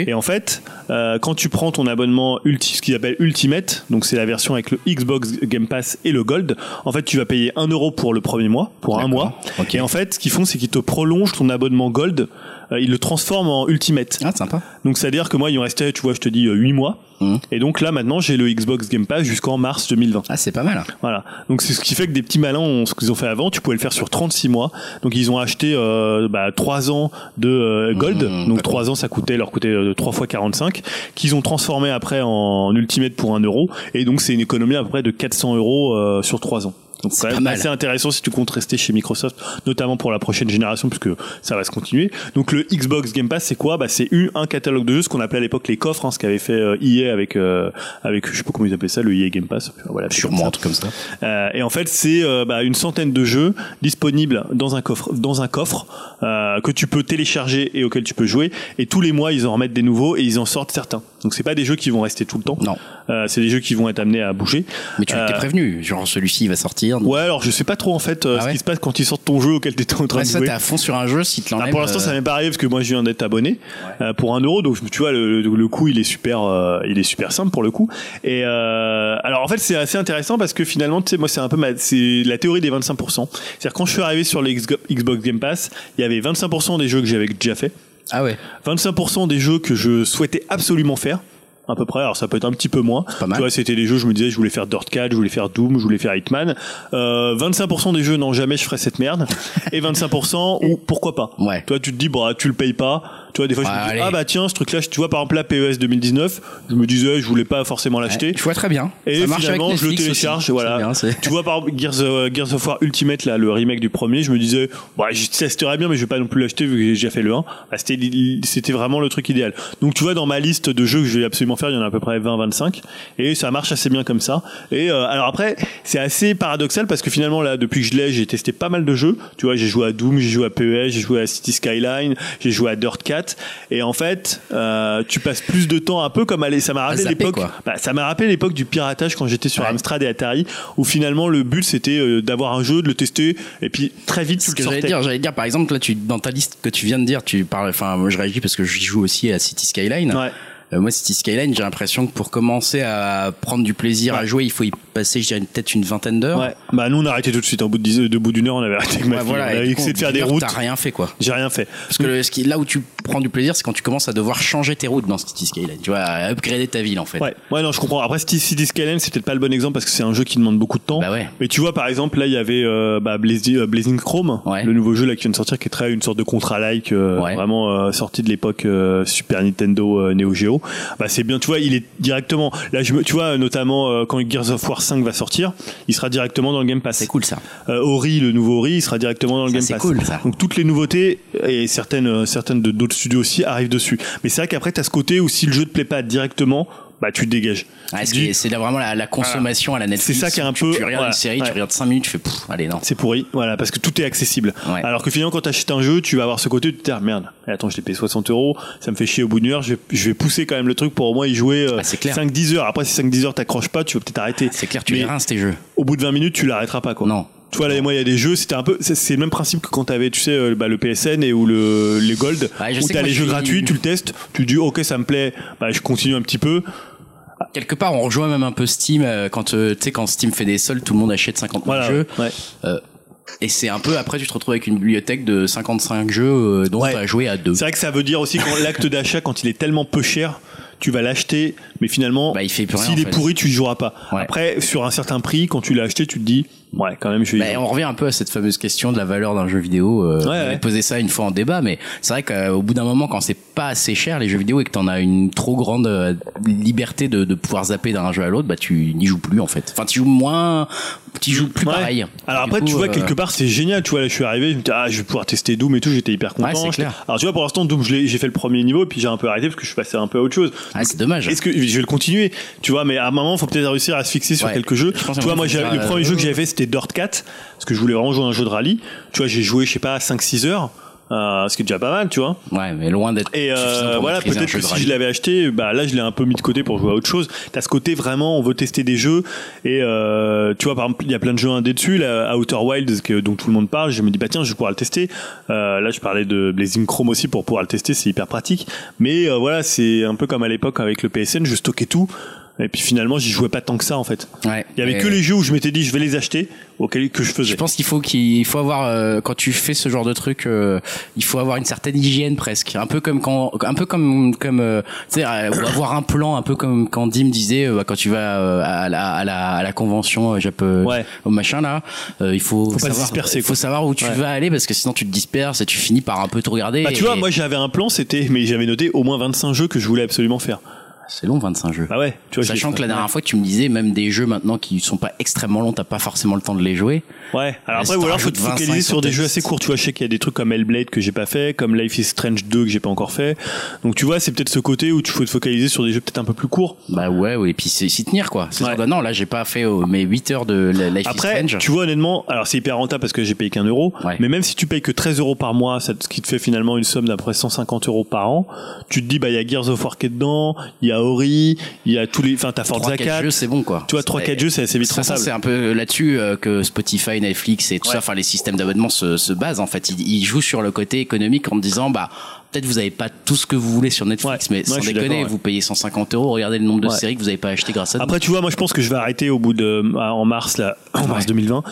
Et en fait, euh, quand tu prends ton abonnement ulti, ce qu'ils appellent Ultimate, donc c'est la version avec le Xbox Game Pass et le Gold, en fait tu vas payer 1 euro pour le premier mois, pour un mois. Ok. Et en fait, ce qu'ils font c'est qu'ils te prolongent ton abonnement Gold, euh, ils le transforment en Ultimate. Ah, sympa. Donc c'est-à-dire que moi il me restait, tu vois, je te dis 8 mois. Mhm. Et donc là maintenant j'ai le Xbox Game Pass jusqu'en mars 2020. Ah, c'est pas mal. Voilà. Donc c'est ce qui fait que des petits malins ont ce qu'ils ont fait avant. Tu pouvais le faire sur 36 mois. Donc ils ont acheté euh, bah, 3 ans de euh, Gold. Mmh, donc d'accord. 3 ans ça coûtait leur coûtait euh, 3 fois 45 qu'ils ont transformé après en Ultimate pour 1 euro. Et donc c'est une économie à peu près de 400 euros euh, sur 3 ans. Donc C'est quand même mal. assez intéressant si tu comptes rester chez Microsoft, notamment pour la prochaine génération, puisque ça va se continuer. Donc le Xbox Game Pass, c'est quoi? Bah c'est un catalogue de jeux, ce qu'on appelait à l'époque les coffres, hein, ce qu'avait fait euh, EA avec euh, avec je sais pas comment ils appelaient ça, le EA Game Pass. Voilà, Sûrement un truc comme ça. Euh, et en fait, c'est euh, bah, une centaine de jeux disponibles dans un coffre, dans un coffre euh, que tu peux télécharger et auquel tu peux jouer. Et tous les mois, ils en remettent des nouveaux et ils en sortent certains. Donc c'est pas des jeux qui vont rester tout le temps. Non. Euh, c'est des jeux qui vont être amenés à bouger. Mais tu t'es prévenu, genre celui-ci va sortir. Ouais, alors je sais pas trop en fait euh, Ah ce ouais qui se passe quand ils sortent ton jeu auquel t'étais en train Ouais, de ça, jouer. t'es à fond sur un jeu, si te Ah, pour l'instant, euh, ça m'est pas arrivé parce que moi, je viens d'être abonné euh, pour un euro. Donc, tu vois, le, le coût, il est super, euh, il est super simple pour le coup. Et alors, en fait, c'est assez intéressant parce que finalement, tu sais, moi, c'est un peu ma, c'est la théorie des 25%. C'est-à-dire quand je suis arrivé sur le Xbox Game Pass, il y avait 25% des jeux que j'avais déjà fait, Ah ouais. 25% des jeux que je souhaitais absolument faire. À peu près, alors ça peut être un petit peu moins. Pas mal. Tu vois, c'était des jeux, je me disais, je voulais faire Dirt 4, je voulais faire Doom, je voulais faire Hitman. Euh, 25% des jeux, non, jamais je ferais cette merde. Et 25%, ou pourquoi pas. Ouais. Toi, tu te dis, bah, tu le payes pas. Tu vois, des fois, je me dis, allez. ah bah tiens, ce truc-là, tu vois, par exemple, la PES 2019, je me disais, je voulais pas forcément l'acheter. Je vois très bien. Et ça marche avec finalement, je le Netflix télécharge, voilà. C'est bien, c'est- tu vois, par exemple, Gears, euh, Gears of War Ultimate, là, le remake du premier, je me disais, ouais, je testerais bien, mais je vais pas non plus l'acheter vu que j'ai déjà fait le 1. Bah, c'était, c'était vraiment le truc idéal. Donc, tu vois, dans ma liste de jeux que je vais absolument faire, il y en a à peu près 20, 25. Et ça marche assez bien comme ça. Et, euh, alors après, c'est assez paradoxal parce que finalement, là, depuis que je l'ai, j'ai testé pas mal de jeux. Tu vois, j'ai joué à Doom, j'ai joué à PES, j'ai joué à City Skyline, j'ai joué à Dirt 4. Et en fait, euh, tu passes plus de temps un peu comme aller, ça m'a rappelé l'époque, bah, ça m'a rappelé l'époque du piratage quand j'étais sur Ouais. Amstrad et Atari, où finalement le but c'était euh, d'avoir un jeu, de le tester, et puis très vite tu Ce le que j'allais dire, j'allais dire, par exemple, là, tu, dans ta liste que tu viens de dire, tu parles, enfin, moi, je réagis parce que j'y joue aussi à City Skyline. Ouais. Euh, moi, City Skyline, j'ai l'impression que pour commencer à prendre du plaisir à jouer, il faut y passer, je dirais, peut-être une vingtaine d'heures. Ouais. Bah nous on a arrêté tout de suite. Au bout de, dix- de bout d'une heure, on avait arrêté avec ma Ouais, fille. voilà. on avait essayé de faire des routes. T'as rien fait, quoi. J'ai rien fait. Parce que le- là où tu prends du plaisir, c'est quand tu commences à devoir changer tes routes dans City Skyline. Tu vois, à upgrader ta ville, en fait. Ouais, ouais, non, je comprends. Après, City City Skyline, c'est peut-être pas le bon exemple parce que c'est un jeu qui demande beaucoup de temps. Bah ouais. Mais tu vois, par exemple, là, il y avait euh, bah, Blazing, euh, Blazing Chrome, Ouais. le nouveau jeu là qui vient de sortir, qui est très une sorte de contrat-like, Ouais. vraiment sorti de l'époque Super Nintendo, Neo Geo. Bah, c'est bien, tu vois, il est directement. Là, je me, tu vois, notamment euh, quand Gears of War 5 va sortir, il sera directement dans le Game Pass. C'est cool, ça. Euh, Ori, le nouveau Ori, il sera directement dans le Ça, Game c'est Pass. cool, ça. Donc toutes les nouveautés et certaines euh, certaines de d'autres studios aussi arrivent dessus. Mais c'est vrai qu'après t'as ce côté où si le jeu te plaît pas directement, bah tu te dégages. Ah, Tu ce dis, c'est là vraiment la, la consommation à la Netflix. C'est ça qui est un Tu- peu- Tu, regardes voilà, une série, ouais. tu regardes 5 minutes, tu fais, pff, allez, non. c'est pourri, voilà, parce que tout est accessible. Ouais. Alors que finalement, quand t'achètes un jeu, tu vas avoir ce côté de te dire merde. eh, Attends, je l'ai payé 60 euros, ça me fait chier au bout d'une heure. Je vais, je vais pousser quand même le truc pour au moins y jouer euh, Ah, c'est clair. 5-10 heures. Après, si 5-10 heures t'accroches pas, tu vas peut-être arrêter. C'est clair, tu les rinces tes jeux. Au bout de 20 minutes, tu l'arrêteras pas quoi. Non. Tu vois, là, moi, il y a des jeux, c'était un peu, c'est c'est le même principe que quand t'avais, tu sais, euh, bah, le PSN et ou le, les Gold, Ouais, je où sais que t'as moi, les je jeux suis- gratuits, tu le testes, tu dis, ok, ça me plaît, bah, je continue un petit peu. Quelque part, on rejoint même un peu Steam euh, quand euh, tu sais quand Steam fait des soldes, tout le monde achète 50 000 Voilà. jeux. Ouais. Euh, et c'est un peu après tu te retrouves avec une bibliothèque de 55 jeux euh, dont Ouais. tu as joué à deux. C'est vrai que ça veut dire aussi quand l'acte d'achat, quand il est tellement peu cher, tu vas l'acheter, mais finalement, Bah, il fait plus rien, s'il en est fait. pourri, tu y joueras pas. Ouais. Après, sur un certain prix, quand tu l'as acheté, tu te dis, ouais, quand même, je vais Bah, on revient un peu à cette fameuse question de la valeur d'un jeu vidéo. Euh, Ouais, on avait ouais. posé ça une fois en débat, mais c'est vrai qu'au bout d'un moment, quand c'est pas assez cher les jeux vidéo et que t'en as une trop grande euh, liberté de, de pouvoir zapper d'un jeu à l'autre, bah tu n'y joues plus en fait. Enfin, tu joues moins, tu joues plus pareil. Alors après, coup, tu vois, euh, quelque part, c'est génial. Tu vois, là, je suis arrivé, je me dis, ah, je vais pouvoir tester Doom et tout, j'étais hyper content. C'est clair. Alors, tu vois, pour l'instant, Doom, j'ai fait le premier niveau, puis j'ai un peu arrêté parce que je suis passé un peu à autre chose. Ah, c'est dommage. Est-ce que je vais le continuer Tu vois, mais à un moment, faut peut-être réussir à se fixer sur Ouais. quelques jeux. Je Tu vois, moi, le premier euh, jeu que j'avais fait, c'était Dirt 4, parce que je voulais vraiment jouer à un jeu de rallye. Tu vois, j'ai joué, je sais pas, 5-6 heures. Euh, ce qui est déjà pas mal, tu vois. Ouais, mais loin d'être. Et euh, voilà, peut-être que si je l'avais acheté, bah là je l'ai un peu mis de côté pour jouer à autre chose. T'as ce côté vraiment, on veut tester des jeux et euh, tu vois par exemple il y a plein de jeux indés dessus, là, Outer Wilds que, dont tout le monde parle. Je me dis bah tiens je vais pouvoir le tester. Euh, là je parlais de Blazing Chrome aussi pour pouvoir le tester, c'est hyper pratique. Mais euh, voilà c'est un peu comme à l'époque avec le PSN, je stockais tout. Et puis finalement, j'y jouais pas tant que ça en fait. Ouais. Il y avait que les jeux où je m'étais dit je vais les acheter, auxquels que je faisais. Je pense qu'il faut qu'il faut avoir euh, quand tu fais ce genre de truc, euh, il faut avoir une certaine hygiène presque, un peu comme quand, un peu comme comme euh, tu sais euh, avoir un plan, un peu comme quand Dim disait euh, quand tu vas euh, à la à la, à la convention Jap- euh, Ouais. au machin là, euh, il faut, Faut savoir, il faut savoir où tu Ouais. vas aller parce que sinon tu te disperses et tu finis par un peu tout regarder. Bah tu et- vois, moi j'avais un plan, c'était, mais j'avais noté au moins 25 jeux que je voulais absolument faire. C'est long 25 jeux. Bah ouais, tu vois. Sachant que la dernière fois tu me disais même des jeux maintenant qui sont pas extrêmement longs, t'as pas forcément le temps de les jouer. Ouais. Alors après, ou alors faut te focaliser 25 sur des jeux assez courts. Tu vois, je sais qu'il y a des trucs comme Hellblade que j'ai pas fait, comme Life is Strange 2 que j'ai pas encore fait. Donc tu vois, c'est peut-être ce côté où tu faut te focaliser sur des jeux peut-être un peu plus courts. Bah ouais, ouais, et puis c'est s'y tenir quoi. C'est Ouais. non, là j'ai pas fait euh, mes 8 heures de Life Après, is Strange. tu vois honnêtement, alors c'est hyper rentable parce que j'ai payé qu'un euro, Ouais. mais même si tu payes que 13 euros par mois, ça, ce qui te fait finalement une somme d'à peu près 150 euros par an, tu te dis bah il y a Gears of War qui est dedans, il y a Ori, il y a tous les, enfin t'as Forza 3 4 4, jeux, c'est bon quoi. tu vois 3 4 jeux c'est assez vite rentable. c'est un peu là-dessus euh, que Spotify, Netflix et tout ça, enfin les systèmes d'abonnement se, se basent en fait. Ils, ils jouent sur le côté économique en te disant bah peut-être vous avez pas tout ce que vous voulez sur Netflix, Ouais. mais sans déconner, ouais. vous payez 150 euros, regardez le nombre de Ouais. séries que vous avez pas acheté grâce à nous. Après tu vois, moi je pense que je vais arrêter au bout de en mars là, en mars Ouais. 2020.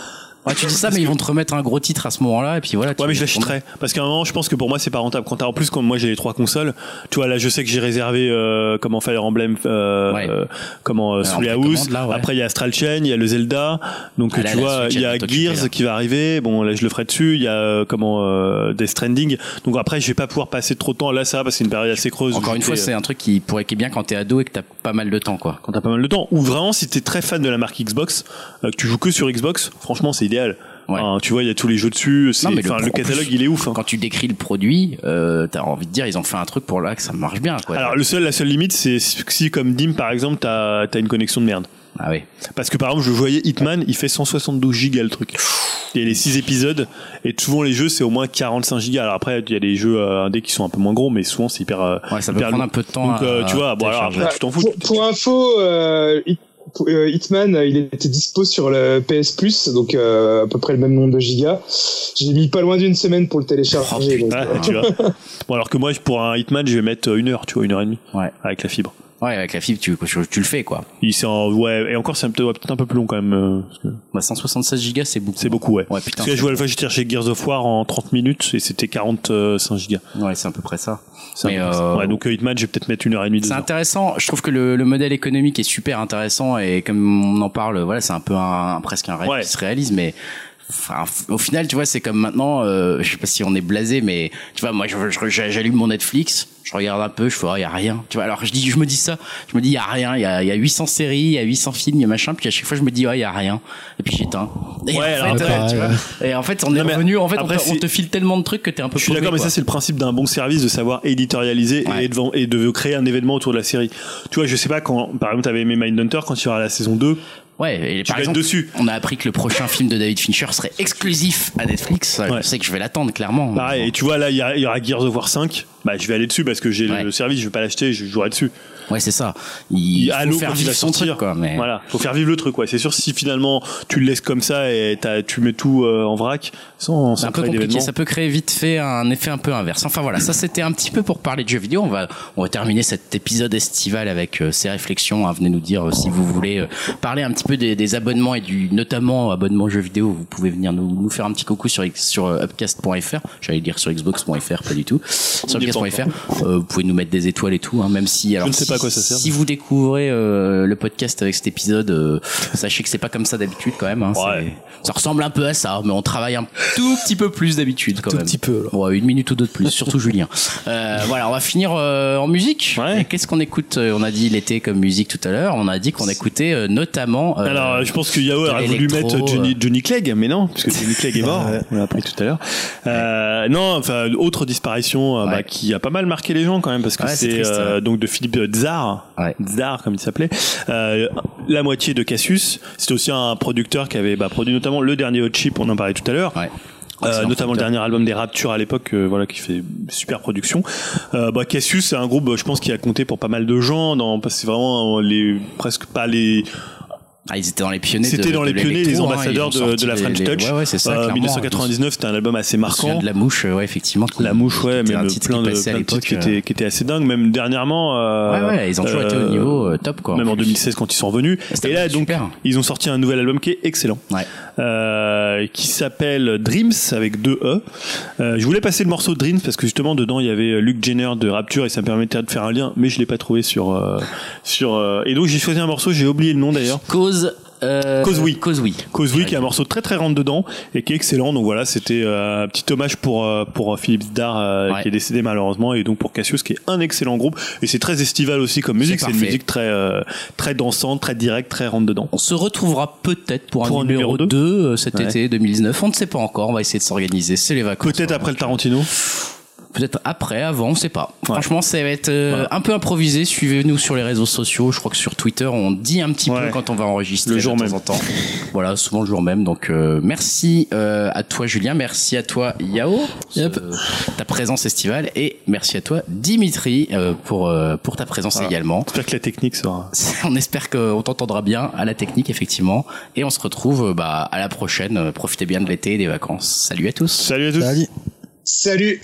Ouais, tu dis ça, mais ils vont te remettre un gros titre à ce moment-là, et puis voilà. Ouais, mais je l'achèterai. Parce qu'à un moment, je pense que pour moi, c'est pas rentable. Quand t'as, en plus, comme moi, j'ai les trois consoles, tu vois, là, je sais que j'ai réservé, euh, comment Fire Emblem, euh, Ouais. euh, comment, euh, Soul House. précommande, là, ouais. Après, il y a Astral Chain, il y a le Zelda. Donc, Ah, tu vois, il y a Gears qui va arriver. Bon, là, je le ferai dessus. Il y a, euh, comment, euh, Death Stranding. Donc après, je vais pas pouvoir passer trop de temps. Là, ça va, parce que c'est une période assez creuse. Encore une fois, c'est un truc qui pourrait qui est bien quand t'es ado et que t'as pas mal de temps, quoi. quand t'as pas mal de temps. Ou vraiment, si t'es très fan de la marque Xbox, euh, que tu joues que sur Xbox, franchement, c'est idéal. Ouais. Enfin, tu vois, il y a tous les jeux dessus. Non, mais le catalogue, plus, il est ouf. hein. Quand tu décris le produit, euh, t'as envie de dire, ils ont fait un truc pour là que ça marche bien, quoi. Alors le seul, la seule limite, c'est si comme Dim par exemple, t'as as une connexion de merde. ah oui. Parce que par exemple, je voyais Hitman, il fait 172 gigas le truc. Il y a les 6 épisodes et souvent les jeux c'est au moins 45 gigas. Alors après, il y a des jeux euh, indés qui sont un peu moins gros, mais souvent c'est hyper. euh, Ouais, ça peut hyper prendre un peu de temps. Donc euh, à- tu vois, bon alors après, tu t'en fous. Pour, pour info, euh, euh, Hitman, euh, il était dispo sur le PS Plus, donc euh, à peu près le même nombre de gigas. J'ai mis pas loin d'une semaine pour le télécharger. donc, Ouais, euh, tu vois. Bon alors que moi pour un Hitman, je vais mettre une heure, tu vois, une heure et demie Ouais. avec la fibre. Ouais, avec la fibre, tu, tu, le fais, quoi. Il c'est en ouais et encore c'est un peu- ouais, peut-être un peu plus long quand même. euh, parce que Bah, 176 gigas, c'est beaucoup. C'est beaucoup ouais. Ouais, putain. Parce que je vois fois j'ai cherché Gears of War en 30 minutes et c'était 45 gigas. Ouais, c'est à peu près ça. C'est Mais, un peu près ça. euh, Ouais, donc euh, Hitman, je vais peut-être mettre une heure et demie. deux C'est heures. intéressant. Je trouve que le, le modèle économique est super intéressant et comme on en parle, voilà, c'est un peu un, presque un rêve Ouais. qui se réalise, mais enfin, au final, tu vois, c'est comme maintenant. Euh, je sais pas si on est blasé, mais tu vois, moi, j'allume mon Netflix, je regarde un peu, je fais, oh, y a rien. Tu vois, alors je dis, je me dis ça, je me dis, y a rien. Il y a, il y a 800 séries, il y a 800 films, il y a machin. Puis à chaque fois, je me dis, oh, y a rien. Et puis j'éteins. Et, Ouais, en alors fait, euh, tu ouais. vois, et en fait, on est revenu. En fait, on te- on, te file tellement de trucs que t'es un peu. Je suis d'accord, mais ça c'est le principe d'un bon service de savoir éditorialiser Ouais. et, de, vend- et de créer un événement autour de la série. Tu vois, je sais pas quand, par exemple, t'avais aimé Mindhunter quand il y aura la saison 2. Ouais, et Tu par exemple, dessus. on a appris que le prochain film de David Fincher serait exclusif à Netflix. Ouais. Je sais que je vais l'attendre, clairement. Pareil, et tu vois là, il y, y aura Gears of War 5. Bah, je vais aller dessus parce que j'ai Ouais. le service, je vais pas l'acheter, je jouerai dessus. Ouais, c'est ça. Il, faut faire vivre son truc, quoi. Mais... Voilà, faut faire vivre le truc, ouais. C'est sûr, si finalement tu le laisses comme ça et t'as- tu mets tout euh, en vrac, sans, sans un peu compliqué, ça peut créer vite fait un effet un peu inverse. Enfin voilà, ça c'était un petit peu pour parler de jeux vidéo. On va on va terminer cet épisode estival avec euh, ces réflexions. hein. Venez nous dire euh, si vous voulez euh, parler un petit peu des, des abonnements et du notamment abonnement jeux vidéo. Vous pouvez venir nous, nous faire un petit coucou sur sur upcast.fr. J'allais dire sur xbox.fr, pas du tout. Sur euh, vous pouvez nous mettre des étoiles et tout, hein, même si alors ne sais si- pas à quoi ça sert. Si vous découvrez euh, le podcast avec cet épisode, euh, sachez que c'est pas comme ça d'habitude quand même. hein. Ouais. Ça ressemble un peu à ça, mais on travaille un tout petit peu plus d'habitude quand Tout même. petit peu, là. Ouais, une minute ou deux de plus, surtout Julien. Euh, voilà, on va finir euh, en musique. Ouais. Qu'est-ce qu'on écoute Euh, On a dit l'été comme musique tout à l'heure. On a dit qu'on écoutait euh, notamment. euh, Alors, je pense que de aurait voulu mettre Johnny. Johnny Clegg, mais non, puisque Johnny Clegg est mort, on l'a appris tout à l'heure. Euh, non, enfin, autre disparition bah, qui a pas mal marqué les gens quand même, parce que Ouais, c'est triste, euh, ouais. donc de Philippe Tsar, Ouais. Tsar comme il s'appelait, euh, la moitié de Cassius. C'était aussi un producteur qui avait bah, produit notamment le dernier Hot Chip, on en parlait tout à l'heure. Euh, notamment le dernier album des Raptures à l'époque, euh, voilà, qui fait super production. Euh, bah, Cassius, c'est un groupe, euh, je pense, qui a compté pour pas mal de gens, dans, parce que c'est vraiment les, presque pas les, Ah, ils étaient dans les pionniers. c'était dans les pionniers, les hein. ambassadeurs de, de la French les- Touch. Ouais, ouais, c'est ça. Euh, clairement. 1999, c'était un album assez marquant. de la mouche, euh, ouais, effectivement. La mouche, ouais, était même un titre plein de, plein de titres qui étaient, qui étaient assez dingues, même dernièrement. euh, Ouais, ouais, ils ont toujours été au euh, niveau euh, top, quoi. Même en plus. 2016 quand ils sont revenus. C'était Et là, donc, super. ils ont sorti un nouvel album qui est excellent. Ouais. Euh, qui s'appelle Dreams avec deux E. Euh, je voulais passer le morceau Dreams parce que justement dedans il y avait Luke Jenner de Rapture et ça me permettait de faire un lien, mais je l'ai pas trouvé sur euh, sur. euh, et donc j'ai choisi un morceau, j'ai oublié le nom d'ailleurs. Cause euh, Cause Oui. Cause oui. Cause Oui, qui est un morceau très très rentre dedans et qui est excellent. Donc voilà, c'était euh, un petit hommage pour euh, pour Philippe euh, Ouais. qui est décédé malheureusement et donc pour Cassius qui est un excellent groupe et c'est très estival aussi comme musique. C'est une musique très très dansante, très directe, très rentre dedans. On se retrouvera peut-être pour, Pour un numéro numéro 2 cet Ouais. été 2019. On ne sait pas encore. On va essayer de s'organiser. C'est les vacances. Peut-être après le Tarantino. Peut-être après, avant, on sait pas. Ouais. Franchement, ça va être euh, Voilà. un peu improvisé. Suivez-nous sur les réseaux sociaux. Je crois que sur Twitter, on dit un petit Ouais. peu quand on va enregistrer Le jour de temps même. en temps. Voilà, souvent le jour même. Donc, euh, merci euh, à toi, Julien. Merci à toi, Yao, pour Yep. ce- ta présence estivale. Et merci à toi, Dimitri, euh, pour, euh, pour ta présence Voilà. également. J'espère que la technique sera. On espère qu'on t'entendra bien à la technique, effectivement. Et on se retrouve euh, bah, à la prochaine. Euh, Profitez bien de l'été et des vacances. Salut à tous. Salut à tous. Salut. Salut